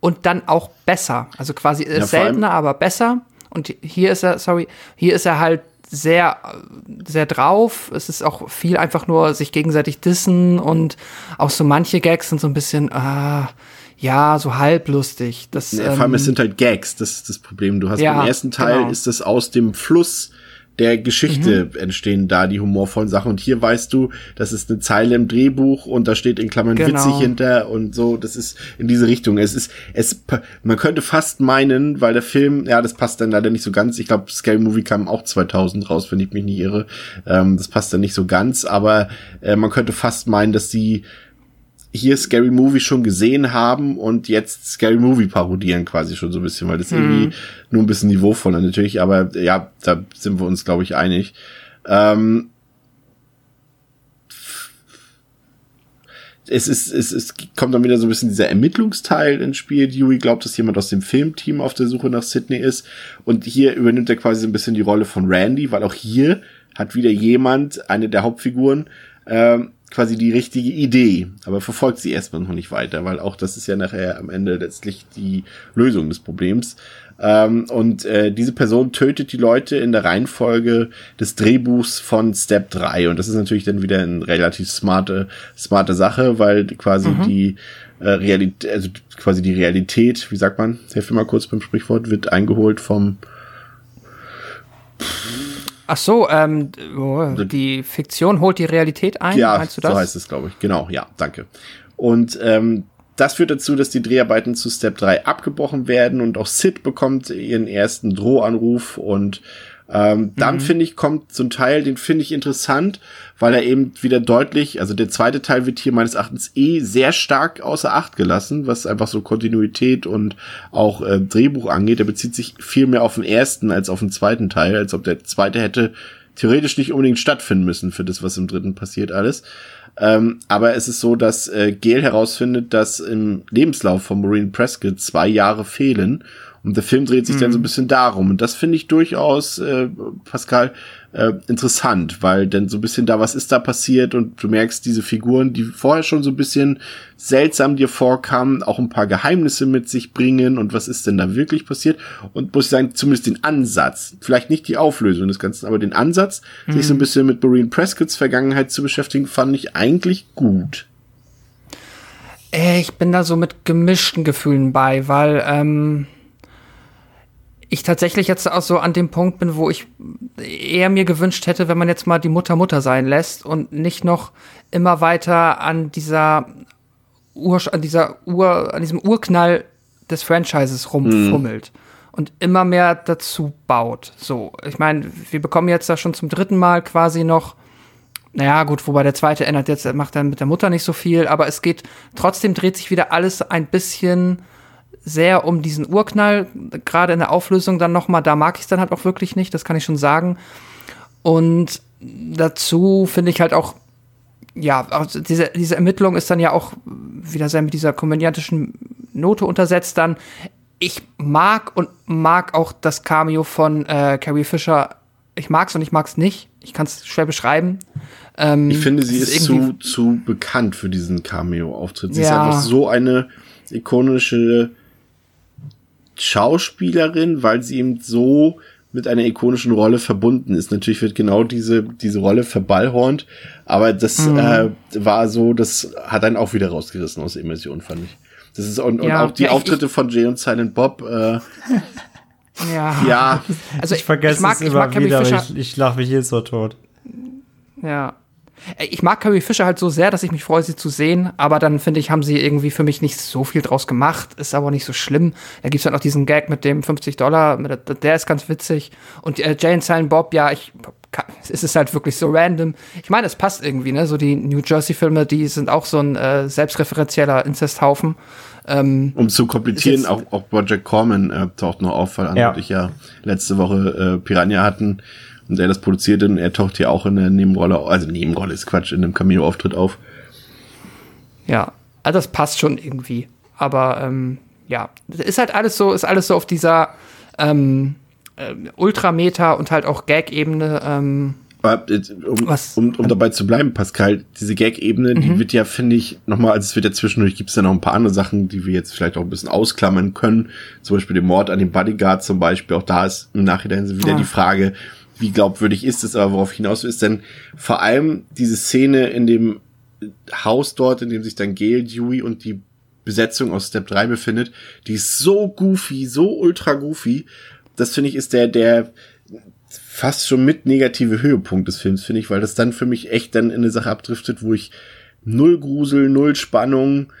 und dann auch besser. Also quasi Ja, allem- seltener, aber besser. Und hier ist er, sorry, hier ist er halt sehr, äh, sehr drauf. Es ist auch viel einfach nur sich gegenseitig dissen und auch so manche Gags sind so ein bisschen, ah, ja, so halblustig. Das, Ja, vor allem, ähm, es sind halt Gags, das ist das Problem. Du hast Ja, beim ersten Teil genau. ist das aus dem Fluss der Geschichte Mhm. entstehen da die humorvollen Sachen. Und hier weißt du, das ist eine Zeile im Drehbuch und da steht in Klammern Genau. witzig hinter und so. Das ist in diese Richtung. Es ist, es, man könnte fast meinen, weil der Film, ja, das passt dann leider nicht so ganz. Ich glaube, Scary Movie kam auch 2000 raus, wenn ich mich nicht irre. Ähm, das passt dann nicht so ganz, aber äh, man könnte fast meinen, dass sie hier Scary Movie schon gesehen haben und jetzt Scary Movie parodieren quasi schon so ein bisschen, weil das Mhm. irgendwie nur ein bisschen niveauvoller natürlich, aber ja, da sind wir uns, glaube ich, einig. Ähm, es ist, es, es kommt dann wieder so ein bisschen dieser Ermittlungsteil ins Spiel. Dewey glaubt, dass jemand aus dem Filmteam auf der Suche nach Sydney ist. Und hier übernimmt er quasi so ein bisschen die Rolle von Randy, weil auch hier hat wieder jemand, eine der Hauptfiguren, ähm, quasi die richtige Idee, aber verfolgt sie erstmal noch nicht weiter, weil auch das ist ja nachher am Ende letztlich die Lösung des Problems. Ähm, und äh, diese Person tötet die Leute in der Reihenfolge des Drehbuchs von Step 3. Und das ist natürlich dann wieder eine relativ smarte, smarte Sache, weil quasi Mhm. die äh, Realität, also quasi die Realität, wie sagt man, helf mir mal kurz beim Sprichwort, wird eingeholt vom Ach so, ähm, oh, die Fiktion holt die Realität ein, Ja, meinst du das? so heißt es, glaube ich. Genau, ja, danke. Und ähm, das führt dazu, dass die Dreharbeiten zu Step 3 abgebrochen werden und auch Sid bekommt ihren ersten Drohanruf und ähm, dann Mhm. finde ich, kommt so ein Teil, den finde ich interessant, weil er eben wieder deutlich, also der zweite Teil wird hier meines Erachtens eh sehr stark außer Acht gelassen, was einfach so Kontinuität und auch äh, Drehbuch angeht. Er bezieht sich viel mehr auf den ersten als auf den zweiten Teil, als ob der zweite hätte theoretisch nicht unbedingt stattfinden müssen für das, was im dritten passiert alles. Ähm, aber es ist so, dass äh, Gail herausfindet, dass im Lebenslauf von Maureen Prescott zwei Jahre fehlen. Und der Film dreht sich dann so ein bisschen darum. Und das finde ich durchaus, äh, Pascal, äh, interessant, weil dann so ein bisschen da, was ist da passiert und du merkst diese Figuren, die vorher schon so ein bisschen seltsam dir vorkamen, auch ein paar Geheimnisse mit sich bringen und was ist denn da wirklich passiert? Und muss ich sagen, zumindest den Ansatz, vielleicht nicht die Auflösung des Ganzen, aber den Ansatz, sich so ein Mhm. bisschen mit Maureen Prescotts Vergangenheit zu beschäftigen, fand ich eigentlich gut. Äh, Ich bin da so mit gemischten Gefühlen bei, weil ähm, ich tatsächlich jetzt auch so an dem Punkt bin, wo ich eher mir gewünscht hätte, wenn man jetzt mal die Mutter Mutter sein lässt und nicht noch immer weiter an dieser Ur, an dieser Ur, an diesem Urknall des Franchises rumfummelt und immer mehr dazu baut. So, ich meine, wir bekommen jetzt da schon zum dritten Mal quasi noch naja, gut, wobei der zweite ändert jetzt, macht dann mit der Mutter nicht so viel, aber es geht, trotzdem dreht sich wieder alles ein bisschen sehr um diesen Urknall, gerade in der Auflösung dann nochmal, da mag ich es dann halt auch wirklich nicht, das kann ich schon sagen. Und dazu finde ich halt auch, ja, also diese, diese Ermittlung ist dann ja auch wieder sehr mit dieser komödiantischen Note untersetzt dann. Ich mag und mag auch das Cameo von äh, Carrie Fisher. Ich mag's und ich mag's nicht. Ich kann es schwer beschreiben. Ähm, Ich finde, sie ist irgendwie- zu, zu bekannt für diesen Cameo-Auftritt. Sie ist Ja. einfach so eine ikonische Schauspielerin, weil sie eben so mit einer ikonischen Rolle verbunden ist. Natürlich wird genau diese, diese Rolle verballhornt, aber das Mhm. äh, war so, das hat einen auch wieder rausgerissen aus der Immersion, fand ich. Das ist und, und Ja, auch die ja, ich- Auftritte von Jay und Silent Bob, äh, Ja. Ja. Also ich vergesse ich mag, es ich immer mag Carrie wieder, aber Fisher. ich, ich lache mich jetzt so tot. Ja. Ey, Ich mag Carrie Fisher halt so sehr, dass ich mich freue, sie zu sehen, aber dann finde ich, haben sie irgendwie für mich nicht so viel draus gemacht. Ist aber nicht so schlimm. Da gibt's halt noch diesen Gag mit dem 50 Dollar, der, ist ganz witzig. Und äh, Jay and Silent Bob, ja, ich es ist halt wirklich so random. Ich meine, es passt irgendwie, ne? So die New Jersey-Filme, die sind auch so ein äh, selbstreferenzieller Inzesthaufen. Ähm, Um zu komplizieren, auch, auch Project Corman äh, taucht noch auf, weil Ja. ja letzte Woche äh, Piranha hatten und er das produzierte und er taucht hier auch in der Nebenrolle, also Nebenrolle ist Quatsch, in einem Cameo-Auftritt auf. Ja, also das passt schon irgendwie. Aber ähm, ja, ist halt alles so, ist alles so auf dieser ähm, ähm, Ultrameter und halt auch Gag-Ebene. Ähm, äh, um, um, um dabei zu bleiben, Pascal, diese Gag-Ebene, die Mhm. wird ja, finde ich, nochmal, also es wird ja zwischendurch, gibt es ja noch ein paar andere Sachen, die wir jetzt vielleicht auch ein bisschen ausklammern können. Zum Beispiel den Mord an den Bodyguard zum Beispiel. Auch da ist im Nachhinein wieder Ah. die Frage, wie glaubwürdig ist es, aber worauf hinaus ist denn vor allem diese Szene in dem Haus dort, in dem sich dann Gail, Dewey und die Besetzung aus Step 3 befindet, die ist so goofy, so ultra goofy. Das finde ich ist der, der fast schon mit negative Höhepunkt des Films, finde ich, weil das dann für mich echt dann in eine Sache abdriftet, wo ich null Grusel, null Spannung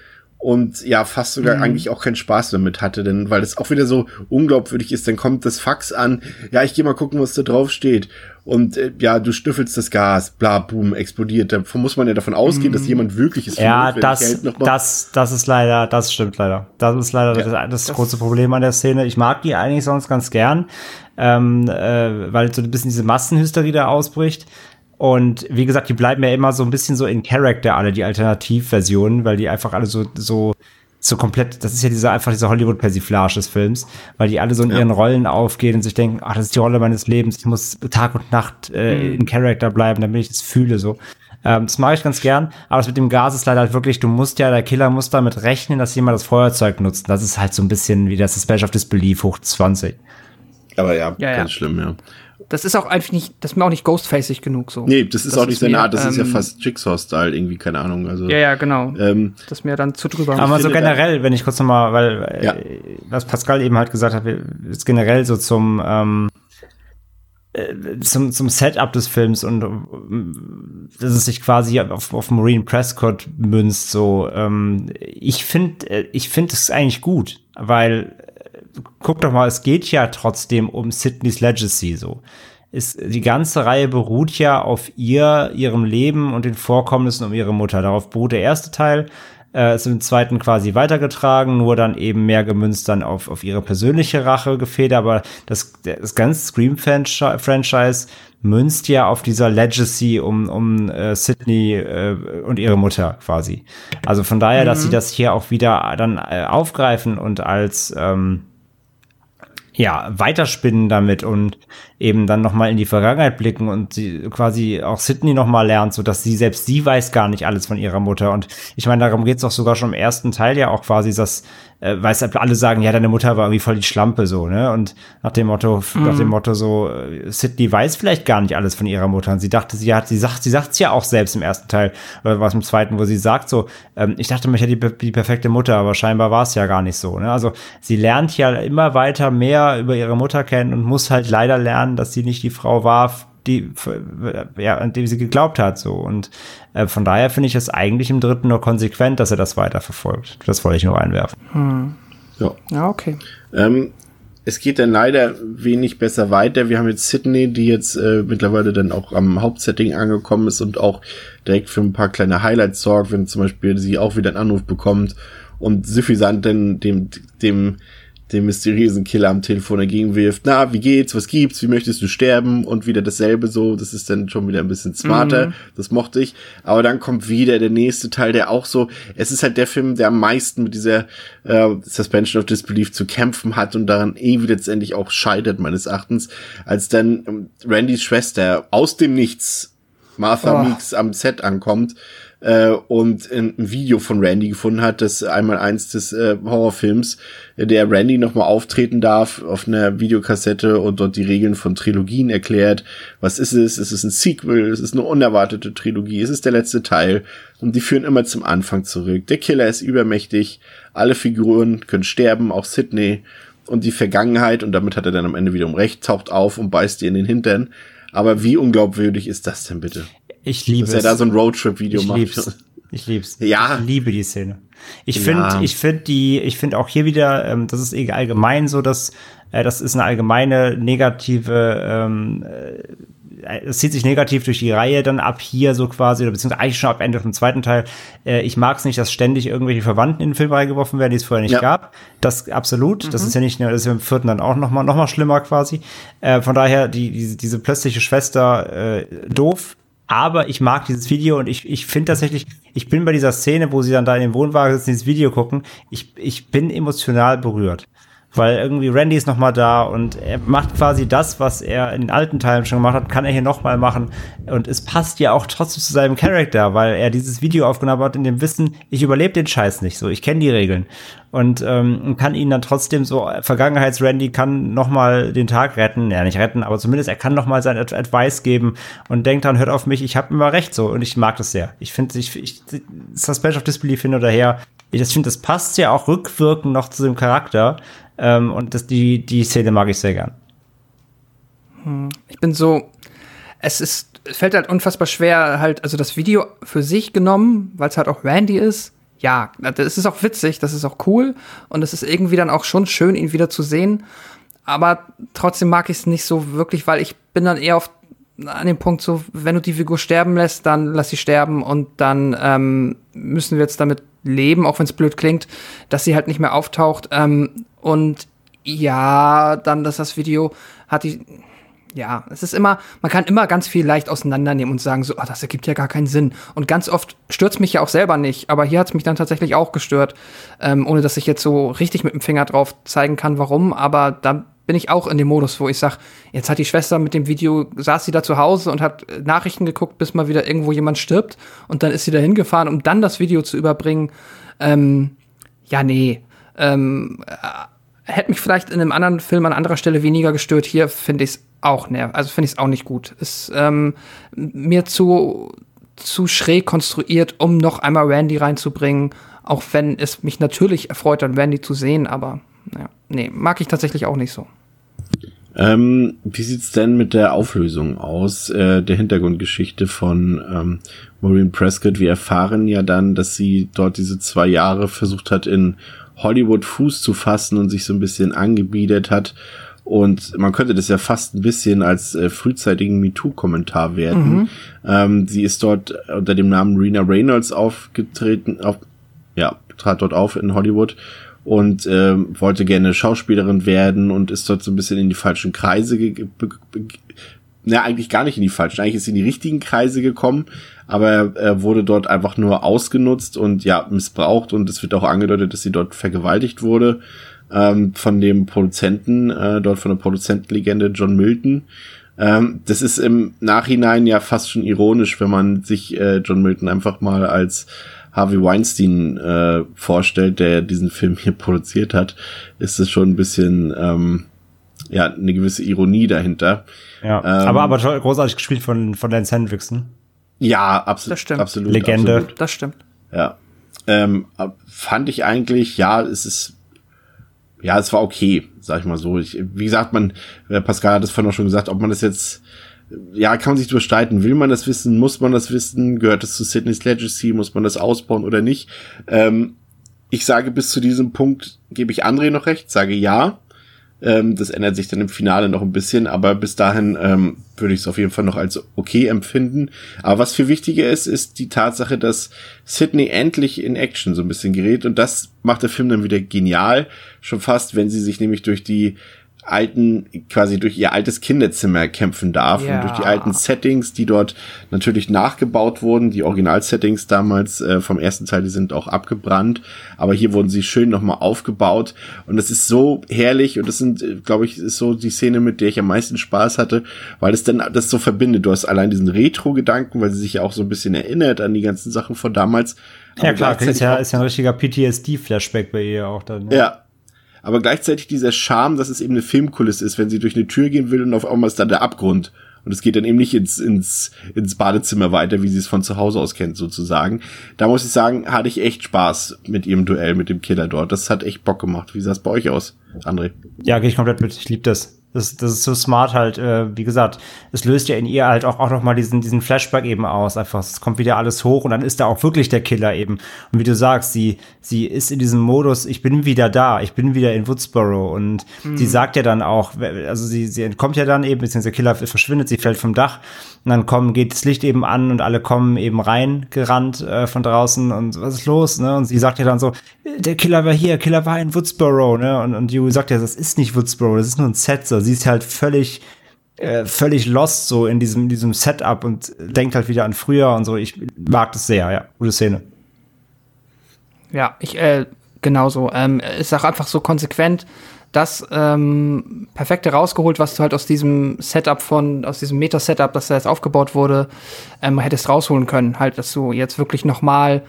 und ja, fast sogar Mhm. eigentlich auch keinen Spaß damit hatte, denn weil das auch wieder so unglaubwürdig ist, dann kommt das Fax an, ja, ich gehe mal gucken, was da drauf steht. Und äh, ja, du schnüffelst das Gas, bla, boom, explodiert. Davon muss man ja davon ausgehen, dass jemand wirklich für Ja, das, das, das ist leider, das stimmt leider. Das ist leider das, das große Problem an der Szene. Ich mag die eigentlich sonst ganz gern, ähm, äh, weil so ein bisschen diese Massenhysterie da ausbricht. Und wie gesagt, die bleiben ja immer so ein bisschen so in Character, alle die Alternativversionen, weil die einfach alle so, so, so komplett, das ist ja diese, einfach diese Hollywood-Persiflage des Films, weil die alle so in ihren Rollen aufgehen und sich denken, ach, das ist die Rolle meines Lebens, ich muss Tag und Nacht äh, Mhm. in Character bleiben, damit ich das fühle, so. Ähm, das mache ich ganz gern, aber das mit dem Gas ist leider halt wirklich, du musst ja, der Killer muss damit rechnen, dass jemand das Feuerzeug nutzt. Das ist halt so ein bisschen wie das Suspension of Disbelief hoch 20. Aber ja, Ja, ja. ganz schlimm, ja. Das ist auch einfach nicht, das ist mir auch nicht ghostfacig genug so. Nee, das ist auch nicht seine Art, das ist ja ähm, fast Jigsaw-Style, irgendwie, keine Ahnung. Also, Ja, ja, genau. Ähm, Das ist mir dann zu drüber. Aber so finde, generell, wenn ich kurz nochmal, weil äh, was Pascal eben halt gesagt hat, ist generell so zum ähm, äh, zum, zum Setup des Films und ähm, dass es sich quasi auf, auf Marine Prescott münzt, so ähm, ich finde äh, ich finde es eigentlich gut, weil äh, guck doch mal, es geht ja trotzdem um Sydney's Legacy so. Ist, die ganze Reihe beruht ja auf ihr, ihrem Leben und den Vorkommnissen um ihre Mutter. Darauf beruht der erste Teil. Äh, ist im zweiten quasi weitergetragen, nur dann eben mehr gemünzt dann auf, auf ihre persönliche Rache gefedert. Aber das, das ganze Scream-Franchise münzt ja auf dieser Legacy um, um äh, Sydney äh, und ihre Mutter quasi. Also von daher, dass Mhm. sie das hier auch wieder dann äh, aufgreifen und als ähm, ja, weiterspinnen damit und eben dann nochmal in die Vergangenheit blicken und sie quasi auch Sydney nochmal lernt, so dass sie selbst sie weiß gar nicht alles von ihrer Mutter. Und ich meine, darum geht's auch sogar schon im ersten Teil ja auch quasi, dass, äh, weiß alle sagen, ja, deine Mutter war irgendwie voll die Schlampe so, ne? Und nach dem Motto, Mhm. nach dem Motto so, äh, Sydney weiß vielleicht gar nicht alles von ihrer Mutter. Und sie dachte, sie hat, sie sagt, sie sagt's ja auch selbst im ersten Teil, oder was im zweiten, wo sie sagt so, ähm, ich dachte, ich hätte die, die perfekte Mutter, aber scheinbar war es ja gar nicht so, ne? Also sie lernt ja immer weiter mehr über ihre Mutter kennen und muss halt leider lernen, dass sie nicht die Frau war, die, ja, an die sie geglaubt hat, so. Und äh, von daher finde ich es eigentlich im dritten nur konsequent, dass er das weiterverfolgt. Das wollte ich nur einwerfen. Hm. Ja. Ja, okay. Ähm, es geht dann leider wenig besser weiter. Wir haben jetzt Sydney, die jetzt äh, mittlerweile dann auch am Hauptsetting angekommen ist und auch direkt für ein paar kleine Highlights sorgt, wenn zum Beispiel sie auch wieder einen Anruf bekommt und suffisant dann dem, dem, dem mysteriösen Killer am Telefon entgegenwirft. Na, wie geht's? Was gibt's? Wie möchtest du sterben? Und wieder dasselbe so. Das ist dann schon wieder ein bisschen smarter. Mhm. Das mochte ich. Aber dann kommt wieder der nächste Teil, der auch so, es ist halt der Film, der am meisten mit dieser äh, Suspension of Disbelief zu kämpfen hat und daran irgendwie letztendlich auch scheitert, meines Erachtens, als dann ähm, Randys Schwester aus dem Nichts Martha Oh. Meeks am Set ankommt äh, und ein Video von Randy gefunden hat, das einmal eins des äh, Horrorfilms, äh, der Randy nochmal auftreten darf auf einer Videokassette und dort die Regeln von Trilogien erklärt. Was ist es? Es ist ein Sequel, es ist eine unerwartete Trilogie, es ist der letzte Teil und die führen immer zum Anfang zurück. Der Killer ist übermächtig, alle Figuren können sterben, auch Sydney. und die Vergangenheit, und damit hat er dann am Ende wiederum recht, taucht auf und beißt dir in den Hintern. Aber wie unglaubwürdig ist das denn bitte? Ich liebe Dass er da so ein Roadtrip-Video ich macht. Lieb's. Ich lieb's. Ja. Ich liebe die Szene. Ich Ja. finde, ich finde die, ich finde auch hier wieder, ähm, das ist eh allgemein so, dass äh, das ist eine allgemeine negative, ähm, äh, es zieht sich negativ durch die Reihe dann ab hier so quasi, oder beziehungsweise eigentlich schon ab Ende vom zweiten Teil. Äh, ich mag es nicht, dass ständig irgendwelche Verwandten in den Film reingeworfen werden, die es vorher nicht Ja. gab. Das absolut. Das Mhm. ist ja nicht nur, das ist ja im vierten dann auch noch mal, noch mal schlimmer quasi. Äh, von daher, die, diese, diese plötzliche Schwester, äh, doof. Aber ich mag dieses Video und ich, ich finde tatsächlich, ich bin bei dieser Szene, wo sie dann da in dem Wohnwagen sitzen, dieses Video gucken, ich, ich bin emotional berührt. Weil irgendwie Randy ist noch mal da und er macht quasi das, was er in den alten Teilen schon gemacht hat, kann er hier noch mal machen. Und es passt ja auch trotzdem zu seinem Charakter, weil er dieses Video aufgenommen hat in dem Wissen, ich überlebe den Scheiß nicht so, ich kenne die Regeln. Und ähm, kann ihn dann trotzdem so, Vergangenheits-Randy kann noch mal den Tag retten, ja nicht retten, aber zumindest er kann noch mal sein Ad Advice geben und denkt dann, hört auf mich, ich habe immer recht so und ich mag das sehr. Ich finde, ich, ich Suspension of Disbelief hin oder her, ich das finde, das passt ja auch rückwirkend noch zu dem Charakter ähm, und das, die, die Szene mag ich sehr gern. Hm. Ich bin so, es ist, es fällt halt unfassbar schwer, halt, also das Video für sich genommen, weil es halt auch Randy ist. Ja, das ist auch witzig, das ist auch cool und es ist irgendwie dann auch schon schön, ihn wieder zu sehen. Aber trotzdem mag ich es nicht so wirklich, weil ich bin dann eher auf an dem Punkt so, wenn du die Figur sterben lässt, dann lass sie sterben und dann ähm, müssen wir jetzt damit leben, auch wenn es blöd klingt, dass sie halt nicht mehr auftaucht. Ähm, und ja, dann, dass das Video hat die, ja, es ist immer, man kann immer ganz viel leicht auseinandernehmen und sagen so, ah, das ergibt ja gar keinen Sinn. Und ganz oft stört's mich ja auch selber nicht, aber hier hat's mich dann tatsächlich auch gestört, ähm, ohne dass ich jetzt so richtig mit dem Finger drauf zeigen kann, warum. Aber da bin ich auch in dem Modus, wo ich sag, jetzt hat die Schwester mit dem Video, saß sie da zu Hause und hat äh, Nachrichten geguckt, bis mal wieder irgendwo jemand stirbt. Und dann ist sie da hingefahren, um dann das Video zu überbringen. Ähm, ja, nee. Ähm, äh, hätte mich vielleicht in einem anderen Film an anderer Stelle weniger gestört. Hier finde ich es auch nerv, also finde ich es auch nicht gut. Ist ähm, mir zu zu schräg konstruiert, um noch einmal Randy reinzubringen, auch wenn es mich natürlich erfreut, dann Randy zu sehen, aber naja, nee, mag ich tatsächlich auch nicht so. Ähm, wie sieht's denn mit der Auflösung aus, äh, der Hintergrundgeschichte von ähm, Maureen Prescott? Wir erfahren ja dann, dass sie dort diese zwei Jahre versucht hat, in Hollywood Fuß zu fassen und sich so ein bisschen angebiedert hat. Und man könnte das ja fast ein bisschen als äh, frühzeitigen MeToo-Kommentar werten. Mhm. Ähm, sie ist dort unter dem Namen Rena Reynolds aufgetreten, auf, ja, trat dort auf in Hollywood und ähm, wollte gerne Schauspielerin werden und ist dort so ein bisschen in die falschen Kreise ja, eigentlich gar nicht in die falschen, eigentlich ist sie in die richtigen Kreise gekommen, aber er wurde dort einfach nur ausgenutzt und ja, missbraucht und es wird auch angedeutet, dass sie dort vergewaltigt wurde ähm, von dem Produzenten, äh, dort von der Produzentenlegende John Milton. Ähm, das ist im Nachhinein ja fast schon ironisch, wenn man sich äh, John Milton einfach mal als Harvey Weinstein äh, vorstellt, der diesen Film hier produziert hat, ist es schon ein bisschen ähm, ja eine gewisse Ironie dahinter. Ja, ähm, aber aber toll, großartig gespielt von von Lance Hendrickson. Ja, absolut. Das stimmt. Absolut, Legende. Absolut. Das stimmt. Ja. Ähm, fand ich eigentlich, ja, es ist, ja, es war okay, sag ich mal so. Ich, wie gesagt, man, äh, Pascal hat es vorhin auch schon gesagt, ob man das jetzt, ja, kann man sich überstreiten. Will man das wissen? Muss man das wissen? Gehört es zu Sydney's Legacy? Muss man das ausbauen oder nicht? Ähm, ich sage, bis zu diesem Punkt gebe ich André noch recht, sage ja. Ähm, das ändert sich dann im Finale noch ein bisschen, aber bis dahin ähm, würde ich es auf jeden Fall noch als okay empfinden. Aber was viel wichtiger ist, ist die Tatsache, dass Sydney endlich in Action so ein bisschen gerät und das macht der Film dann wieder genial. Schon fast, wenn sie sich nämlich durch die alten, quasi durch ihr altes Kinderzimmer kämpfen darf Ja. und durch die alten Settings, die dort natürlich nachgebaut wurden. Die Original-Settings damals äh, vom ersten Teil, die sind auch abgebrannt, aber hier wurden sie schön nochmal aufgebaut und das ist so herrlich und das sind, äh, glaube ich, ist so die Szene, mit der ich am meisten Spaß hatte, weil es dann das so verbindet. Du hast allein diesen Retro-Gedanken, weil sie sich ja auch so ein bisschen erinnert an die ganzen Sachen von damals. Ja aber klar, ist ja, ist ja ein richtiger PTSD-Flashback bei ihr auch dann. ne? ja. Aber gleichzeitig dieser Charme, dass es eben eine Filmkulisse ist, wenn sie durch eine Tür gehen will und auf einmal ist dann der Abgrund Und es geht dann eben nicht ins, ins, ins Badezimmer weiter, wie sie es von zu Hause aus kennt, sozusagen. Da muss ich sagen, hatte ich echt Spaß mit ihrem Duell mit dem Killer dort. Das hat echt Bock gemacht. Wie sah es bei euch aus, André? Ja, gehe ich komplett mit. Ich liebe das. Das, das ist so smart halt, äh, wie gesagt, es löst ja in ihr halt auch, auch noch mal diesen, diesen Flashback eben aus. Einfach, es kommt wieder alles hoch und dann ist da auch wirklich der Killer eben. Und wie du sagst, sie, sie ist in diesem Modus, ich bin wieder da, ich bin wieder in Woodsboro und mhm. sie sagt ja dann auch, also sie, sie entkommt ja dann eben, beziehungsweise der Killer verschwindet, sie fällt vom Dach und dann kommen, geht das Licht eben an und alle kommen eben rein, gerannt äh, von draußen und was ist los, ne? Und sie sagt ja dann so, der Killer war hier, Killer war in Woodsboro, ne? Und, und Yui sagt ja, das ist nicht Woodsboro, das ist nur ein Set, so. Sie ist halt völlig, äh, völlig lost so in diesem, diesem Setup und denkt halt wieder an früher und so. Ich mag das sehr, ja. Gute Szene. Ja, ich, äh, genauso. Ähm, ist auch einfach so konsequent das ähm, perfekte rausgeholt, was du halt aus diesem Setup von, aus diesem Meta-Setup, das da jetzt aufgebaut wurde, ähm, hättest rausholen können. Halt, dass du jetzt wirklich nochmal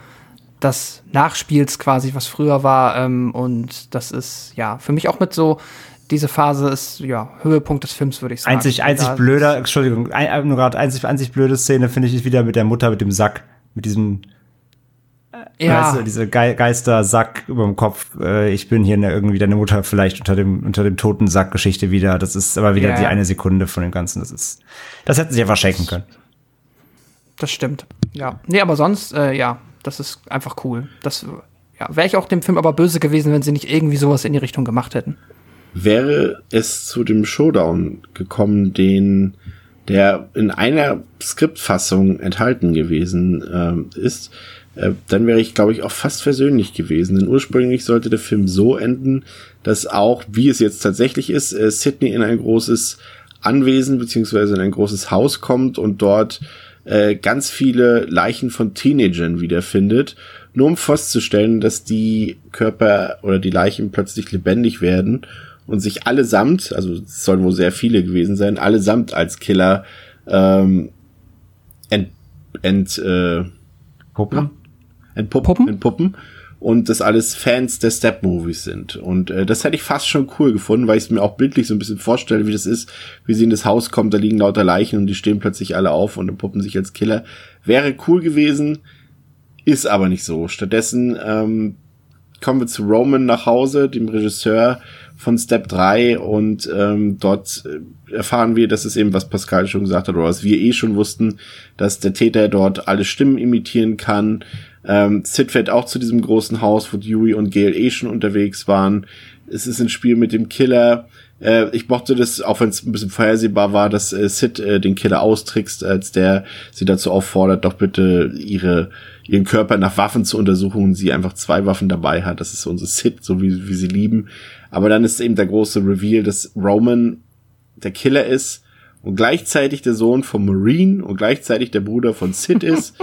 das nachspielst quasi, was früher war. Ähm, und das ist, ja, für mich auch mit so, diese Phase ist, ja, Höhepunkt des Films, würde ich sagen. Einzig, einzig blöder, Entschuldigung, ein, nur gerade einzig, einzig blöde Szene finde ich ist wieder mit der Mutter mit dem Sack, mit diesem ja. Weißt du, diese Ge Geister-Sack über dem Kopf. Äh, ich bin hier ne, irgendwie deine Mutter vielleicht unter dem, unter dem toten Sack-Geschichte wieder. Das ist aber wieder ja. die eine Sekunde von dem Ganzen. Das ist, das hätten sie einfach schenken können. Das stimmt. Ja. Nee, aber sonst, äh, ja, das ist einfach cool. Das, ja, wäre ich auch dem Film aber böse gewesen, wenn sie nicht irgendwie sowas in die Richtung gemacht hätten. Wäre es zu dem Showdown gekommen, den der in einer Skriptfassung enthalten gewesen ähm, ist, äh, dann wäre ich, glaube ich, auch fast versöhnlich gewesen. Denn ursprünglich sollte der Film so enden, dass auch, wie es jetzt tatsächlich ist, äh, Sydney in ein großes Anwesen beziehungsweise in ein großes Haus kommt und dort äh, ganz viele Leichen von Teenagern wiederfindet, nur um festzustellen, dass die Körper oder die Leichen plötzlich lebendig werden und sich allesamt, also es sollen wohl sehr viele gewesen sein, allesamt als Killer ähm, ent, ent äh, Puppen? entpuppen, Puppen? entpuppen und das alles Fans der Step-Movies sind. Und äh, das hätte ich fast schon cool gefunden, weil ich es mir auch bildlich so ein bisschen vorstelle, wie das ist, wie sie in das Haus kommt, da liegen lauter Leichen und die stehen plötzlich alle auf und entpuppen sich als Killer. Wäre cool gewesen, ist aber nicht so. Stattdessen ähm, kommen wir zu Roman nach Hause, dem Regisseur von Step 3 und ähm, dort äh, erfahren wir, dass es eben, was Pascal schon gesagt hat, oder was wir eh schon wussten, dass der Täter dort alle Stimmen imitieren kann, ähm, Sid fährt auch zu diesem großen Haus, wo Dewey und Gail eh schon unterwegs waren. Es ist ein Spiel mit dem Killer. Äh, ich mochte das, auch wenn es ein bisschen vorhersehbar war, dass äh, Sid äh, den Killer austrickst, als der sie dazu auffordert, doch bitte ihre ihren Körper nach Waffen zu untersuchen und sie einfach zwei Waffen dabei hat. Das ist unsere Sid, so wie, wie sie lieben. Aber dann ist eben der große Reveal, dass Roman der Killer ist und gleichzeitig der Sohn von Marine und gleichzeitig der Bruder von Sid ist.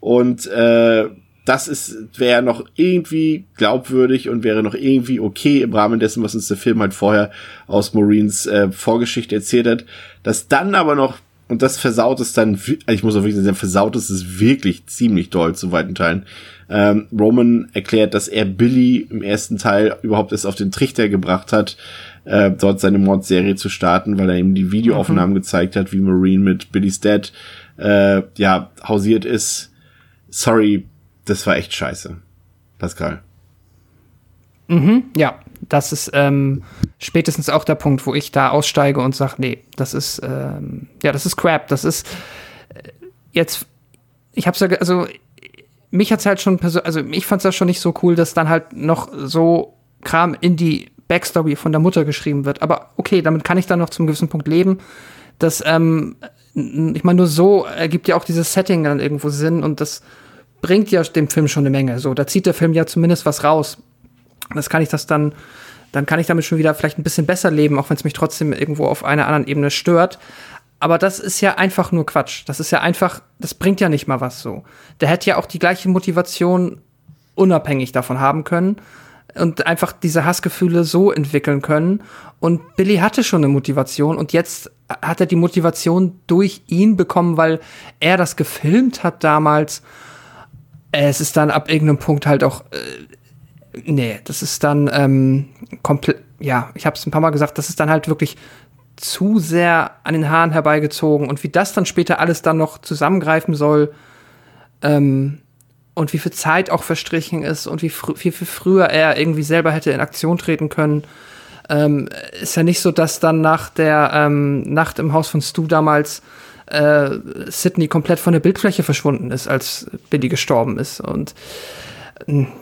und äh, das ist wäre noch irgendwie glaubwürdig und wäre noch irgendwie okay im Rahmen dessen, was uns der Film halt vorher aus Marines äh, Vorgeschichte erzählt hat. Dass dann aber noch und das versaut es dann, also ich muss auch wirklich sagen, versaut es ist wirklich ziemlich doll zu weiten Teilen. Ähm, Roman erklärt, dass er Billy im ersten Teil überhaupt erst auf den Trichter gebracht hat, äh, dort seine Mordserie zu starten, weil er ihm die Videoaufnahmen mhm. gezeigt hat, wie Marine mit Billy's Dad äh, ja hausiert ist. Sorry, das war echt scheiße. Pascal. Mhm, ja, das ist ähm, spätestens auch der Punkt, wo ich da aussteige und sage, nee, das ist, ähm, ja, das ist Crap. Das ist äh, jetzt, ich hab's ja, also mich hat's halt schon, also ich fand's ja schon nicht so cool, dass dann halt noch so Kram in die Backstory von der Mutter geschrieben wird. Aber okay, damit kann ich dann noch zum gewissen Punkt leben. Das, ähm, ich meine, nur so ergibt ja auch dieses Setting dann irgendwo Sinn und das bringt ja dem Film schon eine Menge. So, da zieht der Film ja zumindest was raus. Das kann ich das dann, dann kann ich damit schon wieder vielleicht ein bisschen besser leben, auch wenn es mich trotzdem irgendwo auf einer anderen Ebene stört. Aber das ist ja einfach nur Quatsch. Das ist ja einfach, das bringt ja nicht mal was so. Der hätte ja auch die gleiche Motivation unabhängig davon haben können und einfach diese Hassgefühle so entwickeln können. Und Billy hatte schon eine Motivation und jetzt hat er die Motivation durch ihn bekommen, weil er das gefilmt hat damals es ist dann ab irgendeinem Punkt halt auch, äh, nee, das ist dann ähm, komplett, ja, ich habe es ein paar Mal gesagt, das ist dann halt wirklich zu sehr an den Haaren herbeigezogen und wie das dann später alles dann noch zusammengreifen soll ähm, und wie viel Zeit auch verstrichen ist und wie fr viel, viel früher er irgendwie selber hätte in Aktion treten können. Ähm, ist ja nicht so, dass dann nach der ähm, Nacht im Haus von Stu damals äh, Sydney komplett von der Bildfläche verschwunden ist, als Billy gestorben ist. Und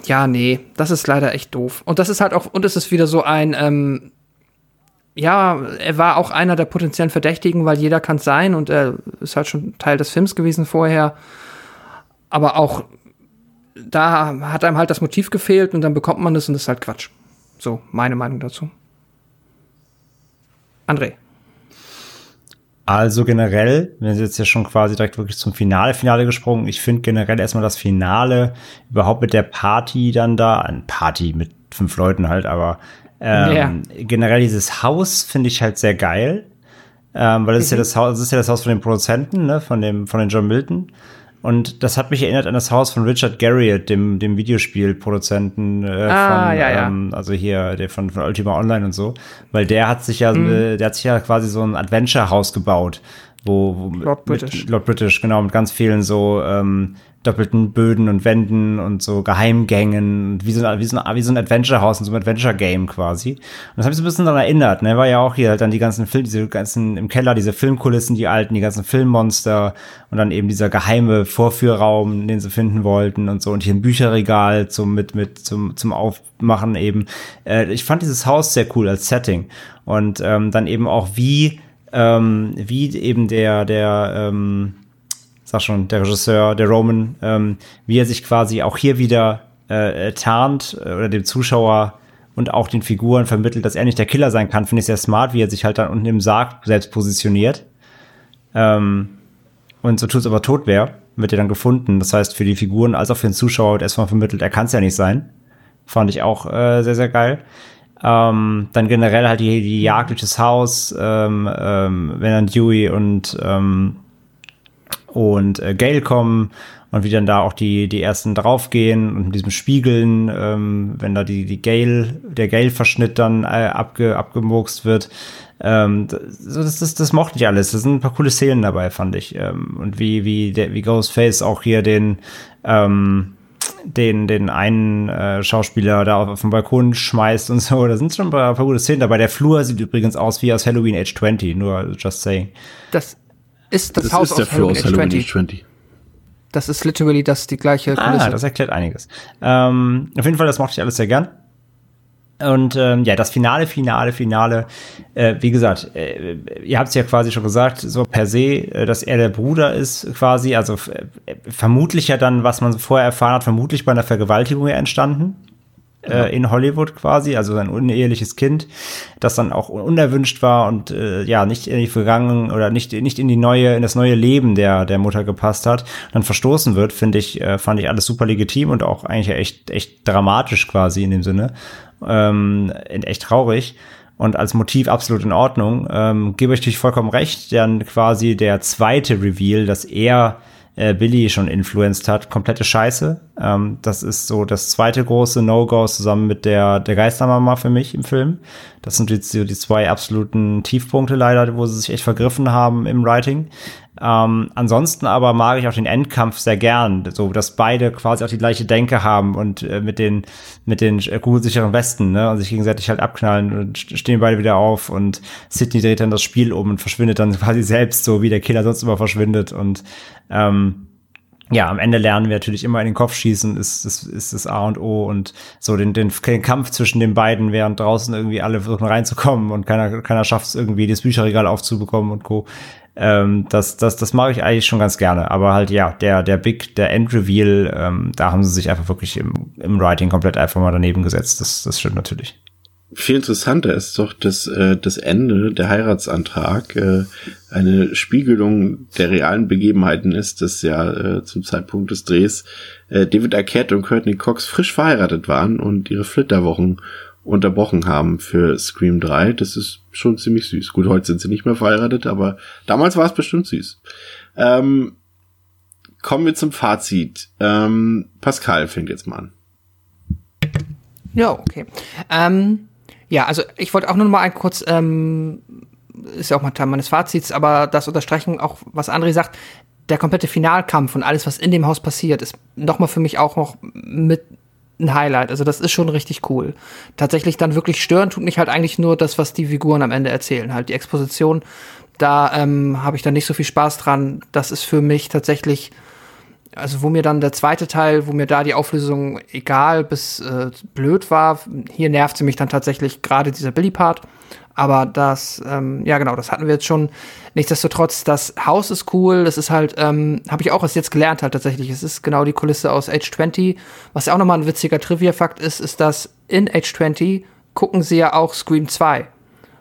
ja, nee, das ist leider echt doof. Und das ist halt auch, und es ist wieder so ein, ähm, ja, er war auch einer der potenziellen Verdächtigen, weil jeder kann es sein und er ist halt schon Teil des Films gewesen vorher. Aber auch da hat einem halt das Motiv gefehlt und dann bekommt man das und das ist halt Quatsch. So, meine Meinung dazu. André. Also generell, wir sind jetzt ja schon quasi direkt wirklich zum Finale, Finale gesprungen. Ich finde generell erstmal das Finale überhaupt mit der Party dann da, ein Party mit fünf Leuten halt, aber ähm, ja. generell dieses Haus finde ich halt sehr geil, ähm, weil das mhm. ist ja das Haus, das ist ja das Haus von den Produzenten, ne, von dem, von den John Milton. Und das hat mich erinnert an das Haus von Richard Garriott, dem, dem Videospielproduzenten äh, ah, von, ja, ja. Ähm, also hier, der von, von Ultima Online und so. Weil der hat sich ja, mhm. äh, der hat sich ja quasi so ein Adventure-Haus gebaut, wo, wo Lord British. Lord British, genau, mit ganz vielen so ähm, doppelten Böden und Wänden und so Geheimgängen, wie so, wie so, wie so ein Adventure-Haus, so ein Adventure-Game quasi. Und das habe ich so ein bisschen daran erinnert, ne, war ja auch hier halt dann die ganzen Filme, diese ganzen, im Keller, diese Filmkulissen, die alten, die ganzen Filmmonster und dann eben dieser geheime Vorführraum, den sie finden wollten und so und hier ein Bücherregal zum, mit, mit, zum, zum Aufmachen eben. Äh, ich fand dieses Haus sehr cool als Setting und ähm, dann eben auch wie, ähm, wie eben der, der, ähm, sag schon, der Regisseur, der Roman, ähm, wie er sich quasi auch hier wieder äh, tarnt äh, oder dem Zuschauer und auch den Figuren vermittelt, dass er nicht der Killer sein kann, finde ich sehr smart, wie er sich halt dann unten im Sarg selbst positioniert. Ähm, und so tut es aber tot wäre, wird er dann gefunden. Das heißt, für die Figuren als auch für den Zuschauer wird erstmal vermittelt, er kann es ja nicht sein. Fand ich auch äh, sehr, sehr geil. Ähm, dann generell halt die, die Jagd durch das Haus, ähm, ähm, wenn dann Dewey und ähm, und äh, Gale kommen und wie dann da auch die, die ersten draufgehen und mit diesem Spiegeln, ähm, wenn da die, die Gale, der Gale-Verschnitt dann äh, abge, abgemurkst wird. Ähm, das, das, das mochte ich alles. Das sind ein paar coole Szenen dabei, fand ich. Ähm, und wie, wie, der, wie Ghostface auch hier den, ähm, den, den einen äh, Schauspieler da auf, auf den Balkon schmeißt und so. Da sind schon ein paar, ein paar gute Szenen dabei. Der Flur sieht übrigens aus wie aus Halloween Age 20, nur just saying. Das ist das, das Haus ist der Flur aus Halloween 20. 20. Das ist literally das die gleiche Kulisse. Ah, das erklärt einiges. Ähm, auf jeden Fall, das mochte ich alles sehr gern. Und ähm, ja, das Finale, Finale, Finale, äh, wie gesagt, äh, ihr habt es ja quasi schon gesagt, so per se, äh, dass er der Bruder ist quasi, also äh, vermutlich ja dann, was man vorher erfahren hat, vermutlich bei einer Vergewaltigung ja entstanden äh, in Hollywood quasi, also sein uneheliches Kind, das dann auch unerwünscht war und äh, ja nicht in die vergangenen oder nicht nicht in die neue in das neue Leben der der Mutter gepasst hat, dann verstoßen wird, finde ich äh, fand ich alles super legitim und auch eigentlich echt echt dramatisch quasi in dem Sinne, ähm, echt traurig und als Motiv absolut in Ordnung. Ähm, gebe ich natürlich vollkommen recht, dann quasi der zweite Reveal, dass er äh, Billy schon influenced hat. Komplette Scheiße. Ähm, das ist so das zweite große No-Go zusammen mit der, der Geistermama für mich im Film. Das sind jetzt die, die zwei absoluten Tiefpunkte leider, wo sie sich echt vergriffen haben im Writing. Ähm, ansonsten aber mag ich auch den Endkampf sehr gern, so dass beide quasi auch die gleiche Denke haben und äh, mit den mit den äh, kugelsicheren Westen ne, und sich gegenseitig halt abknallen und stehen beide wieder auf und Sidney dreht dann das Spiel um und verschwindet dann quasi selbst so, wie der Killer sonst immer verschwindet und ähm, ja, am Ende lernen wir natürlich immer in den Kopf schießen, ist, ist, ist das A und O und so den, den, den Kampf zwischen den beiden, während draußen irgendwie alle versuchen reinzukommen und keiner, keiner schafft es irgendwie, das Bücherregal aufzubekommen und Co. Ähm, das, das, das mag ich eigentlich schon ganz gerne. Aber halt, ja, der, der Big, der End-Reveal, ähm, da haben sie sich einfach wirklich im, im Writing komplett einfach mal daneben gesetzt. Das, das stimmt natürlich. Viel interessanter ist doch, dass äh, das Ende, der Heiratsantrag, äh, eine Spiegelung der realen Begebenheiten ist, dass ja äh, zum Zeitpunkt des Drehs äh, David Arquette und Courtney Cox frisch verheiratet waren und ihre Flitterwochen unterbrochen haben für Scream 3. Das ist schon ziemlich süß. Gut, heute sind sie nicht mehr verheiratet, aber damals war es bestimmt süß. Ähm, kommen wir zum Fazit. Ähm, Pascal fängt jetzt mal an. Ja, okay. Ähm, ja, also ich wollte auch nur noch mal ein kurz ähm, ist ja auch mal Teil meines Fazits, aber das unterstreichen auch, was André sagt, der komplette Finalkampf und alles, was in dem Haus passiert, ist nochmal für mich auch noch mit ein Highlight. Also das ist schon richtig cool. Tatsächlich dann wirklich stören tut mich halt eigentlich nur das, was die Figuren am Ende erzählen. Halt die Exposition, da ähm, habe ich dann nicht so viel Spaß dran. Das ist für mich tatsächlich, also wo mir dann der zweite Teil, wo mir da die Auflösung egal bis äh, blöd war, hier nervt sie mich dann tatsächlich gerade dieser Billy-Part. Aber das, ähm, ja genau, das hatten wir jetzt schon. Nichtsdestotrotz, das Haus ist cool. Das ist halt, ähm, habe ich auch erst jetzt gelernt halt tatsächlich. Es ist genau die Kulisse aus Age 20. Was ja auch nochmal ein witziger Trivia-Fakt ist, ist, dass in Age 20 gucken sie ja auch Scream 2.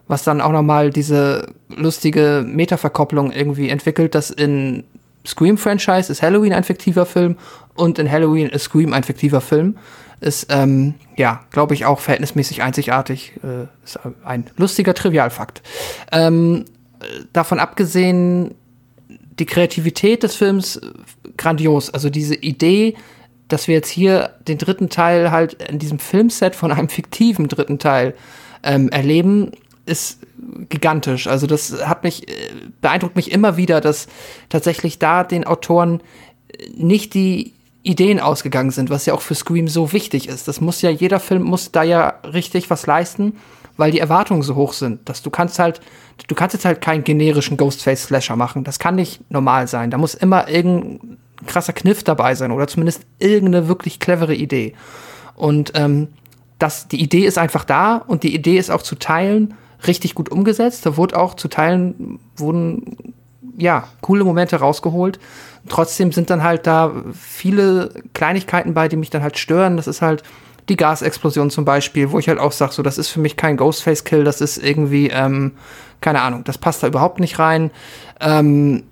Was dann auch nochmal diese lustige Metaverkopplung irgendwie entwickelt, dass in Scream-Franchise ist Halloween ein fiktiver Film und in Halloween ist Scream ein fiktiver Film ist, ähm, ja, glaube ich, auch verhältnismäßig einzigartig. Äh, ist ein lustiger Trivialfakt. Ähm, davon abgesehen, die Kreativität des Films äh, grandios. Also diese Idee, dass wir jetzt hier den dritten Teil halt in diesem Filmset von einem fiktiven dritten Teil ähm, erleben, ist gigantisch. Also das hat mich, äh, beeindruckt mich immer wieder, dass tatsächlich da den Autoren nicht die Ideen ausgegangen sind, was ja auch für Scream so wichtig ist. Das muss ja, jeder Film muss da ja richtig was leisten, weil die Erwartungen so hoch sind, dass du kannst halt, du kannst jetzt halt keinen generischen Ghostface-Slasher machen. Das kann nicht normal sein. Da muss immer irgendein krasser Kniff dabei sein oder zumindest irgendeine wirklich clevere Idee. Und ähm, das, die Idee ist einfach da und die Idee ist auch zu teilen richtig gut umgesetzt. Da wurde auch zu teilen, wurden ja coole Momente rausgeholt. Trotzdem sind dann halt da viele Kleinigkeiten bei, die mich dann halt stören. Das ist halt die Gasexplosion zum Beispiel, wo ich halt auch sage, so, das ist für mich kein Ghostface-Kill, das ist irgendwie, ähm, keine Ahnung, das passt da überhaupt nicht rein. Ähm,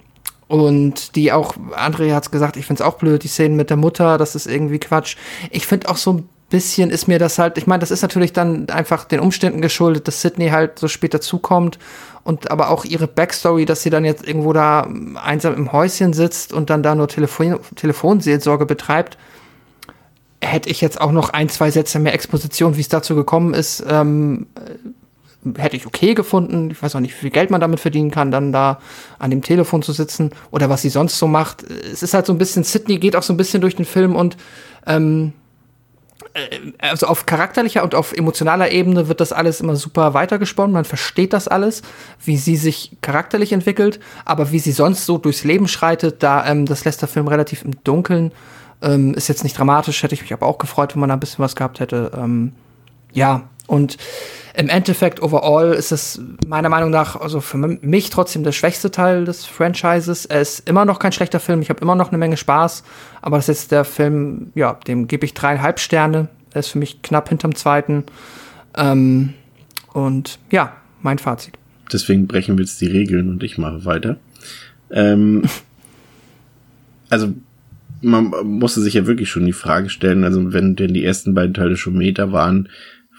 und die auch, André hat's gesagt, ich find's auch blöd, die Szenen mit der Mutter, das ist irgendwie Quatsch. Ich find auch so ein bisschen ist mir das halt, ich meine, das ist natürlich dann einfach den Umständen geschuldet, dass Sydney halt so spät dazukommt und aber auch ihre Backstory, dass sie dann jetzt irgendwo da einsam im Häuschen sitzt und dann da nur Telefon Telefonseelsorge betreibt, hätte ich jetzt auch noch ein, zwei Sätze mehr Exposition, wie es dazu gekommen ist, ähm, hätte ich okay gefunden. Ich weiß auch nicht, wie viel Geld man damit verdienen kann, dann da an dem Telefon zu sitzen oder was sie sonst so macht. Es ist halt so ein bisschen, Sydney geht auch so ein bisschen durch den Film und ähm, äh, also auf charakterlicher und auf emotionaler Ebene wird das alles immer super weitergesponnen. Man versteht das alles, wie sie sich charakterlich entwickelt, aber wie sie sonst so durchs Leben schreitet, da ähm, das lässt der Film relativ im Dunkeln. Ähm, ist jetzt nicht dramatisch, hätte ich mich aber auch gefreut, wenn man da ein bisschen was gehabt hätte. Ähm, ja, und im Endeffekt, overall, ist es meiner Meinung nach, also für mich trotzdem der schwächste Teil des Franchises. Er ist immer noch kein schlechter Film, ich habe immer noch eine Menge Spaß, aber das ist jetzt der Film, ja, dem gebe ich dreieinhalb Sterne. Er ist für mich knapp hinterm zweiten. Ähm, und ja, mein Fazit. Deswegen brechen wir jetzt die Regeln und ich mache weiter. Ähm, also man musste sich ja wirklich schon die Frage stellen, also wenn denn die ersten beiden Teile schon Meter waren,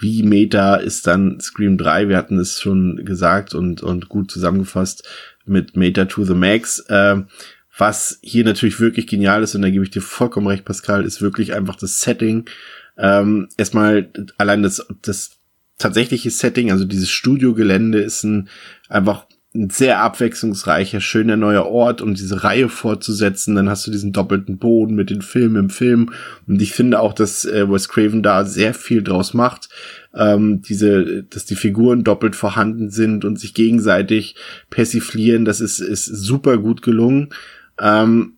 wie Meta ist dann Scream 3, wir hatten es schon gesagt und, und gut zusammengefasst mit Meta to the Max. Äh, was hier natürlich wirklich genial ist, und da gebe ich dir vollkommen recht, Pascal, ist wirklich einfach das Setting. Ähm, erstmal allein das, das tatsächliche Setting, also dieses Studiogelände ist ein einfach ein sehr abwechslungsreicher, schöner neuer Ort, um diese Reihe fortzusetzen. Dann hast du diesen doppelten Boden mit den Filmen im Film. Und ich finde auch, dass äh, Wes Craven da sehr viel draus macht. Ähm, diese, dass die Figuren doppelt vorhanden sind und sich gegenseitig persiflieren, das ist, ist super gut gelungen. Ähm,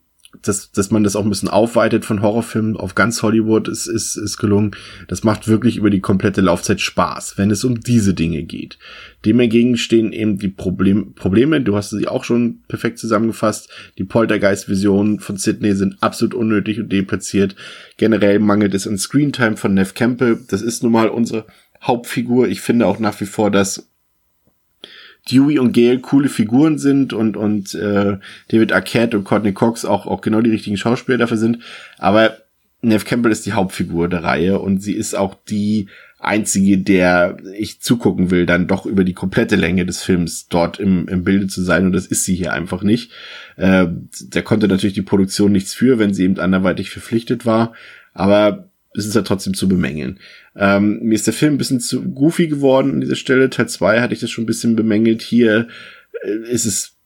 dass, dass man das auch ein bisschen aufweitet von Horrorfilmen auf ganz Hollywood ist, ist, ist gelungen. Das macht wirklich über die komplette Laufzeit Spaß, wenn es um diese Dinge geht. Dem entgegen stehen eben die Problem, Probleme, du hast sie auch schon perfekt zusammengefasst. Die Poltergeist-Visionen von Sydney sind absolut unnötig und deplatziert. Generell mangelt es an Screentime von Neff Campbell. Das ist nun mal unsere Hauptfigur. Ich finde auch nach wie vor, dass Dewey und Gail coole Figuren sind und, und äh, David Arquette und Courtney Cox auch, auch genau die richtigen Schauspieler dafür sind. Aber Nev Campbell ist die Hauptfigur der Reihe und sie ist auch die einzige, der ich zugucken will, dann doch über die komplette Länge des Films dort im, im Bilde zu sein und das ist sie hier einfach nicht. Äh, da konnte natürlich die Produktion nichts für, wenn sie eben anderweitig verpflichtet war, aber ist es ja trotzdem zu bemängeln. Ähm, mir ist der Film ein bisschen zu goofy geworden an dieser Stelle. Teil 2 hatte ich das schon ein bisschen bemängelt. Hier äh, ist es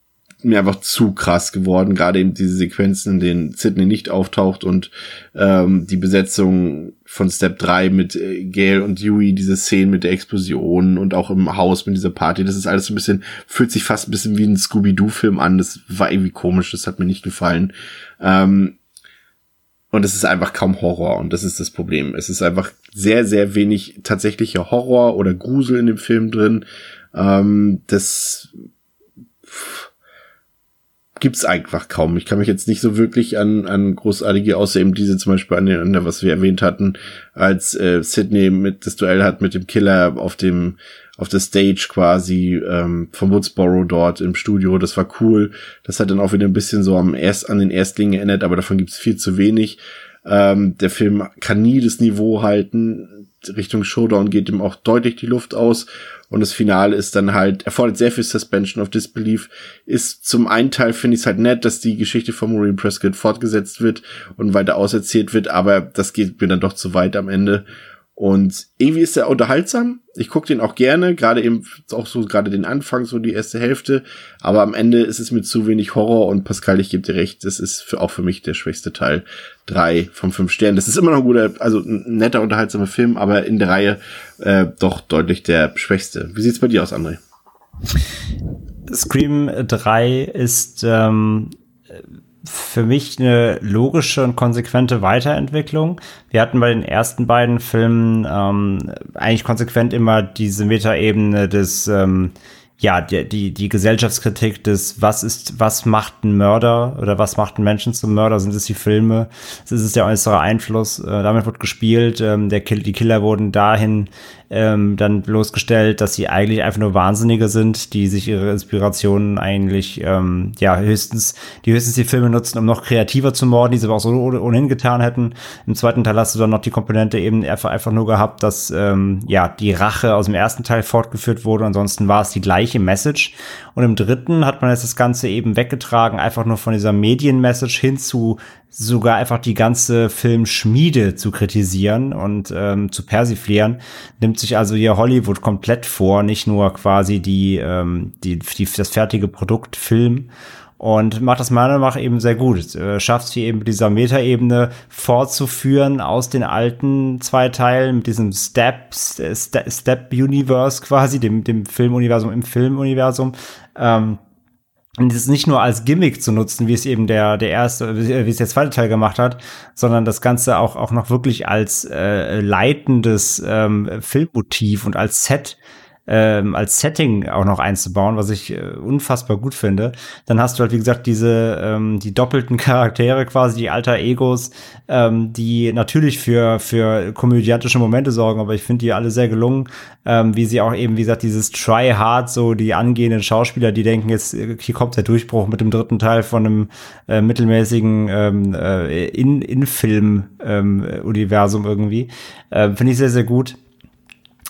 mir einfach zu krass geworden, gerade eben diese Sequenzen, in denen Sydney nicht auftaucht und ähm, die Besetzung von Step 3 mit äh, Gail und Dewey, diese Szenen mit der Explosion und auch im Haus mit dieser Party, das ist alles so ein bisschen, fühlt sich fast ein bisschen wie ein Scooby-Doo-Film an, das war irgendwie komisch, das hat mir nicht gefallen. Ähm, und es ist einfach kaum Horror und das ist das Problem. Es ist einfach sehr, sehr wenig tatsächlicher Horror oder Grusel in dem Film drin. Ähm, das gibt's einfach kaum. Ich kann mich jetzt nicht so wirklich an, an großartige, außer eben diese zum Beispiel an, den, an der, was wir erwähnt hatten, als äh, Sydney mit das Duell hat mit dem Killer auf dem auf der Stage quasi ähm, vom Woodsboro dort im Studio. Das war cool. Das hat dann auch wieder ein bisschen so am erst an den Erstlingen erinnert, aber davon gibt's viel zu wenig. Ähm, der Film kann nie das Niveau halten. Richtung Showdown geht ihm auch deutlich die Luft aus. Und das Finale ist dann halt, erfordert sehr viel Suspension of Disbelief. Ist zum einen Teil finde ich es halt nett, dass die Geschichte von Maureen Prescott fortgesetzt wird und weiter auserzählt wird, aber das geht mir dann doch zu weit am Ende. Und irgendwie ist er unterhaltsam. Ich gucke den auch gerne, gerade eben auch so gerade den Anfang, so die erste Hälfte. Aber am Ende ist es mit zu wenig Horror und Pascal, ich gebe dir recht, das ist für, auch für mich der schwächste Teil. Drei von fünf Sternen. Das ist immer noch ein guter, also ein netter, unterhaltsamer Film, aber in der Reihe äh, doch deutlich der schwächste. Wie sieht's bei dir aus, André? Scream 3 ist ähm, für mich eine logische und konsequente Weiterentwicklung. Wir hatten bei den ersten beiden Filmen ähm, eigentlich konsequent immer diese Metaebene des ähm, ja, die, die, die Gesellschaftskritik des, was ist, was macht ein Mörder oder was macht ein Menschen zum Mörder? Sind es die Filme? Ist es der äußere Einfluss? Äh, damit wird gespielt. Ähm, der Kill, die Killer wurden dahin ähm, dann bloßgestellt, dass sie eigentlich einfach nur Wahnsinnige sind, die sich ihre Inspirationen eigentlich, ähm, ja, höchstens, die höchstens die Filme nutzen, um noch kreativer zu morden, die sie aber auch so ohnehin getan hätten. Im zweiten Teil hast du dann noch die Komponente eben einfach, einfach nur gehabt, dass, ähm, ja, die Rache aus dem ersten Teil fortgeführt wurde. Ansonsten war es die gleiche Message. Und im dritten hat man jetzt das Ganze eben weggetragen, einfach nur von dieser Medienmessage hin zu sogar einfach die ganze Filmschmiede zu kritisieren und ähm, zu persiflieren, nimmt sich also hier Hollywood komplett vor, nicht nur quasi die, ähm, die, die das fertige Produkt Film und macht das meiner Meinung nach eben sehr gut. Äh, schafft es hier eben dieser Metaebene fortzuführen aus den alten zwei Teilen mit diesem Step Step, Step Universe quasi, dem dem Filmuniversum im Filmuniversum. Ähm, und es nicht nur als Gimmick zu nutzen, wie es eben der der erste, wie es der zweite Teil gemacht hat, sondern das Ganze auch auch noch wirklich als äh, leitendes ähm, Filmmotiv und als Set ähm, als Setting auch noch einzubauen, was ich äh, unfassbar gut finde. Dann hast du halt, wie gesagt, diese, ähm, die doppelten Charaktere quasi, die alter Egos, ähm, die natürlich für, für komödiantische Momente sorgen, aber ich finde die alle sehr gelungen, ähm, wie sie auch eben, wie gesagt, dieses Try Hard, so die angehenden Schauspieler, die denken jetzt, hier kommt der Durchbruch mit dem dritten Teil von einem äh, mittelmäßigen ähm, äh, In-Film-Universum ähm, irgendwie. Äh, finde ich sehr, sehr gut.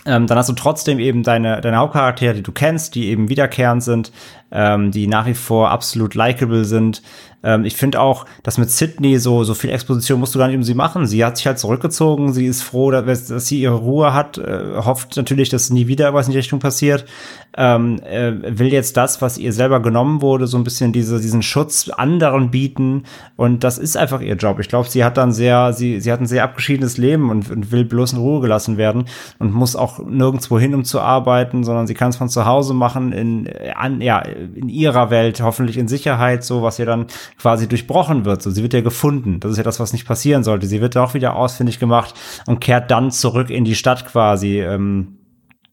Ähm, dann hast du trotzdem eben deine, deine Hauptcharaktere, die du kennst, die eben wiederkehrend sind, ähm, die nach wie vor absolut likable sind, ähm, ich finde auch, dass mit Sydney so, so viel Exposition musst du gar nicht um sie machen. Sie hat sich halt zurückgezogen. Sie ist froh, dass, dass sie ihre Ruhe hat, äh, hofft natürlich, dass nie wieder was in die Richtung passiert. Ähm, äh, will jetzt das, was ihr selber genommen wurde, so ein bisschen diese, diesen Schutz anderen bieten. Und das ist einfach ihr Job. Ich glaube, sie hat dann sehr, sie, sie hat ein sehr abgeschiedenes Leben und, und will bloß in Ruhe gelassen werden und muss auch nirgendwo hin, um zu arbeiten, sondern sie kann es von zu Hause machen, in, an, ja, in ihrer Welt, hoffentlich in Sicherheit, so was ihr dann quasi durchbrochen wird. So, sie wird ja gefunden. Das ist ja das, was nicht passieren sollte. Sie wird auch wieder ausfindig gemacht und kehrt dann zurück in die Stadt quasi. Ähm,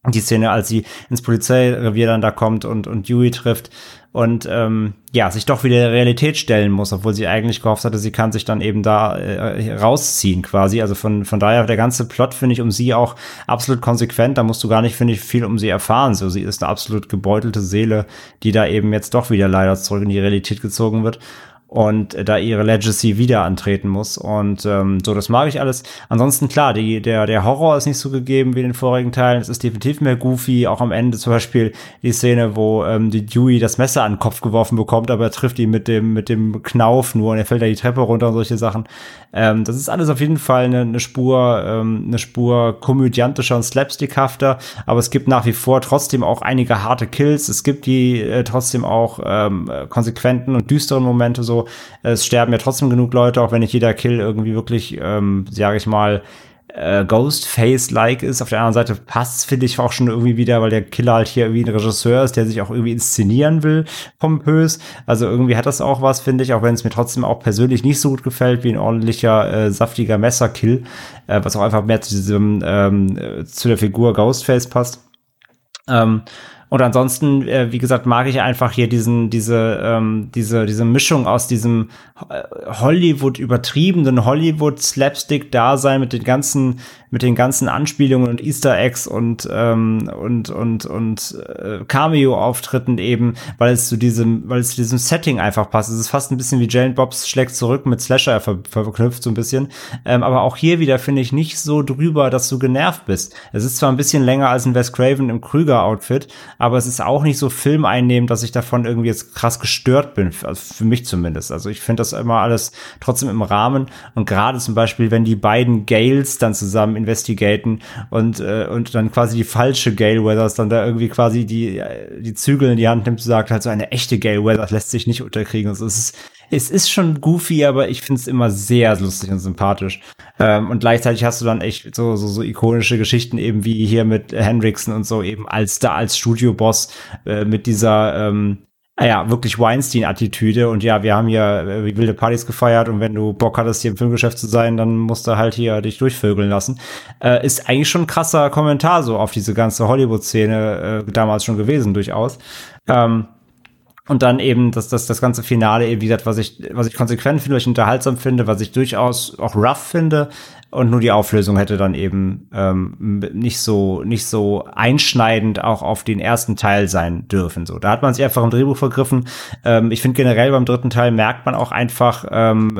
die Szene, als sie ins Polizeirevier dann da kommt und, und Dewey trifft und ähm, ja, sich doch wieder der Realität stellen muss, obwohl sie eigentlich gehofft hatte, sie kann sich dann eben da äh, rausziehen quasi. Also von, von daher, der ganze Plot finde ich um sie auch absolut konsequent. Da musst du gar nicht, finde ich, viel um sie erfahren. So, sie ist eine absolut gebeutelte Seele, die da eben jetzt doch wieder leider zurück in die Realität gezogen wird. Und äh, da ihre Legacy wieder antreten muss. Und ähm, so, das mag ich alles. Ansonsten klar, die, der, der Horror ist nicht so gegeben wie in den vorigen Teilen. Es ist definitiv mehr goofy. Auch am Ende zum Beispiel die Szene, wo ähm, die Dewey das Messer an den Kopf geworfen bekommt, aber er trifft ihn mit dem, mit dem Knauf nur und er fällt da die Treppe runter und solche Sachen. Ähm, das ist alles auf jeden Fall eine, eine Spur, ähm, eine Spur komödiantischer und slapstickhafter, aber es gibt nach wie vor trotzdem auch einige harte Kills. Es gibt die äh, trotzdem auch ähm, konsequenten und düsteren Momente so. Es sterben ja trotzdem genug Leute, auch wenn nicht jeder Kill irgendwie wirklich, ähm, sage ich mal, äh, Ghostface-like ist. Auf der anderen Seite passt finde ich auch schon irgendwie wieder, weil der Killer halt hier irgendwie ein Regisseur ist, der sich auch irgendwie inszenieren will, pompös. Also irgendwie hat das auch was, finde ich, auch wenn es mir trotzdem auch persönlich nicht so gut gefällt, wie ein ordentlicher, äh, saftiger Messerkill, äh, was auch einfach mehr zu diesem, ähm, äh, zu der Figur Ghostface passt. Ähm, und ansonsten, äh, wie gesagt, mag ich einfach hier diesen, diese, ähm, diese, diese Mischung aus diesem äh, Hollywood übertriebenen Hollywood Slapstick Dasein mit den ganzen mit den ganzen Anspielungen und Easter Eggs und ähm, und und und äh, Cameo Auftritten eben, weil es zu diesem weil es zu diesem Setting einfach passt. Es ist fast ein bisschen wie Jane Bobs schlägt zurück mit Slasher ver verknüpft so ein bisschen, ähm, aber auch hier wieder finde ich nicht so drüber, dass du genervt bist. Es ist zwar ein bisschen länger als ein Wes Craven im Krüger Outfit, aber es ist auch nicht so filmeinnehmend, dass ich davon irgendwie jetzt krass gestört bin, also für mich zumindest. Also ich finde das immer alles trotzdem im Rahmen und gerade zum Beispiel, wenn die beiden Gales dann zusammen investigaten und, äh, und dann quasi die falsche Gale Weathers dann da irgendwie quasi die, äh, die Zügel in die Hand nimmt und sagt, halt so eine echte Gale Weathers lässt sich nicht unterkriegen. Also es ist, es ist schon goofy, aber ich finde es immer sehr lustig und sympathisch. Ähm, und gleichzeitig hast du dann echt so, so, so ikonische Geschichten eben wie hier mit Hendrickson und so eben als da als Studioboss äh, mit dieser ähm, ja, wirklich Weinstein-Attitüde und ja, wir haben hier äh, wilde Partys gefeiert und wenn du Bock hattest, hier im Filmgeschäft zu sein, dann musst du halt hier dich durchvögeln lassen. Äh, ist eigentlich schon ein krasser Kommentar so auf diese ganze Hollywood-Szene äh, damals schon gewesen, durchaus. Ähm, und dann eben das, das, das ganze Finale eben, wie gesagt, was ich, was ich konsequent finde, was ich unterhaltsam finde, was ich durchaus auch rough finde, und nur die Auflösung hätte dann eben ähm, nicht so nicht so einschneidend auch auf den ersten Teil sein dürfen. So, da hat man sich einfach im Drehbuch vergriffen. Ähm, ich finde generell beim dritten Teil merkt man auch einfach, ähm,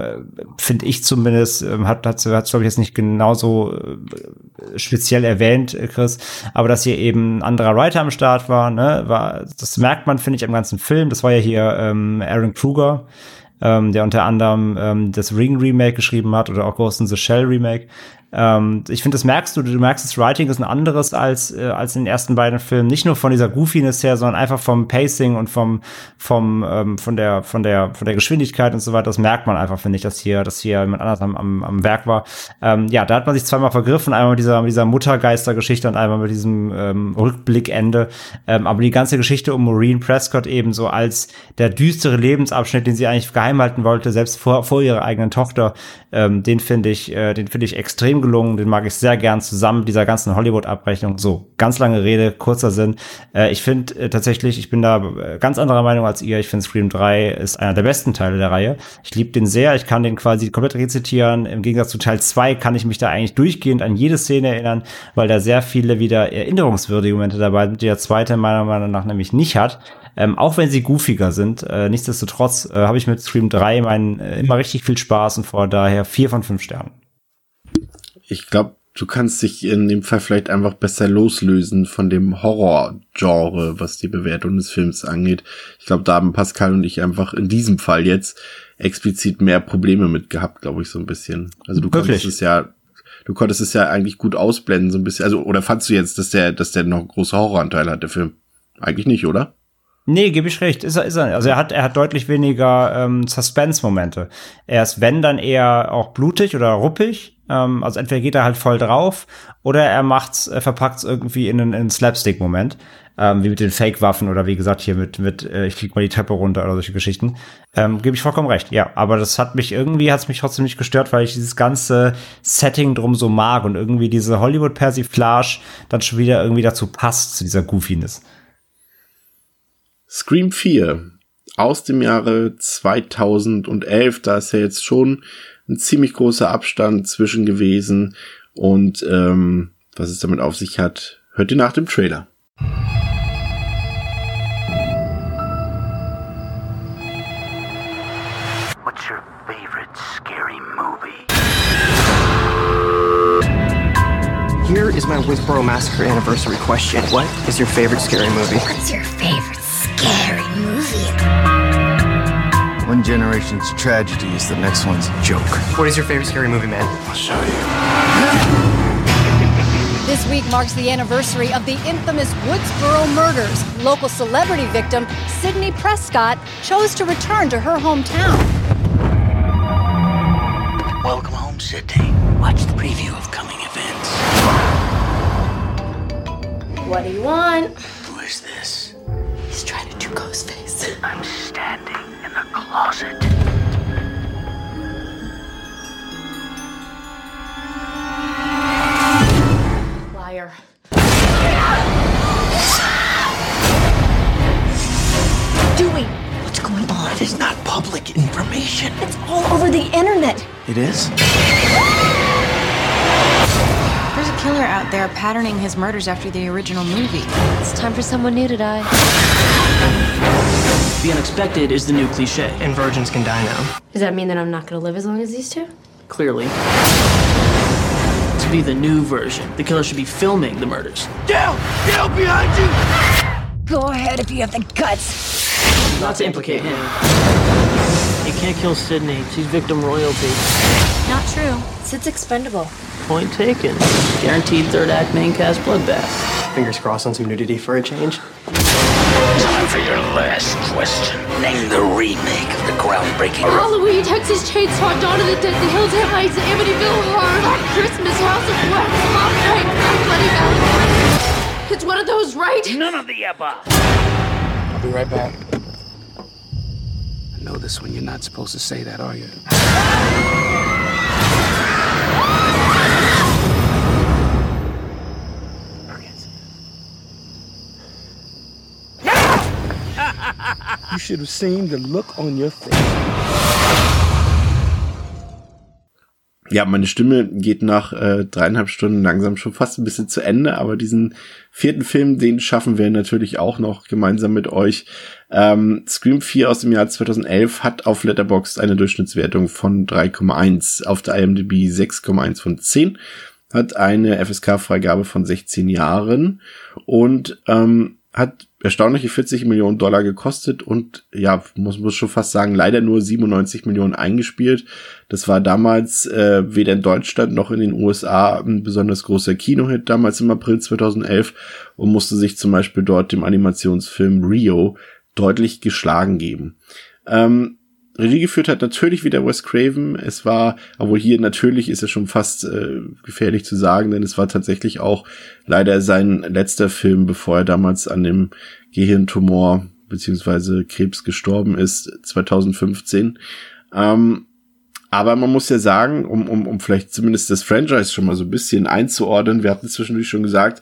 finde ich zumindest, ähm, hat hat hat glaube ich jetzt nicht genauso äh, speziell erwähnt, äh, Chris, aber dass hier eben ein anderer Writer am Start war, ne, war das merkt man finde ich am ganzen Film. Das war ja hier ähm, Aaron Kruger ähm, der unter anderem ähm, das Ring Remake geschrieben hat oder auch Ghost in the Shell Remake. Ähm, ich finde, das merkst du, du merkst, das Writing ist ein anderes als, äh, als in den ersten beiden Filmen. Nicht nur von dieser Goofiness her, sondern einfach vom Pacing und vom, vom, ähm, von der, von der, von der Geschwindigkeit und so weiter. Das merkt man einfach, finde ich, dass hier, dass hier jemand anders am, am, am Werk war. Ähm, ja, da hat man sich zweimal vergriffen. Einmal mit dieser, mit dieser Muttergeistergeschichte und einmal mit diesem ähm, Rückblickende. Ähm, aber die ganze Geschichte um Maureen Prescott eben so als der düstere Lebensabschnitt, den sie eigentlich geheim halten wollte, selbst vor, vor ihrer eigenen Tochter, ähm, den finde ich, äh, den finde ich extrem gelungen, den mag ich sehr gern zusammen mit dieser ganzen Hollywood-Abrechnung. So, ganz lange Rede, kurzer Sinn. Äh, ich finde äh, tatsächlich, ich bin da äh, ganz anderer Meinung als ihr. Ich finde Scream 3 ist einer der besten Teile der Reihe. Ich liebe den sehr, ich kann den quasi komplett rezitieren. Im Gegensatz zu Teil 2 kann ich mich da eigentlich durchgehend an jede Szene erinnern, weil da sehr viele wieder erinnerungswürdige Momente dabei sind, die der zweite meiner Meinung nach nämlich nicht hat. Ähm, auch wenn sie goofiger sind, äh, nichtsdestotrotz äh, habe ich mit Scream 3 meinen, äh, immer richtig viel Spaß und vor daher vier von fünf Sternen ich glaube, du kannst dich in dem Fall vielleicht einfach besser loslösen von dem Horror-Genre, was die Bewertung des Films angeht. Ich glaube, da haben Pascal und ich einfach in diesem Fall jetzt explizit mehr Probleme mit gehabt, glaube ich, so ein bisschen. Also du Wirklich? konntest es ja, du konntest es ja eigentlich gut ausblenden, so ein bisschen. Also, oder fandst du jetzt, dass der, dass der noch einen großen Horroranteil hat, der Film? Eigentlich nicht, oder? Nee, gebe ich recht. Ist er, ist er. Also er hat, er hat deutlich weniger ähm, Suspense-Momente. Er ist, wenn, dann eher auch blutig oder ruppig. Ähm, also entweder geht er halt voll drauf oder er macht's, er verpackt's irgendwie in einen, einen Slapstick-Moment. Ähm, wie mit den Fake-Waffen oder wie gesagt hier mit, mit äh, ich flieg mal die Treppe runter oder solche Geschichten. Ähm, Gebe ich vollkommen recht, ja. Aber das hat mich irgendwie, hat's mich trotzdem nicht gestört, weil ich dieses ganze Setting drum so mag und irgendwie diese Hollywood-Persiflage dann schon wieder irgendwie dazu passt, zu dieser Goofiness. Scream 4 aus dem Jahre 2011, da ist ja jetzt schon ein ziemlich großer Abstand zwischen gewesen und ähm, was es damit auf sich hat, hört ihr nach dem Trailer. Here is my Withboro Massacre anniversary question. What is your favorite scary movie? What's your favorite scary movie? One generation's tragedy is the next one's joke. What is your favorite scary movie, man? I'll show you. This week marks the anniversary of the infamous Woodsboro murders. Local celebrity victim Sydney Prescott chose to return to her hometown. Welcome home, Sydney. Watch the preview of coming events. What do you want? Who is this? He's trying to do Ghostface. I'm standing in the closet. Liar. Dewey, what's going on? It is not public information. It's all over the internet. It is? There's a killer out there patterning his murders after the original movie. It's time for someone new to die. The unexpected is the new cliche, and virgins can die now. Does that mean that I'm not gonna live as long as these two? Clearly. To be the new version, the killer should be filming the murders. Down! Down behind you! Go ahead if you have the guts. Not to implicate him. You can't kill Sydney. She's victim royalty. Not true. Sid's expendable. Point taken. Guaranteed third act main cast bloodbath. Fingers crossed on some nudity for a change. Time for your last question. Name the remake of the groundbreaking. Halloween, Texas Chainsaw, Dawn of the Dead, The Hills Have Eyes, Amityville Horror, Black Christmas, House of Wax, Mom Night, Bloody Bloody Valentine. It's one of those, right? None of the above. I'll be right back. I know this one you're not supposed to say that, are you? You should have seen the look on your face. Ja, meine Stimme geht nach äh, dreieinhalb Stunden langsam schon fast ein bisschen zu Ende, aber diesen vierten Film, den schaffen wir natürlich auch noch gemeinsam mit euch. Ähm, Scream 4 aus dem Jahr 2011 hat auf Letterboxd eine Durchschnittswertung von 3,1, auf der IMDb 6,1 von 10, hat eine FSK-Freigabe von 16 Jahren und ähm, hat erstaunliche 40 Millionen Dollar gekostet und ja, muss, muss schon fast sagen, leider nur 97 Millionen eingespielt. Das war damals äh, weder in Deutschland noch in den USA ein besonders großer Kinohit, damals im April 2011 und musste sich zum Beispiel dort dem Animationsfilm Rio deutlich geschlagen geben. Ähm, Regie geführt hat natürlich wieder Wes Craven. Es war, obwohl hier natürlich ist es schon fast äh, gefährlich zu sagen, denn es war tatsächlich auch leider sein letzter Film, bevor er damals an dem Gehirntumor beziehungsweise Krebs gestorben ist, 2015. Ähm, aber man muss ja sagen, um, um, um vielleicht zumindest das Franchise schon mal so ein bisschen einzuordnen, wir hatten zwischendurch schon gesagt,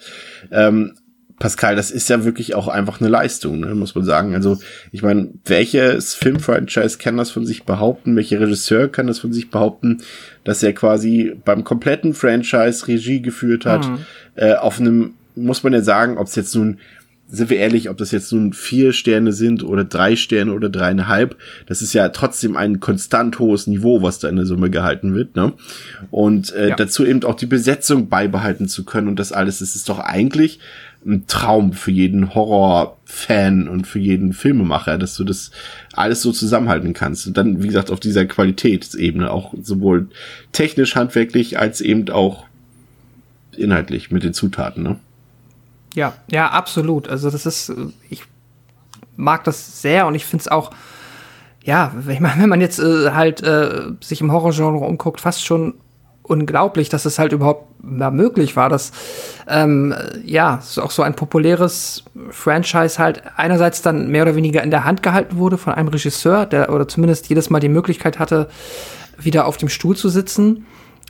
ähm, Pascal, das ist ja wirklich auch einfach eine Leistung, ne, muss man sagen. Also, ich meine, welches Filmfranchise kann das von sich behaupten? Welcher Regisseur kann das von sich behaupten, dass er quasi beim kompletten Franchise Regie geführt hat? Mhm. Äh, auf einem, muss man ja sagen, ob es jetzt nun sind wir ehrlich, ob das jetzt nun vier Sterne sind oder drei Sterne oder dreieinhalb, das ist ja trotzdem ein konstant hohes Niveau, was da in der Summe gehalten wird, ne? Und äh, Ja. dazu eben auch die Besetzung beibehalten zu können und das alles, das ist doch eigentlich ein Traum für jeden Horror-Fan und für jeden Filmemacher, dass du das alles so zusammenhalten kannst. Und dann, wie gesagt, auf dieser Qualitätsebene auch sowohl technisch, handwerklich als eben auch inhaltlich mit den Zutaten, ne? Ja, ja, absolut. Also das ist, ich mag das sehr und ich finde es auch, ja, ich meine, wenn man jetzt äh, halt äh, sich im Horrorgenre umguckt, fast schon unglaublich, dass es halt überhaupt möglich war, dass ähm, äh, ja auch so ein populäres Franchise halt einerseits dann mehr oder weniger in der Hand gehalten wurde von einem Regisseur, der oder zumindest jedes Mal die Möglichkeit hatte, wieder auf dem Stuhl zu sitzen.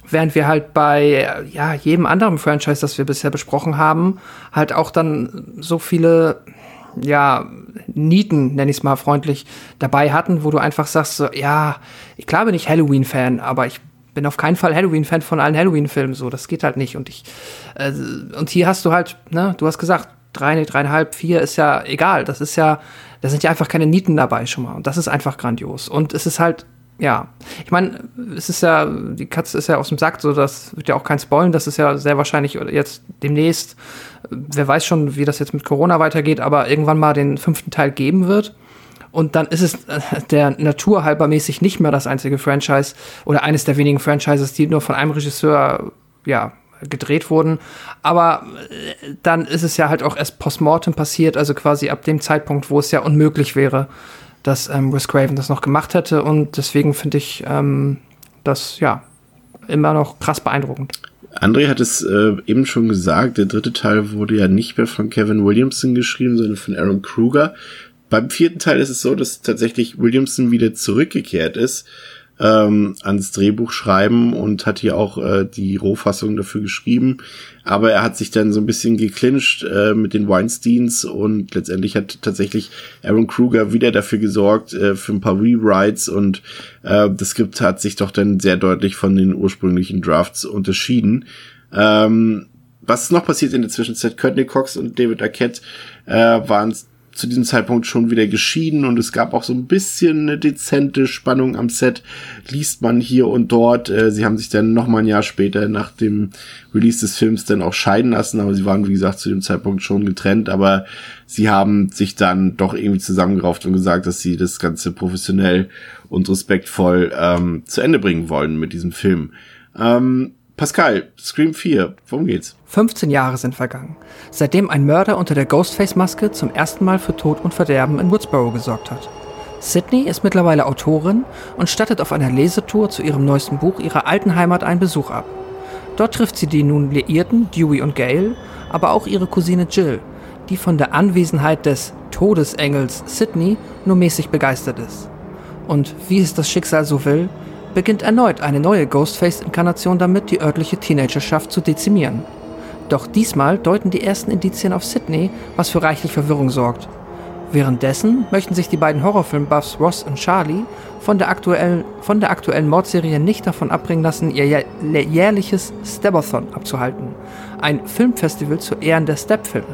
Während wir halt bei ja, jedem anderen Franchise, das wir bisher besprochen haben, halt auch dann so viele ja, Nieten, nenn ich es mal freundlich, dabei hatten, wo du einfach sagst, so, ja, klar bin ich Halloween-Fan, aber ich bin auf keinen Fall Halloween-Fan von allen Halloween-Filmen, so, das geht halt nicht. Und ich, äh, und hier hast du halt, ne, du hast gesagt, drei, dreieinhalb, vier ist ja egal. Das ist ja, da sind ja einfach keine Nieten dabei schon mal. Und das ist einfach grandios. Und es ist halt ja, ich meine, es ist ja, die Katze ist ja aus dem Sack, so das wird ja auch kein Spoilen, das ist ja sehr wahrscheinlich jetzt demnächst, wer weiß schon, wie das jetzt mit Corona weitergeht, aber irgendwann mal den fünften Teil geben wird. Und dann ist es äh, der Natur halber mäßig nicht mehr das einzige Franchise oder eines der wenigen Franchises, die nur von einem Regisseur, ja, gedreht wurden. Aber äh, dann ist es ja halt auch erst postmortem passiert, also quasi ab dem Zeitpunkt, wo es ja unmöglich wäre, dass ähm, Wes Craven das noch gemacht hätte. Und deswegen finde ich ähm, das ja immer noch krass beeindruckend. André hat es äh, eben schon gesagt, der dritte Teil wurde ja nicht mehr von Kevin Williamson geschrieben, sondern von Aaron Kruger. Beim vierten Teil ist es so, dass tatsächlich Williamson wieder zurückgekehrt ist ähm, ans Drehbuch schreiben und hat hier auch äh, die Rohfassung dafür geschrieben. Aber er hat sich dann so ein bisschen geklincht äh, mit den Weinsteins und letztendlich hat tatsächlich Aaron Kruger wieder dafür gesorgt äh, für ein paar Rewrites und äh, das Skript hat sich doch dann sehr deutlich von den ursprünglichen Drafts unterschieden. Ähm, was noch passiert in der Zwischenzeit? Courtney Cox und David Arquette äh, waren zu diesem Zeitpunkt schon wieder geschieden und es gab auch so ein bisschen eine dezente Spannung am Set, liest man hier und dort. Äh, sie haben sich dann noch mal ein Jahr später nach dem Release des Films dann auch scheiden lassen, aber sie waren, wie gesagt, zu dem Zeitpunkt schon getrennt, aber sie haben sich dann doch irgendwie zusammengerauft und gesagt, dass sie das Ganze professionell und respektvoll ähm, zu Ende bringen wollen mit diesem Film. Ähm, Pascal, Scream 4, worum geht's? 15 Jahre sind vergangen, seitdem ein Mörder unter der Ghostface-Maske zum ersten Mal für Tod und Verderben in Woodsboro gesorgt hat. Sydney ist mittlerweile Autorin und stattet auf einer Lesetour zu ihrem neuesten Buch ihrer alten Heimat einen Besuch ab. Dort trifft sie die nun Liierten Dewey und Gail, aber auch ihre Cousine Jill, die von der Anwesenheit des Todesengels Sydney nur mäßig begeistert ist. Und wie es das Schicksal so will, beginnt erneut eine neue Ghostface-Inkarnation damit, die örtliche Teenagerschaft zu dezimieren. Doch diesmal deuten die ersten Indizien auf Sydney, was für reichlich Verwirrung sorgt. Währenddessen möchten sich die beiden Horrorfilm-Buffs Ross und Charlie von der, aktuellen, von der aktuellen Mordserie nicht davon abbringen lassen, ihr jährliches Stebathon abzuhalten. Ein Filmfestival zu Ehren der Step-Filme.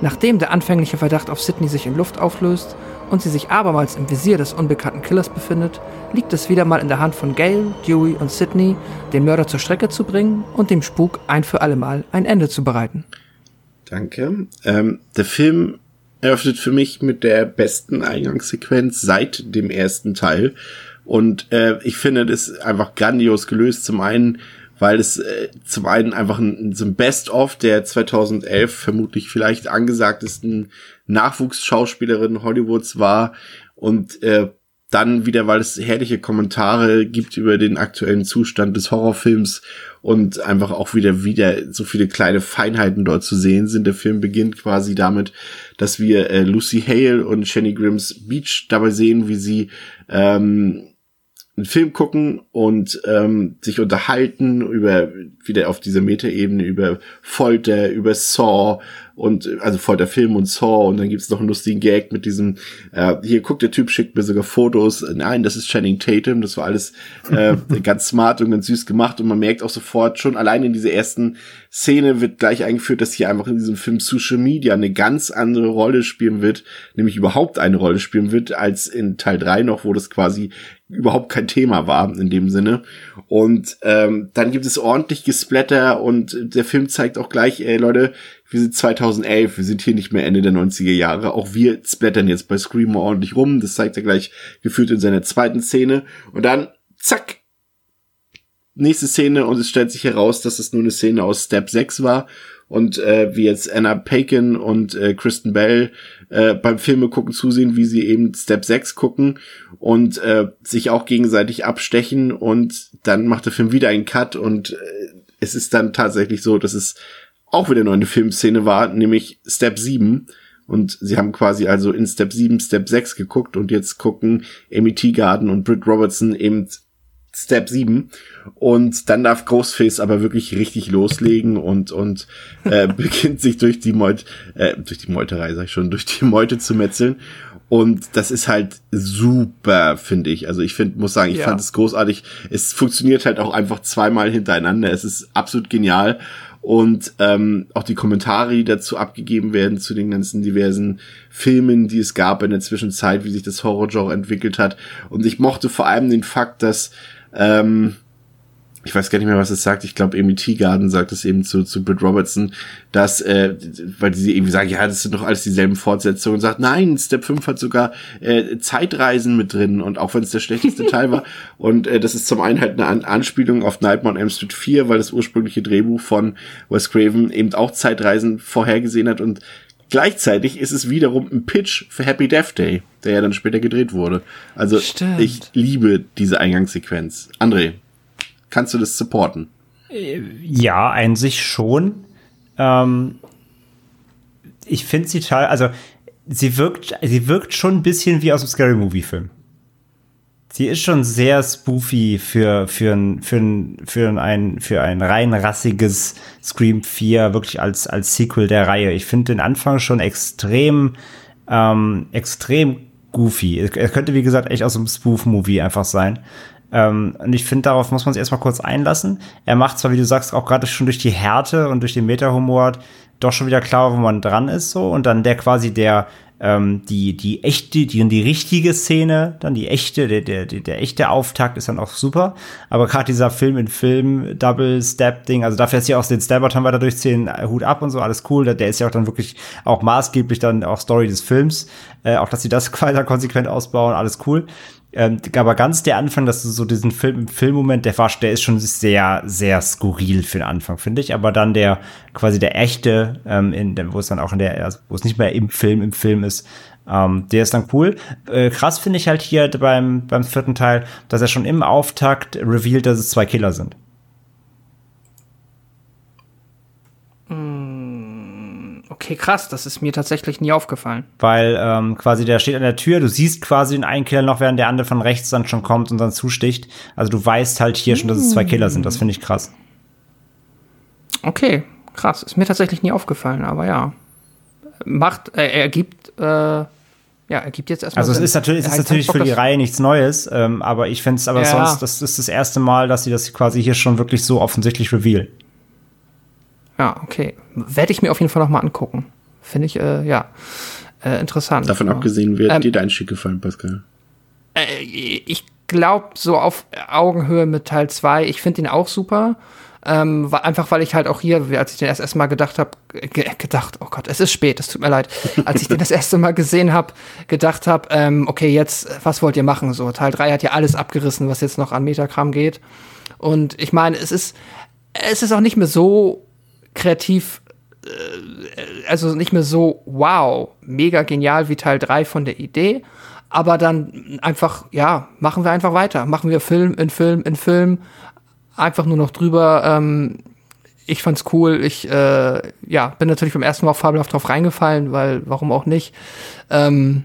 Nachdem der anfängliche Verdacht auf Sydney sich in Luft auflöst, und sie sich abermals im Visier des unbekannten Killers befindet, liegt es wieder mal in der Hand von Gail, Dewey und Sidney, den Mörder zur Strecke zu bringen und dem Spuk ein für allemal ein Ende zu bereiten. Danke. Ähm, der Film eröffnet für mich mit der besten Eingangssequenz seit dem ersten Teil. Und äh, ich finde das einfach grandios gelöst. Zum einen, weil es äh, zum einen einfach ein, so ein Best-of der 2011 vermutlich vielleicht angesagtesten Nachwuchsschauspielerin Hollywoods war und äh, dann wieder, weil es herrliche Kommentare gibt über den aktuellen Zustand des Horrorfilms und einfach auch wieder wieder so viele kleine Feinheiten dort zu sehen sind. Der Film beginnt quasi damit, dass wir äh, Lucy Hale und Jenny Grimms Beach dabei sehen, wie sie ähm, einen Film gucken und ähm, sich unterhalten über wieder auf dieser Metaebene über Folter, über Saw und also Folterfilm und Saw und dann gibt's noch einen lustigen Gag mit diesem äh, hier guckt der Typ schickt mir sogar Fotos. Nein, das ist Channing Tatum, das war alles äh, ganz smart und ganz süß gemacht und man merkt auch sofort schon allein in dieser ersten Szene wird gleich eingeführt, dass hier einfach in diesem Film Social Media eine ganz andere Rolle spielen wird, nämlich überhaupt eine Rolle spielen wird als in Teil 3 noch, wo das quasi überhaupt kein Thema war in dem Sinne. Und ähm, dann gibt es ordentlich Gesplatter und der Film zeigt auch gleich, ey Leute, wir sind 2011, wir sind hier nicht mehr Ende der 90er Jahre. Auch wir splattern jetzt bei Screamer ordentlich rum. Das zeigt er gleich geführt in seiner zweiten Szene. Und dann, zack, nächste Szene und es stellt sich heraus, dass es nur eine Szene aus Step 6 war und äh, wie jetzt Anna Paquin und äh, Kristen Bell äh, beim Filme gucken zusehen, wie sie eben Step 6 gucken und äh, sich auch gegenseitig abstechen und dann macht der Film wieder einen Cut und äh, es ist dann tatsächlich so, dass es auch wieder nur eine Filmszene war, nämlich Step 7 und sie haben quasi also in Step 7 Step 6 geguckt und jetzt gucken Amy Teagarden und Britt Robertson eben Step 7 und dann darf Ghostface aber wirklich richtig loslegen und und äh, beginnt sich durch die Meute äh, durch die Meuterei sag ich schon durch die Meute zu metzeln. Und das ist halt super finde ich. Also ich finde muss sagen ich ja. fand es großartig. Es funktioniert halt auch einfach zweimal hintereinander. Es ist absolut genial und ähm, auch die Kommentare, die dazu abgegeben werden zu den ganzen diversen Filmen, die es gab in der Zwischenzeit, wie sich das Horrorgenre entwickelt hat. Und ich mochte vor allem den Fakt, dass ähm, ich weiß gar nicht mehr, was es sagt. Ich glaube, Amy Teagarden sagt es eben zu, zu Britt Robertson, dass, äh, weil sie irgendwie sagen, ja, das sind doch alles dieselben Fortsetzungen und sagt, nein, Step 5 hat sogar äh, Zeitreisen mit drin und auch wenn es der schlechteste Teil war. Und äh, das ist zum einen halt eine An Anspielung auf Nightmare on Elm Street 4, weil das ursprüngliche Drehbuch von Wes Craven eben auch Zeitreisen vorhergesehen hat und Gleichzeitig ist es wiederum ein Pitch für Happy Death Day, der ja dann später gedreht wurde. Also Stimmt. ich liebe diese Eingangssequenz. André, kannst du das supporten? Ja, an sich schon. Ähm, ich finde sie teil, also sie wirkt, sie wirkt schon ein bisschen wie aus einem Scary Movie Film. Sie ist schon sehr spoofy für, für ein, für ein, für ein, für ein rein rassiges Scream 4, wirklich als, als Sequel der Reihe. Ich finde den Anfang schon extrem, ähm, extrem goofy. Er könnte, wie gesagt, echt aus einem Spoof-Movie einfach sein. Ähm, und ich finde, darauf muss man sich erstmal kurz einlassen. Er macht zwar, wie du sagst, auch gerade schon durch die Härte und durch den Meta-Humor doch schon wieder klar, wo man dran ist, so. Und dann der quasi der, ähm, die, die echte, die, die richtige Szene, dann die echte, der, der, der, der echte Auftakt ist dann auch super. Aber gerade dieser Film in Film, Double-Step-Ding, also dafür, dass sie auch den Stabber weiter durchziehen, Hut ab und so, alles cool. Der, der ist ja auch dann wirklich auch maßgeblich dann auch Story des Films. Äh, auch, dass sie das weiter konsequent ausbauen, alles cool. Ähm, aber ganz der Anfang, dass du so diesen Film Filmmoment, der war, der ist schon sehr, sehr skurril für den Anfang, finde ich. Aber dann der quasi der echte, ähm, in, wo es dann auch in der, also wo es nicht mehr im Film, im Film ist, ähm, der ist dann cool. Äh, krass finde ich halt hier beim, beim vierten Teil, dass er schon im Auftakt revealed, dass es zwei Killer sind. Okay, krass, das ist mir tatsächlich nie aufgefallen. Weil ähm, quasi der steht an der Tür, du siehst quasi den einen Killer noch, während der andere von rechts dann schon kommt und dann zusticht. Also du weißt halt hier schon, dass es zwei Killer sind. Das finde ich krass. Okay, krass. Ist mir tatsächlich nie aufgefallen, aber ja. Macht, äh, er gibt, äh, ja, er gibt jetzt erstmal. Also es Sinn. ist natürlich, es ist natürlich keinen für Bock, die Reihe nichts Neues, ähm, aber ich finde es aber Ja. sonst, das ist das erste Mal, dass sie das quasi hier schon wirklich so offensichtlich reveal. Ja, okay. Werde ich mir auf jeden Fall noch mal angucken. Finde ich, äh, ja, äh, interessant. Davon ja. abgesehen, wird Ähm, dir dein Schick gefallen, Pascal? Äh, ich glaube, so auf Augenhöhe mit Teil 2, ich finde ihn auch super. Ähm, einfach weil ich halt auch hier, als ich den erst erstmal gedacht habe, ge gedacht, oh Gott, es ist spät, es tut mir leid. Als ich den das erste Mal gesehen habe, gedacht habe, ähm, okay, jetzt, was wollt ihr machen? So, Teil 3 hat ja alles abgerissen, was jetzt noch an Metakram geht. Und ich meine, es ist, es ist auch nicht mehr so kreativ, äh, also nicht mehr so, wow, mega genial wie Teil 3 von der Idee, aber dann einfach, ja, machen wir einfach weiter. Machen wir Film in Film in Film, einfach nur noch drüber. Ähm, ich fand's cool. Ich äh, ja, bin natürlich beim ersten Mal auch fabelhaft drauf reingefallen, weil warum auch nicht. Ähm,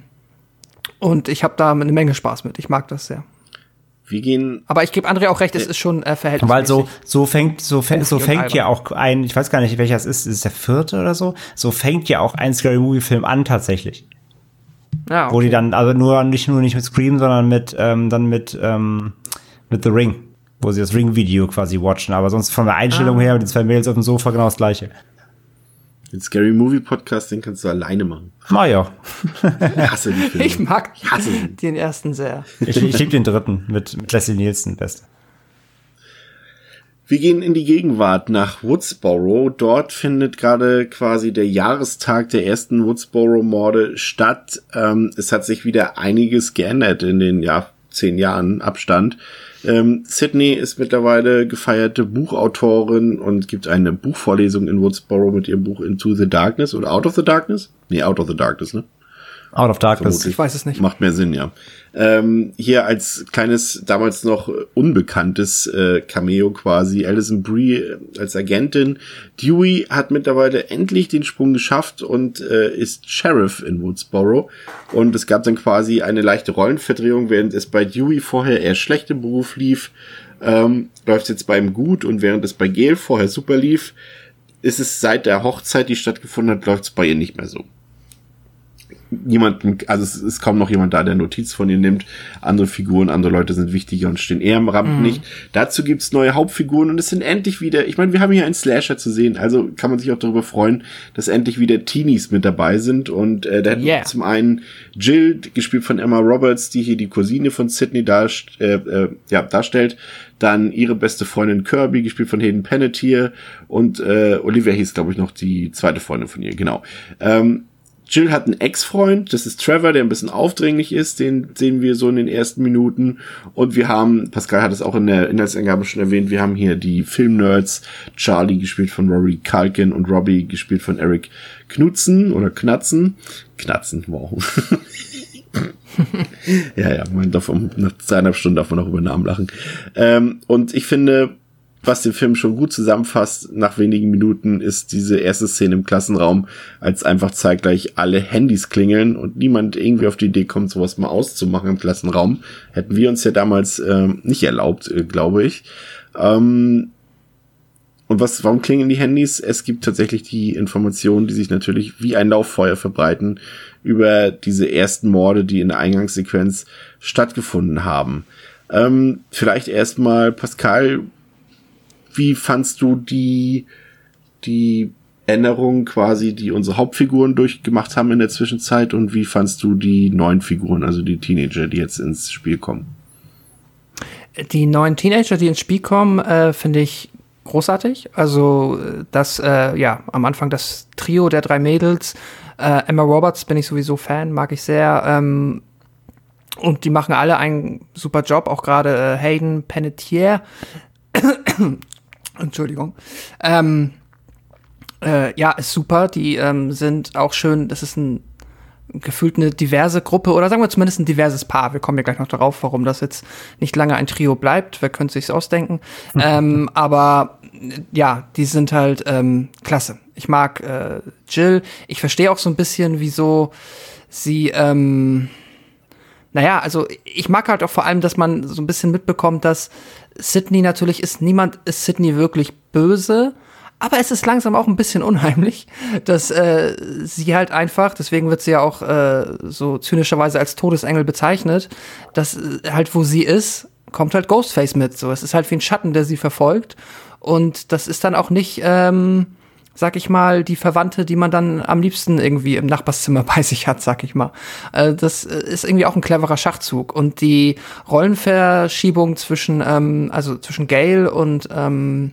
und ich habe da eine Menge Spaß mit. Ich mag das sehr. Wir gehen. Aber ich gebe André auch recht, es ist schon äh, verhältnismäßig. Weil so, so fängt, so, fängt, so fängt ja auch ein, ich weiß gar nicht, welcher es ist, ist es der vierte oder so? So fängt ja auch ein Scary Movie Film an tatsächlich. Ja, Wo die dann, also nur, nicht nur nicht mit Scream, sondern mit, ähm, dann mit, ähm, mit The Ring. Wo sie das Ring-Video quasi watchen. Aber sonst von der Einstellung Ah. her mit den zwei Mädels auf dem Sofa genau das gleiche. Den Scary Movie Podcast, den kannst du alleine machen. Naja. Ich hasse die Filme. Ich mag Ich hasse sie. den ersten sehr. Ich, ich liebe den dritten mit, mit Leslie Nielsen, beste. Wir gehen in die Gegenwart nach Woodsboro. Dort findet gerade quasi der Jahrestag der ersten Woodsboro-Morde statt. Ähm, es hat sich wieder einiges geändert in den ja, zehn Jahren Abstand. Ähm, Sydney ist mittlerweile gefeierte Buchautorin und gibt eine Buchvorlesung in Woodsboro mit ihrem Buch Into the Darkness oder Out of the Darkness? Nee, Out of the Darkness, ne? Out of Darkness. Vermutlich. Ich weiß es nicht. Macht mehr Sinn, ja. Ähm, hier als kleines, damals noch unbekanntes äh, Cameo quasi, Alison Brie äh, als Agentin. Dewey hat mittlerweile endlich den Sprung geschafft und äh, ist Sheriff in Woodsboro. Und es gab dann quasi eine leichte Rollenverdrehung, während es bei Dewey vorher eher schlecht im Beruf lief, ähm, läuft jetzt bei ihm gut und während es bei Gail vorher super lief, ist es seit der Hochzeit, die stattgefunden hat, läuft es bei ihr nicht mehr so niemanden, also es ist kaum noch jemand da, der Notiz von ihr nimmt. Andere Figuren, andere Leute sind wichtiger und stehen eher am Rampenlicht. Mhm. Dazu gibt's neue Hauptfiguren und es sind endlich wieder, ich meine, wir haben hier einen Slasher zu sehen, also kann man sich auch darüber freuen, dass endlich wieder Teenies mit dabei sind und äh, da yeah. zum einen Jill, gespielt von Emma Roberts, die hier die Cousine von Sydney darst äh, äh, ja, darstellt, dann ihre beste Freundin Kirby, gespielt von Hayden Panettiere und äh, Olivia hieß, glaube ich, noch die zweite Freundin von ihr, genau. Ähm, Jill hat einen Ex-Freund, das ist Trevor, der ein bisschen aufdringlich ist, den sehen wir so in den ersten Minuten. Und wir haben, Pascal hat es auch in der Inhaltsangabe schon erwähnt, wir haben hier die Filmnerds, Charlie gespielt von Rory Kalkin und Robbie gespielt von Eric Knutzen oder Knatzen. Knatzen, wow. ja, ja, man darf um, nach zweieinhalb Stunden darf man auch über Namen lachen. Ähm, und ich finde, was den Film schon gut zusammenfasst nach wenigen Minuten, ist diese erste Szene im Klassenraum, als einfach zeitgleich alle Handys klingeln und niemand irgendwie auf die Idee kommt, sowas mal auszumachen im Klassenraum. Hätten wir uns ja damals äh, nicht erlaubt, äh, glaube ich. Ähm, und was, warum klingeln die Handys? Es gibt tatsächlich die Informationen, die sich natürlich wie ein Lauffeuer verbreiten über diese ersten Morde, die in der Eingangssequenz stattgefunden haben. Ähm, vielleicht erstmal, Pascal, wie fandst du die, die Änderungen quasi, die unsere Hauptfiguren durchgemacht haben in der Zwischenzeit und wie fandst du die neuen Figuren, also die Teenager, die jetzt ins Spiel kommen? Die neuen Teenager, die ins Spiel kommen, äh, finde ich großartig. Also das, äh, ja, am Anfang das Trio der drei Mädels. Äh, Emma Roberts bin ich sowieso Fan, mag ich sehr. Ähm, und die machen alle einen super Job, auch gerade äh, Hayden Panettiere. Entschuldigung. Ähm, äh, ja, ist super. Die ähm, sind auch schön, das ist ein gefühlt eine diverse Gruppe oder sagen wir zumindest ein diverses Paar. Wir kommen ja gleich noch darauf, warum das jetzt nicht lange ein Trio bleibt. Wer könnte sich's ausdenken? ähm, aber ja, die sind halt ähm, klasse. Ich mag äh, Jill. Ich verstehe auch so ein bisschen, wieso sie ähm, naja, also ich mag halt auch vor allem, dass man so ein bisschen mitbekommt, dass Sydney natürlich ist, niemand ist Sydney wirklich böse, aber es ist langsam auch ein bisschen unheimlich, dass äh, sie halt einfach, deswegen wird sie ja auch äh, so zynischerweise als Todesengel bezeichnet, dass äh, halt wo sie ist, kommt halt Ghostface mit. So, es ist halt wie ein Schatten, der sie verfolgt. Und das ist dann auch nicht, ähm, sag ich mal, die Verwandte, die man dann am liebsten irgendwie im Nachbarszimmer bei sich hat, sag ich mal. Äh, das äh, ist irgendwie auch ein cleverer Schachzug. Und die Rollenverschiebung zwischen, ähm, also zwischen Gail und ähm,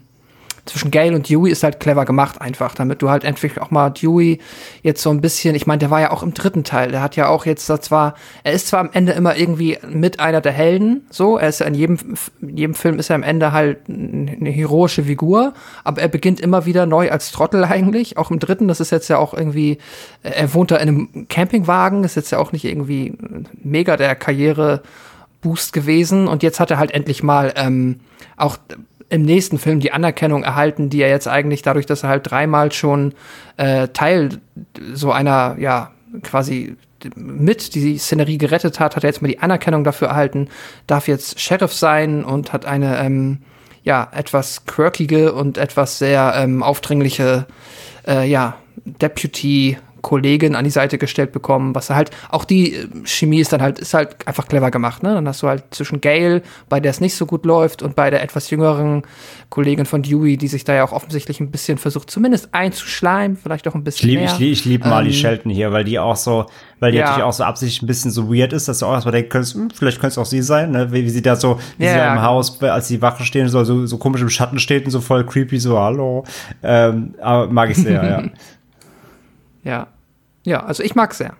zwischen Gale und Dewey ist halt clever gemacht einfach, damit du halt endlich auch mal Dewey jetzt so ein bisschen, ich meine, der war ja auch im dritten Teil, der hat ja auch jetzt zwar, er ist zwar am Ende immer irgendwie mit einer der Helden, so, er ist ja in jedem, in jedem Film ist er am Ende halt eine heroische Figur, aber er beginnt immer wieder neu als Trottel eigentlich, auch im dritten, das ist jetzt ja auch irgendwie, er wohnt da in einem Campingwagen, ist jetzt ja auch nicht irgendwie mega der Karriere Boost gewesen und jetzt hat er halt endlich mal ähm, auch im nächsten Film die Anerkennung erhalten, die er jetzt eigentlich dadurch, dass er halt dreimal schon äh, Teil so einer, ja, quasi mit die Szenerie gerettet hat, hat er jetzt mal die Anerkennung dafür erhalten, darf jetzt Sheriff sein und hat eine, ähm, ja, etwas quirkige und etwas sehr ähm, aufdringliche, äh, ja, Deputy Kollegin an die Seite gestellt bekommen, was halt, auch die äh, Chemie ist dann halt, ist halt einfach clever gemacht, ne? Dann hast du halt zwischen Gail, bei der es nicht so gut läuft, und bei der etwas jüngeren Kollegin von Dewey, die sich da ja auch offensichtlich ein bisschen versucht, zumindest einzuschleimen, vielleicht auch ein bisschen ich lieb, mehr. Ich liebe ich lieb Marley ähm, Shelton hier, weil die auch so, weil die ja. natürlich auch so absichtlich ein bisschen so weird ist, dass du auch erstmal denkst, hm, vielleicht könnte es auch sie sein, ne? Wie, wie sie da so, wie ja, sie da im. Haus, als die Wache stehen, so, so, so komisch im Schatten steht und so voll creepy, so, hallo. Ähm, aber mag ich sehr, ja. Ja. Ja, also ich mag sehr.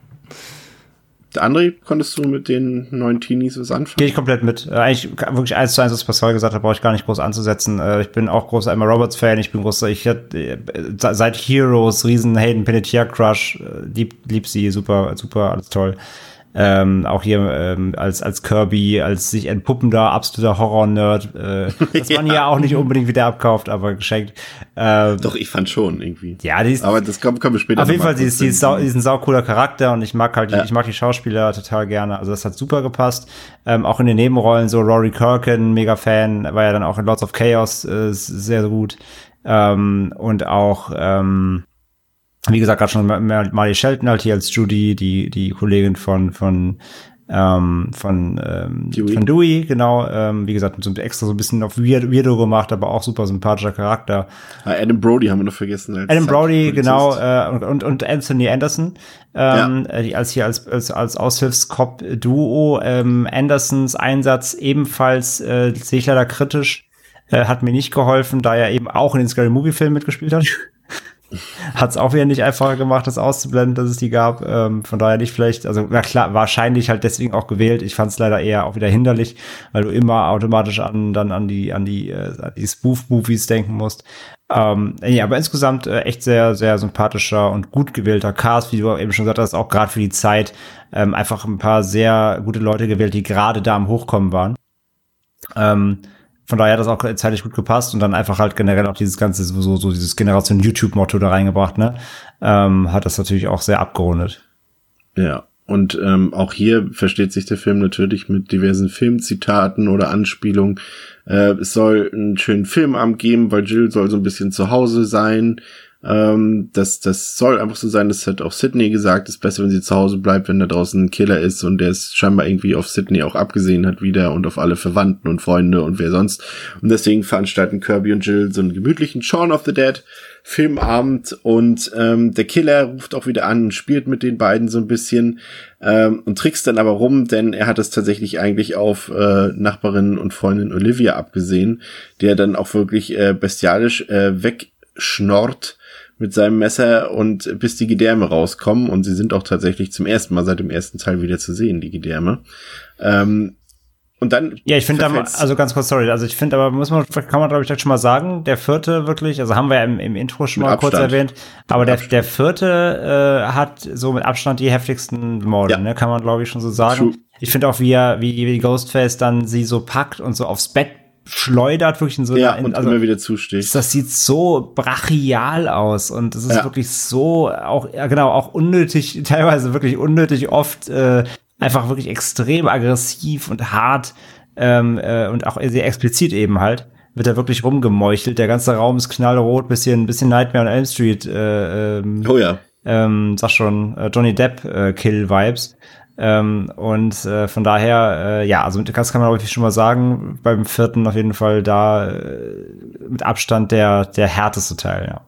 Der André, konntest du mit den neuen Teenies was anfangen? Gehe ich komplett mit. Äh, eigentlich wirklich eins zu eins, was Pascal gesagt hat, brauche ich gar nicht groß anzusetzen. Äh, ich bin auch großer Emma Roberts Fan. Ich bin großer, ich hatte äh, seit Heroes riesen Hayden Panettiere Crush. Lieb, lieb sie, super, super, alles toll. Ähm, auch hier ähm, als, als Kirby, als sich entpuppender, absoluter Horror-Nerd, äh, das man ja. ja auch nicht unbedingt wieder abkauft, aber geschenkt. Ähm, Doch, ich fand schon irgendwie. Ja, die ist, aber das kommt, kommen wir später. Auf jeden Fall, die ist, die ist, sau, die ist ein saucooler Charakter und ich mag halt, ja. ich mag die Schauspieler total gerne. Also das hat super gepasst. Ähm, auch in den Nebenrollen, so Rory Kirkin, mega Fan, war ja dann auch in Lots of Chaos äh, sehr gut. Ähm, und auch, ähm, wie gesagt, gerade schon Marley Shelton halt hier als Judy, die, die Kollegin von, von, ähm, von, ähm, Dewey. von Dewey, genau, ähm, wie gesagt, so extra so ein bisschen auf Weird, Weirdo gemacht, aber auch super sympathischer Charakter. Ah, Adam Brody haben wir noch vergessen. Als Adam Brody, genau, äh, und, und, und Anthony Anderson, ähm, ja. die als hier als, als, als Aushilfskop-Duo, ähm, Andersons Einsatz ebenfalls, äh, sehe ich leider kritisch, äh, hat mir nicht geholfen, da er eben auch in den Scary Movie Film mitgespielt hat. hat es auch wieder nicht einfacher gemacht, das auszublenden, dass es die gab. Ähm, von daher nicht vielleicht, also na klar, wahrscheinlich halt deswegen auch gewählt. Ich fand es leider eher auch wieder hinderlich, weil du immer automatisch an dann an die an die, äh, die Spoof-Movies denken musst. Ähm, ja, aber insgesamt äh, echt sehr sehr sympathischer und gut gewählter Cast, wie du eben schon gesagt hast, auch gerade für die Zeit ähm, einfach ein paar sehr gute Leute gewählt, die gerade da am Hochkommen waren. Ähm, von daher hat das auch zeitlich gut gepasst und dann einfach halt generell auch dieses ganze, so, so dieses Generation YouTube-Motto da reingebracht, ne? Ähm, hat das natürlich auch sehr abgerundet. Ja. Und ähm, auch hier versteht sich der Film natürlich mit diversen Filmzitaten oder Anspielungen. Äh, es soll einen schönen Filmabend geben, weil Jill soll so ein bisschen zu Hause sein. Ähm, das, das soll einfach so sein, das hat auch Sydney gesagt, es ist besser, wenn sie zu Hause bleibt, wenn da draußen ein Killer ist und der es scheinbar irgendwie auf Sydney auch abgesehen hat wieder und auf alle Verwandten und Freunde und wer sonst. Und deswegen veranstalten Kirby und Jill so einen gemütlichen Shaun of the Dead Filmabend und ähm, der Killer ruft auch wieder an spielt mit den beiden so ein bisschen ähm, und trickst dann aber rum, denn er hat es tatsächlich eigentlich auf äh, Nachbarin und Freundin Olivia abgesehen, der dann auch wirklich äh, bestialisch äh, wegschnorrt mit seinem Messer und bis die Gedärme rauskommen. Und sie sind auch tatsächlich zum ersten Mal seit dem ersten Teil wieder zu sehen, die Gedärme. Ähm, und dann. Ja, ich finde also ganz kurz, sorry, also ich finde aber, muss man, kann man glaube ich schon mal sagen, der vierte wirklich, also haben wir ja im, im Intro schon mit mal Abstand. kurz erwähnt, aber der, der vierte äh, hat so mit Abstand die heftigsten Morde, ja. ne, kann man glaube ich schon so sagen. True. Ich finde auch, wie er, wie, wie Ghostface dann sie so packt und so aufs Bett schleudert wirklich in so ja, und also, immer wieder zusticht. Das sieht so brachial aus und es ist ja. wirklich so auch ja genau auch unnötig teilweise wirklich unnötig oft äh, einfach wirklich extrem aggressiv und hart ähm, äh, und auch sehr explizit eben halt wird er wirklich rumgemeuchelt. Der ganze Raum ist knallrot, bisschen bisschen Nightmare on Elm Street. Äh, ähm, oh ja. Ähm, sag schon äh, Johnny Depp äh, Kill Vibes. Ähm, und äh, von daher, äh, ja, also mit das kann man, glaube ich, schon mal sagen, beim vierten auf jeden Fall da äh, mit Abstand der, der härteste Teil, ja.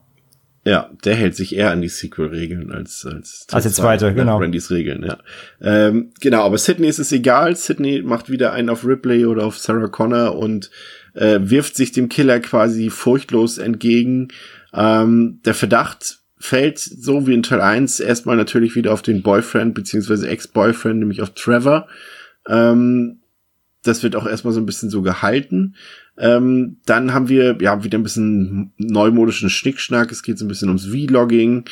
Ja, der hält sich eher an die Sequel-Regeln als als, als der zweite, genau. Randys Regeln, ja. Ähm, genau, aber Sydney ist es egal. Sydney macht wieder einen auf Ripley oder auf Sarah Connor und äh, wirft sich dem Killer quasi furchtlos entgegen. Ähm, der Verdacht fällt so wie in Teil 1 erstmal natürlich wieder auf den Boyfriend beziehungsweise Ex-Boyfriend, nämlich auf Trevor. Ähm, das wird auch erstmal so ein bisschen so gehalten. Ähm, dann haben wir ja wieder ein bisschen neumodischen Schnickschnack. Es geht so ein bisschen ums Vlogging.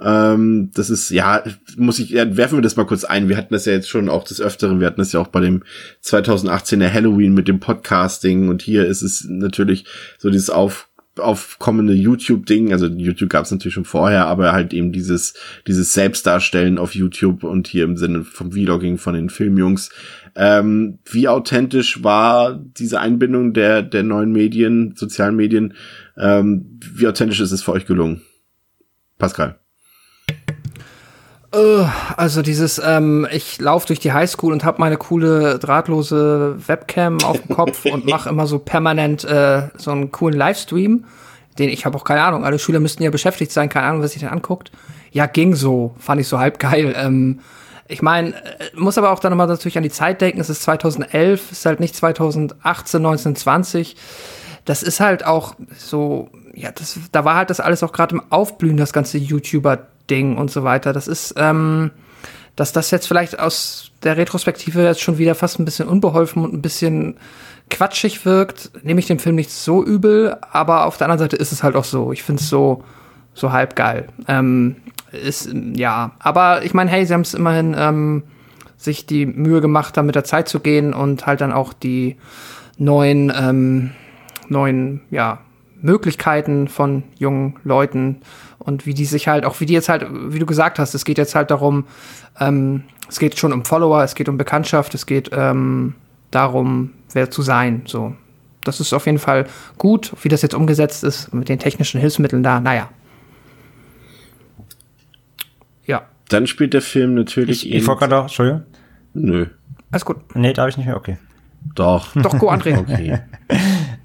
Ähm, das ist, ja, muss ich, ja, werfen wir das mal kurz ein. Wir hatten das ja jetzt schon auch des Öfteren. Wir hatten das ja auch bei dem 2018er Halloween mit dem Podcasting. Und hier ist es natürlich so dieses Auf, aufkommende YouTube-Ding, also YouTube gab es natürlich schon vorher, aber halt eben dieses, dieses Selbstdarstellen auf YouTube und hier im Sinne vom Vlogging von den Filmjungs. Ähm, wie authentisch war diese Einbindung der, der neuen Medien, sozialen Medien? Ähm, wie authentisch ist es für euch gelungen? Pascal. Äh, also dieses, ähm, ich laufe durch die Highschool und habe meine coole drahtlose Webcam auf dem Kopf und mache immer so permanent äh, so einen coolen Livestream, den ich habe auch keine Ahnung, alle Schüler müssten ja beschäftigt sein, keine Ahnung, was sich denn anguckt. Ja, ging so, fand ich so halb geil. Ähm, ich meine, äh, muss aber auch dann nochmal natürlich an die Zeit denken, es ist 2011, ist halt nicht 2018, 1920. Das ist halt auch so, ja, das, da war halt das alles auch gerade im Aufblühen, das ganze YouTuber Ding und so weiter. Das ist, ähm, dass das jetzt vielleicht aus der Retrospektive jetzt schon wieder fast ein bisschen unbeholfen und ein bisschen quatschig wirkt, nehme ich den Film nicht so übel, aber auf der anderen Seite ist es halt auch so. Ich finde es so, so halb geil. Ähm, ist, ja, aber ich meine, hey, sie haben es immerhin ähm, sich die Mühe gemacht, da mit der Zeit zu gehen und halt dann auch die neuen, ähm, neuen, ja, Möglichkeiten von jungen Leuten und wie die sich halt, auch wie die jetzt halt, wie du gesagt hast, es geht jetzt halt darum, ähm, es geht schon um Follower, es geht um Bekanntschaft, es geht ähm, darum, wer zu sein. So, das ist auf jeden Fall gut, wie das jetzt umgesetzt ist mit den technischen Hilfsmitteln da. Naja. Dann spielt der Film natürlich Ich, ich Entschuldigung. Nö. Alles gut. Nee, darf ich nicht mehr, okay. Doch. Doch, go, André. Okay.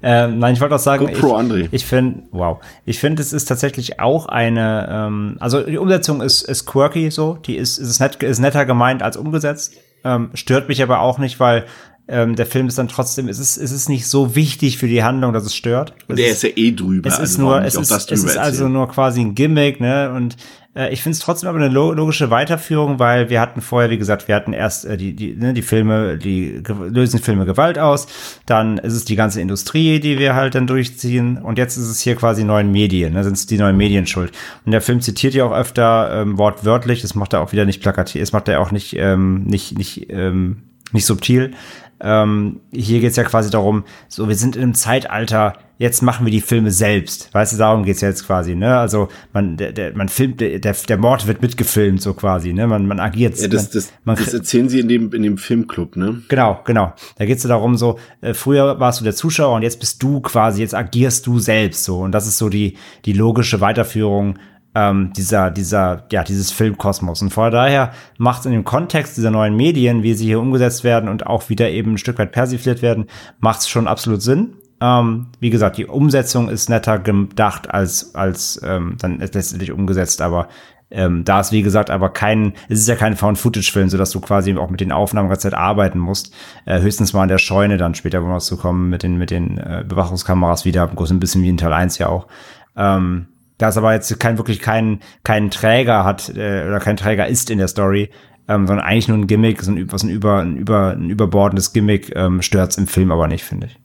ähm, nein, ich wollte auch sagen, Go pro André. ich, ich finde, wow, ich finde, es ist tatsächlich auch eine, ähm, also die Umsetzung ist, ist quirky so, die ist, ist, net, ist netter gemeint als umgesetzt, ähm, stört mich aber auch nicht, weil ähm, der Film ist dann trotzdem, es ist, es ist nicht so wichtig für die Handlung, dass es stört. Und es der ist ja eh drüber. es ist also nur, es ist, das es ist also nur quasi ein Gimmick, ne? Und ich finde es trotzdem aber eine lo logische Weiterführung, weil wir hatten vorher, wie gesagt, wir hatten erst äh, die, die, ne, die Filme, die lösen Filme Gewalt aus, dann ist es die ganze Industrie, die wir halt dann durchziehen und jetzt ist es hier quasi neuen Medien, ne? sind es die neuen Medien schuld. Und der Film zitiert ja auch öfter ähm, wortwörtlich, das macht er auch wieder nicht plakativ, das macht er auch nicht, ähm, nicht, nicht, ähm, nicht subtil. Ähm, hier geht's ja quasi darum, so wir sind in einem Zeitalter, jetzt machen wir die Filme selbst. Weißt du, darum geht's jetzt quasi, ne? Also man, der, der, man filmt, der, der Mord wird mitgefilmt, so quasi, ne? Man, man agiert. Ja, das, das, man, das erzählen sie in dem, in dem Filmclub, ne? Genau, genau. Da geht's ja darum, so, äh, früher warst du der Zuschauer und jetzt bist du quasi, jetzt agierst du selbst so. Und das ist so die, die logische Weiterführung ähm, dieser, dieser, ja, dieses Filmkosmos. Und von daher macht in dem Kontext dieser neuen Medien, wie sie hier umgesetzt werden und auch wieder eben ein Stück weit persifliert werden, macht es schon absolut Sinn. Ähm, wie gesagt, die Umsetzung ist netter gedacht als, als ähm, dann letztendlich umgesetzt, aber ähm, da ist, wie gesagt, aber kein, es ist ja kein Found-Footage-Film, sodass du quasi auch mit den Aufnahmen ganze Zeit arbeiten musst. Äh, höchstens mal in der Scheune dann später, wo wir zu kommen, mit den, mit den äh, Bewachungskameras wieder, ein bisschen wie in Teil 1 ja auch. Ähm, da es aber jetzt kein wirklich kein, kein Träger hat äh, oder kein Träger ist in der Story, ähm, sondern eigentlich nur ein Gimmick, so ein, was ein, über, ein, über, ein überbordendes Gimmick, ähm, stört's im Film aber nicht, finde ich.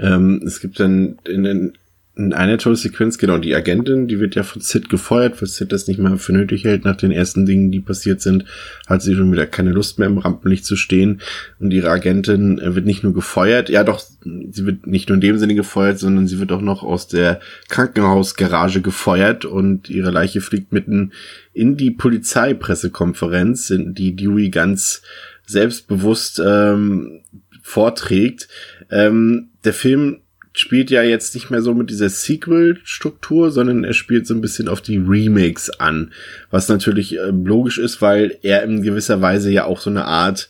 Ähm, es gibt dann in, in, in einer tolle Sequenz, genau, die Agentin, die wird ja von Sid gefeuert, weil Sid das nicht mehr für nötig hält nach den ersten Dingen, die passiert sind, hat sie schon wieder keine Lust mehr im Rampenlicht zu stehen und ihre Agentin äh, wird nicht nur gefeuert, ja doch, sie wird nicht nur in dem Sinne gefeuert, sondern sie wird auch noch aus der Krankenhausgarage gefeuert und ihre Leiche fliegt mitten in die Polizeipressekonferenz, in die Dewey ganz selbstbewusst ähm, vorträgt. Ähm, der Film spielt ja jetzt nicht mehr so mit dieser Sequel-Struktur, sondern er spielt so ein bisschen auf die Remakes an, was natürlich äh, logisch ist, weil er in gewisser Weise ja auch so eine Art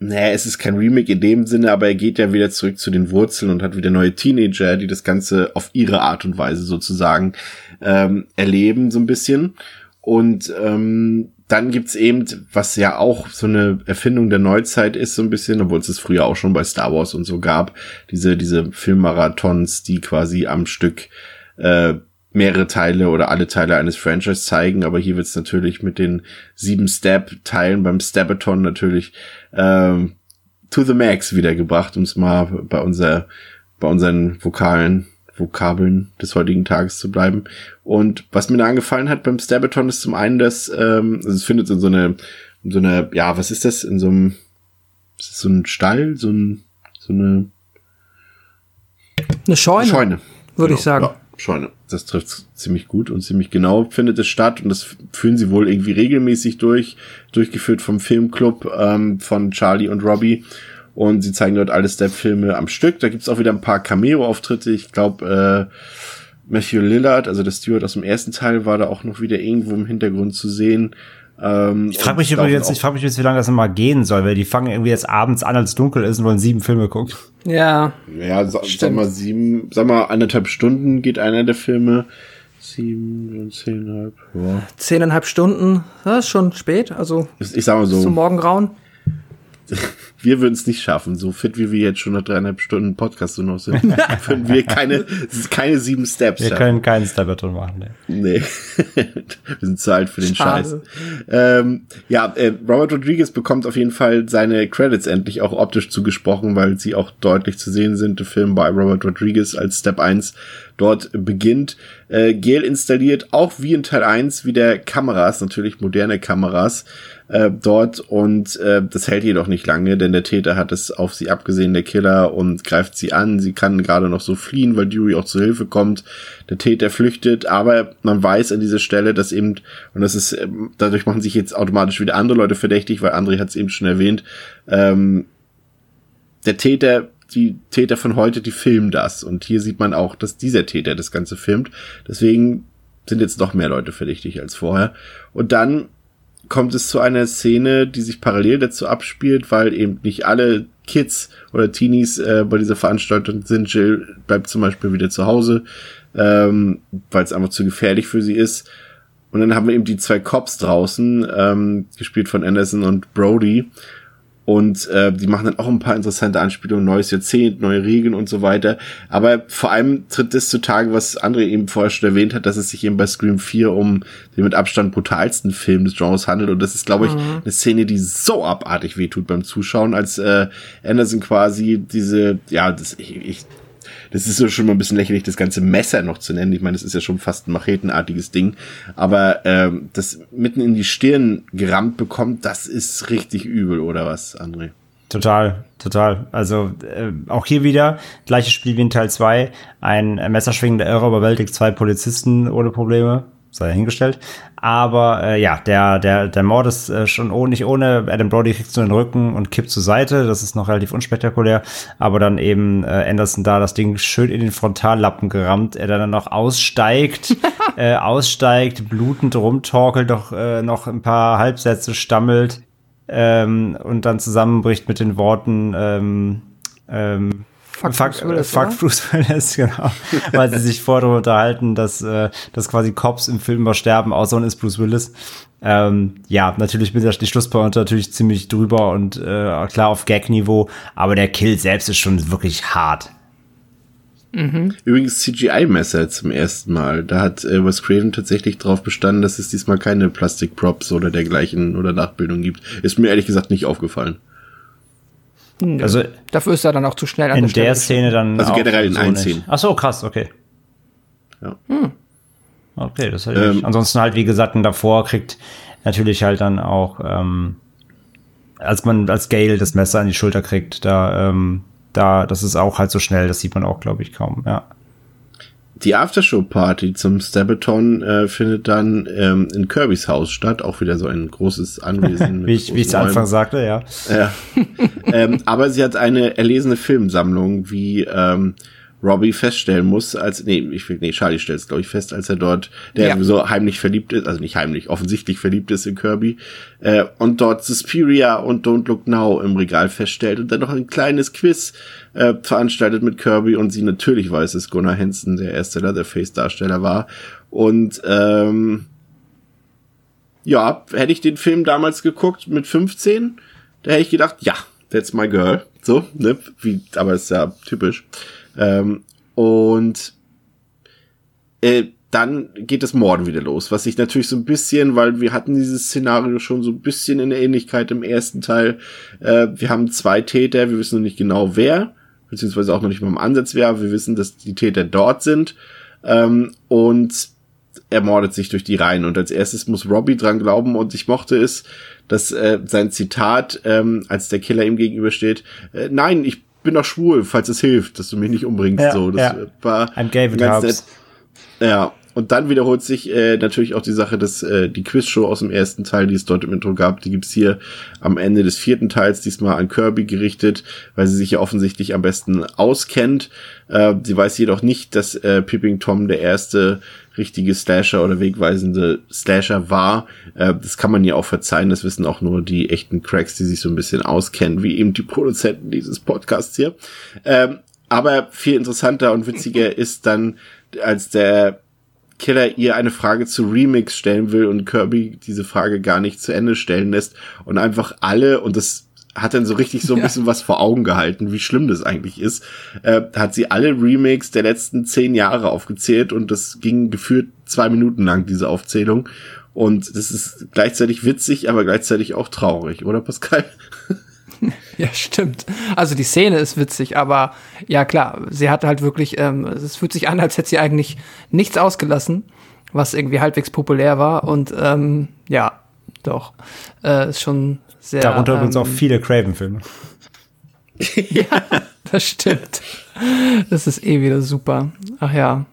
naja, es ist kein Remake in dem Sinne, aber er geht ja wieder zurück zu den Wurzeln und hat wieder neue Teenager, die das Ganze auf ihre Art und Weise sozusagen ähm, erleben, so ein bisschen. Und ähm, dann gibt's eben, was ja auch so eine Erfindung der Neuzeit ist, so ein bisschen, obwohl es es früher auch schon bei Star Wars und so gab, diese, diese Filmmarathons, die quasi am Stück äh, mehrere Teile oder alle Teile eines Franchise zeigen, aber hier wird's natürlich mit den sieben Stab-Teilen beim Stabathon natürlich ähm, to the max wiedergebracht, um es mal bei unser, bei unseren Vokalen Vokabeln des heutigen Tages zu bleiben. Und was mir da angefallen hat beim Stabathon ist zum einen, dass ähm, also es findet in so eine, in so eine, ja, was ist das? In so einem, ist das so ein Stall, so ein, so eine Eine Scheune, Scheune. würde Genau, ich sagen. Ja, Scheune. Das trifft ziemlich gut und ziemlich genau findet es statt und das führen sie wohl irgendwie regelmäßig durch, durchgeführt vom Filmclub ähm, von Charlie und Robbie. Und sie zeigen dort alle Step-Filme am Stück. Da gibt's auch wieder ein paar Cameo-Auftritte. Ich glaube, äh, Matthew Lillard, also der Steward aus dem ersten Teil, war da auch noch wieder irgendwo im Hintergrund zu sehen. Ähm, Ich frage und mich übrigens, ich frage mich jetzt, wie lange das immer gehen soll, weil die fangen irgendwie jetzt abends an, als es dunkel ist und wollen sieben Filme gucken. Ja. Ja, sa sag mal sieben, sag mal anderthalb Stunden geht einer der Filme. Sieben, zehnhalb, ja. Zehneinhalb Stunden, das ist schon spät, also Ich, ich sag mal so, zum Morgengrauen. wir würden es nicht schaffen, so fit wie wir jetzt schon nach dreieinhalb Stunden Podcast so noch sind, würden wir keine, keine sieben Steps Wir schaffen. können keinen Stabathon machen. Ne. Nee. wir sind zu alt für den Schade. Scheiß. Ähm, ja, äh, Robert Rodriguez bekommt auf jeden Fall seine Credits endlich auch optisch zugesprochen, weil sie auch deutlich zu sehen sind. Der Film bei Robert Rodriguez als Step 1 dort beginnt. Äh, Gale installiert auch wie in Teil 1 wieder Kameras, natürlich moderne Kameras äh, dort und äh, das hält jedoch nicht lange, denn der Täter hat es auf sie abgesehen, der Killer, und greift sie an. Sie kann gerade noch so fliehen, weil Dewey auch zu Hilfe kommt. Der Täter flüchtet, aber man weiß an dieser Stelle, dass eben, und das ist, ähm, dadurch machen sich jetzt automatisch wieder andere Leute verdächtig, weil André hat es eben schon erwähnt, ähm, der Täter, die Täter von heute, die filmen das. Und hier sieht man auch, dass dieser Täter das Ganze filmt. Deswegen sind jetzt noch mehr Leute verdächtig als vorher. Und dann kommt es zu einer Szene, die sich parallel dazu abspielt, weil eben nicht alle Kids oder Teenies äh, bei dieser Veranstaltung sind. Jill bleibt zum Beispiel wieder zu Hause, ähm, weil es einfach zu gefährlich für sie ist. Und dann haben wir eben die zwei Cops draußen, ähm, gespielt von Anderson und Brody. Und äh, die machen dann auch ein paar interessante Anspielungen, neues Jahrzehnt, neue Regeln und so weiter. Aber vor allem tritt das zutage, was André eben vorher schon erwähnt hat, dass es sich eben bei Scream 4 um den mit Abstand brutalsten Film des Genres handelt. Und das ist, glaube ich, Mhm. eine Szene, die so abartig wehtut beim Zuschauen, als äh, Anderson quasi diese, ja, das, ich, ich das ist so schon mal ein bisschen lächerlich, das ganze Messer noch zu nennen. Ich meine, das ist ja schon fast ein machetenartiges Ding. Aber ähm, das mitten in die Stirn gerammt bekommt, das ist richtig übel, oder was, André? Total, total. Also äh, auch hier wieder, gleiches Spiel wie in Teil 2. Ein messerschwingender Irrer überwältigt zwei Polizisten ohne Probleme. Sei dahingestellt. Aber äh, ja, der, der, der Mord ist äh, schon oh, nicht ohne. Adam Brody kriegt so den Rücken und kippt zur Seite. Das ist noch relativ unspektakulär. Aber dann eben äh, Anderson da das Ding schön in den Frontallappen gerammt. Er dann noch aussteigt, äh, aussteigt, blutend rumtorkelt, doch äh, noch ein paar Halbsätze stammelt ähm, und dann zusammenbricht mit den Worten ähm, ähm, Fuck fuck, Bruce Willis, fuck oder? Bruce Willis, genau. Weil sie sich vorher darüber unterhalten, dass, äh, dass quasi Cops im Film übersterben, außer und ist Bruce Willis. Ähm, ja, natürlich mit der die Schlusspointe natürlich ziemlich drüber und äh, klar auf Gag-Niveau, aber der Kill selbst ist schon wirklich hart. Mhm. Übrigens CGI-Messer zum ersten Mal. Da hat äh, Wes Craven tatsächlich drauf bestanden, dass es diesmal keine Plastikprops oder dergleichen oder Nachbildung gibt. Ist mir ehrlich gesagt nicht aufgefallen. Nö. Also- dafür ist er dann auch zu schnell an In der der Szene dann Also generell in so. Szenen. Ach so, krass, okay. Ja. Hm. Okay, das hätte ich Ähm, nicht. Ansonsten halt, wie gesagt, und davor kriegt natürlich halt dann auch, ähm, als man als Gale das Messer an die Schulter kriegt, da, ähm, da, das ist auch halt so schnell, das sieht man auch, glaube ich, kaum, ja. Die Aftershow-Party zum Stabaton äh, findet dann ähm, in Kirbys Haus statt. Auch wieder so ein großes Anwesen. mit Wie ich, wie ich zu Anfang sagte, ja. Ja. ähm, aber sie hat eine erlesene Filmsammlung, wie ähm, Robbie feststellen muss, als, nee, ich will, nee, Charlie stellt es, glaube ich, fest, als er dort, der Ja. so heimlich verliebt ist, also nicht heimlich, offensichtlich verliebt ist in Kirby, äh, und dort Suspiria und Don't Look Now im Regal feststellt und dann noch ein kleines Quiz äh, veranstaltet mit Kirby und sie natürlich weiß, dass Gunnar Hansen der erste Leatherface-Darsteller war. Und ähm, ja, hätte ich den Film damals geguckt mit 15, da hätte ich gedacht, ja, that's my girl. So, ne? Wie, aber ist ja typisch. Ähm, und äh, dann geht das Morden wieder los, was sich natürlich so ein bisschen, weil wir hatten dieses Szenario schon so ein bisschen in der Ähnlichkeit im ersten Teil. Äh, wir haben zwei Täter, wir wissen noch nicht genau wer, beziehungsweise auch noch nicht mal im Ansatz wer, aber wir wissen, dass die Täter dort sind. Ähm, und er mordet sich durch die Reihen. Und als erstes muss Robbie dran glauben und ich mochte es, dass äh, sein Zitat, ähm, als der Killer ihm gegenübersteht, äh, nein, ich bin doch schwul, falls es hilft, dass du mich nicht umbringst. Ja, so, das ja. war I'm gay herbs. nett. Ja, und dann wiederholt sich äh, natürlich auch die Sache, dass äh, die Quizshow aus dem ersten Teil, die es dort im Intro gab, die gibt's hier am Ende des vierten Teils diesmal an Kirby gerichtet, weil sie sich ja offensichtlich am besten auskennt. Äh, sie weiß jedoch nicht, dass äh, Peeping Tom der erste richtige Slasher oder wegweisende Slasher war. Äh, das kann man ja auch verzeihen, das wissen auch nur die echten Cracks, die sich so ein bisschen auskennen, wie eben die Produzenten dieses Podcasts hier. Ähm, aber viel interessanter und witziger ist dann, als der Killer ihr eine Frage zu Remix stellen will und Kirby diese Frage gar nicht zu Ende stellen lässt und einfach alle, und das hat dann so richtig so ein Ja. bisschen was vor Augen gehalten, wie schlimm das eigentlich ist, äh, hat sie alle Remakes der letzten zehn Jahre aufgezählt und das ging gefühlt zwei Minuten lang, diese Aufzählung. Und das ist gleichzeitig witzig, aber gleichzeitig auch traurig, oder Pascal? Ja, stimmt. Also die Szene ist witzig, aber ja klar, sie hat halt wirklich, ähm, es fühlt sich an, als hätte sie eigentlich nichts ausgelassen, was irgendwie halbwegs populär war. Und ähm, ja, doch, äh, ist schon sehr. Darunter übrigens ähm, auch viele Craven-Filme. Das stimmt. Das ist eh wieder super. Ach ja.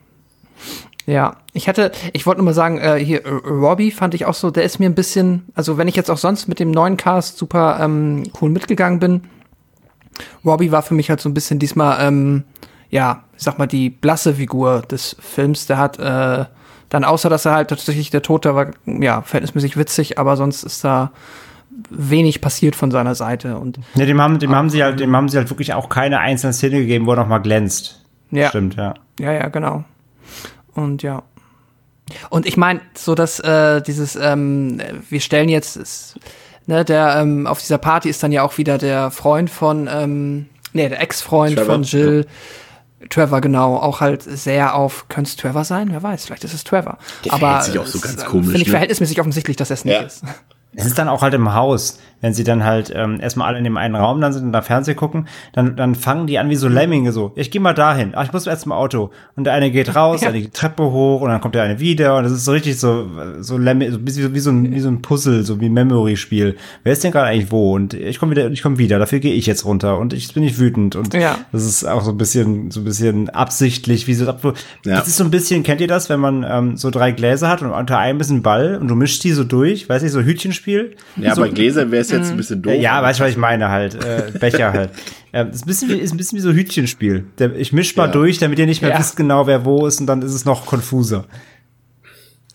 Ja, ich hatte, ich wollte nur mal sagen, äh, hier, äh, Robbie fand ich auch so, der ist mir ein bisschen, also wenn ich jetzt auch sonst mit dem neuen Cast super ähm, cool mitgegangen bin, Robbie war für mich halt so ein bisschen diesmal, ähm, ja, ich sag mal, die blasse Figur des Films. Der hat äh, Dann außer, dass er halt tatsächlich der Tote war, ja, verhältnismäßig witzig, aber sonst ist da wenig passiert von seiner Seite und Ne, dem haben, dem haben sie halt, dem haben sie halt wirklich auch keine einzelne Szene gegeben, wo er noch mal glänzt. Ja. Stimmt, ja. Ja, ja, genau. Und ja. Und ich meine, so dass äh, dieses, ähm, wir stellen jetzt, ist, ne, der ähm, auf dieser Party ist dann ja auch wieder der Freund von, ähm, nee, der Ex-Freund von Jill. Trevor, genau, auch halt sehr auf, könnte es Trevor sein? Wer weiß, vielleicht ist es Trevor. Der Aber sich auch so es, ganz äh, komisch, Finde ich ne? verhältnismäßig offensichtlich, dass er es nicht Ja. ist. Es ist dann auch halt im Haus, wenn sie dann halt ähm, erstmal alle in dem einen Raum dann sind und da Fernsehen gucken, dann, dann fangen die an wie so Lemminge so. Ich gehe mal dahin. Ach, ich muss erst mal Auto. Und der eine geht raus, der eine geht die Treppe hoch und dann kommt der eine wieder und das ist so richtig so so Lemming, so wie, wie so ein wie so ein Puzzle, so wie ein Memory-Spiel. Wer ist denn gerade eigentlich wo? Und ich komme wieder, ich komme wieder. Dafür gehe ich jetzt runter und ich bin nicht wütend und Ja. das ist auch so ein bisschen so ein bisschen absichtlich, wie so Ja. das ist so ein bisschen, kennt ihr das, wenn man ähm, so drei Gläser hat und unter einem ist ein Ball und du mischst die so durch, weiß ich, so Hütchenspiel. Ja, so, bei Gläsern wäre es jetzt ein bisschen doof. Ja, weißt du, was ich meine halt. Äh, Becher halt. Ähm, ist ein bisschen, wie, ist ein bisschen wie so Hütchenspiel. Ich misch mal Ja. durch, damit ihr nicht mehr Ja. wisst genau, wer wo ist und dann ist es noch konfuser.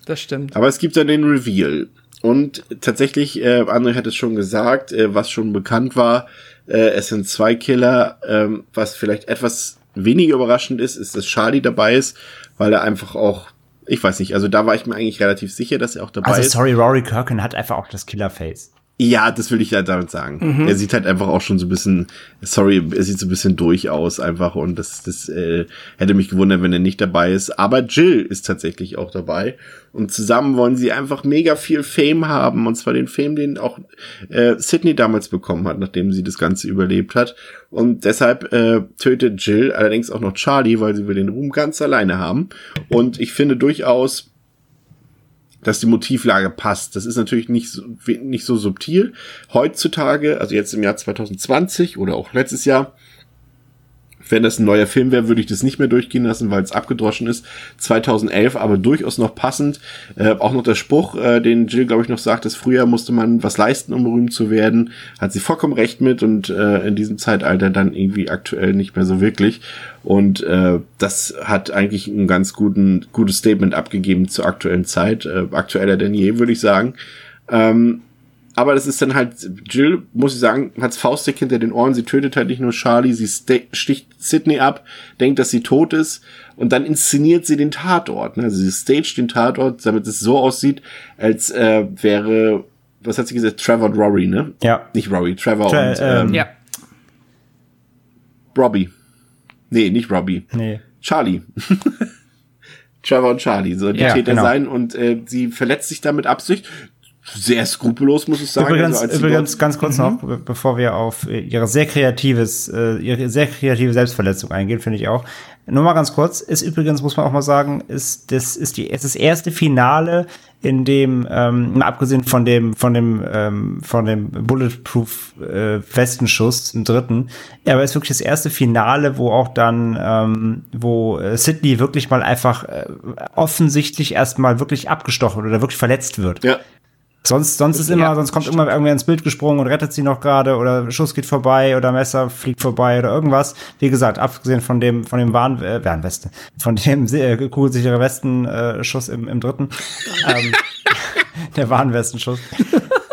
Das stimmt. Aber es gibt dann den Reveal. Und tatsächlich, äh, André hat es schon gesagt, äh, was schon bekannt war, äh, es sind zwei Killer. Ähm, was vielleicht etwas weniger überraschend ist, ist, dass Charlie dabei ist, weil er einfach auch, ich weiß nicht, also da war ich mir eigentlich relativ sicher, dass er auch dabei Also ist. sorry, Rory Kirkin hat einfach auch das Killerface. Ja, das will ich ja damit sagen. Mhm. Er sieht halt einfach auch schon so ein bisschen, sorry, er sieht so ein bisschen durch aus einfach und das, das äh, hätte mich gewundert, wenn er nicht dabei ist. Aber Jill ist tatsächlich auch dabei und zusammen wollen sie einfach mega viel Fame haben und zwar den Fame, den auch äh, Sydney damals bekommen hat, nachdem sie das Ganze überlebt hat. Und deshalb äh, tötet Jill allerdings auch noch Charlie, weil sie will den Ruhm ganz alleine haben. Und ich finde durchaus, dass die Motivlage passt. Das ist natürlich nicht so, nicht so subtil. Heutzutage, also jetzt im Jahr 2020 oder auch letztes Jahr, wenn das ein neuer Film wäre, würde ich das nicht mehr durchgehen lassen, weil es abgedroschen ist. 2011 aber durchaus noch passend. Äh, auch noch der Spruch, äh, den Jill, glaube ich, noch sagt, dass früher musste man was leisten, um berühmt zu werden. Hat sie vollkommen recht mit und äh, in diesem Zeitalter dann irgendwie aktuell nicht mehr so wirklich. Und äh, das hat eigentlich ein ganz guten, gutes Statement abgegeben zur aktuellen Zeit. Äh, aktueller denn je, würde ich sagen. Ähm, aber das ist dann halt, Jill, muss ich sagen, hat's Faustdick hinter den Ohren. Sie tötet halt nicht nur Charlie, sie ste- sticht Sydney ab, denkt, dass sie tot ist und dann inszeniert sie den Tatort. Ne? Also sie staged den Tatort, damit es so aussieht, als äh, wäre, was hat sie gesagt, Trevor und Rory, ne? Ja. Nicht Rory, Trevor Tra- und ähm, ähm, Ja. Robbie. Nee, nicht Robbie. Nee. Charlie. Trevor und Charlie sollen die Ja, Täter genau. sein und äh, sie verletzt sich damit Absicht. Sehr skrupellos, muss ich sagen. Übrigens, Also übrigens ganz kurz noch, be- bevor wir auf äh, ihre sehr kreatives, äh, ihre sehr kreative Selbstverletzung eingehen, finde ich auch. Nur mal ganz kurz, ist übrigens, muss man auch mal sagen, ist das ist die ist das erste Finale, in dem, ähm, mal abgesehen von dem, von dem, ähm, von dem Bulletproof äh, Westenschuss im dritten, ja, aber ist wirklich das erste Finale, wo auch dann, ähm, wo äh, Sydney wirklich mal einfach äh, offensichtlich erstmal wirklich abgestochen oder wirklich verletzt wird. Ja. Sonst, sonst ist immer, sonst kommt immer irgendwer ins Bild gesprungen und rettet sie noch gerade oder Schuss geht vorbei oder Messer fliegt vorbei oder irgendwas. Wie gesagt, abgesehen von dem, von dem Warn, äh, Warnwesten, von dem äh, kugelsichere Westen äh, Schuss im, im dritten, ähm, der Warnwestenschuss.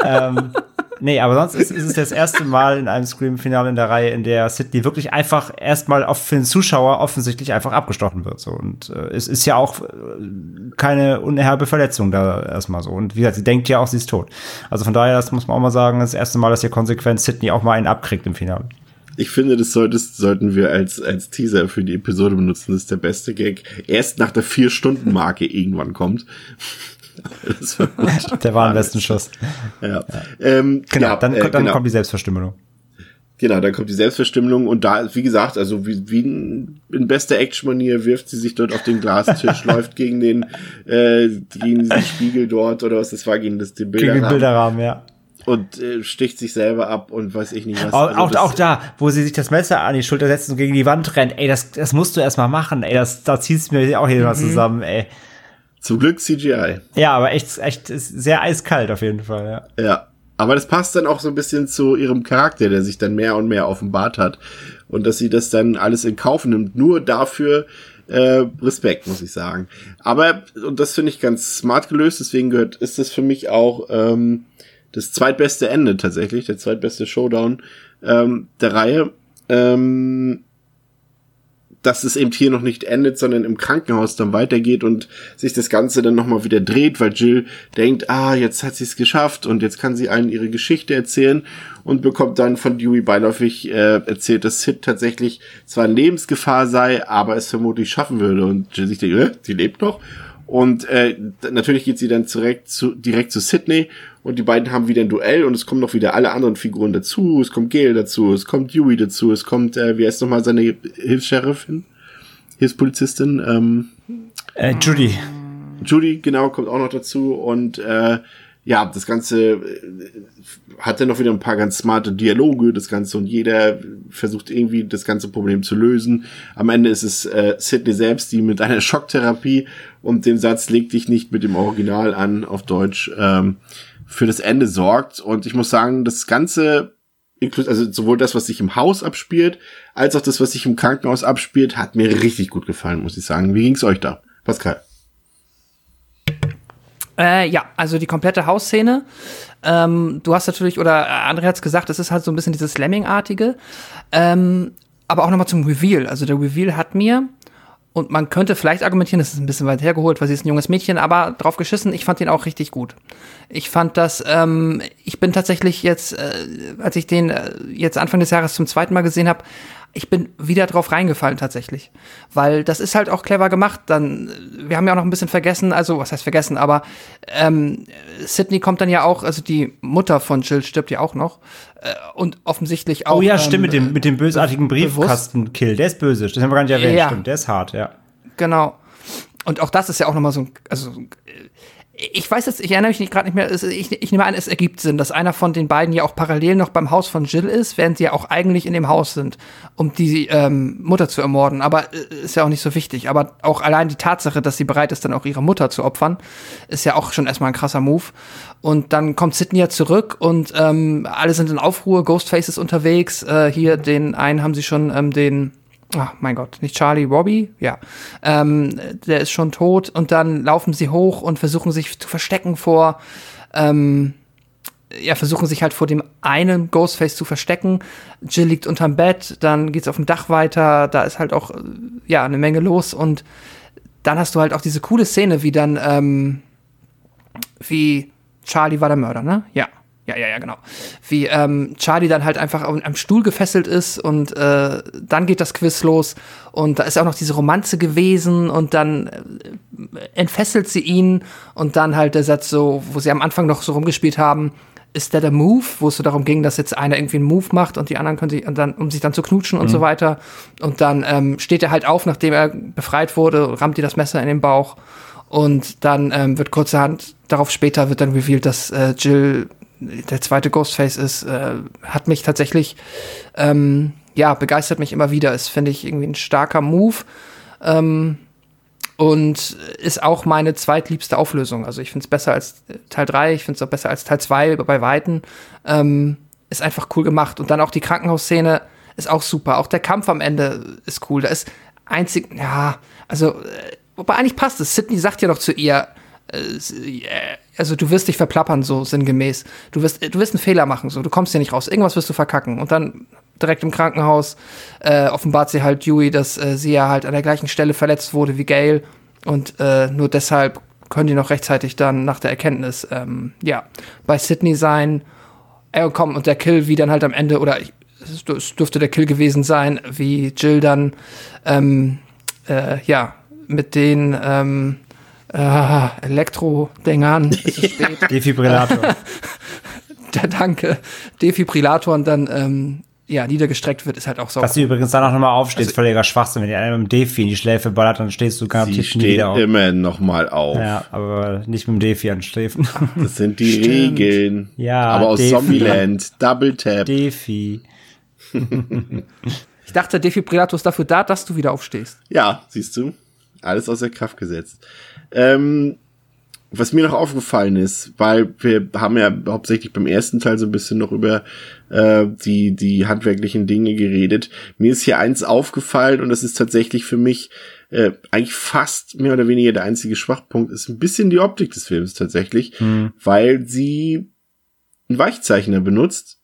ähm, nee, aber sonst ist, ist es das erste Mal in einem Scream-Finale in der Reihe, in der Sydney wirklich einfach erstmal auf für den Zuschauer offensichtlich einfach abgestochen wird. So und äh, es ist ja auch äh, keine unerhörte Verletzung da erstmal so. Und wie gesagt, sie denkt ja auch, sie ist tot. Also von daher, das muss man auch mal sagen, das erste Mal, dass hier konsequent Sydney auch mal einen abkriegt im Finale. Ich finde, das solltest, sollten wir als, als Teaser für die Episode benutzen. Das ist der beste Gag. Erst nach der Vier-Stunden-Marke irgendwann kommt. Das war gut. Der Warnwestenschuss. Ja. Ähm, Genau, ja, dann, äh, dann genau. kommt die Selbstverstümmelung. Genau, dann kommt die Selbstverstümmelung und da, wie gesagt, also wie, wie in in bester Action-Manier wirft sie sich dort auf den Glastisch, läuft gegen den, äh, gegen diesen Spiegel dort oder was das war, gegen das, den Gegen den Bilderrahmen. Bilderrahmen, ja. Und äh, sticht sich selber ab und weiß ich nicht was. Auch, Also auch, auch da, wo sie sich das Messer an die Schulter setzt und gegen die Wand rennt, ey, das, das musst du erst mal machen, ey, das, da ziehst du mir auch hier Mhm. zusammen, ey. Zum Glück CGI. Ja, aber echt, echt, ist sehr eiskalt auf jeden Fall, ja. Ja. Aber das passt dann auch so ein bisschen zu ihrem Charakter, der sich dann mehr und mehr offenbart hat. Und dass sie das dann alles in Kauf nimmt, nur dafür, Äh, Respekt, muss ich sagen. Aber, und das finde ich ganz smart gelöst, deswegen gehört, ist das für mich auch ähm, das zweitbeste Ende tatsächlich, der zweitbeste Showdown ähm, der Reihe. Ähm, dass es eben hier noch nicht endet, sondern im Krankenhaus dann weitergeht und sich das Ganze dann nochmal wieder dreht, weil Jill denkt, ah, jetzt hat sie es geschafft und jetzt kann sie allen ihre Geschichte erzählen und bekommt dann von Dewey beiläufig äh, erzählt, dass Sid tatsächlich zwar in Lebensgefahr sei, aber es vermutlich schaffen würde. Und Jill sich denkt, äh, sie lebt noch. Und äh, natürlich geht sie dann direkt zu, direkt zu Sydney und die beiden haben wieder ein Duell und es kommen noch wieder alle anderen Figuren dazu. Es kommt Gail dazu, es kommt Dewey dazu, es kommt, äh, wie heißt nochmal seine Hilfs-Sheriffin? Hilfspolizistin? Ähm, äh, Judy. Judy, genau, kommt auch noch dazu und äh, ja, das Ganze äh, hat dann noch wieder ein paar ganz smarte Dialoge, das Ganze, und jeder versucht irgendwie das ganze Problem zu lösen. Am Ende ist es äh, Sidney selbst, die mit einer Schocktherapie und dem Satz leg dich nicht mit dem Original an auf Deutsch ähm, für das Ende sorgt. Und ich muss sagen, das Ganze, also sowohl das, was sich im Haus abspielt, als auch das, was sich im Krankenhaus abspielt, hat mir richtig gut gefallen, muss ich sagen. Wie ging's euch da, Pascal? Äh, ja, also die komplette Hausszene. Ähm, du hast natürlich, oder André hat es gesagt, es ist halt so ein bisschen dieses Lemming-artige. Ähm, aber auch nochmal zum Reveal. Also der Reveal hat mir, und man könnte vielleicht argumentieren, das ist ein bisschen weit hergeholt, weil sie ist ein junges Mädchen, aber drauf geschissen, ich fand den auch richtig gut. Ich fand das, ähm, ich bin tatsächlich jetzt, äh, als ich den äh, jetzt Anfang des Jahres zum zweiten Mal gesehen habe, ich bin wieder drauf reingefallen tatsächlich. Weil das ist halt auch clever gemacht. Dann, wir haben ja auch noch ein bisschen vergessen, also was heißt vergessen, aber ähm, Sydney kommt dann ja auch, also die Mutter von Jill stirbt ja auch noch. Äh, und offensichtlich auch. Oh ja, ähm, stimmt, mit dem, mit dem bösartigen Briefkastenkill. Der ist böse, das haben wir gar nicht erwähnt, Ja. stimmt, der ist hart, ja. Genau. Und auch das ist ja auch nochmal so ein, also ich weiß jetzt, ich erinnere mich gerade nicht mehr, ich, ich nehme an, es ergibt Sinn, dass einer von den beiden ja auch parallel noch beim Haus von Jill ist, während sie ja auch eigentlich in dem Haus sind, um die ähm, Mutter zu ermorden. Aber äh, ist ja auch nicht so wichtig. Aber auch allein die Tatsache, dass sie bereit ist, dann auch ihre Mutter zu opfern, ist ja auch schon erstmal ein krasser Move. Und dann kommt Sydney ja zurück und ähm, alle sind in Aufruhr, Ghostface ist unterwegs. Äh, hier den einen haben sie schon, ähm, den Ach, mein Gott, nicht Charlie, Robbie? Ja. Ähm, der ist schon tot und dann laufen sie hoch und versuchen sich zu verstecken vor, ähm, ja, versuchen sich halt vor dem einen Ghostface zu verstecken. Jill liegt unterm Bett, dann geht's auf dem Dach weiter, da ist halt auch, äh, ja, eine Menge los und dann hast du halt auch diese coole Szene, wie dann, ähm, wie Charlie war der Mörder, ne? Ja. Ja, ja, ja, genau. Wie ähm, Charlie dann halt einfach am am Stuhl gefesselt ist und äh, dann geht das Quiz los und da ist auch noch diese Romanze gewesen und dann äh, entfesselt sie ihn und dann halt der Satz so, wo sie am Anfang noch so rumgespielt haben, ist der der Move, wo es so darum ging, dass jetzt einer irgendwie einen Move macht und die anderen können sich und dann, um sich dann zu knutschen und Mhm. so weiter. Und dann ähm, steht er halt auf, nachdem er befreit wurde, rammt ihr das Messer in den Bauch und dann ähm, wird kurzerhand, darauf später wird dann revealed, dass äh, Jill der zweite Ghostface ist, äh, hat mich tatsächlich, ähm, ja, begeistert mich immer wieder. Ist, finde ich, irgendwie ein starker Move. Ähm, und ist auch meine zweitliebste Auflösung. Also ich finde es besser als äh, Teil 3, ich finde es auch besser als Teil 2 bei Weitem. Ähm, ist einfach cool gemacht. Und dann auch die Krankenhausszene ist auch super. Auch der Kampf am Ende ist cool. Da ist einzig, ja, also, äh, wobei eigentlich passt es. Sydney sagt ja doch zu ihr, äh, äh, also du wirst dich verplappern, so sinngemäß. Du wirst, du wirst einen Fehler machen, so. Du kommst hier nicht raus. Irgendwas wirst du verkacken. Und dann direkt im Krankenhaus äh, offenbart sie halt Dewey, dass äh, sie ja halt an der gleichen Stelle verletzt wurde wie Gail. Und äh, nur deshalb können die noch rechtzeitig dann nach der Erkenntnis, ähm, ja, bei Sydney sein. Äh, komm, und der Kill, wie dann halt am Ende, oder ich, es dürfte der Kill gewesen sein, wie Jill dann, ähm, äh, ja, mit den, ähm, äh, Elektro-Dingern. Defibrillator. Ja, danke. Defibrillatoren dann ähm, ja, niedergestreckt wird, ist halt auch so. Dass sie übrigens dann auch nochmal aufsteht, Also- ist völliger Schwachsinn. Wenn dir einer mit dem Defi in die Schläfe ballert, dann stehst du garantiert nie wieder auf. immer noch mal auf. Ja, aber nicht mit dem Defi anstrefen. Das sind die Stimmt. Regeln. Ja, Aber aus Defi. Zombieland. Double Tap. Defi. Ich dachte, Defibrillator ist dafür da, dass du wieder aufstehst. Ja, siehst du. Alles außer Kraft gesetzt. Ähm, was mir noch aufgefallen ist, weil wir haben ja hauptsächlich beim ersten Teil so ein bisschen noch über äh, die, die handwerklichen Dinge geredet. Mir ist hier eins aufgefallen und das ist tatsächlich für mich äh, eigentlich fast mehr oder weniger der einzige Schwachpunkt ist ein bisschen die Optik des Films tatsächlich, Hm. weil sie einen Weichzeichner benutzt,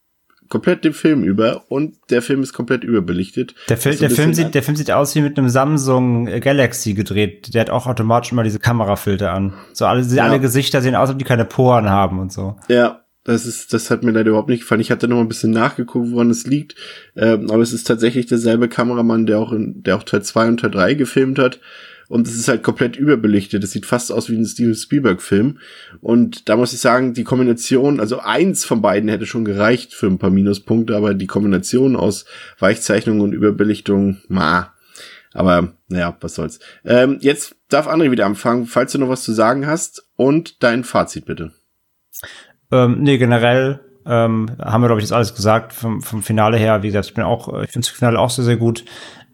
komplett den Film über und der Film ist komplett überbelichtet. Der, Film, Was so ein der, Film sieht, der Film sieht aus wie mit einem Samsung Galaxy gedreht. Der hat auch automatisch immer diese Kamerafilter an. So alle, Ja. alle Gesichter sehen aus, als ob die keine Poren haben und so. Ja, das ist, das hat mir leider überhaupt nicht gefallen. Ich hatte noch mal ein bisschen nachgeguckt, woran es liegt. Ähm, aber es ist tatsächlich derselbe Kameramann, der auch in, der auch Teil 2 und Teil 3 gefilmt hat. Und es ist halt komplett überbelichtet. Es sieht fast aus wie ein Steven Spielberg-Film. Und da muss ich sagen, die Kombination, also eins von beiden hätte schon gereicht für ein paar Minuspunkte, aber die Kombination aus Weichzeichnung und Überbelichtung, ma. Aber naja, was soll's. Ähm, jetzt darf André wieder anfangen, falls du noch was zu sagen hast. Und dein Fazit bitte. Ähm, nee, generell ähm, haben wir, glaube ich, jetzt alles gesagt vom, vom Finale her. Wie gesagt, ich bin auch, äh, ich finde das Finale auch sehr, sehr gut.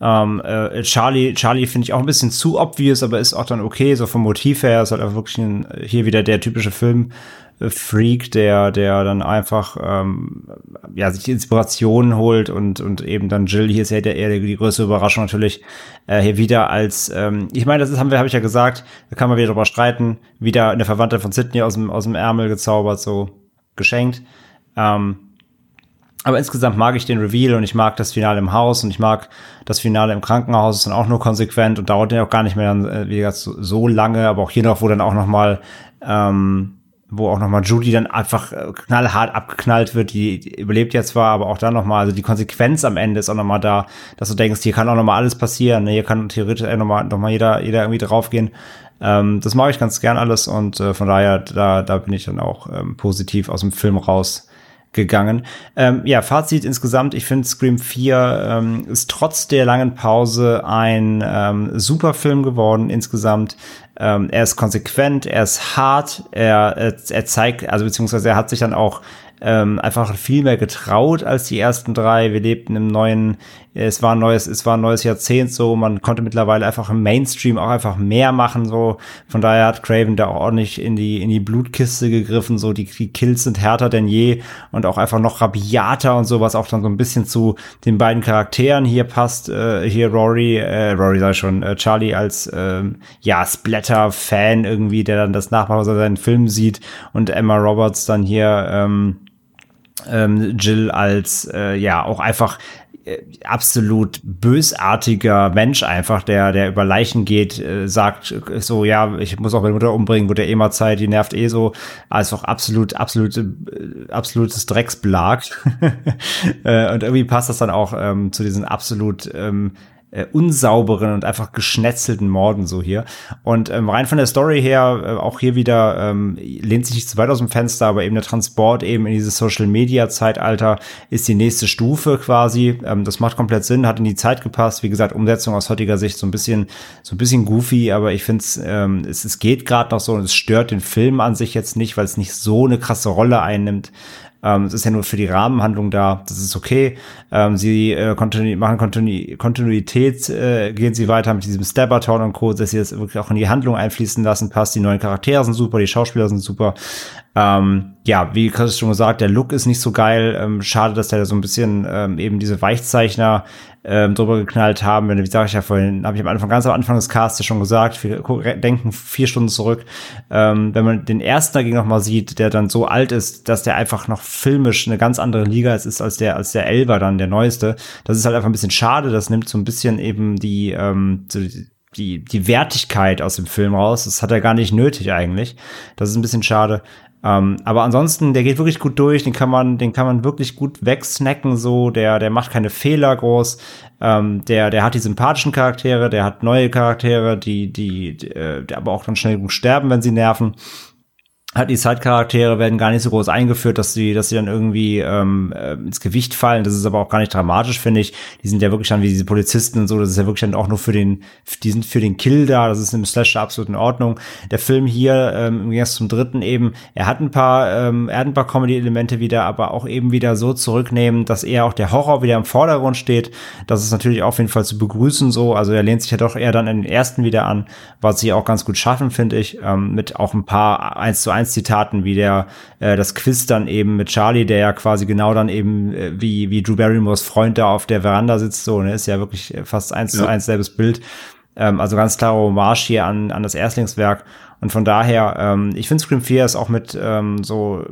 Ähm, äh, Charlie, Charlie finde ich auch ein bisschen zu obvious, aber ist auch dann okay, so vom Motiv her ist halt einfach wirklich ein, hier wieder der typische Film. äh, Freak, der, der dann einfach ähm, ja, sich Inspiration holt und, und eben dann Jill, hier ist ja der, eher die größte Überraschung natürlich, äh, hier wieder als, ähm, ich meine, das ist, haben wir, habe ich ja gesagt, da kann man wieder drüber streiten, wieder eine Verwandte von Sydney aus dem, aus dem Ärmel gezaubert, so geschenkt. Ähm, aber insgesamt mag ich den Reveal und ich mag das Finale im Haus und ich mag das Finale im Krankenhaus, ist dann auch nur konsequent und dauert ja auch gar nicht mehr dann, äh, wie gesagt, so, lange, aber auch hier noch, wo dann auch noch mal, ähm, wo auch noch mal Judy dann einfach äh, knallhart abgeknallt wird, die, die überlebt ja zwar, aber auch dann noch mal, also die Konsequenz am Ende ist auch noch mal da, dass du denkst, hier kann auch noch mal alles passieren, ne? hier kann theoretisch auch noch mal, noch mal jeder, jeder irgendwie draufgehen. Ähm, das mag ich ganz gern alles und äh, von daher, da, da bin ich dann auch ähm, positiv aus dem Film raus gegangen. Ähm, ja, Fazit insgesamt, ich finde Scream 4 ähm, ist trotz der langen Pause ein ähm, super Film geworden insgesamt. Ähm, er ist konsequent, er ist hart, er, er, er zeigt, also beziehungsweise er hat sich dann auch ähm, einfach viel mehr getraut als die ersten drei. Wir lebten im neuen, es war ein neues, es war ein neues Jahrzehnt so, man konnte mittlerweile einfach im Mainstream auch einfach mehr machen so. Von daher hat Craven da ordentlich in die in die Blutkiste gegriffen, so die, die Kills sind härter denn je und auch einfach noch rabiater und so, was auch dann so ein bisschen zu den beiden Charakteren hier passt. Äh, hier Rory, äh, Rory sei schon, äh, Charlie als ähm, ja Splatter-Fan irgendwie, der dann das nachmacht, was seinen Film sieht und Emma Roberts dann hier ähm, ähm, Jill als äh, ja auch einfach absolut bösartiger Mensch einfach, der der über Leichen geht, äh, sagt äh, so ja, ich muss auch meine Mutter umbringen, wird ja eh mal Zeit, die nervt eh so, also auch absolut absolut äh, absolutes Drecksbelag. Äh, und irgendwie passt das dann auch ähm, zu diesen absolut ähm, äh, unsauberen und einfach geschnetzelten Morden so hier. Und ähm, rein von der Story her, äh, auch hier wieder ähm, lehnt sich nicht zu weit aus dem Fenster, aber eben der Transport eben in dieses Social Media Zeitalter ist die nächste Stufe quasi. Ähm, das macht komplett Sinn, hat in die Zeit gepasst. Wie gesagt, Umsetzung aus heutiger Sicht so ein bisschen so ein bisschen goofy, aber ich finde ähm, es, es geht gerade noch so und es stört den Film an sich jetzt nicht, weil es nicht so eine krasse Rolle einnimmt. Ähm, es ist ja nur für die Rahmenhandlung da, das ist okay. Ähm, sie äh, kontinu machen Kontinu Kontinuität, äh, gehen sie weiter mit diesem Stabberton und Co., dass sie das wirklich auch in die Handlung einfließen lassen, passt. Die neuen Charaktere sind super, die Schauspieler sind super. Ähm, ja, wie Chris schon gesagt, der Look ist nicht so geil. Ähm, schade, dass der so ein bisschen ähm, eben diese Weichzeichner ähm, drüber geknallt haben. Wenn, wie sage ich ja vorhin, habe ich am Anfang, ganz am Anfang des Casts schon gesagt, wir denken vier Stunden zurück. Ähm, wenn man den ersten dagegen noch mal sieht, der dann so alt ist, dass der einfach noch filmisch eine ganz andere Liga ist als der als der Elber dann der neueste. Das ist halt einfach ein bisschen schade. Das nimmt so ein bisschen eben die ähm, so die, die Wertigkeit aus dem Film raus. Das hat er gar nicht nötig eigentlich. Das ist ein bisschen schade. Ähm, aber ansonsten, der geht wirklich gut durch, den kann man, den kann man wirklich gut wegsnacken, so, der, der macht keine Fehler groß, ähm, der, der hat die sympathischen Charaktere, der hat neue Charaktere, die, die, die äh, aber auch dann schnell sterben, wenn sie nerven hat die Side-Charaktere werden gar nicht so groß eingeführt, dass sie, dass sie dann irgendwie ähm, äh, ins Gewicht fallen. Das ist aber auch gar nicht dramatisch, finde ich. Die sind ja wirklich dann wie diese Polizisten und so. Das ist ja wirklich dann auch nur für den, die sind für den Kill da. Das ist im Slasher absolut in Ordnung. Der Film hier ähm, im Gegensatz zum dritten eben, er hat ein paar, ähm, er hat ein paar Comedy-Elemente wieder, aber auch eben wieder so zurücknehmen, dass eher auch der Horror wieder im Vordergrund steht. Das ist natürlich auf jeden Fall zu begrüßen so. Also er lehnt sich ja doch eher dann in den ersten wieder an, was sie auch ganz gut schaffen, finde ich, ähm, mit auch ein paar eins zu eins Zitaten, wie der äh, das Quiz dann eben mit Charlie, der ja quasi genau dann eben äh, wie wie Drew Barrymores Freund da auf der Veranda sitzt, so, ne, ist ja wirklich fast eins Ja. zu eins selbes Bild. Ähm, also ganz klare Hommage hier an, an das Erstlingswerk. Und von daher, ähm, ich finde Scream 4 ist auch mit ähm, so,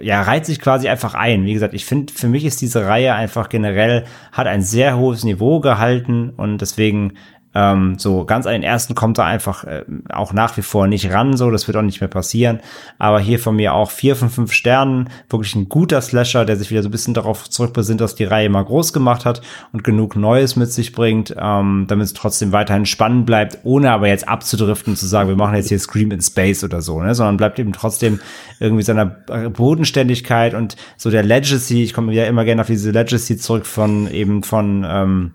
ja, reiht sich quasi einfach ein. Wie gesagt, ich finde, für mich ist diese Reihe einfach generell, hat ein sehr hohes Niveau gehalten und deswegen ähm, so ganz an den ersten kommt er einfach äh, auch nach wie vor nicht ran, so das wird auch nicht mehr passieren. Aber hier von mir auch vier von fünf Sternen, wirklich ein guter Slasher, der sich wieder so ein bisschen darauf zurückbesinnt, dass die Reihe mal groß gemacht hat und genug Neues mit sich bringt, ähm, damit es trotzdem weiterhin spannend bleibt, ohne aber jetzt abzudriften zu sagen, wir machen jetzt hier Scream in Space oder so, ne? sondern bleibt eben trotzdem irgendwie seiner Bodenständigkeit und so der Legacy. Ich komme ja immer gerne auf diese Legacy zurück von eben von ähm,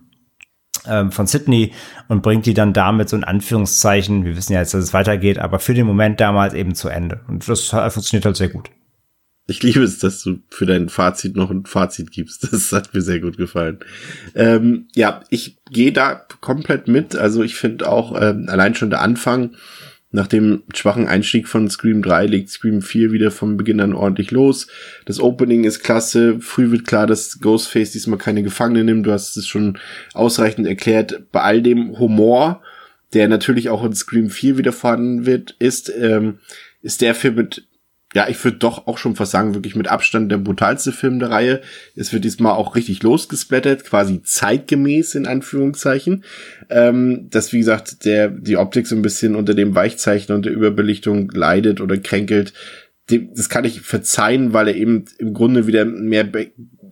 von Sydney und bringt die dann damit so in Anführungszeichen, wir wissen ja jetzt, dass es weitergeht, aber für den Moment damals eben zu Ende. Und das funktioniert halt sehr gut. Ich liebe es, dass du für dein Fazit noch ein Fazit gibst. Das hat mir sehr gut gefallen. Ähm, ja, ich gehe da komplett mit. Also ich finde auch ähm, allein schon der Anfang nach dem schwachen Einstieg von Scream 3 legt Scream 4 wieder vom Beginn an ordentlich los. Das Opening ist klasse. Früh wird klar, dass Ghostface diesmal keine Gefangene nimmt. Du hast es schon ausreichend erklärt. Bei all dem Humor, der natürlich auch in Scream 4 wieder vorhanden wird, ist, ähm, ist der Film mit ja, ich würde doch auch schon fast sagen, wirklich mit Abstand der brutalste Film der Reihe. Es wird diesmal auch richtig losgesplattert, quasi zeitgemäß in Anführungszeichen. Ähm, dass, wie gesagt, der, die Optik so ein bisschen unter dem Weichzeichen und der Überbelichtung leidet oder kränkelt. Das kann ich verzeihen, weil er eben im Grunde wieder mehr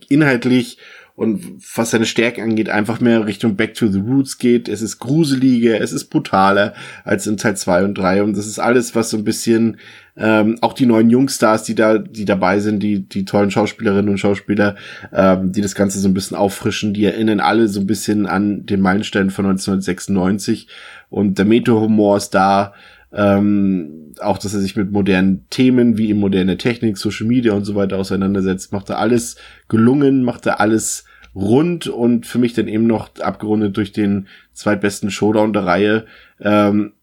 inhaltlich und was seine Stärke angeht, einfach mehr Richtung Back to the Roots geht. Es ist gruseliger, es ist brutaler als in Teil 2 und 3 und das ist alles, was so ein bisschen ähm, auch die neuen Jungstars, die da, die dabei sind, die, die tollen Schauspielerinnen und Schauspieler, ähm, die das Ganze so ein bisschen auffrischen, die erinnern alle so ein bisschen an den Meilenstein von 1996 und der Meta-Humor ist da, ähm, auch, dass er sich mit modernen Themen wie in moderne Technik, Social Media und so weiter auseinandersetzt, macht er alles gelungen, macht er alles rund und für mich dann eben noch abgerundet durch den zweitbesten Showdown der Reihe. Ähm,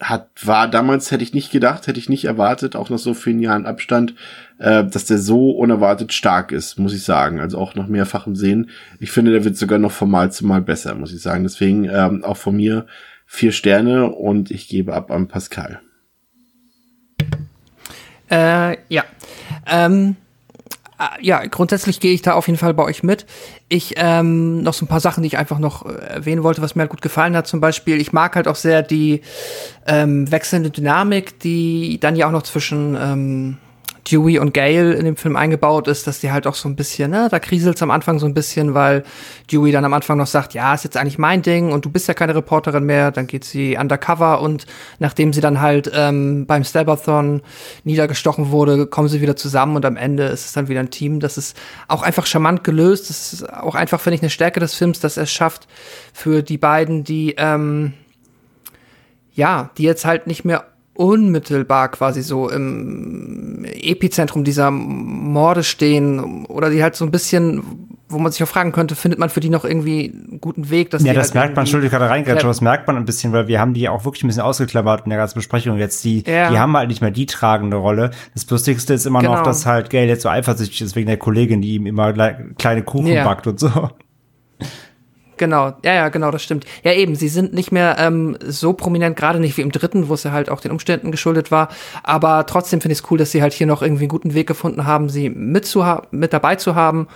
hat, war damals, hätte ich nicht gedacht, hätte ich nicht erwartet, auch nach so vielen Jahren Abstand, äh, dass der so unerwartet stark ist, muss ich sagen. Also auch nach mehrfachem Sehen. Ich finde, der wird sogar noch von Mal zu Mal besser, muss ich sagen. Deswegen ähm, auch von mir vier Sterne und ich gebe ab an Pascal. Äh, ja. Ähm, äh, ja, grundsätzlich gehe ich da auf jeden Fall bei euch mit. Ich ähm, noch so ein paar Sachen, die ich einfach noch äh, erwähnen wollte, was mir halt gut gefallen hat. Zum Beispiel, ich mag halt auch sehr die ähm, wechselnde Dynamik, die dann ja auch noch zwischen ähm, Dewey und Gail in dem Film eingebaut ist, dass die halt auch so ein bisschen, ne, da kriselt's am Anfang so ein bisschen, weil Dewey dann am Anfang noch sagt, ja, ist jetzt eigentlich mein Ding und du bist ja keine Reporterin mehr, dann geht sie undercover und nachdem sie dann halt ähm, beim Stabathon niedergestochen wurde, kommen sie wieder zusammen und am Ende ist es dann wieder ein Team. Das ist auch einfach charmant gelöst. Das ist auch einfach, finde ich, eine Stärke des Films, dass er es schafft, für die beiden, die, ähm, ja, die jetzt halt nicht mehr unmittelbar quasi so im Epizentrum dieser Morde stehen oder die halt so ein bisschen, wo man sich auch fragen könnte, findet man für die noch irgendwie einen guten Weg? Dass ja, das halt merkt man, Entschuldigung, gerade reingrätsche, das merkt man ein bisschen, weil wir haben die auch wirklich ein bisschen ausgeklammert in der ganzen Besprechung. Jetzt die, Ja. die haben halt nicht mehr die tragende Rolle. Das Lustigste ist immer noch, Genau. dass halt Gail jetzt so eifersüchtig ist wegen der Kollegin, die ihm immer le- kleine Kuchen Ja. backt und so. Genau, ja, ja, genau, das stimmt. Ja, eben, sie sind nicht mehr ähm, so prominent, gerade nicht wie im dritten, wo es ja halt auch den Umständen geschuldet war. Aber trotzdem finde ich es cool, dass sie halt hier noch irgendwie einen guten Weg gefunden haben, sie mit, mit dabei zu haben.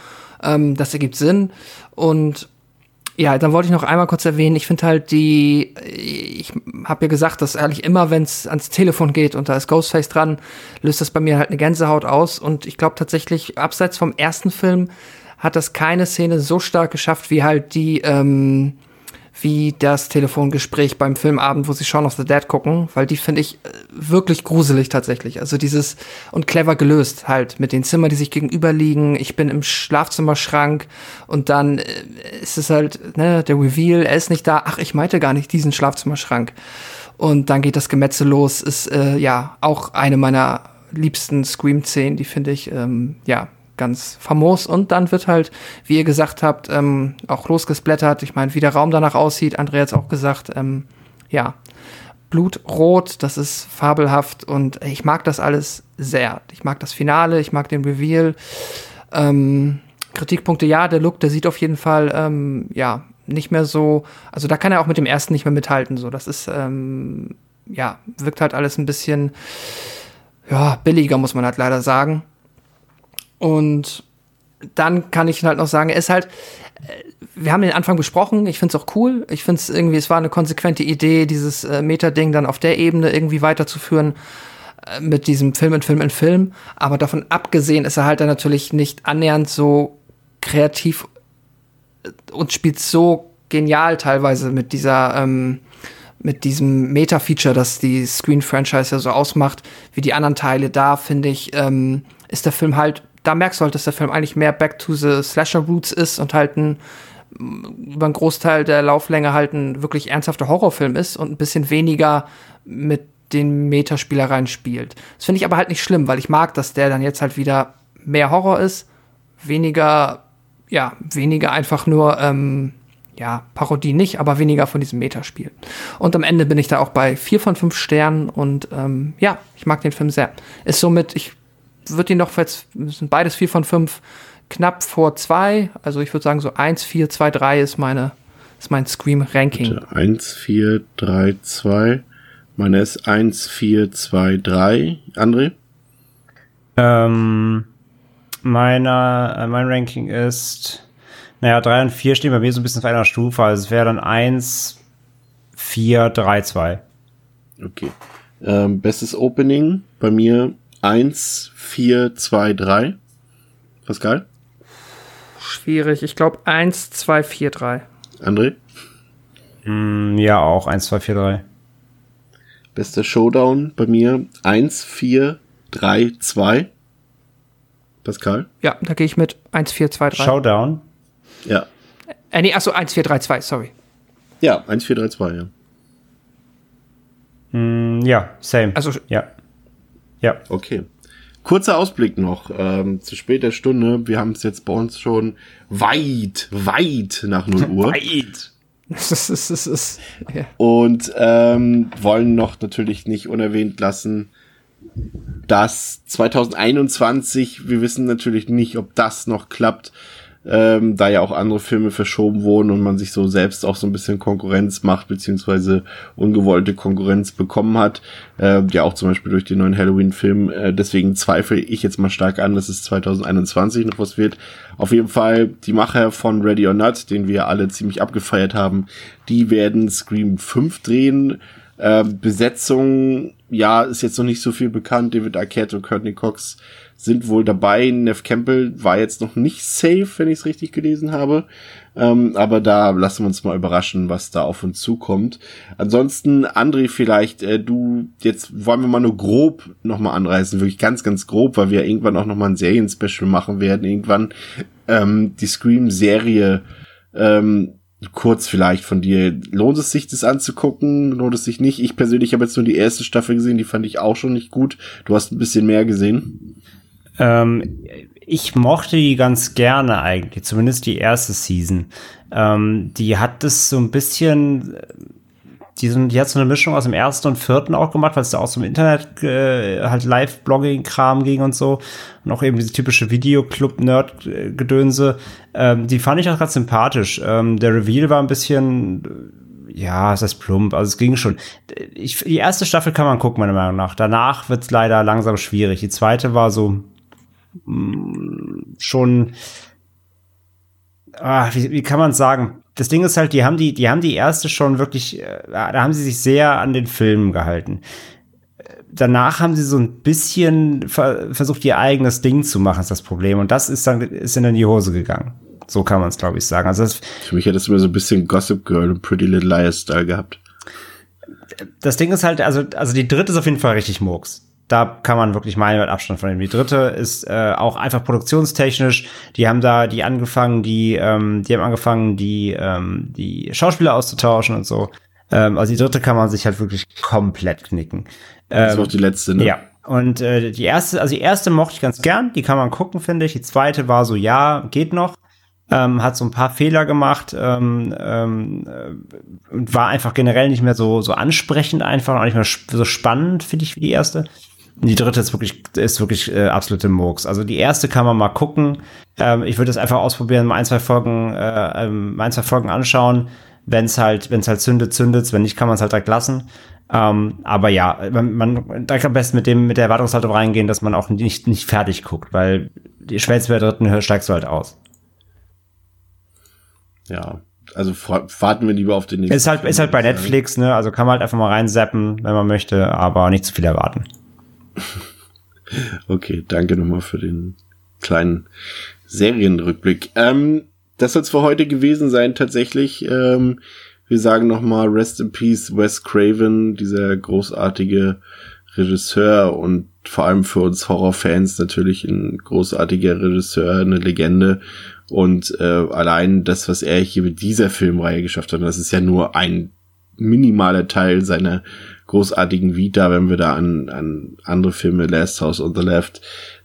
Ähm, das ergibt Sinn. Und ja, dann wollte ich noch einmal kurz erwähnen, ich finde halt die, ich habe ja gesagt, dass eigentlich immer, wenn es ans Telefon geht und da ist Ghostface dran, löst das bei mir halt eine Gänsehaut aus. Und ich glaube tatsächlich, abseits vom ersten Film, hat das keine Szene so stark geschafft, wie halt die, ähm, wie das Telefongespräch beim Filmabend, wo sie Shaun of the Dead gucken, weil die finde ich äh, wirklich gruselig tatsächlich. Also dieses und clever gelöst halt mit den Zimmern, die sich gegenüber liegen. Ich bin im Schlafzimmerschrank und dann äh, ist es halt ne, der Reveal, er ist nicht da. Ach, ich meinte gar nicht diesen Schlafzimmerschrank. Und dann geht das Gemetzel los. Ist äh, ja auch eine meiner liebsten Scream-Szenen. Die finde ich ähm, ja ganz famos. Und dann wird halt, wie ihr gesagt habt, ähm, auch losgesblättert. Ich meine, wie der Raum danach aussieht, Andrea hat auch gesagt, ähm, ja, blutrot, das ist fabelhaft und ich mag das alles sehr. Ich mag das Finale, ich mag den Reveal. Ähm, Kritikpunkte, ja, der Look, der sieht auf jeden Fall, ähm, ja, nicht mehr so, also da kann er auch mit dem ersten nicht mehr mithalten. So, das ist, ähm, ja, wirkt halt alles ein bisschen, ja, billiger, muss man halt leider sagen. Und dann kann ich halt noch sagen, er ist halt, äh, wir haben den Anfang besprochen, ich finde es auch cool. Ich finde es irgendwie, es war eine konsequente Idee, dieses äh, Meta-Ding dann auf der Ebene irgendwie weiterzuführen äh, mit diesem Film in Film in Film. Aber davon abgesehen ist er halt dann natürlich nicht annähernd so kreativ äh, und spielt so genial teilweise mit dieser, ähm, mit diesem Meta-Feature, das die Screen-Franchise ja so ausmacht, wie die anderen Teile. Da finde ich, ähm, ist der Film halt da merkst du halt, dass der Film eigentlich mehr Back to the Slasher Roots ist und halt ein über einen Großteil der Lauflänge halt ein wirklich ernsthafter Horrorfilm ist und ein bisschen weniger mit den Metaspielereien spielt. Das finde ich aber halt nicht schlimm, weil ich mag, dass der dann jetzt halt wieder mehr Horror ist, weniger, ja, weniger einfach nur, ähm, ja, Parodie nicht, aber weniger von diesem Metaspiel. Und am Ende bin ich da auch bei vier von fünf Sternen und ähm, ja, ich mag den Film sehr. Ist somit, ich würde ihn noch, jetzt sind beides vier von fünf, knapp vor zwei. Also ich würde sagen, so eins, vier, zwei, drei ist meine, ist mein Scream-Ranking. Eins, vier, drei, zwei. Meine ist eins, vier, zwei, drei. André? Ähm, meiner, äh, mein Ranking ist, naja, drei und vier stehen bei mir so ein bisschen auf einer Stufe. Also es wäre dann eins, vier, drei, zwei. Okay. Ähm, bestes Opening bei mir 1, 4, 2, 3. Pascal? Schwierig. Ich glaube 1, 2, 4, 3. André? Mm, ja, auch 1, 2, 4, 3. Bester Showdown bei mir 1, 4, 3, 2. Pascal? Ja, da gehe ich mit 1, 4, 2, 3. Showdown? Ja. Äh, nee, achso, 1, 4, 3, 2, sorry. Ja, 1, 4, 3, 2, ja. Mm, ja, same. Also, ja. Ja. Okay. Kurzer Ausblick noch ähm, zu später Stunde. Wir haben es jetzt bei uns schon weit, weit nach 0 Uhr. weit. ja. Und ähm, wollen noch natürlich nicht unerwähnt lassen, dass 2021, wir wissen natürlich nicht, ob das noch klappt, ähm, da ja auch andere Filme verschoben wurden und man sich so selbst auch so ein bisschen Konkurrenz macht, beziehungsweise ungewollte Konkurrenz bekommen hat, äh, ja auch zum Beispiel durch den neuen Halloween-Film. Äh, deswegen zweifle ich jetzt mal stark an, dass es 2021 noch was wird. Auf jeden Fall die Macher von Ready or Not, den wir alle ziemlich abgefeiert haben, die werden Scream 5 drehen. Äh, Besetzung, ja, ist jetzt noch nicht so viel bekannt. David Arquette und Courtney Cox sind wohl dabei. Neff Campbell war jetzt noch nicht safe, wenn ich es richtig gelesen habe. Ähm, aber da lassen wir uns mal überraschen, was da auf uns zukommt. Ansonsten, André, vielleicht, äh, du, jetzt wollen wir mal nur grob nochmal anreißen, wirklich ganz, ganz grob, weil wir irgendwann auch nochmal ein Serien-Special machen werden. Irgendwann ähm, die Scream-Serie ähm, kurz vielleicht von dir. Lohnt es sich, das anzugucken? Lohnt es sich nicht? Ich persönlich habe jetzt nur die erste Staffel gesehen, die fand ich auch schon nicht gut. Du hast ein bisschen mehr gesehen. Ähm, ich mochte die ganz gerne eigentlich, zumindest die erste Season. Ähm, die hat das so ein bisschen, die, sind, die hat so eine Mischung aus dem ersten und vierten auch gemacht, weil es da auch so im Internet äh, halt Live-Blogging-Kram ging und so. Und auch eben diese typische Videoclub-Nerd-Gedönse. Ähm, die fand ich auch ganz sympathisch. Ähm, der Reveal war ein bisschen ja, es ist plump, also es ging schon. Ich, die erste Staffel kann man gucken, meiner Meinung nach. Danach wird es leider langsam schwierig. Die zweite war so, schon, ah, wie, wie kann man sagen? Das Ding ist halt, die haben die, die haben die erste schon wirklich, äh, da haben sie sich sehr an den Filmen gehalten. Danach haben sie so ein bisschen ver versucht, ihr eigenes Ding zu machen, ist das Problem. Und das ist dann, ist in die Hose gegangen. So kann man es, glaube ich, sagen. Also das, Für mich hat es immer so ein bisschen Gossip Girl und Pretty Little Liars Style gehabt. Das Ding ist halt, also, also die dritte ist auf jeden Fall richtig Murks da kann man wirklich meilenweit Abstand von nehmen. Die dritte ist äh, auch einfach produktionstechnisch. Die haben da die angefangen, die, ähm, die haben angefangen, die, ähm, die Schauspieler auszutauschen und so. Ähm, also die dritte kann man sich halt wirklich komplett knicken. Ähm, das war auch die letzte, ne? Ja. Und äh, die erste, also die erste mochte ich ganz gern, die kann man gucken, finde ich. Die zweite war so, ja, geht noch. Ähm, hat so ein paar Fehler gemacht ähm, ähm, äh, war einfach generell nicht mehr so so ansprechend einfach auch nicht mehr so spannend finde ich wie die erste Die dritte ist wirklich, ist wirklich äh, absolute Murks. Also die erste kann man mal gucken. Ähm, ich würde es einfach ausprobieren, mal ein, zwei Folgen, äh, ähm, ein, zwei Folgen anschauen. Wenn es halt, wenn es halt zündet, zündet Wenn nicht, kann man es halt direkt lassen. Ähm, aber ja, man, man direkt am besten mit dem, mit der Erwartungshaltung reingehen, dass man auch nicht, nicht fertig guckt, weil die spätestens bei der dritten steigst du halt aus. Ja, also warten wir lieber auf den nächsten. Ist halt, ist halt bei Netflix, ne? Also kann man halt einfach mal reinzappen, wenn man möchte, aber nicht zu viel erwarten. okay, danke nochmal für den kleinen Serienrückblick. Ähm, das soll es für heute gewesen sein, tatsächlich. Ähm, wir sagen nochmal Rest in Peace Wes Craven, dieser großartige Regisseur und vor allem für uns Horrorfans natürlich ein großartiger Regisseur, eine Legende. Und äh, allein das, was er hier mit dieser Filmreihe geschafft hat, das ist ja nur ein minimaler Teil seiner großartigen Vita, wenn wir da an, an andere Filme, Last House on the Left,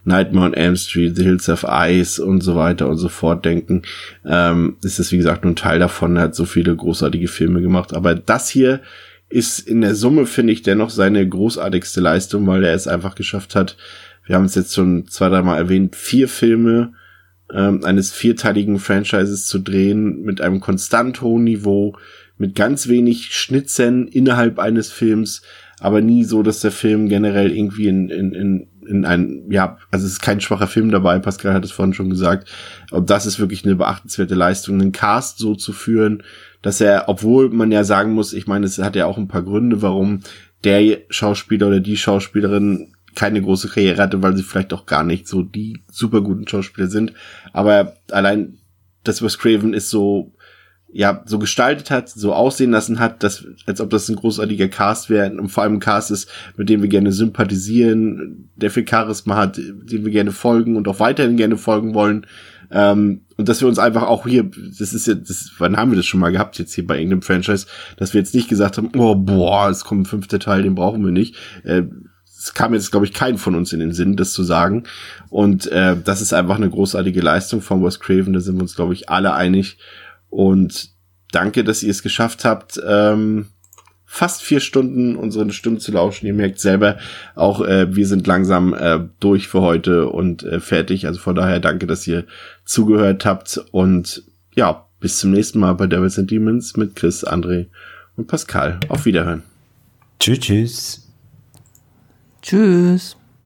Nightmare on Elm Street, The Hills of Ice und so weiter und so fort denken, ähm, ist es wie gesagt nur ein Teil davon, er hat so viele großartige Filme gemacht. Aber das hier ist in der Summe, finde ich, dennoch seine großartigste Leistung, weil er es einfach geschafft hat. Wir haben es jetzt schon zwei, dreimal erwähnt, vier Filme ähm, eines vierteiligen Franchises zu drehen mit einem konstant hohen Niveau, mit ganz wenig Schnitzen innerhalb eines Films, aber nie so, dass der Film generell irgendwie in, in, in, in ein, ja, also es ist kein schwacher Film dabei, Pascal hat es vorhin schon gesagt. Und das ist wirklich eine beachtenswerte Leistung, einen Cast so zu führen, dass er, obwohl man ja sagen muss, ich meine, es hat ja auch ein paar Gründe, warum der Schauspieler oder die Schauspielerin keine große Karriere hatte, weil sie vielleicht auch gar nicht so die super guten Schauspieler sind. Aber allein das, was Craven ist so, ja, so gestaltet hat, so aussehen lassen hat, dass, als ob das ein großartiger Cast wäre und vor allem ein Cast ist, mit dem wir gerne sympathisieren, der viel Charisma hat, dem wir gerne folgen und auch weiterhin gerne folgen wollen. Ähm, und dass wir uns einfach auch hier, das ist ja, das, wann haben wir das schon mal gehabt jetzt hier bei irgendeinem Franchise, dass wir jetzt nicht gesagt haben, oh boah, es kommt ein fünfter Teil, den brauchen wir nicht. Äh, es kam jetzt, glaube ich, keinen von uns in den Sinn, das zu sagen. Und äh, das ist einfach eine großartige Leistung von Wes Craven, da sind wir uns, glaube ich, alle einig. Und danke, dass ihr es geschafft habt, ähm, fast vier Stunden unseren Stimmen zu lauschen. Ihr merkt selber, auch äh, wir sind langsam äh, durch für heute und äh, fertig. Also von daher danke, dass ihr zugehört habt. Und ja, bis zum nächsten Mal bei Devils and Demons mit Chris, André und Pascal. Auf Wiederhören. Tschüss, tschüss. Tschüss.